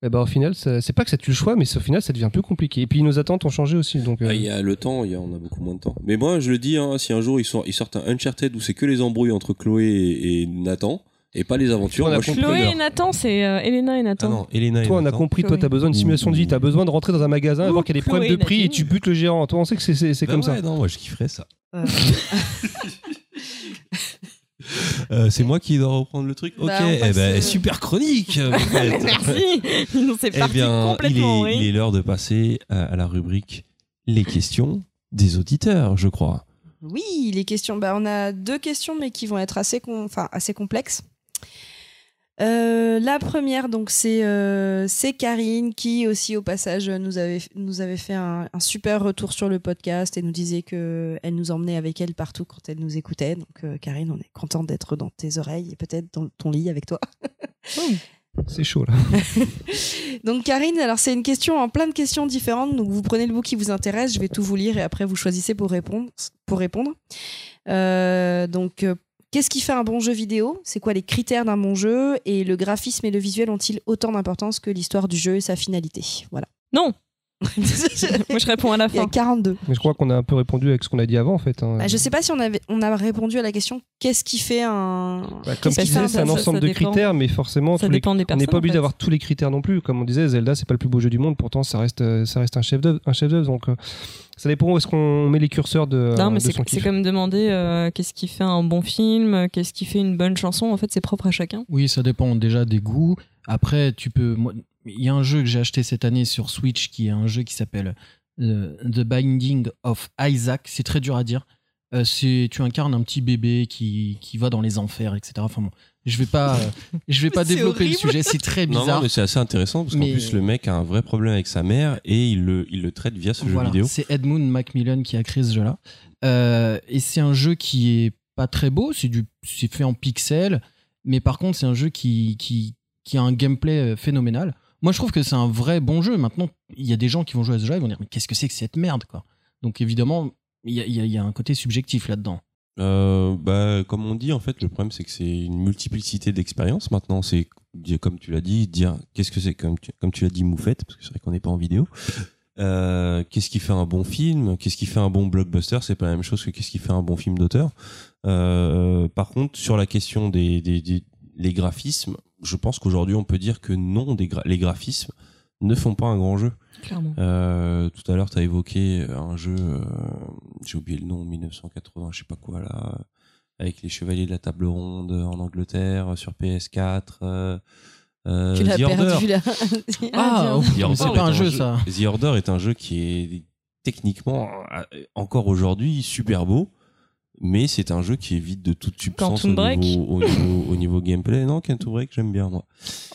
eh ben, au final, c'est pas que ça tue le choix, mais au final, ça devient plus compliqué. Et puis nos attentes ont changé aussi. Donc, euh, Ah, il y a le temps, il y a, on a beaucoup moins de temps. Mais moi, je le dis, hein, si un jour ils, sortent- ils sortent un Uncharted où c'est que les embrouilles entre Chloé et, et Nathan, et pas les aventures, On a moi. Chloé et Nathan, c'est euh, Elena et Ah Nathan. non, Elena et toi, on a Nathan. compris, toi, t'as besoin d'une simulation de vie, t'as besoin de rentrer dans un magasin, Ouh, voir qu'il y a des Chloé problèmes de prix et tu butes le gérant. Toi, on sait que c'est- c'est c'est Bah comme ouais, ça. Non, moi je kifferais ça. Euh. Euh, c'est moi qui dois reprendre le truc. Ok, Bah, on eh passe, ben, euh, super chronique. en fait. Merci. C'est Eh parti bien, il complètement. est, oui. il est l'heure de passer à, à la rubrique les questions des auditeurs, je crois. Oui, les questions. Bah, on a deux questions, mais qui vont être assez, com- enfin, assez complexes. Euh, la première, donc, c'est euh, Karine qui aussi, au passage, nous avait, nous avait fait un, un super retour sur le podcast et nous disait que elle nous emmenait avec elle partout quand elle nous écoutait. Donc, euh, Karine, on est content d'être dans tes oreilles et peut-être dans ton lit avec toi. C'est chaud, là. Donc Karine, alors c'est une question en plein de questions différentes. Donc vous prenez le bout qui vous intéresse, je vais tout vous lire et après vous choisissez pour répondre. Pour répondre. Euh, donc euh, qu'est-ce qui fait un bon jeu vidéo? C'est quoi les critères d'un bon jeu? Et le graphisme et le visuel ont-ils autant d'importance que l'histoire du jeu et sa finalité? Voilà. Non. Moi, je réponds à la Il y a fin. 42. Mais je crois qu'on a un peu répondu avec ce qu'on a dit avant, en fait. hein. Bah, je sais pas si on, avait, on a répondu à la question qu'est-ce qui fait un. Bah, comme tu disais, c'est un ensemble ça de dépend. critères, mais forcément, Ça tous les- dépend des on n'est pas obligé en fait. d'avoir tous les critères non plus. Comme on disait, Zelda, c'est pas le plus beau jeu du monde, pourtant, ça reste, euh, ça reste un chef d'œuvre. Un chef d'œuvre, donc euh, ça dépend où est-ce qu'on met les curseurs de, Non, mais c'est c'est comme demander euh, qu'est-ce qui fait un bon film, qu'est-ce qui fait une bonne chanson. En fait, c'est propre à chacun. Oui, ça dépend déjà des goûts. Après, tu peux. moi, Il y a un jeu que j'ai acheté cette année sur Switch qui est un jeu qui s'appelle euh, The Binding of Isaac. C'est très dur à dire. Euh, c'est tu incarnes un petit bébé qui, qui va dans les enfers, etc. Enfin bon, je vais pas, euh, je vais pas développer le sujet. C'est très bizarre. non, mais c'est assez intéressant parce qu'en plus le mec a un vrai problème avec sa mère et il le, il le traite via ce Voilà, jeu vidéo. C'est Edmund Macmillan qui a créé ce jeu-là. Euh, et c'est un jeu qui est pas très beau, c'est du, c'est fait en pixels, mais par contre c'est un jeu qui, qui, qui a un gameplay euh, phénoménal. Moi je trouve que c'est un vrai bon jeu. Maintenant, il y a des gens qui vont jouer à ce jeu, ils vont dire mais qu'est-ce que c'est que cette merde quoi? Donc évidemment, il y a, un côté subjectif là-dedans. Euh, bah, comme on dit, en fait, le problème, c'est que c'est une multiplicité d'expériences maintenant. C'est, comme tu l'as dit, dire qu'est-ce que c'est, comme tu, comme tu l'as dit, moufette, parce que c'est vrai qu'on n'est pas en vidéo. Euh, qu'est-ce qui fait un bon film? Qu'est-ce qui fait un bon blockbuster? C'est pas la même chose que qu'est-ce qui fait un bon film d'auteur. Euh, par contre, sur la question des, des, des- les graphismes, je pense qu'aujourd'hui, on peut dire que non, des gra- les graphismes ne font pas un grand jeu. Clairement. Euh, tout à l'heure, tu as évoqué un jeu, euh, j'ai oublié le nom, 1980, je sais pas quoi là, avec les Chevaliers de la Table Ronde en Angleterre sur PS4. Euh, euh, Tu l'as The Order. perdu là. Ah, Order c'est est pas un jeu, ça. The Order est un jeu qui est techniquement euh, encore aujourd'hui super beau. Mais c'est un jeu qui vide de toute substance au Break. niveau, au, niveau, au niveau gameplay. Non, Quantum Break, j'aime bien moi.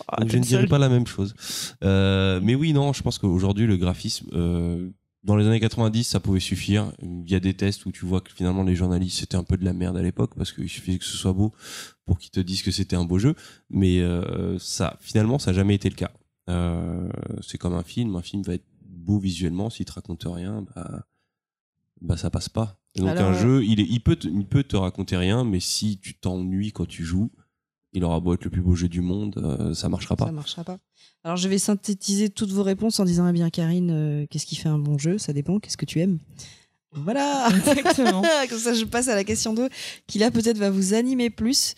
Ah, Donc je ne dirais pas la même chose. Euh, mais oui, non, je pense qu'aujourd'hui, le graphisme, euh, dans les années 90, ça pouvait suffire. Il y a des tests où tu vois que finalement, les journalistes, c'était un peu de la merde à l'époque parce qu'il suffisait que ce soit beau pour qu'ils te disent que c'était un beau jeu. Mais euh, ça, finalement, ça n'a jamais été le cas. Euh, c'est comme un film. Un film va être beau visuellement. S'il te raconte rien, bah, bah ça passe pas. Et donc Alors, un euh, jeu, il, est, il, peut te, il peut te raconter rien, mais si tu t'ennuies quand tu joues, il aura beau être le plus beau jeu du monde, euh, ça marchera pas. Ça marchera pas. Alors je vais synthétiser toutes vos réponses en disant eh bien Karine, euh, qu'est-ce qui fait un bon jeu? Ça dépend. Qu'est-ce que tu aimes? Voilà. Exactement. Comme ça, je passe à la question 2 qui là peut-être va vous animer plus.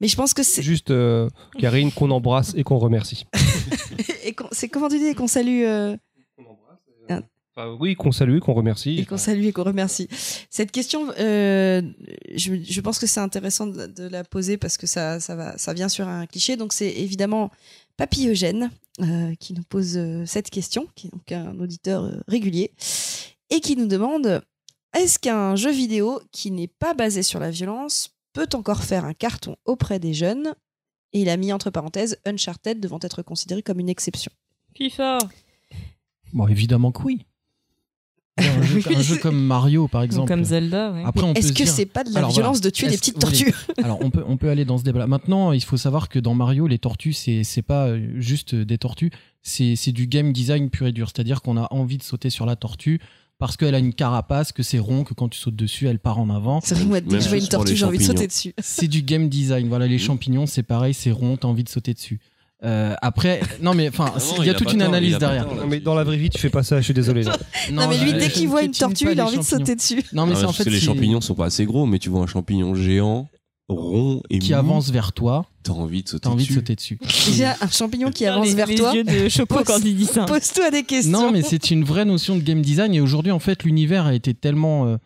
Mais je pense que c'est Juste euh, Karine qu'on embrasse et qu'on remercie. et qu'on- c'est comment tu dis qu'on salue euh, Enfin, oui, qu'on salue, qu'on remercie. et qu'on salue et qu'on remercie. Cette question, euh, je, je pense que c'est intéressant de, de la poser parce que ça, ça va, ça vient sur un cliché. Donc c'est évidemment Papy Eugène euh, qui nous pose euh, cette question, qui est donc un auditeur régulier et qui nous demande est-ce qu'un jeu vidéo qui n'est pas basé sur la violence peut encore faire un carton auprès des jeunes? Et il a mis entre parenthèses Uncharted devant être considéré comme une exception. FIFA. Bon, évidemment que oui. Un jeu, un jeu comme Mario, par Ou exemple. comme Zelda, ouais. Après, on peut Est-ce que dire- c'est pas de la Alors, violence voilà. de tuer des petites oui. tortues Alors on peut on peut aller dans ce débat. Maintenant, il faut savoir que dans Mario, les tortues c'est c'est pas euh, juste des tortues, c'est c'est du game design pur et dur. C'est-à-dire qu'on a envie de sauter sur la tortue parce qu'elle a une carapace, que c'est rond, que quand tu sautes dessus, elle part en avant. C'est vrai que moi, dès que je vois une tortue, j'ai envie de sauter dessus. C'est du game design. Voilà, les Mhm. champignons, c'est pareil, c'est rond, t'as envie de sauter dessus. Euh, après, non mais enfin, Ah il y a il a toute une tort, analyse derrière. tort, là. Non, mais dans la vraie vie, tu fais pas ça, je suis désolé. Non, mais lui, dès qu'il voit une tortue, il a envie de sauter dessus. Non mais c'est en parce fait que les champignons sont pas assez gros, mais tu vois un champignon géant, rond et qui mou, avance vers toi, T'as envie de sauter t'as envie de dessus. sauter dessus. Déjà, un champignon qui avance les- vers les toi, yeux de Choco Pose- quand il dit ça. pose-toi des questions. Non, mais c'est une vraie notion de game design. Et aujourd'hui, en fait, l'univers a été tellement euh,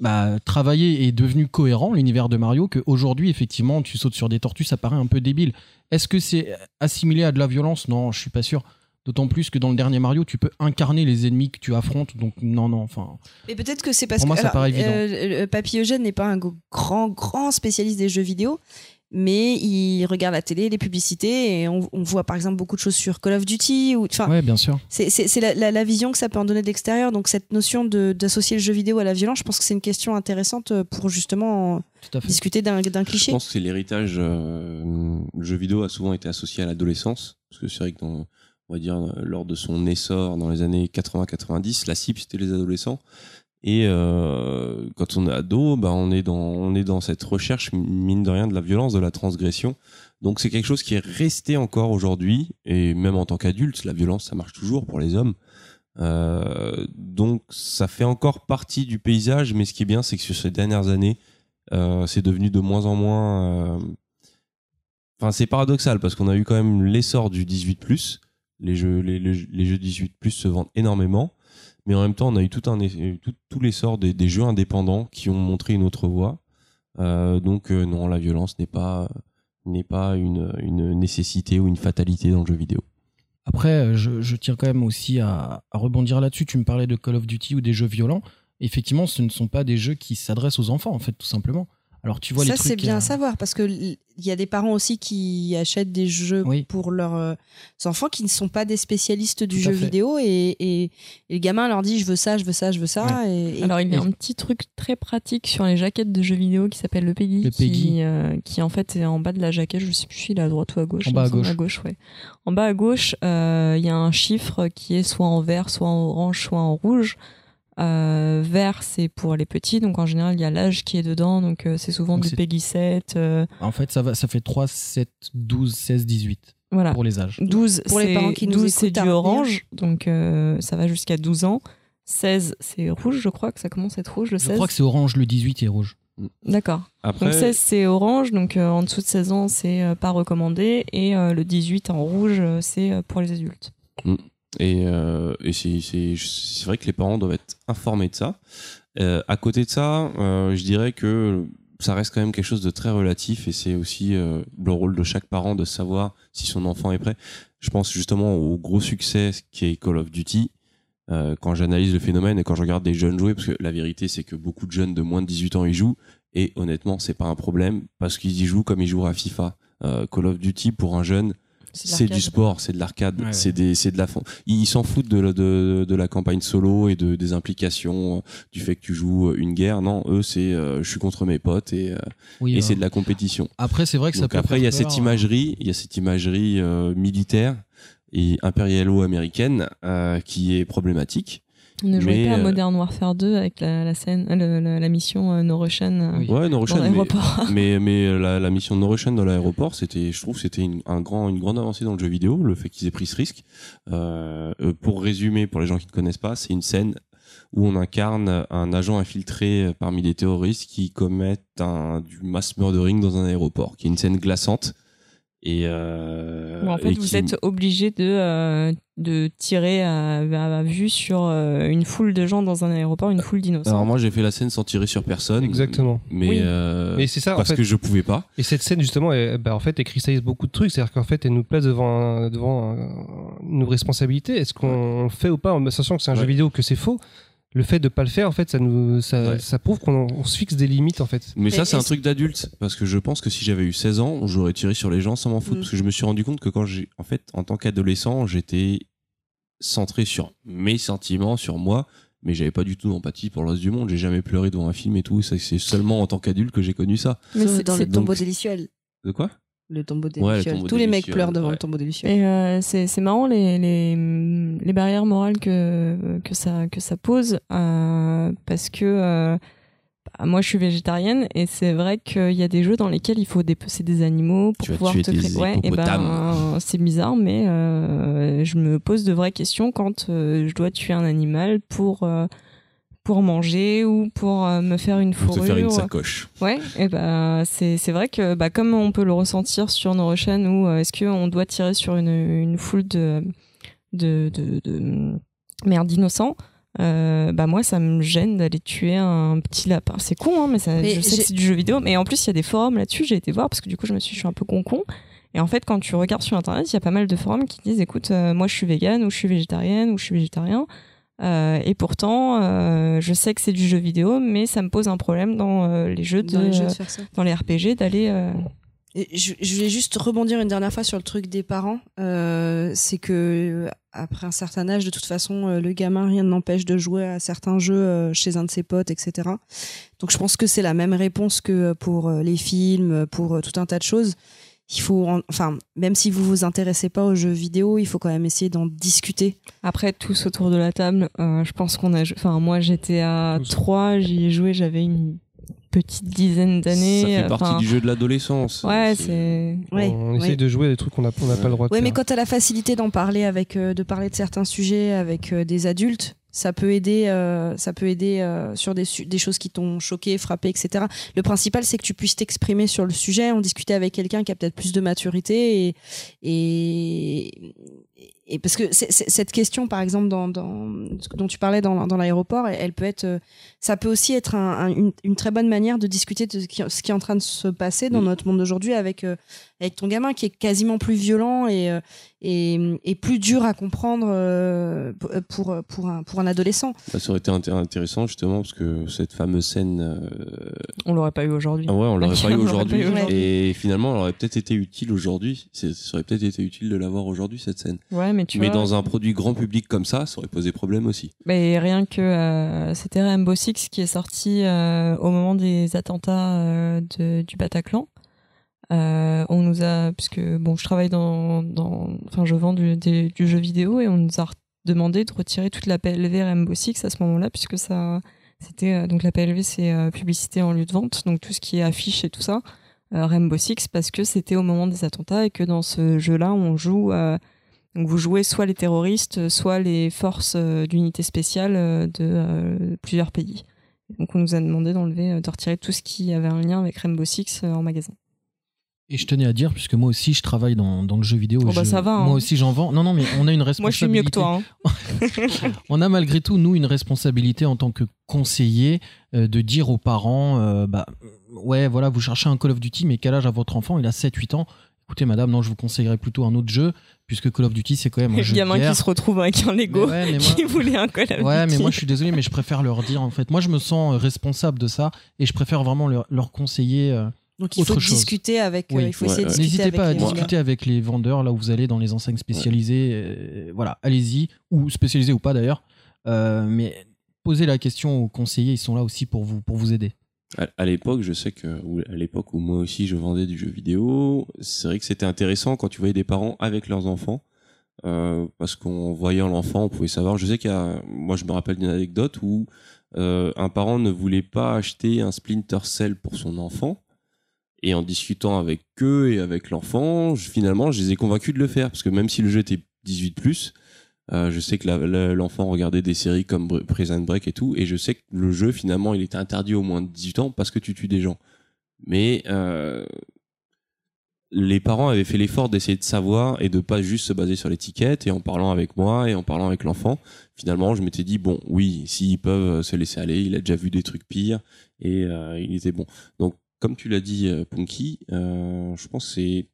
bah, travaillé et devenu cohérent, l'univers de Mario, qu'aujourd'hui, effectivement, tu sautes sur des tortues, ça paraît un peu débile. Est-ce que c'est assimilé à de la violence? Non, je suis pas sûr. D'autant plus que dans le dernier Mario, tu peux incarner les ennemis que tu affrontes. Donc, non, non, enfin. Mais peut-être que c'est parce Pour moi, que ça alors, paraît évident. euh, Papy Eugène n'est pas un grand grand spécialiste des jeux vidéo, mais il regarde la télé, les publicités, et on, on voit par exemple beaucoup de choses sur Call of Duty. Ou Ouais, bien sûr. c'est la, la- la vision que ça peut en donner de l'extérieur. Donc cette notion d'associer le jeu vidéo à la violence, je pense que c'est une question intéressante pour justement discuter d'un d'un Je cliché. pense que c'est l'héritage. euh, le jeu vidéo a souvent été associé à l'adolescence. Parce que c'est vrai que, dans, on va dire, euh, lors de son essor dans les années 80-90, la cible, c'était les adolescents. Et euh, quand on est ado, bah, on, est dans, on est dans cette recherche, mine de rien, de la violence, de la transgression. Donc c'est quelque chose qui est resté encore aujourd'hui. Et même en tant qu'adulte, la violence, ça marche toujours pour les hommes. Euh, donc ça fait encore partie du paysage, mais ce qui est bien, c'est que sur ces dernières années, euh, c'est devenu de moins en moins. euh, Enfin, c'est paradoxal parce qu'on a eu quand même l'essor du 18+. Les jeux, les, les- les jeux 18+ se vendent énormément, mais en même temps, on a eu tout un tout, l'essor des, jeux indépendants qui ont montré une autre voie. Euh, donc euh, non, la violence n'est pas une, nécessité ou une fatalité dans le jeu vidéo. Après, euh, je, je tiens quand même aussi à, à rebondir là-dessus. Tu me parlais de Call of Duty ou des jeux violents. Effectivement, ce ne sont pas des jeux qui s'adressent aux enfants, en fait, tout simplement. Alors, tu vois Ça, les trucs. c'est bien euh, à savoir parce que il y a des parents aussi qui achètent des jeux Oui. pour leurs euh, enfants qui ne sont pas des spécialistes du jeu fait. vidéo et, et, et le gamin leur dit je veux ça, je veux ça, je veux ça. Et, et- Alors, il y a un petit truc très pratique sur les jaquettes de jeux vidéo qui s'appelle le Peggy, Le Peggy. Qui, euh, qui en fait est en bas de la jaquette. Je sais plus si il est à droite ou à gauche. En bas à gauche. À gauche, ouais. En bas à gauche, euh, il y a un chiffre qui est soit en vert, soit en orange, soit en rouge. Euh, vert, c'est pour les petits, donc en général, il y a l'âge qui est dedans, donc euh, c'est souvent Donc du Peggy 7. euh, En fait, ça, va, ça fait 3, 7, 12, 16, 18 voilà. pour les âges. 12, Pour les c'est- parents qui nous 12, c'est du retenir. orange, donc euh, ça va jusqu'à 12 ans. 16, c'est rouge, je crois que ça commence à être rouge, le Je 16. crois que c'est orange, le 18 est rouge. D'accord. Après, Donc 16, c'est orange, donc euh, en dessous de 16 ans, c'est euh, pas recommandé. Et euh, le 18 en rouge, c'est euh, pour les adultes. Et, euh, c'est, vrai que les parents doivent être informés de ça. Euh, à côté de ça, euh, je dirais que ça reste quand même quelque chose de très relatif et c'est aussi euh, le rôle de chaque parent de savoir si son enfant est prêt. Je pense justement au gros succès qui est Call of Duty. Quand j'analyse le phénomène et quand je regarde des jeunes jouer, parce que la vérité c'est que beaucoup de jeunes de moins de 18 ans y jouent et honnêtement c'est pas un problème parce qu'ils y jouent comme ils jouent à FIFA. Call of Duty pour un jeune, c'est du sport, c'est de l'arcade, Ouais, c'est ouais. des, c'est de la. Ils s'en foutent de, la- de, de la campagne solo et de des implications, euh, du fait que tu joues une guerre. Non, eux c'est, euh, je suis contre mes potes et, euh, Oui, et euh, c'est de la compétition. Après, c'est vrai que ça peut après il y a cette peur, imagerie, il y a cette imagerie euh, militaire et impérialo-américaine euh, qui est problématique. On ne jouait Mais, pas à euh, Modern Warfare 2 avec la, la scène, euh, la, la mission No Russian Oui. Ouais, No Russian, dans l'aéroport. mais mais la, la mission No Russian dans l'aéroport c'était je trouve c'était une, un grand une grande avancée dans le jeu vidéo le fait qu'ils aient pris ce risque euh, pour résumer pour les gens qui ne connaissent pas c'est une scène où on incarne un agent infiltré parmi des terroristes qui commettent un, du mass murdering dans un aéroport qui est une scène glaçante et, euh, en fait, et vous qui- êtes obligé de, euh, de tirer à, à vue sur euh, une foule de gens dans un aéroport, une foule d'innocents. alors moi j'ai fait la scène sans tirer sur personne Exactement. mais Oui. euh, Mais c'est ça, en parce fait. que je pouvais pas Et cette scène, justement, elle, bah, en fait, elle cristallise beaucoup de trucs. C'est-à-dire qu'en fait, elle nous place devant, un- devant un- une responsabilité. Est-ce qu'on fait ou pas, en sachant que c'est un jeu vidéo, que c'est faux? Le fait de pas le faire, en fait, ça nous, ça, Ouais. ça prouve qu'on on se fixe des limites, en fait. Mais ça, c'est un truc d'adulte. Parce que je pense que si j'avais eu 16 ans, j'aurais tiré sur les gens sans m'en foutre. Mm. Parce que je me suis rendu compte que quand j'ai. En fait, en tant qu'adolescent, j'étais centré sur mes sentiments, sur moi. Mais j'avais pas du tout d'empathie pour le reste du monde. J'ai jamais pleuré devant un film et tout. C'est seulement en tant qu'adulte que j'ai connu ça. Mais c'est- dans le tombeau délicieux. De quoi? Le tombeau Ouais, le délicieux. tombeau Tous les mecs pleurent devant ouais. le tombeau délicieux. Et euh, c'est c'est marrant les, les, les barrières morales que, que, ça, que ça pose euh, parce que euh, bah, moi je suis végétarienne et c'est vrai qu'il y a des jeux dans lesquels il faut dépecer des animaux pour Tu pouvoir te des créer. Ouais, et hippopotames. ben, c'est bizarre, mais euh, je me pose de vraies questions quand euh, je dois tuer un animal pour. Pour manger ou pour euh, me faire une Pour fourrure. te faire une sacoche. Ouais, et bah, c'est c'est vrai que bah, comme on peut le ressentir sur nos chaînes où euh, est-ce qu'on doit tirer sur une, une foule de, de, de, de merde d'innocents, euh, bah moi ça me gêne d'aller tuer un petit lapin. C'est con, hein, mais, ça, Mais je sais que c'est du jeu vidéo. Mais en plus, il y a des forums là-dessus, j'ai été voir parce que du coup, je me suis, je suis un peu con-con. Et en fait, quand tu regardes sur internet, il y a pas mal de forums qui disent écoute, euh, moi je suis végane, ou je suis végétarienne, ou je suis végétarien. Euh, et pourtant, euh, je sais que c'est du jeu vidéo, mais ça me pose un problème dans euh, les jeux de, Dans les jeux de faire ça. dans les RPG d'aller. euh, Et je, je voulais juste rebondir une dernière fois sur le truc des parents. Euh, c'est que après un certain âge, de toute façon, euh, le gamin, rien ne l'empêche de jouer à certains jeux euh, chez un de ses potes, etc. Donc je pense que c'est la même réponse que pour euh, les films, pour euh, tout un tas de choses. Il faut, en- enfin, même si vous vous intéressez pas aux jeux vidéo, il faut quand même essayer d'en discuter. Après, tous autour de la table, euh, je pense qu'on a. Enfin, moi, j'étais à Tous. 3, j'y ai joué, j'avais une petite dizaine d'années. Ça fait enfin, partie du jeu de l'adolescence. Ouais, c'est. Ouais, on ouais. essaye de jouer à des trucs qu'on n'a pas le droit de Ouais, mais quand tu as la facilité d'en parler avec, euh, de parler de certains sujets avec euh, des adultes, ça peut aider, euh, ça peut aider euh, sur des, choses qui t'ont choqué, frappé, etc. Le principal, c'est que tu puisses t'exprimer sur le sujet, en discuter avec quelqu'un qui a peut-être plus de maturité et, et, et parce que cette question, par exemple, dans, dans, dont tu parlais dans, dans l'aéroport, elle, elle peut être, euh, ça peut aussi être un- un- une, une très bonne manière de discuter de ce qui, ce qui est en train de se passer dans notre monde d'aujourd'hui avec, euh, avec ton gamin qui est quasiment plus violent et, euh, et, et plus dur à comprendre euh, pour, pour, un, pour un adolescent. Bah, ça aurait été intér- intéressant justement parce que cette fameuse scène, euh, On l'aurait pas eu aujourd'hui. ah ouais, on l'aurait pas eu aujourd'hui. pas eu aujourd'hui. Et finalement, elle aurait peut-être été utile aujourd'hui. Ça aurait peut-être été utile de l'avoir aujourd'hui cette scène. Ouais, mais tu Mais vois. dans un produit grand public comme ça, ça aurait posé problème aussi. Mais rien que euh, c'était Rainbow Six qui est sorti euh, au moment des attentats euh, de- du Bataclan. Euh, on nous a, puisque bon, je travaille dans, dans enfin, je vends du, du jeu vidéo et on nous a demandé de retirer toute la PLV Rainbow Six à ce moment-là, puisque ça, c'était euh, donc la PLV, c'est euh, publicité en lieu de vente, donc tout ce qui est affiche et tout ça. euh, Rainbow Six, parce que c'était au moment des attentats et que dans ce jeu-là, on joue. euh, donc vous jouez soit les terroristes, soit les forces d'unité spéciale de plusieurs pays. Donc on nous a demandé d'enlever, de retirer tout ce qui avait un lien avec Rainbow Six en magasin. Et je tenais à dire, puisque moi aussi je travaille dans, dans le jeu vidéo. Oh bah, je- ça va, hein. Moi aussi j'en vends. Non, non, mais on a une Moi, je suis responsabilité. mieux que toi. hein. on a malgré tout, nous, une responsabilité en tant que conseiller euh, de dire aux parents euh, bah, ouais, voilà, vous cherchez un Call of Duty, mais quel âge a votre enfant? Il a 7-8 ans. Écoutez, madame, non, je vous conseillerais plutôt un autre jeu, puisque Call of Duty, c'est quand même un Le jeu de gamin guerre. qui se retrouve avec un Lego Mais ouais, mais moi- qui voulait un Call of Ouais, mais Duty. moi je suis désolé, mais je préfère leur dire en fait. Moi je me sens responsable de ça et je préfère vraiment leur, leur conseiller. euh, Donc il faut chose. discuter avec. euh, Oui. il faut Ouais, essayer de ouais. discuter N'hésitez pas à les vendeurs. discuter avec les vendeurs là où vous allez dans les enseignes spécialisées. euh, voilà, allez-y, ou spécialisées ou pas d'ailleurs. Euh, mais posez la question aux conseillers, ils sont là aussi pour vous, pour vous aider. À, à l'époque, je sais que à l'époque où moi aussi je vendais du jeu vidéo, c'est vrai que c'était intéressant quand tu voyais des parents avec leurs enfants, euh, parce qu'en voyant l'enfant, on pouvait savoir. Je sais qu'il y a, moi je me rappelle d'une anecdote où euh, un parent ne voulait pas acheter un Splinter Cell pour son enfant, et en discutant avec eux et avec l'enfant, finalement, je les ai convaincus de le faire, parce que même si le jeu était 18+, euh, je sais que l'enfant regardait des séries comme Br- Prison Break et tout, et je sais que le jeu finalement il était interdit au moins de 18 ans parce que tu tues des gens. Mais euh, les parents avaient fait l'effort d'essayer de savoir et de pas juste se baser sur l'étiquette. Et en parlant avec moi et en parlant avec l'enfant, finalement je m'étais dit bon oui, s'ils peuvent se laisser aller, il a déjà vu des trucs pires et euh, il était bon. Donc comme tu l'as dit, euh, Punky, euh, je pense que c'est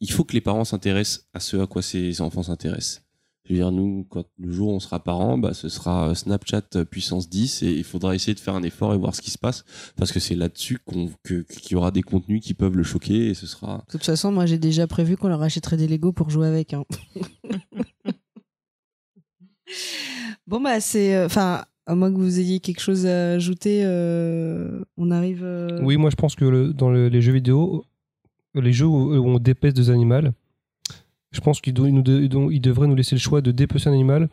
il faut que les parents s'intéressent à ce à quoi ces enfants s'intéressent. Je veux dire, nous, quand le jour où on sera parents, bah, ce sera euh, Snapchat puissance 10 et il faudra essayer de faire un effort et voir ce qui se passe parce que c'est là-dessus qu'on, que- qu'il y aura des contenus qui peuvent le choquer et ce sera. De toute façon, moi j'ai déjà prévu qu'on leur achèterait des Lego pour jouer avec. hein. bon bah c'est, euh, enfin, à moins que vous ayez quelque chose à ajouter, euh, on arrive. euh, Oui, moi je pense que le- dans le- les jeux vidéo, les jeux où, où on dépèce des animaux, je pense qu'ils de- devraient nous laisser le choix de dépecer un animal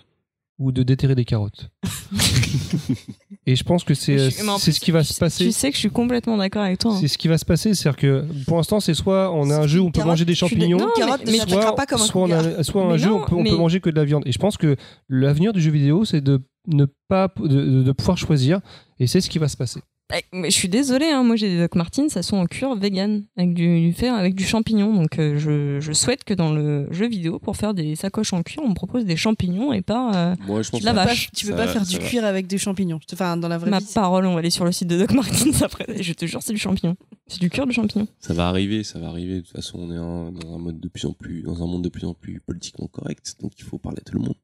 ou de déterrer des carottes. Et je pense que c'est Mais mais plus, ce qui va tu se passer. Tu sais que je suis complètement d'accord avec toi. hein. C'est ce qui va se passer, c'est-à-dire que pour l'instant, c'est soit on a un jeu où on peut Carotte, manger des champignons, Non, mais- carotte, mais t'attrapera soit, pas comme un soit on a, soit un Mais jeu où on peut, on mais- peut manger que de la viande. Et je pense que l'avenir du jeu vidéo, c'est de ne pas de, de- de pouvoir choisir, et c'est ce qui va se passer. Eh, Mais je suis désolée, hein, moi j'ai des Doc Martens, ça sont en cuir vegan, avec du, du fer, avec du champignon. Donc euh, je, je souhaite que dans le jeu vidéo, pour faire des sacoches en cuir, on me propose des champignons et pas euh, Moi, je pense La Pas- vache. tu peux Ça pas va, faire du va. cuir avec des champignons? Enfin, dans la vraie ma vie. parole. On va aller sur le site de Doc Martens après. Je te jure, c'est du champignon. C'est du cuir de champignon. Ça va arriver, ça va arriver. De toute façon, on est un- dans un mode de plus en plus, dans un monde de plus en plus politiquement correct, donc il faut parler à tout le monde.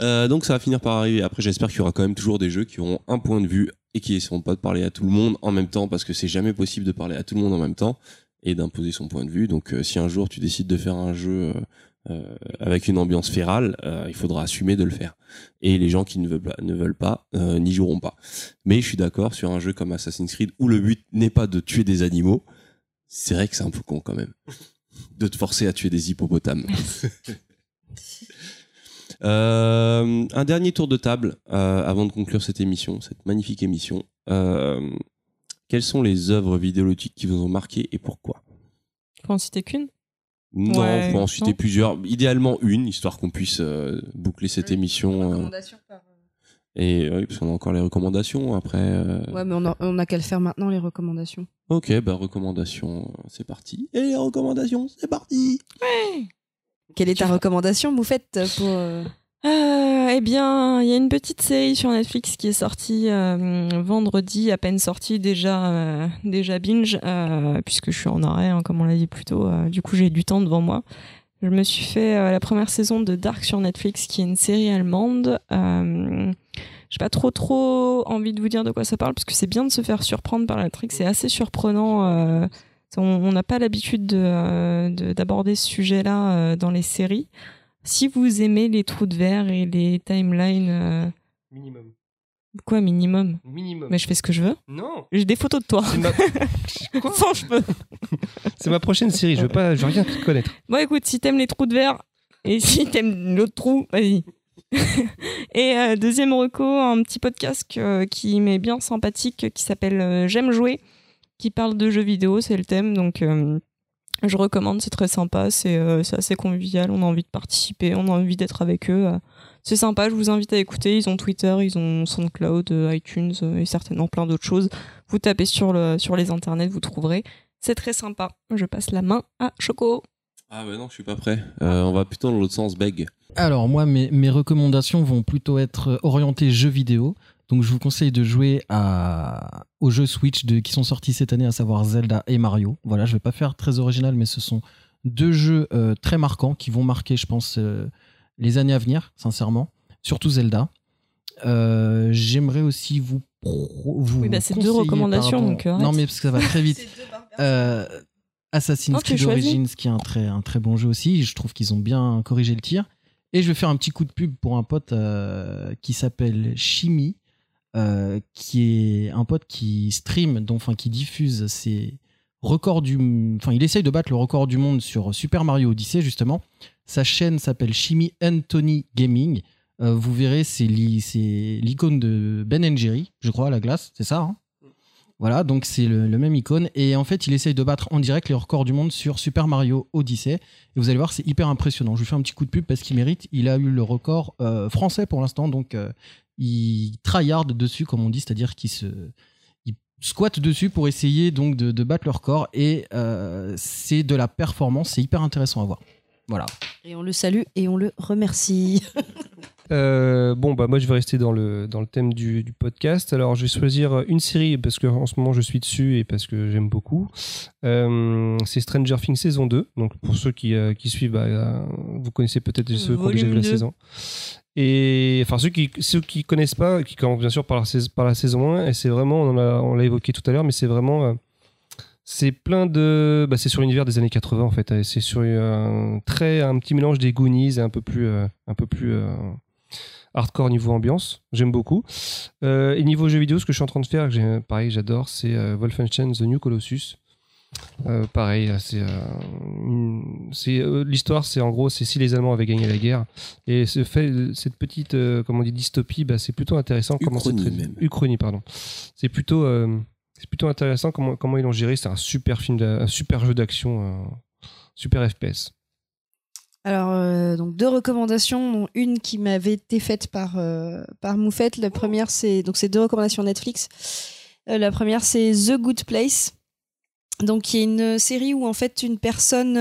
Euh, donc ça va finir par arriver. Après, j'espère qu'il y aura quand même toujours des jeux qui auront un point de vue et qui essaieront pas de parler à tout le monde en même temps, parce que c'est jamais possible de parler à tout le monde en même temps et d'imposer son point de vue. Donc, euh, si un jour tu décides de faire un jeu euh, avec une ambiance férale, il faudra assumer de le faire. Et les gens qui ne veulent pas, ne veulent pas n'y joueront pas. Mais je suis d'accord sur un jeu comme Assassin's Creed où le but n'est pas de tuer des animaux. C'est vrai que c'est un peu con quand même. De te forcer à tuer des hippopotames. Euh, un dernier tour de table euh, avant de conclure cette émission, cette magnifique émission. Euh, quelles sont les œuvres vidéologiques qui vous ont marqué et pourquoi? Faut en citer qu'une? Non, Ouais, on peut en citer non. plusieurs. Idéalement une, histoire qu'on puisse euh, boucler cette émission. euh, et oui, parce qu'on a encore les recommandations après. euh, Ouais, mais on a, on a qu'à le faire maintenant, les recommandations. Ok, bah recommandations, c'est parti. Et les recommandations, c'est parti. Quelle est ta recommandation, Moufette, pour. euh, Euh, eh bien, il y a une petite série sur Netflix qui est sortie euh, vendredi, à peine sortie, déjà, euh, déjà binge, euh, puisque je suis en arrêt, hein, comme on l'a dit plus tôt. du coup, j'ai du temps devant moi. Je me suis fait la première saison de Dark sur Netflix, qui est une série allemande. Euh, j'ai pas trop trop envie de vous dire de quoi ça parle, parce que c'est bien de se faire surprendre par la trick. C'est assez surprenant. On n'a pas l'habitude de, euh, de- d'aborder ce sujet-là euh, dans les séries. Si vous aimez les trous de verre et les timelines, euh, Minimum. quoi minimum? Minimum. Mais je fais ce que je veux. Non. J'ai des photos de toi. C'est ma... Quoi? Sans cheveux. C'est ma prochaine série. Je veux pas, je veux rien connaître. Bon, écoute, si t'aimes les trous de verre et si t'aimes l'autre trou, vas-y. Et euh, deuxième reco, un petit podcast que- qui m'est bien sympathique qui s'appelle J'aime jouer, qui parle de jeux vidéo, c'est le thème. Donc euh, je recommande, c'est très sympa, c'est euh, c'est assez convivial, on a envie de participer, on a envie d'être avec eux. euh. C'est sympa, je vous invite à écouter. Ils ont Twitter, ils ont SoundCloud, euh, iTunes euh, et certainement plein d'autres choses. Vous tapez sur, le, sur les internets, vous trouverez. C'est très sympa. Je passe la main à Choco. Ah ouais, non, je suis pas prêt. Euh, on va plutôt dans l'autre sens, Beg. Alors moi, mes, mes recommandations vont plutôt être orientées jeux vidéo. Donc je vous conseille de jouer à, aux jeux Switch de, qui sont sortis cette année, à savoir Zelda et Mario. Voilà, je vais pas faire très original, mais ce sont deux jeux euh, très marquants qui vont marquer, je pense, euh, les années à venir, sincèrement. Surtout Zelda. Euh, J'aimerais aussi vous, pro- vous Oui, bah, c'est deux recommandations, pardon. donc, non, mais parce que ça va très vite. Euh, Assassin's Creed. Origins, qui est un très, un très bon jeu aussi. Je trouve qu'ils ont bien corrigé le tir. Et je vais faire un petit coup de pub pour un pote euh, qui s'appelle Chimie, euh, qui est un pote qui stream, donc, enfin qui diffuse ses records du. Enfin, il essaye de battre le record du monde sur Super Mario Odyssey, justement. Sa chaîne s'appelle Chimie Anthony Gaming. Euh, vous verrez, c'est l'i- c'est l'icône de Ben Jerry, je crois, à la glace, c'est ça hein? Voilà, donc c'est le, même icône. Et en fait, il essaye de battre en direct les records du monde sur Super Mario Odyssey. Et vous allez voir, c'est hyper impressionnant. Je lui fais un petit coup de pub parce qu'il mérite. Il a eu le record euh, français pour l'instant, donc il tryhard dessus, comme on dit, c'est-à-dire qu'il se il squatte dessus pour essayer donc de, battre le record. Et euh, c'est de la performance, c'est hyper intéressant à voir. Voilà. Et on le salue et on le remercie. Euh, bon, bah moi je vais rester dans le, dans le thème du, du podcast. Alors je vais choisir une série parce qu'en ce moment je suis dessus et parce que j'aime beaucoup. Euh, c'est Stranger Things saison 2. Donc pour ceux qui, euh, qui suivent, bah, euh, vous connaissez peut-être ceux qui ont déjà vu la Volume 2. saison. Et enfin ceux qui ceux qui connaissent pas, qui commencent bien sûr par la, par la saison 1, et c'est vraiment, on en l'a évoqué tout à l'heure, mais c'est vraiment... euh, c'est plein de. Bah, c'est sur l'univers des années 80 en fait. C'est sur un très un petit mélange des Goonies et un peu plus euh, un peu plus euh, hardcore niveau ambiance. J'aime beaucoup. Euh, et niveau jeux vidéo, ce que je suis en train de faire, que pareil, j'adore, c'est euh, Wolfenstein The New Colossus. Euh, pareil, c'est l'histoire, c'est en gros, c'est si les Allemands avaient gagné la guerre. Et ce fait, cette petite, comment on dit, dystopie, bah, c'est plutôt intéressant. comment c'est Uchronie traité. même. Uchronie, pardon. C'est plutôt, c'est plutôt intéressant comment, comment ils l'ont géré. C'est un super film, un super jeu d'action, super FPS. Alors, euh, donc deux recommandations, une qui m'avait été faite par, euh, Moufette. La première, c'est donc deux recommandations Netflix. Euh, la première, c'est The Good Place. Donc, qui est une série où en fait une personne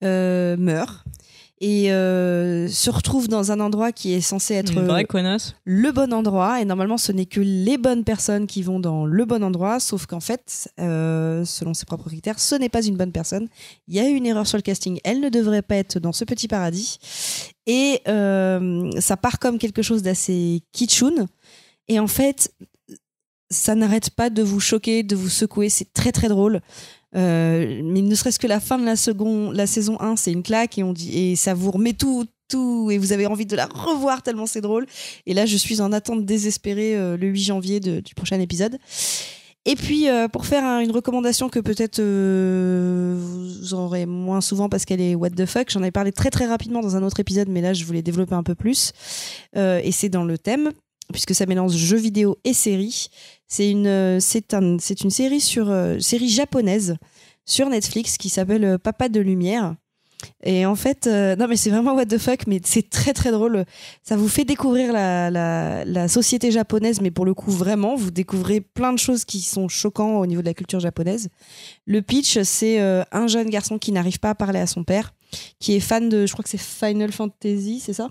meurt et euh, se retrouve dans un endroit qui est censé être connasse. le bon endroit. Et normalement, ce n'est que les bonnes personnes qui vont dans le bon endroit. Sauf qu'en fait, euh, selon ses propres critères, ce n'est pas une bonne personne. Il y a eu une erreur sur le casting. Elle ne devrait pas être dans ce petit paradis. Et euh, ça part comme quelque chose d'assez kitschoun. Et en fait, ça n'arrête pas de vous choquer, de vous secouer. C'est très très drôle. Euh, mais ne serait-ce que la fin de la, seconde, la saison 1, c'est une claque et, on dit, et ça vous remet tout, tout et vous avez envie de la revoir tellement c'est drôle. Et là, je suis en attente désespérée euh, le 8 janvier du prochain épisode. Et puis, euh, pour faire un- une recommandation que peut-être vous aurez moins souvent parce qu'elle est what the fuck, j'en ai parlé très très rapidement dans un autre épisode, mais là, je voulais développer un peu plus. Et c'est dans le thème, puisque ça mélange jeux vidéo et série. C'est une, euh, c'est un, c'est une série, sur, euh, série japonaise sur Netflix qui s'appelle euh, Papa de Lumière. Et en fait, euh, non mais c'est vraiment what the fuck, mais c'est très très drôle. Ça vous fait découvrir la, la, la société japonaise, mais pour le coup vraiment, vous découvrez plein de choses qui sont choquantes au niveau de la culture japonaise. Le pitch, c'est euh, un jeune garçon qui n'arrive pas à parler à son père, qui est fan de, je crois que c'est Final Fantasy, c'est ça?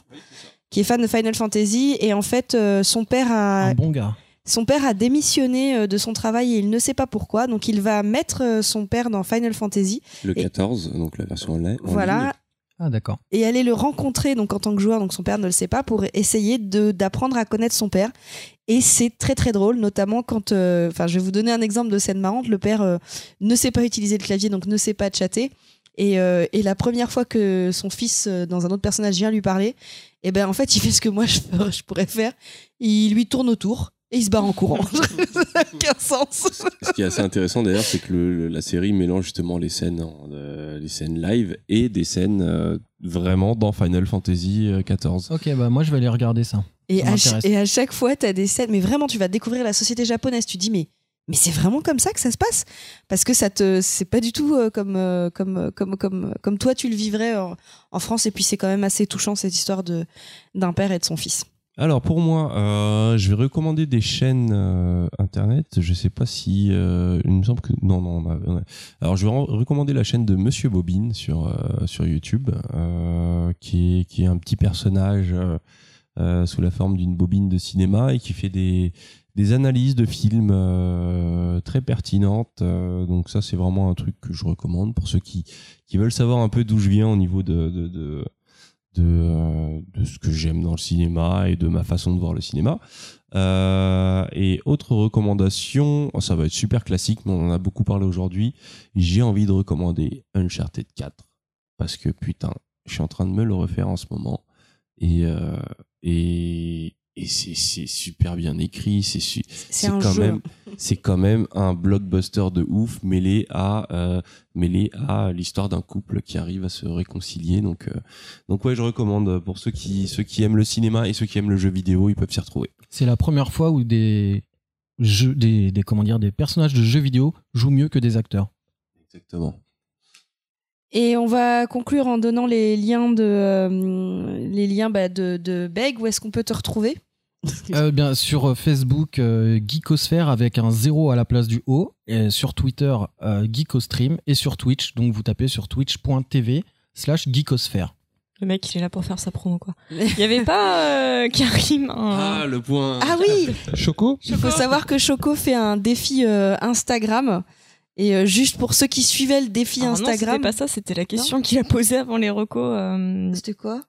Qui est fan de Final Fantasy, et en fait, euh, son père a, Un bon gars. Son père a démissionné euh, de son travail et il ne sait pas pourquoi, donc il va mettre euh, son père dans Final Fantasy. Le Et- 14, donc la version en ligne. Voilà, ligne. Ah d'accord. et aller le rencontrer donc en tant que joueur donc son père ne le sait pas pour essayer de d'apprendre à connaître son père et c'est très très drôle notamment quand euh, enfin je vais vous donner un exemple de scène marrante le père euh, ne sait pas utiliser le clavier donc ne sait pas chatter et, euh, et la première fois que son fils euh, dans un autre personnage vient lui parler et ben en fait il fait ce que moi je, je pourrais faire il lui tourne autour Et il se barre en courant. ça n'a aucun sens. Ce qui est assez intéressant d'ailleurs, c'est que le- la série mélange justement les scènes, euh, les scènes live et des scènes euh, Vraiment dans Final Fantasy euh, XIV. Ok, bah moi je vais aller regarder ça. Et Ça à, ch- m'intéresse. et à chaque fois, tu as des scènes. Mais vraiment, tu vas découvrir la société japonaise. Tu dis, mais, mais c'est vraiment comme ça que ça se passe? Parce que ça te, c'est pas du tout euh, comme, euh, comme, euh, comme, comme, comme toi, tu le vivrais en, en France. Et puis, c'est quand même assez touchant, cette histoire de, d'un père et de son fils. Alors pour moi, euh, je vais recommander des chaînes euh, internet. Je sais pas si euh, il me semble que non non. on a- Alors je vais re- recommander la chaîne de Monsieur Bobine sur euh, sur YouTube, qui est qui est un petit personnage sous la forme d'une bobine de cinéma et qui fait des des analyses de films très pertinentes. Donc ça c'est vraiment un truc que je recommande pour ceux qui qui veulent savoir un peu d'où je viens au niveau de, de de, euh, de ce que j'aime dans le cinéma et de ma façon de voir le cinéma. Euh, et autre recommandation, oh, ça va être super classique, mais on en a beaucoup parlé aujourd'hui. J'ai envie de recommander Uncharted 4 parce que putain, je suis en train de me le refaire en ce moment et euh, et et c'est c'est super bien écrit, c'est su- C'est un quand jeu. même c'est quand même un blockbuster de ouf mêlé à euh, mêlé à l'histoire d'un couple qui arrive à se réconcilier donc euh, donc ouais je recommande pour ceux qui ceux qui aiment le cinéma et ceux qui aiment le jeu vidéo ils peuvent s'y retrouver C'est la première fois où des jeux, des, des comment dire, des personnages de jeux vidéo jouent mieux que des acteurs. exactement Et on va conclure en donnant les liens de, euh, les liens bah, de, de Beg. Où est-ce qu'on peut te retrouver? Euh, bien sur euh, Facebook euh, Geekosphère avec un zéro à la place du O, et sur Twitter euh, Geekostream et sur Twitch. Donc vous tapez sur twitch.tv slash Geekosphère. Le mec, il est là pour faire sa promo, quoi. Il y avait pas euh, Karim un- le point. Ah oui Choco Il faut savoir que Choco fait un défi euh, Instagram. Et euh, juste pour ceux qui suivaient le défi Ah non, Instagram. c'était pas ça, c'était la question qu'il a posée avant les recos. euh, C'était quoi?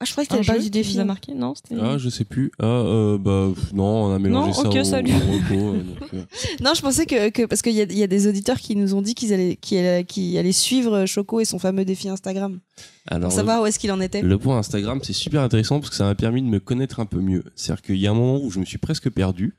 Ah, je croyais que t'avais pas défi. vous a marqué, non Ah, je sais plus. Ah, euh, bah, pff, non, on a mélangé Non, ça ok, au, salut. au repos, euh, donc, euh, Non, je pensais que, que- parce qu'il y a, il y a des auditeurs qui nous ont dit qu'ils allaient, suivre Choco et son fameux défi Instagram. Alors, Pour savoir où est-ce qu'il en était. Le point Instagram, c'est super intéressant parce que ça m'a permis de me connaître un peu mieux. C'est-à-dire qu'il y a un moment où je me suis presque perdu.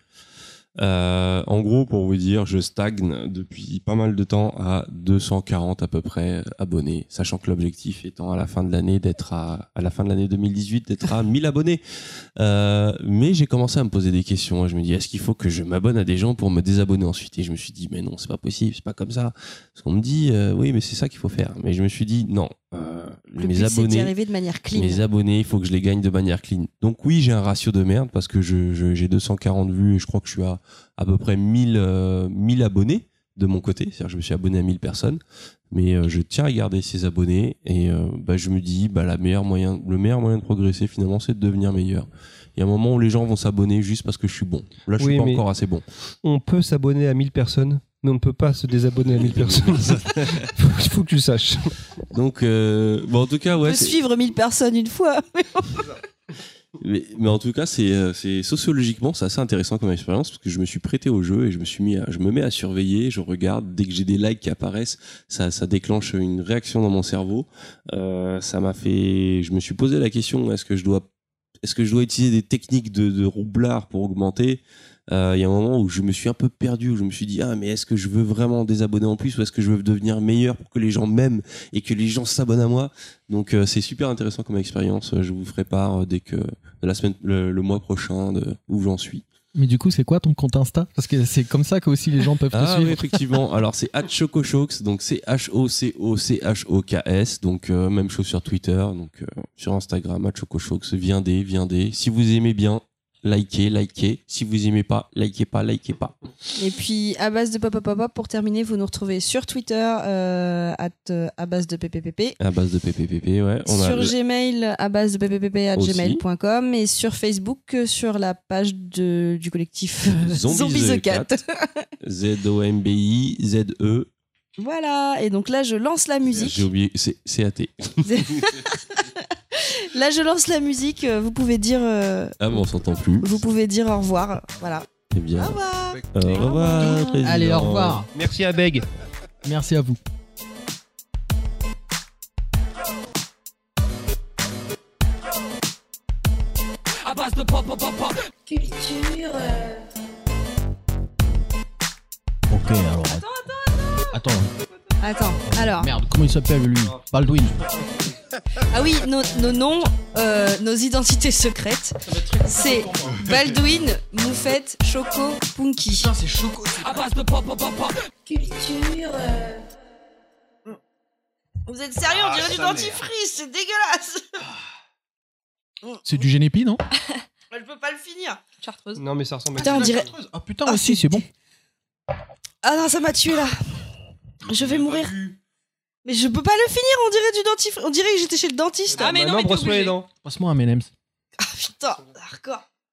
Euh, en gros, pour vous dire, je stagne depuis pas mal de temps à 240 à peu près abonnés, sachant que l'objectif étant à la fin de l'année d'être à, à la fin de l'année 2018 d'être à 1000 abonnés. Euh, mais j'ai commencé à me poser des questions. Je me dis, est-ce qu'il faut que je m'abonne à des gens pour me désabonner ensuite? Et je me suis dit, mais non, c'est pas possible, c'est pas comme ça. Parce qu'on me dit, euh, oui, mais c'est ça qu'il faut faire. Mais je me suis dit, non, euh, Le mes abonnés. arriver de manière clean. Mes abonnés, il faut que je les gagne de manière clean. Donc oui, j'ai un ratio de merde parce que je, je- j'ai 240 vues et je crois que je suis à à peu près 1000, euh, 1000 abonnés de mon côté. C'est-à-dire que je me suis abonné à 1000 personnes. Mais euh, je tiens à garder ces abonnés et euh, bah, je me dis, bah, la meilleure moyen, le meilleur moyen de progresser finalement, c'est de devenir meilleur. Il y a un moment où les gens vont s'abonner juste parce que je suis bon. Là, je suis Oui, pas mais- encore assez bon. On peut s'abonner à 1000 personnes, mais on ne peut pas se désabonner à 1000 personnes. Il faut que tu saches. Donc, euh, bon, en tout cas, On ouais. peut suivre 1000 personnes une fois. Mais, mais en tout cas, c'est euh, c'est sociologiquement, c'est assez intéressant comme expérience parce que je me suis prêté au jeu et je me suis mis, à, je me mets à surveiller, je regarde dès que j'ai des likes qui apparaissent, ça, ça déclenche une réaction dans mon cerveau. Euh, ça m'a fait, je me suis posé la question est-ce que je dois, est-ce que je dois utiliser des techniques de, de roublard pour augmenter? Il y a un moment où je me suis un peu perdu, où je me suis dit ah mais est-ce que je veux vraiment des abonnés en plus ou est-ce que je veux devenir meilleur pour que les gens m'aiment et que les gens s'abonnent à moi? Donc euh, c'est super intéressant comme expérience. Je vous ferai part euh, dès que de la semaine, le, le mois prochain, de où j'en suis. Mais du coup, c'est quoi ton compte Insta? Parce que c'est comme ça que aussi les gens peuvent te Ah oui, suivre. effectivement. Alors c'est @chocochox, donc c'est H O C O C H O K S, donc euh, même chose sur Twitter, donc euh, sur Instagram @chocochox. Viendez, viendez. Si vous aimez bien, likez, likez. Si vous aimez pas, likez pas, likez pas. Et puis, à base de pop, pop, pour terminer, vous nous retrouvez sur Twitter, euh, at, euh, à base de PPPP. À base de PPPP, ouais. On sur Gmail, à base de ppp at gmail.com. Et sur Facebook, sur la page de, du collectif Zombies the Cat. Z O M B I Z E. voilà. Et donc là, je lance la musique. J'ai oublié, c'est c'est athée. Là, je lance la musique. Euh, vous pouvez dire. Euh, ah, bon, on s'entend plus. Vous pouvez dire au revoir. Voilà. Eh bien. Au revoir. Euh, au revoir. Allez, au revoir. Merci à Beg. Merci à vous. Base de pop, pop. Culture. Ok, alors. Attends, attends, attends. Attends, alors. Merde, comment il s'appelle lui? Baldwin. Ah oui, nos, nos noms, euh, nos identités secrètes, c'est Baldwin, Moufette, Choco, Punky. c'est Choco. Culture. euh, Vous êtes sérieux On dirait du dentifrice, c'est dégueulasse C'est du génépi, non Je peux pas le finir. Chartreuse. Non, mais ça ressemble à Putain, on dirait... Ah putain, Ah, aussi, c'est bon. Ah non, ça m'a tué là. Je vais mourir. Mais je peux pas le finir, on dirait du dentifrice. On dirait que j'étais chez le dentiste. Ah, mais non, Maintenant, mais t'es brosse-toi les dents. Passe-moi un M&M's. Ah putain, hardcore.